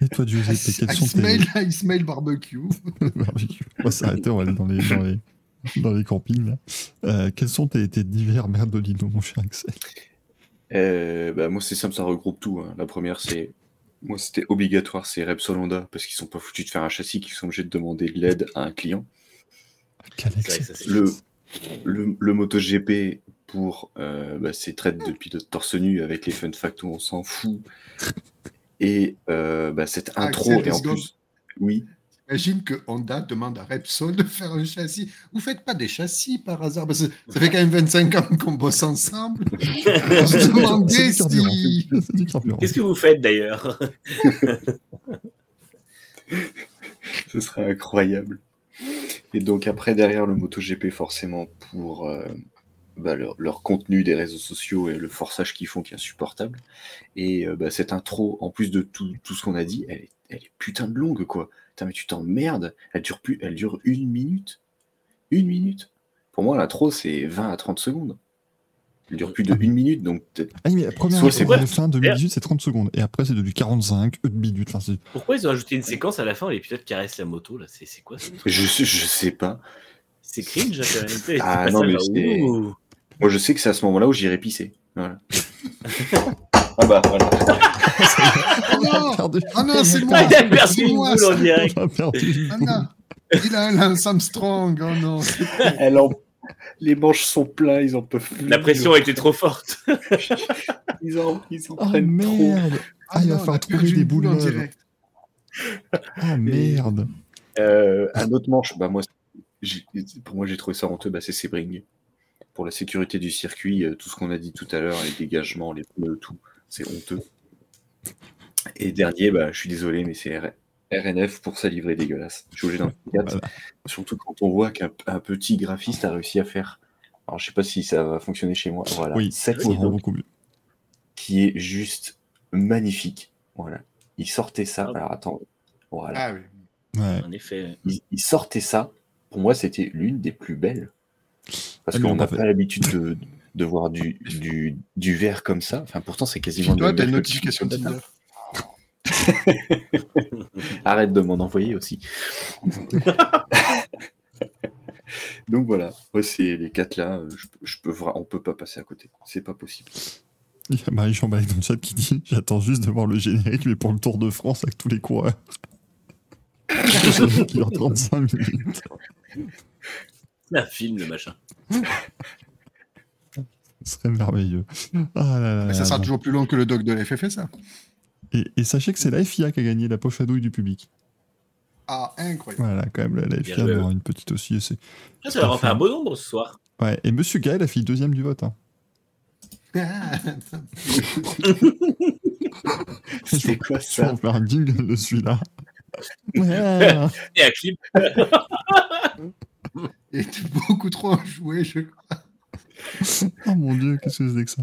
Et toi, Giuseppe, quels sont tes... Ismail, barbecue. Barbecue. On va s'arrêter, on va aller dans les, dans les, dans les campings. Là. Euh, quels sont tes, tes divers merdolinos, mon cher Axel? Euh, bah, moi, c'est simple, ça regroupe tout. hein. La première, c'est. Moi, c'était obligatoire, c'est Repsol Honda, parce qu'ils sont pas foutus de faire un châssis, qu'ils sont obligés de demander de l'aide à un client. Quel Le, le, le MotoGP pour euh, bah, ses traites de pilote torse nu avec les fun facts où on s'en fout. Et euh, bah, cette Ah, intro, Axel, et en plus. Oui, Imagine que Honda demande à Repsol de faire un châssis. Vous faites pas des châssis par hasard? Parce que ça fait quand même 25 ans qu'on bosse ensemble. On se demandait si. Qu'est-ce que vous faites d'ailleurs? Ce serait incroyable. Et donc après, derrière le MotoGP, forcément, pour euh, bah, leur, contenu des réseaux sociaux et le forçage qu'ils font qui est insupportable. Et euh, bah, cette intro, en plus de tout, tout ce qu'on a dit, elle est, elle est putain de longue, quoi. Putain, mais tu t'emmerdes. Elle dure, plus, elle dure une minute. Une minute. Pour moi, l'intro, c'est 20 à 30 secondes. Elle dure plus de une minute, donc peut-être- Ah, mais la première Soit c'est la fin de minutes, c'est 30 secondes. Et après, c'est de du 45, une minute. Enfin, c'est- Pourquoi ils ont ajouté une séquence à la fin où les pilotes caressent la moto là? C'est c'est quoi ce truc? Je, sais- je sais pas. C'est cringe la réalité. Ah, non, mais ça, c'est-. Moi, je sais que c'est à ce moment-là où j'irai pisser. Voilà. ah bah, voilà. Oh non. Oh non, c'est Ah, moi il a perdu une moi, boule ça. en direct. On a perdu. Ah non Il a un Lance Armstrong, oh non Elle en- Les manches sont pleins, ils en peuvent plus. La pression était trop forte. Ils en, ils en Oh prennent trop. merde. Ah, il va non, on a falloir trouver des en boules neuves. direct. Ah merde. Euh, un autre manche, bah moi, pour moi j'ai trouvé ça honteux, bah, c'est Sebring. Pour la sécurité du circuit, euh, tout ce qu'on a dit tout à l'heure, les dégagements, les pneus, tout, c'est honteux. Et dernier, bah, je suis désolé, mais c'est R- RNF pour sa livrée dégueulasse. Je suis obligé d'en. Voilà. Surtout quand on voit qu'un un petit graphiste a réussi à faire. Alors je sais pas si ça va fonctionner chez moi. Voilà. Oui, Cette beaucoup mieux. qui est juste magnifique. Voilà. Il sortait ça. Ah. Alors attends. Voilà. Ah oui. Ouais. En effet. il, il sortait ça, pour moi, c'était l'une des plus belles. Parce Ah, qu'on on n'a pas l'habitude de, de voir du, du, du vert comme ça. Enfin, pourtant, c'est quasiment. Toi, le t'as une tu- notification Tinder. Arrête de m'en envoyer aussi. Donc voilà, Ouais, c'est les quatre là. euh, Je, je peux, on peut pas passer à côté. C'est pas possible. Il y a Marie-Jean Balek dans le chat qui dit J'attends juste de voir le générique, mais pour le Tour de France avec tous les coureurs. Qui dure 35 minutes. Un film, le machin. Ce serait merveilleux. Ah là là Mais ça là sera là. toujours plus long que le doc de la FFSA. Et, et sachez que c'est la FIA qui a gagné la poche à douille du public. Ah, incroyable. Voilà, quand même, la, la FIA en aura une petite aussi. et c'est- Ah, ça leur en fait un beau nombre ce soir. Ouais, et Monsieur Gaël a fait deuxième du vote. Hein. C'est quoi ça en faire un jingle de celui-là. Ouais. Et un clip. Il était beaucoup trop enjoué, je crois. Oh mon dieu, qu'est-ce que c'est que ça?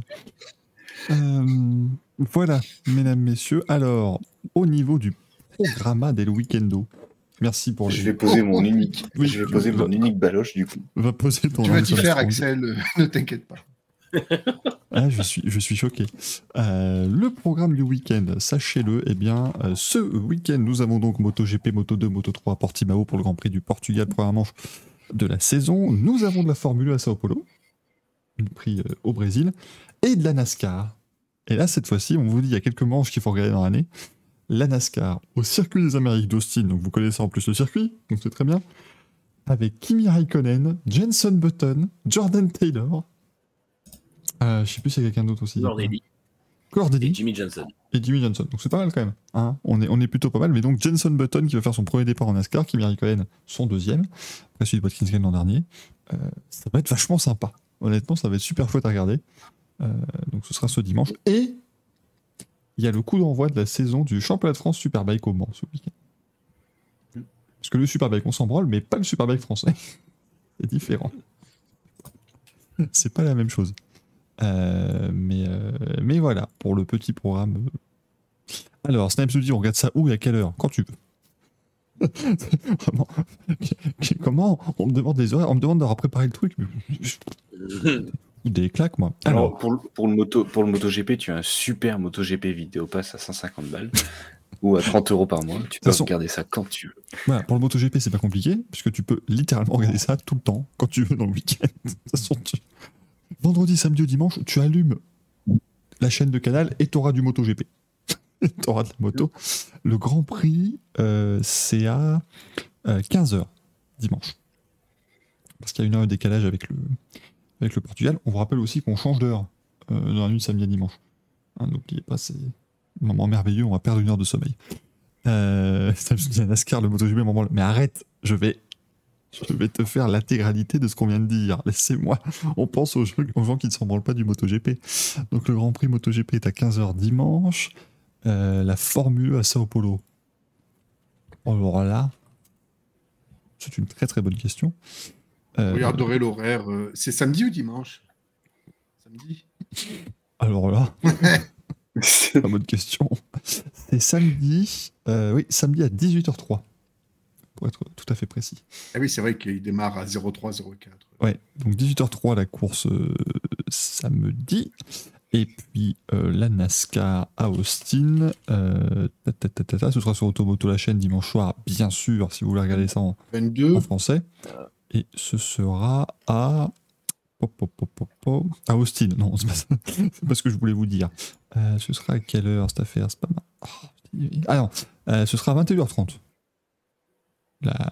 Euh, Voilà, mesdames, messieurs. Alors, au niveau du programma del weekendo, merci pour les... Je vais poser mon unique. Oui. Je vais poser mon unique baloche du coup. Va poser ton Tu vas t'y faire. Axel, euh, ne t'inquiète pas. Ah, je, suis, je suis choqué. Euh, le programme du week-end, sachez-le, eh bien, euh, ce week-end, nous avons donc MotoGP, Moto2, Moto3 à Portimao pour le Grand Prix du Portugal, première manche de la saison. Nous avons de la Formule 1 à Sao Paulo, le prix euh, au Brésil, et de la NASCAR. Et là, cette fois-ci, on vous dit, il y a quelques manches qu'il faut regarder dans l'année. La NASCAR au circuit des Amériques d'Austin, donc vous connaissez en plus le circuit, donc c'est très bien. Avec Kimi Raikkonen, Jenson Button, Jordan Taylor. Euh, je sais plus s'il y a quelqu'un d'autre aussi. Cordelli Cordelli et Jimmy Johnson. et Jimmy Johnson. Donc c'est pas mal quand même. hein. on, est, on est plutôt pas mal. Mais donc Jenson Button qui va faire son premier départ en NASCAR, Kimi Raikkonen son deuxième, après celui de Watkins Glen l'an dernier. Euh, ça va être vachement sympa. Honnêtement, ça va être super chouette à regarder. Euh, donc ce sera ce dimanche. Et il y a le coup d'envoi de la saison du championnat de France Superbike au Mans ce week-end. Parce que le Superbike, on s'en branle, mais pas le Superbike français. c'est différent. c'est pas la même chose. Euh, mais, euh, mais voilà, pour le petit programme. Alors, Snipes nous dit on regarde ça où et à quelle heure? Quand tu veux. Vraiment. Comment? On me demande des horaires, on me demande d'avoir préparé le truc. Des claques, moi. Alors, Alors, pour, le- pour, le moto, pour le MotoGP, tu as un super MotoGP vidéo pass à 150 balles ou à 30 euros par mois. Tu peux façon- regarder ça quand tu veux. voilà, pour le MotoGP, c'est pas compliqué, puisque tu peux littéralement regarder ça tout le temps, quand tu veux dans le week-end. De toute façon, tu- Vendredi, samedi ou dimanche, tu allumes la chaîne de canal et tu auras du MotoGP. tu auras de la moto. Le Grand Prix, euh, c'est à 15h dimanche. Parce qu'il y a une heure de décalage avec le, avec le Portugal. On vous rappelle aussi qu'on change d'heure euh, dans la nuit de samedi à dimanche. Hein, N'oubliez pas, c'est un moment merveilleux, on va perdre une heure de sommeil. Euh, ça me dit à NASCAR, le MotoGP, moment, mais arrête, je vais, je vais te faire l'intégralité de ce qu'on vient de dire. Laissez-moi. On pense aux gens, qui ne s'en branlent pas du MotoGP. Donc le Grand Prix MotoGP est à 15h dimanche. Euh, la Formule 1 à Sao Paulo. Alors là, c'est une très très bonne question. Euh, Regarderai l'horaire. euh, C'est samedi ou dimanche? Samedi alors là, pas bonne question. C'est samedi, euh, oui, samedi à 18h03, pour être tout à fait précis. Ah oui, c'est vrai qu'il démarre à 03-04. Ouais, donc 18h03 la course euh, samedi. Et puis euh, la NASCAR à Austin, euh, ta, ta, ta, ta, ta, ce sera sur Automoto la chaîne dimanche soir, bien sûr, si vous voulez regarder ça en, 22. en français. Et ce sera à. À Austin, non, c'est pas, ça. C'est pas ce que je voulais vous dire. Euh, ce sera à quelle heure cette affaire? C'est pas mal. Oh, ah non, euh, ce sera à 21h30. La, la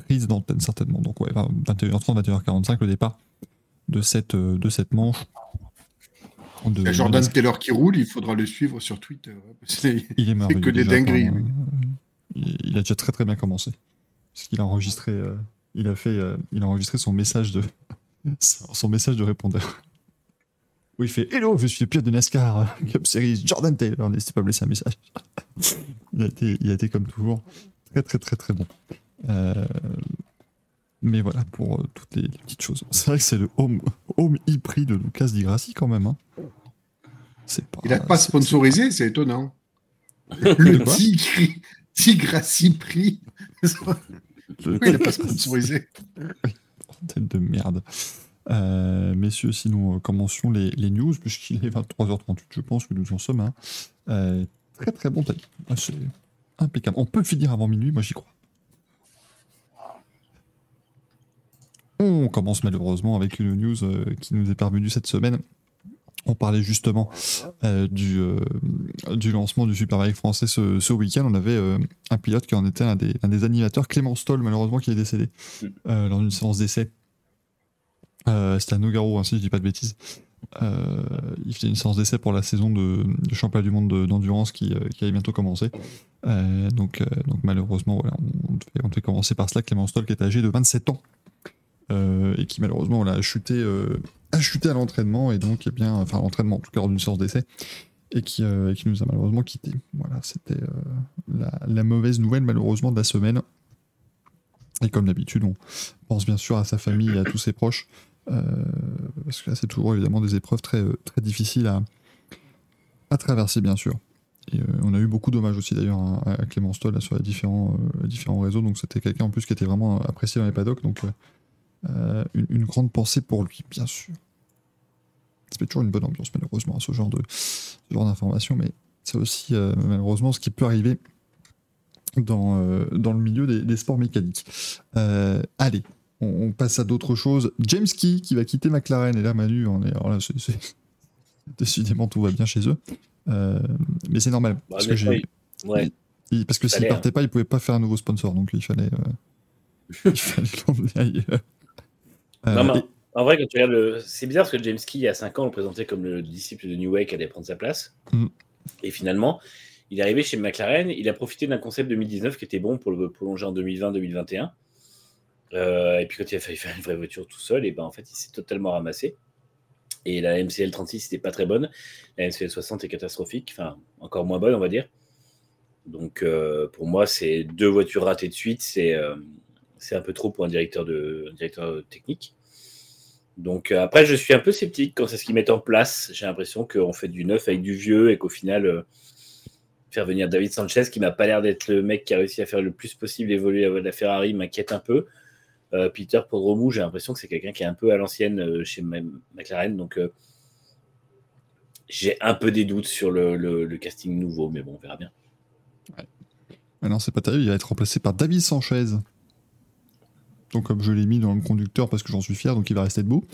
prise d'antenne, certainement. Donc, ouais, 21h30, 21h45, le départ de cette, euh, de cette manche. De- a Jordan Taylor qui roule, il faudra le suivre sur Twitter. c'est- Il est merveilleux. que des déjà, dingueries, quand, lui. euh, il, il a déjà très très bien commencé. Parce qu'il a enregistré, euh, il a fait, euh, il a enregistré son message de, son message de répondeur. Où il fait Hello, je suis le pilote de NASCAR euh, Cup Series, Jordan Taylor. N'hésitez pas à me laisser un message. il, a été, il a été comme toujours très très très très bon. Euh, mais voilà pour euh, toutes les, les petites choses. C'est vrai que c'est le home, home e-prix de Lucas Di Grassi quand même. hein. C'est pas. Il n'a pas sponsorisé, c'est étonnant. Le à six prix. Oui, il n'a pas sponsorisé. Tête de merde. Euh, messieurs, si nous euh, commencions les, les news, puisqu'il est 23h38, je pense que nous en sommes. hein. Euh, très très bon timing. Ah, C'est impeccable. On peut finir avant minuit, moi j'y crois. On commence malheureusement avec une news euh, qui nous est parvenue cette semaine. On parlait justement euh, du, euh, du lancement du Superbike français ce, ce week-end. On avait euh, un pilote qui en était un des, un des animateurs, Clément Stoll, malheureusement, qui est décédé euh, lors d'une séance d'essai. C'était à Nogaro, hein, si je dis pas de bêtises. Il faisait une séance d'essai pour la saison de, de championnat du monde de- d'endurance qui, qui allait bientôt commencer. Donc, donc malheureusement, voilà, on, devait, on devait commencer par cela. Clément Stoll, qui est âgé de 27 ans et qui malheureusement voilà, a chuté, a chuté à l'entraînement et donc eh bien, enfin l'entraînement en tout cas d'une séance d'essai et qui, euh, et qui nous a malheureusement quitté. Voilà, c'était euh, la, mauvaise nouvelle malheureusement de la semaine. Et comme d'habitude, on pense bien sûr à sa famille et à tous ses proches. euh, parce que là, c'est toujours évidemment des épreuves très, très difficiles à, à traverser, bien sûr. Et on a eu beaucoup d'hommages aussi d'ailleurs à, à Clément Stoll là, sur les différents, différents réseaux. Donc c'était quelqu'un en plus qui était vraiment apprécié dans les paddocks. Donc euh, une, une grande pensée pour lui, bien sûr. Ça fait toujours une bonne ambiance, malheureusement, à ce genre de ce genre d'informations. Mais c'est aussi euh, malheureusement ce qui peut arriver dans, euh, dans le milieu des, des sports mécaniques. Allez, on, on passe à d'autres choses. James Key qui va quitter McLaren. Et là, Manu, on est, alors là, c'est- c'est- décidément tout va bien chez eux. Mais c'est normal. Bah, parce que j'ai- Ouais. il- parce que s'il partait pas, il pouvait pas faire un nouveau sponsor. Donc il fallait, il fallait l'emmener ailleurs. Euh, Non, mais et- en vrai, quand tu regardes le. C'est bizarre parce que James Key, il y a 5 ans, on le présentait comme le disciple de New Way qui allait prendre sa place. Mm. Et finalement, il est arrivé chez McLaren. Il a profité d'un concept 2019 qui était bon pour le prolonger en 2020-2021. Euh, et puis quand il a fallu faire une vraie voiture tout seul, et ben en fait, il s'est totalement ramassé. Et la MCL 36 n'était pas très bonne. La MCL 60 est catastrophique. Enfin, encore moins bonne, on va dire. Donc, euh, pour moi, c'est deux voitures ratées de suite. C'est euh, c'est un peu trop pour un directeur, de, directeur technique. Donc euh, après, je suis un peu sceptique quand c'est ce qu'ils mettent en place. J'ai l'impression qu'on fait du neuf avec du vieux et qu'au final, euh, faire venir David Sanchez, qui m'a pas l'air d'être le mec qui a réussi à faire le plus possible évoluer la, Ferrari, m'inquiète un peu. Euh, Peter Podromou, j'ai l'impression que c'est quelqu'un qui est un peu à l'ancienne chez McLaren, donc j'ai un peu des doutes sur le, casting nouveau, mais bon, on verra bien. Ah non, c'est pas terrible, il va être remplacé par David Sanchez. Donc, comme je l'ai mis dans le conducteur parce que j'en suis fier, donc il va rester debout.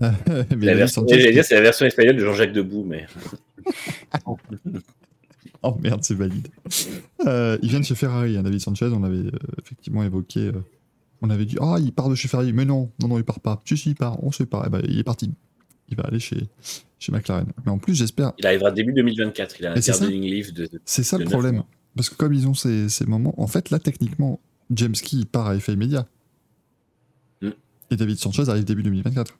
Mais La version, j'allais dire, c'est la version espagnole de Jean-Jacques Debout, mais Oh merde, c'est valide. Euh, il vient de chez Ferrari, hein, David Sanchez. On avait euh, effectivement évoqué. euh, on avait dit, ah, il part de chez Ferrari. Mais non, non, non, il part pas. Si, si, il part. On sait pas. Eh ben, il est parti. Il va aller chez, chez McLaren. Mais en plus, j'espère. il arrivera début 2024. Il a un gardening leave de. C'est ça le de problème. mois. Parce que comme ils ont ces, ces moments. En fait, là, techniquement, James Key part à effet immédiat. Et David Sanchez arrive début 2024.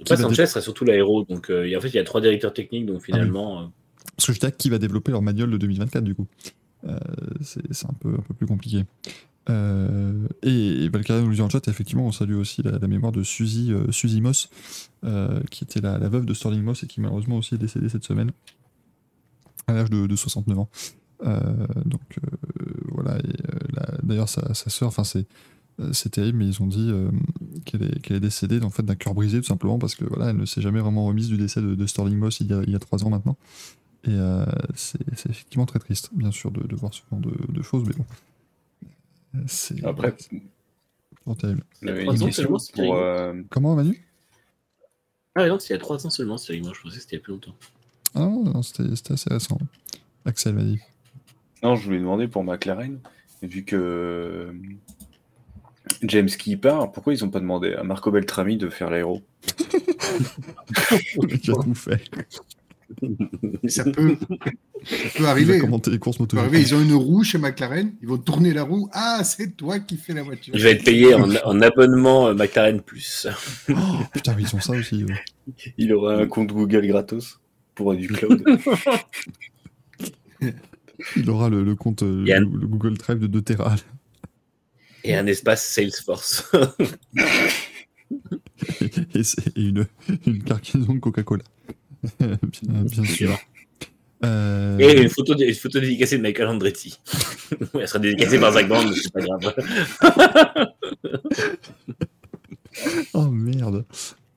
Après, Qui va Sanchez sera surtout l'aéro, donc euh, en fait, il y a trois directeurs techniques, donc finalement. euh, Parce que je dirais qui va développer leur manuel de 2024 du coup. Euh, c'est un peu, un peu plus compliqué. Euh, et, et nous dit en chat, effectivement, on salue aussi la, la mémoire de Suzy, euh, Suzy Moss, euh, qui était la, la veuve de Sterling Moss et qui malheureusement aussi est décédée cette semaine, à l'âge de, de 69 ans. Donc voilà, et d'ailleurs sa, sa sœur, enfin c'est c'est terrible, mais ils ont dit euh, qu'elle est, décédée en fait, d'un cœur brisé tout simplement parce que voilà, elle ne s'est jamais vraiment remise du décès de, de Sterling Moss il y a, il y a trois ans maintenant. Et euh, c'est effectivement très triste, bien sûr, de, de voir ce genre de, de choses, mais bon. Euh, C'est Après, c'est vraiment terrible. Il y a euh, trois une ans question seulement, c'est pour, euh, Comment, Manu? Ah, non, c'est il y a trois ans seulement, c'est moi, je pensais que c'était il y a plus longtemps. Ah non, non, c'était c'était assez récent. Axel m'a dit. Non, je voulais demander pour McLaren, vu que euh, James Key part, pourquoi ils n'ont pas demandé à Marco Beltrami de faire l'aéro? Tout fait. Ça peut, ça arriver. commenter les courses Ça peut moto. arriver. Ils ont une roue chez McLaren, ils vont tourner la roue. Ah, c'est toi qui fais la voiture. Il va être payé en, en abonnement euh, McLaren Plus. Oh, putain, mais ils ont ça aussi. Il aura un compte Google gratos pour du cloud. Il aura le, le compte, euh, Yann. le, le Google Drive de 2 Tera. Et un espace Salesforce. et, une, une cargaison de Coca-Cola. bien, bien sûr. Euh, Et une photo, une photo dédicacée de Michael Andretti. Elle sera dédicacée par Zach Brown, mais c'est pas grave. Oh merde.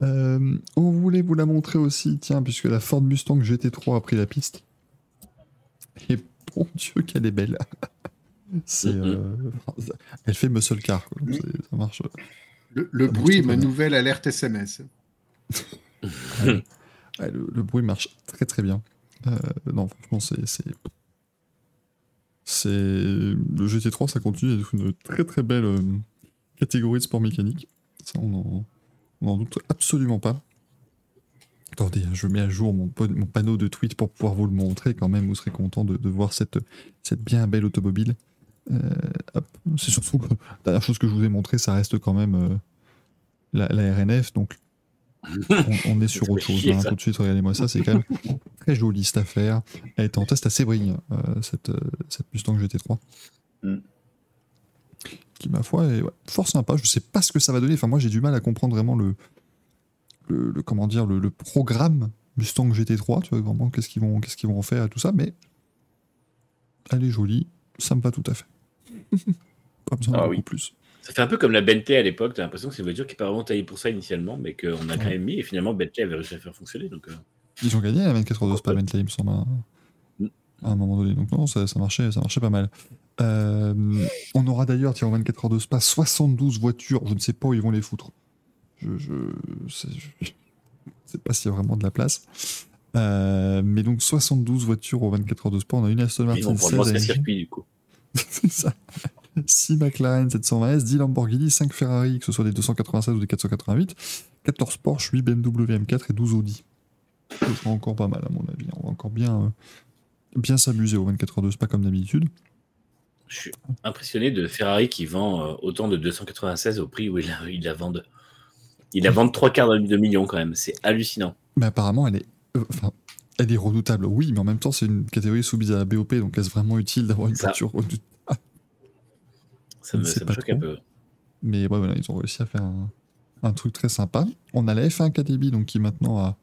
Euh, on voulait vous la montrer aussi, tiens, puisque la Ford Mustang GT3 a pris la piste. Et bon Dieu, qu'elle est belle. C'est, Mhm. euh, elle fait muscle car, quoi. Ça marche. Le, le Ça marche bruit, très ma bien. nouvelle alerte SMS. Ouais, le, le bruit marche très très bien. Euh, non, franchement, c'est, c'est. Le GT3, ça continue d'être une très très belle euh, catégorie de sport mécanique. Ça, on en, on en doute absolument pas. Attendez, hein, je mets à jour mon panneau de tweet pour pouvoir vous le montrer quand même. Vous serez content de, de voir cette, cette bien belle automobile. Euh. C'est surtout que la dernière chose que je vous ai montré, ça reste quand même euh, la, la RNF. Donc on, on est sur autre chose. hein. Tout de suite, regardez-moi ça, c'est quand même très joli cette affaire. Elle était en test à Sébrigne, euh, cette, cette Mustang GT3. Mm. Qui, ma foi, est ouais, fort sympa. Je sais pas ce que ça va donner. Enfin, moi, j'ai du mal à comprendre vraiment le, le, le- comment dire, le, le programme Mustang GT3. Tu vois, vraiment, qu'est-ce qu'ils vont, qu'est-ce qu'ils vont en faire et tout ça. Mais elle est jolie. Ça me va tout à fait. pas besoin de Ah beaucoup oui. plus. Ça fait un peu comme la Bentley à l'époque. T'as l'impression que c'est une voiture qui n'est pas vraiment taillée pour ça initialement, mais qu'on a quand même mis. Et finalement, Bentley avait réussi à faire fonctionner. Donc, euh, Ils ont gagné la 24 heures de Spa Bentley, il me semble, à, Mm. à un moment donné. Donc non, ça, ça marchait, ça marchait pas mal. Euh, on aura d'ailleurs, tiens, en 24 heures de Spa, 72 voitures. Je ne sais pas où ils vont les foutre. Je, je, sais, je sais pas s'il y a vraiment de la place. Euh, mais donc 72 voitures aux 24 heures de Spa. On a une Aston ils Martin vont pour 16 le circuit, du coup. C'est ça. 6 McLaren 720S, 10 Lamborghini, 5 Ferrari, que ce soit des 296 ou des 488, 14 Porsche, 8 BMW M4 et 12 Audi. Ce sera encore pas mal à mon avis. On va encore bien, euh, bien s'amuser aux 24 heures de Spa comme d'habitude. Je suis impressionné de Ferrari qui vend euh, autant de 296 au prix où il la, il la vendent. Il la vendent trois quarts de million quand même. C'est hallucinant. Mais apparemment, elle est, euh, enfin, elle est redoutable. Oui, mais en même temps, c'est une catégorie soumise à la BOP, donc est-ce vraiment utile d'avoir une Ça. voiture redoutable? Ça me, ça choque trop. un peu. Mais ouais, voilà, ils ont réussi à faire un, un truc très sympa. On a la F1 Academy donc, qui maintenant a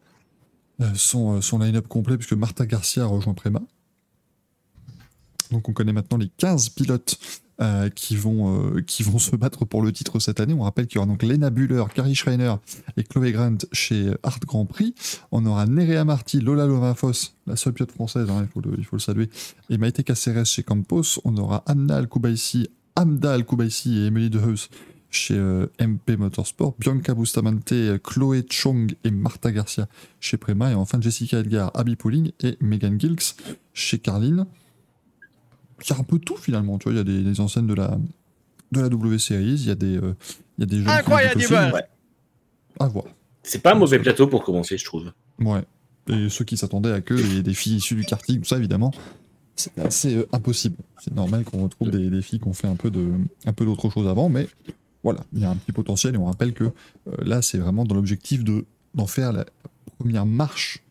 euh, son, euh, son line-up complet puisque Marta Garcia rejoint Prema. Donc on connaît maintenant les 15 pilotes euh, qui, vont, euh, qui vont se battre pour le titre cette année. On rappelle qu'il y aura donc Lena Buller, Carrie Schreiner et Chloé Grant chez Art Grand Prix. On aura Nerea Marty, Lola Lovafos, la seule pilote française, hein, il, faut le, il faut le saluer, et Maite Caceres chez Campos. On aura Anna Al-Koubaïsi, Amda Al-Koubaïsi et Emily Deheus chez euh, MP Motorsport, Bianca Bustamante, Chloé Chong et Marta Garcia chez Prema, et enfin Jessica Edgar, Abby Pauling et Megan Gilks chez Carlin. Y a un peu tout finalement, tu vois, il y a des, des enseignes de la, de la W Series, il y a des, euh, il y a des jeunes Incroyable. Ouais. À voir. C'est pas un mauvais plateau pour commencer, je trouve. Ouais. Et ceux qui s'attendaient à que les, des filles issues du karting, tout ça, évidemment, c'est assez euh, impossible. C'est normal qu'on retrouve des, des filles qui ont fait un peu de, un peu d'autre chose avant, mais voilà, il y a un petit potentiel et on rappelle que euh, là, c'est vraiment dans l'objectif de d'en faire la première marche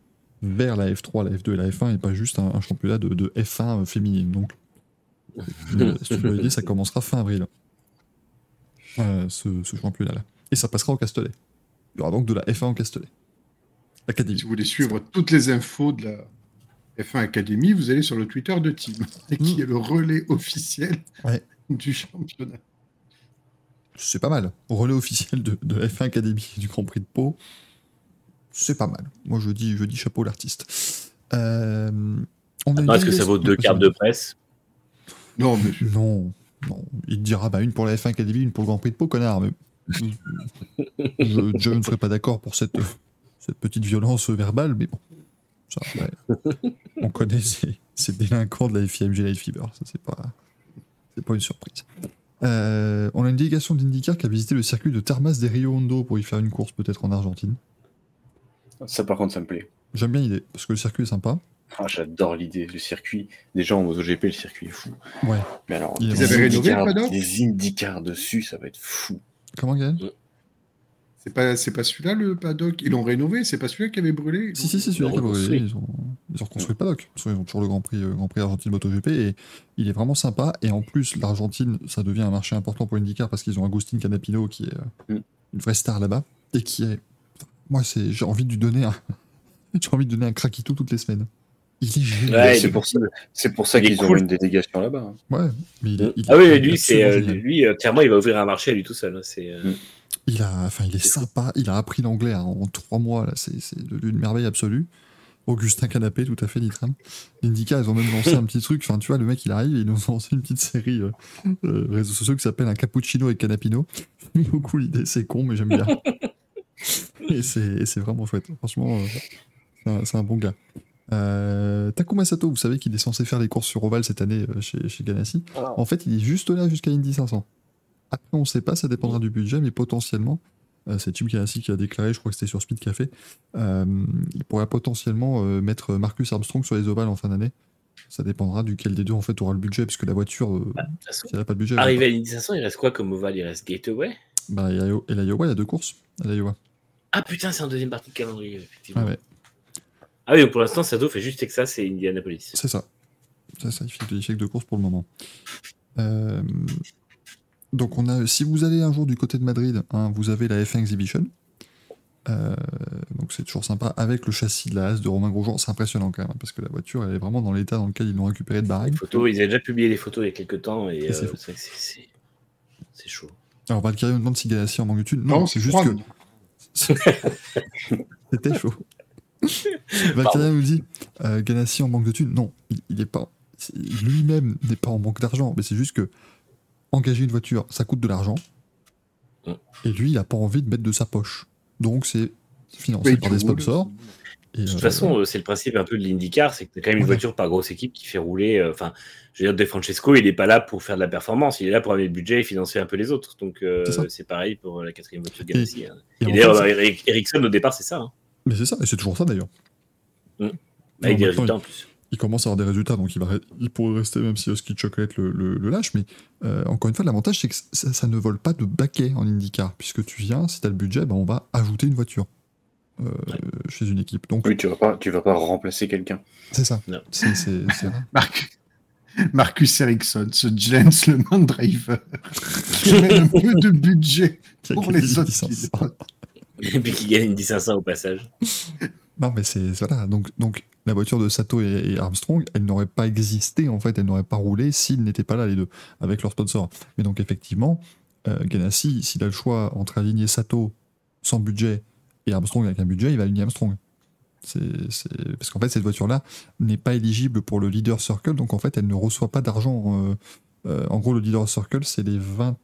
vers la F3, la F2 et la F1 et pas juste un, un championnat de, de F1 féminine. Donc, euh, si tu veux l'idée, ça commencera fin avril, euh, ce, ce championnat-là. Et ça passera au Castellet. Il y aura donc de la F1 au Castellet. Académie. Si vous voulez suivre toutes les infos de la F1 Academy, vous allez sur le Twitter de Team, qui est le relais officiel Ouais. du championnat. C'est pas mal. Relais officiel de, de F1 Academy du Grand Prix de Pau. C'est pas mal. Moi, je dis, je dis chapeau l'artiste. Euh, est-ce que ça vaut deux cartes de presse? Non, mais Non, non. Il te dira bah, une pour la F1 Academy, une pour le Grand Prix de Pau, connard. Mais je, je ne serais pas d'accord pour cette, cette petite violence verbale, mais bon. Ça, ouais. On connaît ces, ces délinquants de la FIMG Light Fever. Ça, c'est pas, c'est pas une surprise. Euh, on a une délégation d'IndyCar qui a visité le circuit de Termas de Rio Hondo pour y faire une course peut-être en Argentine. Ça, par contre, ça me plaît. J'aime bien l'idée, parce que le circuit est sympa. Ah, J'adore l'idée, le circuit. Déjà en MotoGP, le circuit est fou. Ouais. Mais alors, Ils des avaient rénové des IndyCars dessus, ça va être fou. Comment, Gaël c'est pas, c'est pas celui-là le paddock? Ils l'ont rénové, c'est pas celui-là qui avait brûlé? Si, si, si, celui-là qui a brûlé. Ils ont, ils ont reconstruit le paddock. Ils ont toujours le Grand Prix, euh, Grand Prix Argentine MotoGP et il est vraiment sympa. Et en plus, l'Argentine, ça devient un marché important pour IndyCar parce qu'ils ont Agustin Canapino qui est euh, Mm. une vraie star là-bas et qui est. Moi, c'est, j'ai envie de lui donner un. j'ai envie de donner un craquito toutes les semaines. Il est génial. Ouais, il c'est est- pour ça, c'est pour ça il est qu'ils ont une délégation là-bas. hein. Ouais, mais il est, il est Ah oui, lui, c'est euh, lui euh, clairement, il va ouvrir un marché à lui tout seul. hein, C'est euh, Mm. Il a, enfin, il est sympa. Il a appris l'anglais hein, en trois mois. Là, c'est, c'est une merveille absolue. Augustin Canapé, tout à fait, Nitram. Indica, ils ont même lancé un petit truc. Enfin, tu vois, le mec, il arrive et ils nous ont lancé une petite série euh, euh, réseaux sociaux qui s'appelle un cappuccino et canapino. J'aime beaucoup l'idée. C'est con, mais j'aime bien. et c'est, et c'est vraiment chouette. Franchement, euh, c'est, un, c'est un bon gars. Euh, Takuma Sato, vous savez qu'il est censé faire les courses sur Oval cette année euh, chez, chez Ganassi. En fait, il est juste là jusqu'à Indy 500. Après, on ne sait pas, ça dépendra du budget, mais potentiellement, euh, c'est Tim Ganassi qui a déclaré, je crois que c'était sur Speed Café, euh, il pourrait potentiellement euh, mettre Marcus Armstrong sur les ovales en fin d'année. Ça dépendra duquel des deux en fait aura le budget, puisque la voiture, euh, si elle n'a pas de budget, Arrivé à l'Indy 500, il reste quoi comme ovale? Il reste Gateway? Bah, et l'Iowa, il y a deux courses. à l'Iowa. Ah putain, c'est en deuxième partie de calendrier, effectivement. Ouais, ouais, Ah oui, donc pour l'instant, Sado fait juste Texas et Indianapolis. c'est ça. C'est ça, il fait, fait que deux courses pour le moment. Euh, donc, on a, si vous allez un jour du côté de Madrid, hein, vous avez la F1 Exhibition. Euh, donc c'est toujours sympa avec le châssis de la Haas de Romain Grosjean. C'est impressionnant quand même hein, parce que la voiture elle est vraiment dans l'état dans lequel ils l'ont récupérée de photos, ils avaient déjà publié les photos il y a quelques temps et Et c'est euh, c'est chaud. Alors Valkyrie me demande si Ganassi en manque de thunes. Non, Non, c'est juste que c'était chaud. Valkyrie nous dit euh, Ganassi en manque de thunes. Non, il, il est pas. Lui-même n'est pas en manque d'argent, mais c'est juste que engager une voiture, ça coûte de l'argent. Mm. Et lui, il a pas envie de mettre de sa poche. Donc c'est financé par des sponsors. Et, De toute euh, façon, euh, c'est le principe un peu de l'IndyCar, c'est que tu as quand même une Ouais. voiture par grosse équipe qui fait rouler. euh, Enfin, je veux dire, De Francesco, il n'est pas là pour faire de la performance, il est là pour amener le budget et financer un peu les autres. Donc euh, C'est pareil pour la quatrième voiture de Ganassi. hein. et d'ailleurs, Ericsson, au départ, c'est ça. hein. Mais c'est ça, et c'est toujours ça d'ailleurs. Avec des résultats en plus. il commence à avoir des résultats, donc il, va il pourrait rester même si Husky Chocolate le, le- le lâche. Mais euh, encore une fois, l'avantage, c'est que ça, ça ne vole pas de baquet en IndyCar, puisque tu viens, si tu as le budget, ben, on va ajouter une voiture euh, chez une équipe. Donc, Oui, tu vas pas, tu vas pas remplacer quelqu'un. c'est ça. Non. C'est c'est- c'est vrai. Marc, Marcus Ericsson, ce gentleman driver, qui met un peu de budget a pour les autres 1500. pilotes. Et puis qui gagne une 1500 au passage. Non, mais c'est voilà. Donc, donc la voiture de Sato et, Armstrong, elle n'aurait pas existé en fait, elle n'aurait pas roulé s'ils n'étaient pas là les deux avec leur sponsor. Mais donc effectivement, euh, Ganassi, s'il a le choix entre aligner Sato sans budget et Armstrong avec un budget, il va aligner Armstrong. C'est- parce qu'en fait cette voiture-là n'est pas éligible pour le leader circle, donc en fait elle ne reçoit pas d'argent. euh, euh, en gros, le leader circle, c'est les 20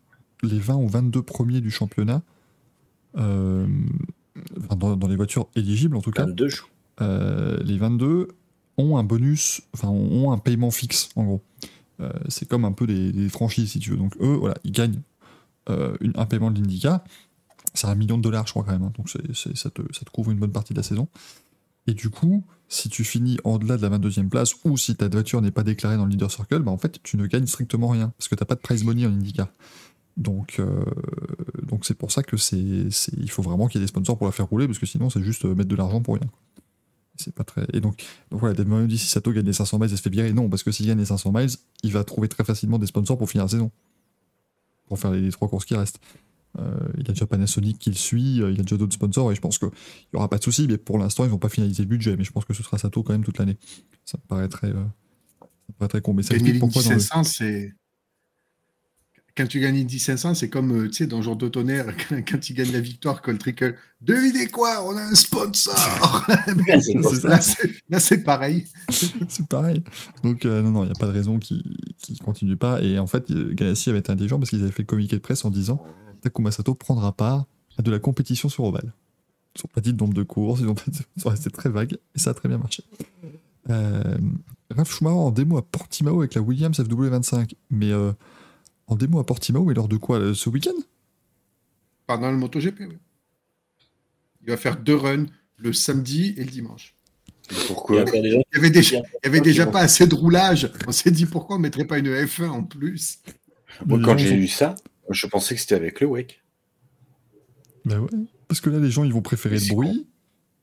les 20 ou 22 premiers du championnat. Euh, enfin, dans, dans les voitures éligibles en tout cas. 22, je crois. Euh, les 22 ont un bonus, enfin ont un paiement fixe en gros. Euh, c'est comme un peu des, des franchises si tu veux. Donc eux, voilà, ils gagnent une- un paiement de l'Indica. C'est un million de dollars, je crois quand même. hein. donc te, ça te couvre une bonne partie de la saison. Et du coup, si tu finis en delà de la 22e place ou si ta voiture n'est pas déclarée dans le leader circle, bah en fait tu ne gagnes strictement rien parce que tu n'as pas de prize money en IndyCar. Donc euh, donc c'est pour ça que c'est c'est- il faut vraiment qu'il y ait des sponsors pour la faire rouler parce que sinon c'est juste euh, mettre de l'argent pour rien. C'est pas très. Et donc, donc voilà, Dave Marion dit si Sato gagne les 500 miles, elle se fait virer. Non, parce que s'il gagne les 500 miles, il va trouver très facilement des sponsors pour finir la saison. Pour faire les, les trois courses qui restent. Euh, il y a déjà Panasonic qui le suit, il y a déjà d'autres sponsors et je pense qu'il n'y aura pas de souci. Mais pour l'instant, ils vont pas finaliser le budget. Mais je pense que ce sera Sato quand même toute l'année. Ça me paraît très, euh, ça me paraît très con. Mais ça Gagner explique l'Indy pourquoi dans le- 500, c'est. Quand tu gagnes l'Indy 500, c'est comme, euh, tu sais, dans Jour de tonnerre, quand, quand tu gagnes la victoire, Cole Trickle. Devinez quoi On a un sponsor. Là, c'est- pareil. c'est pareil. Donc, euh, non, non, il n'y a pas de raison qu'ils ne continuent pas. Et en fait, Ganassi avait été intelligent parce qu'ils avaient fait le communiqué de presse en disant Takuma Sato prendra part à de la compétition sur Oval. Ils n'ont pas dit de nombre de courses, ils ont pas dit- ils sont restés très vagues et ça a très bien marché. Euh, Schumacher en démo à Portimao avec la Williams FW25. Mais euh, en démo à Portimao et lors de quoi euh, Ce week-end? Pendant le MotoGP, oui. Il va faire deux runs le samedi et le dimanche. Pourquoi? Il y avait déjà, qui- il y avait déjà pas assez de roulage. On s'est dit pourquoi on mettrait pas une F1 en plus? Moi, quand j'ai eu ça, je pensais que c'était avec le WEC. Bah ouais. Parce que là, les gens, ils vont préférer Mais le bruit,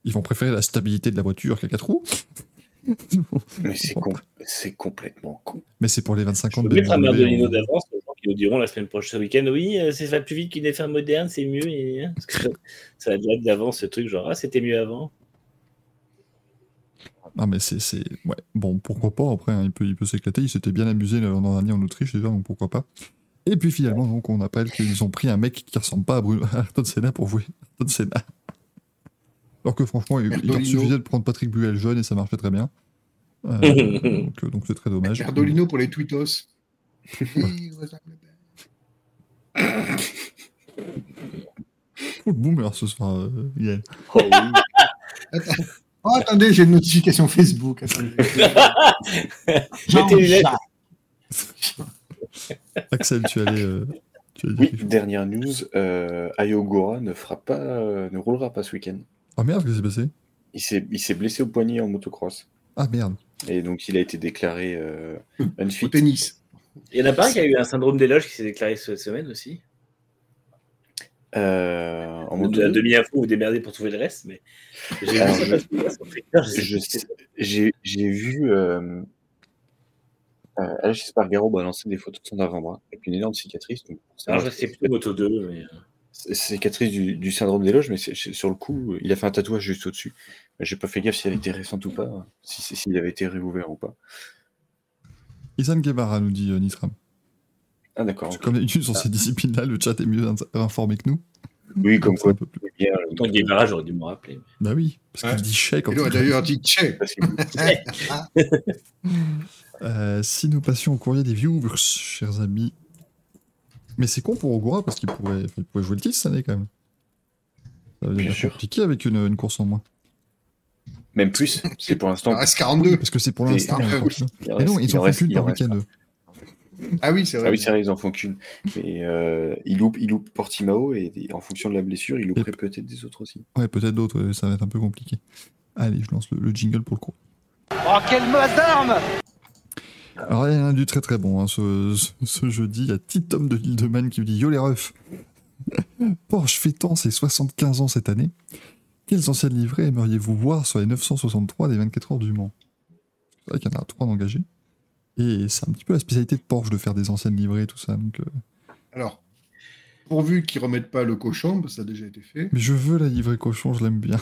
ils vont préférer la stabilité de la voiture qu'à 4 roues. Mais c'est com- c'est complètement con. Mais c'est pour les 25 ans Je de peux mettre un BMW, d'avance, qui nous diront la semaine prochaine, ce week-end, oui, euh, c'est va plus vite qu'une F1 moderne, c'est mieux. Et... hein, Parce que ça va être d'avance ce truc, genre, ah, c'était mieux avant. Ah mais c'est c'est ouais bon pourquoi pas après hein, il peut il peut s'éclater il s'était bien amusé l'an dernier en Autriche déjà donc pourquoi pas et puis finalement donc on appelle qu'ils ont pris un mec qui ressemble pas à, Bruno, Ayrton Senna pour jouer Ayrton Senna alors que franchement il, il leur suffisait de prendre Patrick Buell jeune et ça marchait très bien Euh, donc euh, donc c'est très dommage Erdolino pour les tweetos. Full boomer ce soir euh, Yael. Oh oui. Oh, attendez, j'ai une notification Facebook. Lunettes. Axel tu allais euh, tu allais dire Oui, dernière news, euh, Ayogura ne fera pas, euh, ne roulera pas ce week-end. ah merde qu'est-ce qui s'est passé? Il s'est, il s'est blessé au poignet en motocross. ah merde Et donc il a été déclaré euh, Au unfit. tennis. Il y en a pas un qui a eu un syndrome d'éloge qui s'est déclaré cette semaine aussi. Euh, en De demi-info ou démerdé pour trouver le reste, mais j'ai vu ce que j'ai, vu euh, euh, Alex Espargaro balancer des photos de son avant-bras avec une énorme cicatrice. Donc, pour c'est. plus Moto 2, mais. euh, cicatrice du, du syndrome d'éloge, mais c'est- c'est- sur le coup, il a fait un tatouage juste au-dessus. J'ai pas fait gaffe si elle était récente ou pas, si, si- s'il avait été réouvert ou pas. Isan Guevara nous dit euh, Nitram Ah d'accord. Que comme d'habitude sur ces disciplines là le chat est mieux in- informé que nous Oui, comme quoi. un peu plus- Bien, Tant Guevara, j'aurais dû me rappeler. bah oui parce Ouais. qu'il dit chèque Il aurait d'ailleurs dit Tché. parce que- Euh, si nous passions au courrier des viewers, chers amis. Mais c'est con pour Ogura parce qu'il pourrait, il pourrait jouer le titre cette année quand même. Ça va Bien devenir compliqué avec une, une course en moins. Même plus, c'est pour Il l'instant. reste 42. Parce que c'est pour Et- l'instant. En Mais non, ils il en font qu'une par week-end. Ah oui, c'est vrai. Ah oui, c'est vrai, ils en font qu'une. Mais euh, il, loupe, il loupe Portimao et, et en fonction de la blessure, il louperait peut-être des autres aussi. Ouais, peut-être d'autres, ça va être un peu compliqué. Allez, je lance le, le jingle pour le coup. Oh, quelle masse d'armes Alors, il y en a du très très bon. hein, ce, ce- ce jeudi, il y a Petit Tom de Hildeman qui me dit Yo les refs Porsche fêtant ses 75 ans cette année. Quelles anciennes livrées aimeriez-vous voir sur les 963 des 24 heures du Mans? C'est vrai qu'il y en a 3 d'engagés. Et c'est un petit peu la spécialité de Porsche de faire des anciennes livrées, tout ça. Donc, euh. Alors, pourvu qu'ils remettent pas le cochon, parce que ça a déjà été fait. Mais je veux la livrée cochon, je l'aime bien.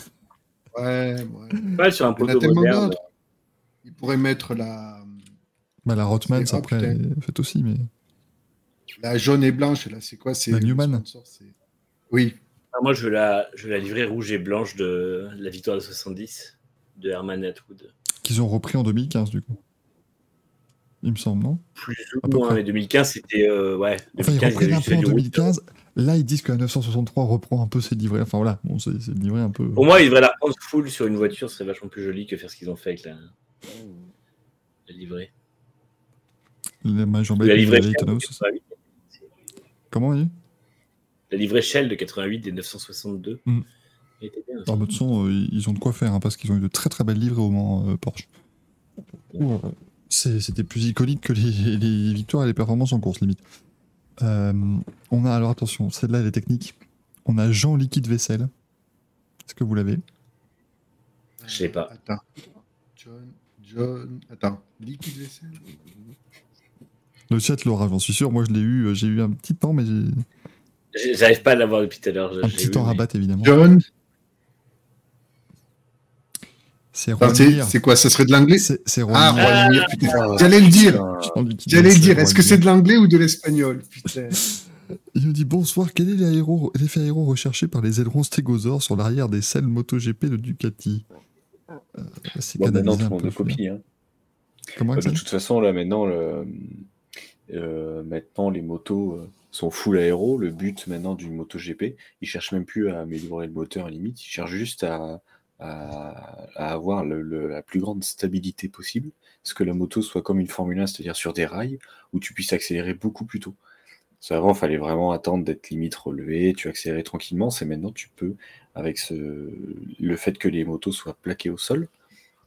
Ouais, ouais. Pas sur un poteau moderne. Ils pourraient mettre la, Bah, la ah, après, elle est faite aussi, mais. la jaune et blanche. Là, c'est quoi? C'est La Newman. sponsor, Oui. Ah, moi, je veux, la, je veux la livrée rouge et blanche de la victoire de 70 de Herman Atwood. Qu'ils ont repris en 2015, du coup. Il me semble, non? Plus ou moins, mais 2015, c'était. euh, ouais. Enfin, ils 2015, reprennent avaient un peu en fait du rouge. 2015. Là, ils disent que la 963 reprend un peu ses livrées. Enfin, voilà, bon, c'est livré un peu. Pour moi, ils devraient la prendre full sur une voiture, ce serait vachement plus joli que faire ce qu'ils ont fait avec la, la livrée. La bas, livrée les Shell de Daytona aussi. 88. Comment, oui La livrée Shell de 88 des 962. Mm. Elle était bien, Alors, de façon, euh, ils ont de quoi faire, hein, parce qu'ils ont eu de très très belles livrées au Mans euh, Porsche. C'était plus iconique que les, les victoires et les performances en course, limite. Euh, on a, alors attention, celle-là, elle est technique. On a Jean Liquide Vaisselle. Est-ce que vous l'avez? Je sais pas. Attends. John. John. Attends. Liquide vaisselle. Le chat l'aura, j'en suis sûr. Moi, je l'ai eu, j'ai eu un petit temps, mais J'arrive pas à l'avoir depuis tout à l'heure. un petit temps battre, évidemment. John. C'est c'est quoi Ça serait de l'anglais C'est Ah, Roimir. Roimir, putain. J'allais le dire. Jean Liquide J'allais le dire. Est-ce que c'est de l'anglais ou de l'espagnol. Il nous dit bonsoir, quel est l'aéro- l'effet aéro recherché par les ailerons stégosaures sur l'arrière des selles MotoGP de Ducati? Euh, C'est Bon, maintenant, canalisé tout le un monde peu. le copie. Hein. Comment Bah, de toute façon, là, maintenant, le- euh, maintenant les motos euh, sont full aéro. Le but maintenant du MotoGP, ils cherchent même plus à améliorer le moteur limite, ils cherchent juste à, avoir la plus grande stabilité possible. Parce que la moto soit comme une Formule 1, c'est-à-dire sur des rails où tu puisses accélérer beaucoup plus tôt. Qu'avant, il fallait vraiment attendre d'être limite relevé, tu accélérais tranquillement. C'est maintenant, tu peux, avec ce, le fait que les motos soient plaquées au sol,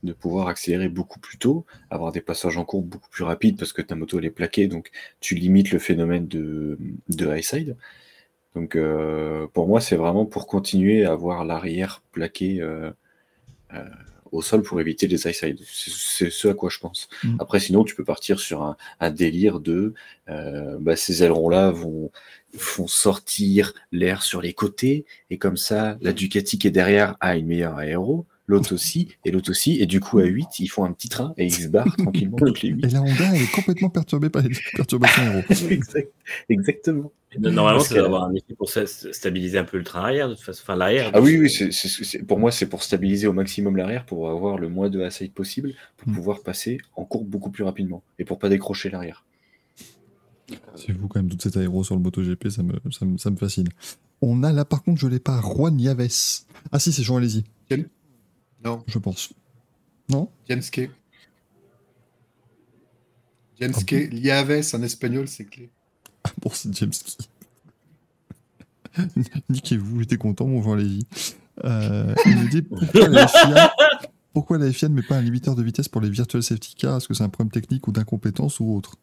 de pouvoir accélérer beaucoup plus tôt, avoir des passages en courbe beaucoup plus rapides parce que ta moto elle est plaquée, donc tu limites le phénomène de, de high side. Donc euh, pour moi, c'est vraiment pour continuer à avoir l'arrière plaqué euh, euh, au sol pour éviter les high side. C'est ce à quoi je pense. Mm. Après, sinon, tu peux partir sur un, un délire de bah, ces ailerons-là vont font sortir l'air sur les côtés et comme ça, la Ducati qui est derrière a une meilleure aéro, l'autre aussi, et l'autre aussi, et du coup à 8, ils font un petit train et ils se barrent tranquillement toutes les 8. Et la Honda, elle est complètement perturbée par les perturbations aéro. Exact- Exactement. Normalement, Parce ça doit avoir un effet pour stabiliser un peu le train arrière, de toute façon. Enfin, l'arrière. Ah oui, oui, c'est, c'est- c'est- pour moi, c'est pour stabiliser au maximum l'arrière, pour avoir le moins de asside possible, pour Mm. pouvoir passer en courbe beaucoup plus rapidement, et pour pas décrocher l'arrière. C'est vous quand même, toute cette aéro sur le MotoGP, ça me, ça me, ça me fascine. On a là, par contre, je l'ai pas, Juan Yaves. Ah si, c'est Jean Alési, Non. je pense. Non Jenske. Ah Jenske. Liaves en espagnol, c'est clé. Ah bon, c'est James Key. Niquez-vous, j'étais content, mon Jean Lévy. Euh, il nous dit pourquoi la FIA, pourquoi la FIA ne met pas un limiteur de vitesse pour les virtual safety cars? Est-ce que c'est un problème technique ou d'incompétence ou autre?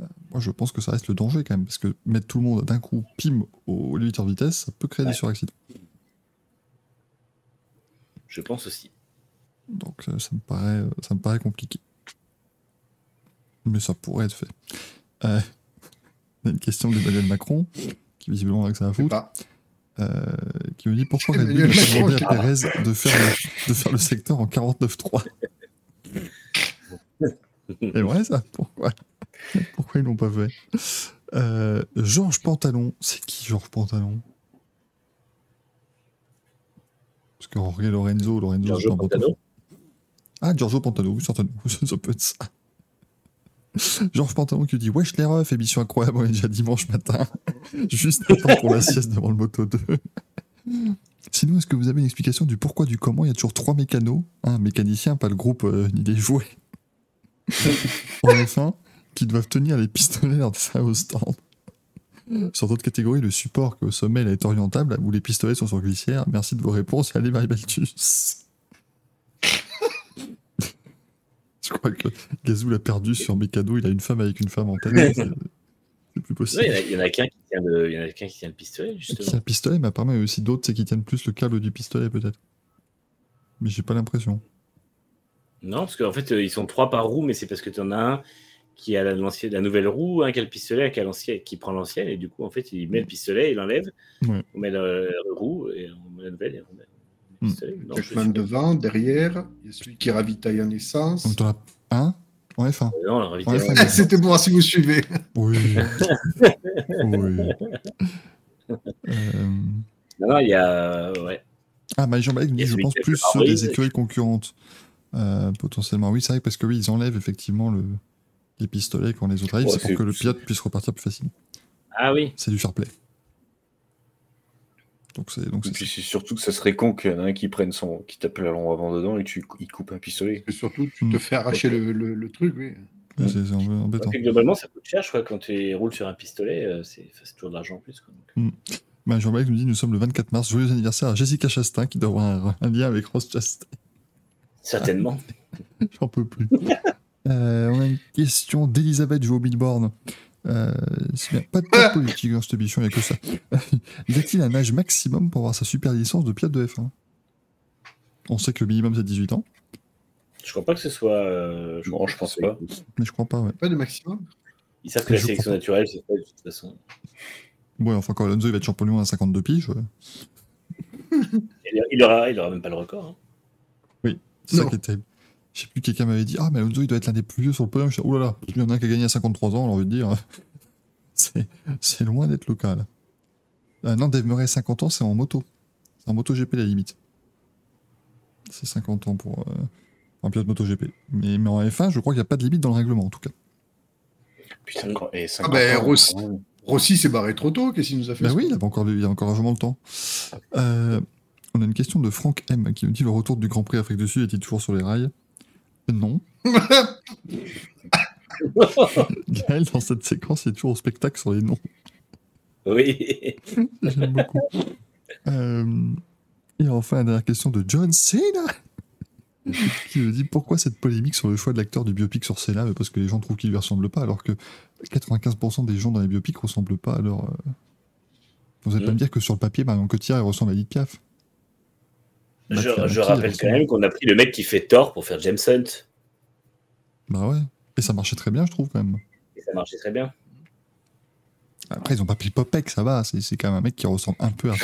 Euh, Moi, je pense que ça reste le danger quand même, parce que mettre tout le monde d'un coup, pim, au limiteur de vitesse, ça peut créer des suraccidents. Je pense aussi. Donc, euh, ça me paraît, euh, ça me paraît compliqué. Mais ça pourrait être fait. Euh, a une question d'Emmanuel Macron, qui visiblement a que ça à foutre. Euh, qui me dit pourquoi Red Bull pas demandé à Perez de faire le, de faire le secteur en 49.3 C'est vrai ça? Pourquoi? Pourquoi ils l'ont pas fait? Euh, Georges Pantalon, c'est qui Georges Pantalon? Parce que Jorge Lorenzo, Lorenzo, Giorgio Pantano. Ah, Giorgio Pantano, oui, certainement, ça peut être ça. Georges Pantalon qui dit Wesh les refs, émission incroyable, on est déjà dimanche matin. Juste temps pour la sieste devant le Moto 2. Sinon, est-ce que vous avez une explication du pourquoi, du comment? Il y a toujours trois mécanos, un mécanicien, pas le groupe euh, ni les jouets, en F1, qui doivent tenir les pistolets lors de ça au stand. Sur d'autres catégories, le support qui est au sommet là, est orientable, où les pistolets sont sur glissière. Merci de vos réponses. Allez, Marie Baltus. Je crois que Gazou l'a perdu sur Mécano. Il a une femme avec une femme en tête. C'est plus possible. Ouais, Il y en a- il y en a qu'un qui tient le, il y en a qu'un qui tient le pistolet, Qui justement. pistolet, mais apparemment il y a aussi d'autres c'est qui tiennent plus le câble du pistolet peut-être. Mais j'ai pas l'impression. Non, parce qu'en fait, euh, ils sont trois par roue, mais c'est parce que tu en as un qui a la, nouvelle roue, un qui a le pistolet, un qui, a qui prend l'ancienne, et du coup, en fait, il met le pistolet, il l'enlève, Ouais. on met la, la roue, et on met la nouvelle, et on met le Hmm. pistolet. Non, je Jackman suis- devant, derrière, il y a celui qui ravitaille en essence. Donc, t'en as un en F1. Non, la réalité, Ouais, non. ça- C'était voir si vous suivez. Oui. oui. Euh, Non, non, il y a. Ouais. Ah, mais y a dit, je pense plus le sur des écuries concurrentes. Euh, potentiellement, oui, c'est vrai, parce que oui, ils enlèvent effectivement le, les pistolets quand les autres arrivent, Ouais, c'est pour que le pilote puisse repartir plus facilement. Ah oui. C'est du fair play. Donc c'est donc puis c'est surtout que ça serait con qu'il y en a un qui prenne son, qui tape la lampe avant dedans et tu il coupe un pistolet. Et surtout, tu Hmm. te fais arracher le, le- le truc, oui. c'est- embêtant. Globalement, ça coûte cher, je crois, quand tu roules sur un pistolet, euh, c'est toujours de l'argent en plus. Quoi. Donc, Bah, Jean-Baptiste nous dit, nous sommes le 24 mars, joyeux anniversaire à Jessica Chastain qui doit avoir un, un lien avec Ross Chastain. Certainement. J'en peux plus. Euh, on a une question d'Elisabeth Joe Billborn. Euh, bien. Pas de, pas de politique dans cette émission, il n'y a que ça. y a-t-il un âge maximum pour avoir sa super licence de pilote de F1 On sait que le minimum c'est 18 ans, Je crois pas que ce soit. euh, Non, crois je pense pas. mais je crois pas, ouais. Pas de maximum? Ils savent que la Je sélection naturelle, c'est pas de toute façon. Ouais, enfin, quand Alonso il va être champion du monde à 52 piges, ouais. Il, il aura, il aura même pas le record. hein. c'est ça qui est terrible. Je sais plus, quelqu'un m'avait dit Ah, mais Alonso il doit être l'un des plus vieux sur le podium. Je dis, Oh là là, il y en a un qui a gagné à 53 ans, on a envie de dire. C'est loin d'être le cas, là. Euh, non, Dave Murray, 50 ans, c'est en moto. C'est en moto GP, la limite. C'est 50 ans pour euh, un pilote moto GP. Mais, mais en F1, je crois qu'il n'y a pas de limite dans le règlement, en tout cas. 50, et 50 ben, ans, Rossi-. Rossi s'est barré trop tôt, qu'est-ce qu'il nous a fait Bah oui, il y a encore, il y a encore largement le temps. Euh, on a une question de Franck M qui nous dit le retour du Grand Prix Afrique du Sud est-il toujours sur les rails? Non. Gaël, dans cette séquence, il est toujours au spectacle sur les noms. Oui. J'aime beaucoup. Euh, et enfin, la dernière question de John Cena qui nous dit pourquoi cette polémique sur le choix de l'acteur du biopic sur Cena? Parce que les gens trouvent qu'il lui ressemble pas, alors que 95% des gens dans les biopics ressemblent pas à leur. euh, Vous allez pas Mm. me dire que sur le papier, Marion Cotillard elle ressemble à Edith Piaf Je, rappelle elle quand même qu'on a pris le mec qui fait tort pour faire James Hunt. Bah ouais. Et ça marchait très bien, je trouve, quand même. Et ça marchait très bien. Après, ils ont pas pris Popek, ça va. C'est c'est quand même un mec qui ressemble un peu à.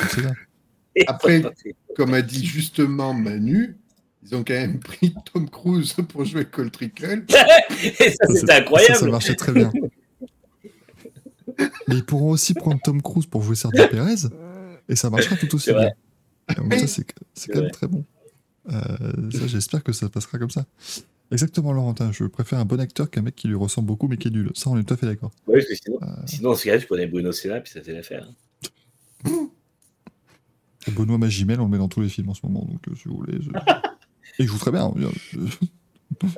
Et Après-. Comme a dit justement Manu, ils ont quand même pris Tom Cruise pour jouer Cole Trickle. Et ça, c'était Ça, incroyable. ça marchait très bien. Mais ils pourront aussi prendre Tom Cruise pour jouer Sergio Perez, et ça marchera tout aussi bien. Vrai. Donc ça, c'est quand même très bon. Euh, ça, j'espère que ça passera comme ça. Exactement, Laurentin. Je préfère un bon acteur qu'un mec qui lui ressemble beaucoup, mais qui est nul. Ça, on est tout à fait d'accord. Ouais, parce que sinon, Euh, sinon, dans ce cas-là, tu prenais Bruno Senna, puis ça fait l'affaire. hein. Benoît Magimel, on le met dans tous les films en ce moment, donc euh, si vous voulez. je- Et il joue très bien.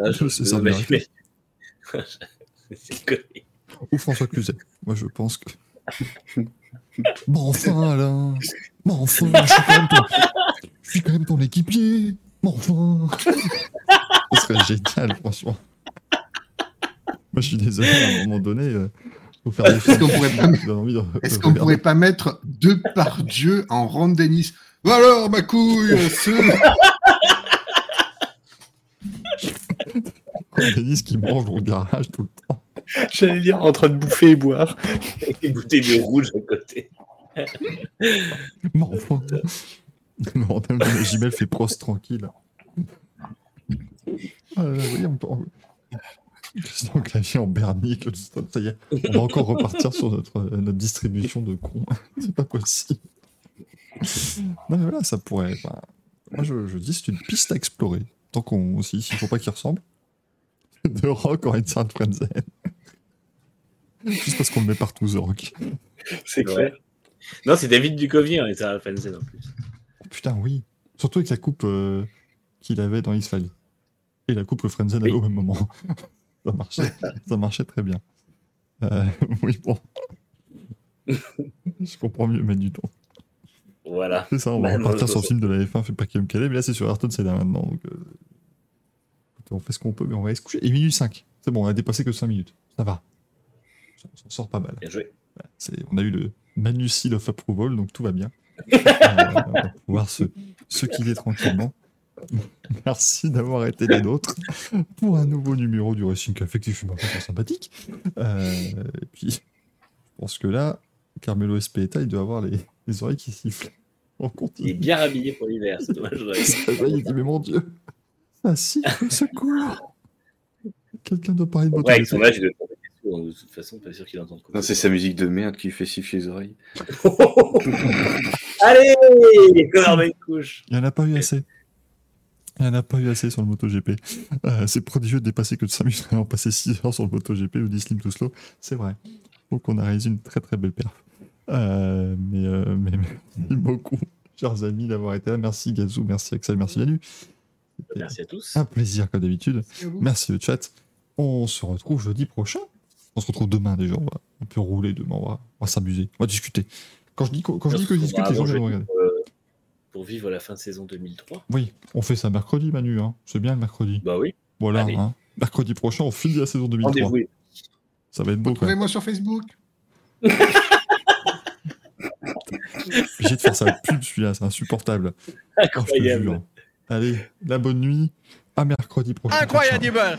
Ah, je- C'est ça, connerie. Ou François Cluzet. Moi, je pense que. Bon, enfin, Alain Enfin, je suis quand même ton, je suis quand même ton équipier Bon, enfin Ce serait génial, franchement. Moi, je suis désolé, à un moment donné, euh, faut faire des films. qu'on pourrait pas- de- Est-ce pourrait pas mettre deux par Dieu en Ron Dennis Alors, ma couille, ce... Denis qui mange au garage tout le temps. J'allais dire en train de bouffer et boire. Une bouteille de rouge à côté. Bon, enfin. Non, en termes de Gmail fait pros tranquille. Euh, oui, on peut... Christian Clavier en bernier, que ça y est, on va encore repartir sur notre, euh, notre distribution de cons. C'est pas possible. Non, mais voilà, ça pourrait. moi, je, dis, c'est une piste à explorer. Tant qu'on. S'il si, faut pas qu'il ressemble. De Rock en Richard Frenzen. Juste parce qu'on le met partout, The Rock. C'est clair. Non, c'est David Duchovny, hein, et ça Fanzen en plus. Oh, putain, oui. Surtout avec la coupe euh, qu'il avait dans X-Files. Et la coupe Frenzen Oui. au même moment. ça, marchait, ça marchait très bien. Euh, oui, bon. Je comprends mieux Manu ton. Voilà. C'est ça, on va Bah, repartir moi, sur le film de la F1 fait par Guillaume Calais, mais là c'est sur Ayrton Senna maintenant. Donc, euh, on fait ce qu'on peut, mais on va aller se coucher. Et minuit 5. C'est bon, on a dépassé que 5 minutes. Ça va. On s'en sort pas mal. Bien joué. Voilà, on a eu le Manu Seal of Approval, donc tout va bien. Euh, on va pouvoir se, se quitter tranquillement. Merci d'avoir été les nôtres pour un nouveau numéro du Racing Café qui fut maintenant sympathique. Euh, et puis, je pense que là, Carmelo Espeta, il doit avoir les, les oreilles qui sifflent. On Il est continue. bien habillé pour l'hiver, c'est dommage. il dit, mais mon Dieu, ça siffle, au secours Quelqu'un doit parler de Ouais, avec son moto. âge, il doit tomber des sourds, de toute façon, pas sûr qu'il entende quoi. Non, c'est sa musique de merde qui fait siffler les oreilles. Allez Connor une couche Il n'y en a pas eu assez. Il n'y en a pas eu assez sur le MotoGP. Euh, c'est prodigieux de dépasser que de 5 minutes et en passer 6 heures sur le MotoGP ou 10 Slim to Slow. C'est vrai. Donc on a réalisé une très très belle perf. Euh, mais, euh, mais merci beaucoup, chers amis, d'avoir été là. Merci Gazou, merci Axel, merci. C'était Merci à tous. un plaisir comme d'habitude. Merci le chat. On se retrouve jeudi prochain. On se retrouve demain déjà. On, va, on peut rouler demain. On va, on va s'amuser. On va discuter. Quand je dis, quand je dis que je discute, les gens vont regarder. pour, euh, pour vivre la fin de saison 2003. Oui, on fait ça mercredi, Manu. Hein. C'est bien le mercredi. Bah oui. Voilà. Hein. Mercredi prochain, on finit la saison 2003. Rendez-vous. Ça va être beau quand même. Trouvez-moi sur Facebook. Obligé de faire sa pub, celui-là. C'est insupportable. Incroyable. Allez, la bonne nuit. À mercredi prochain. Incroyable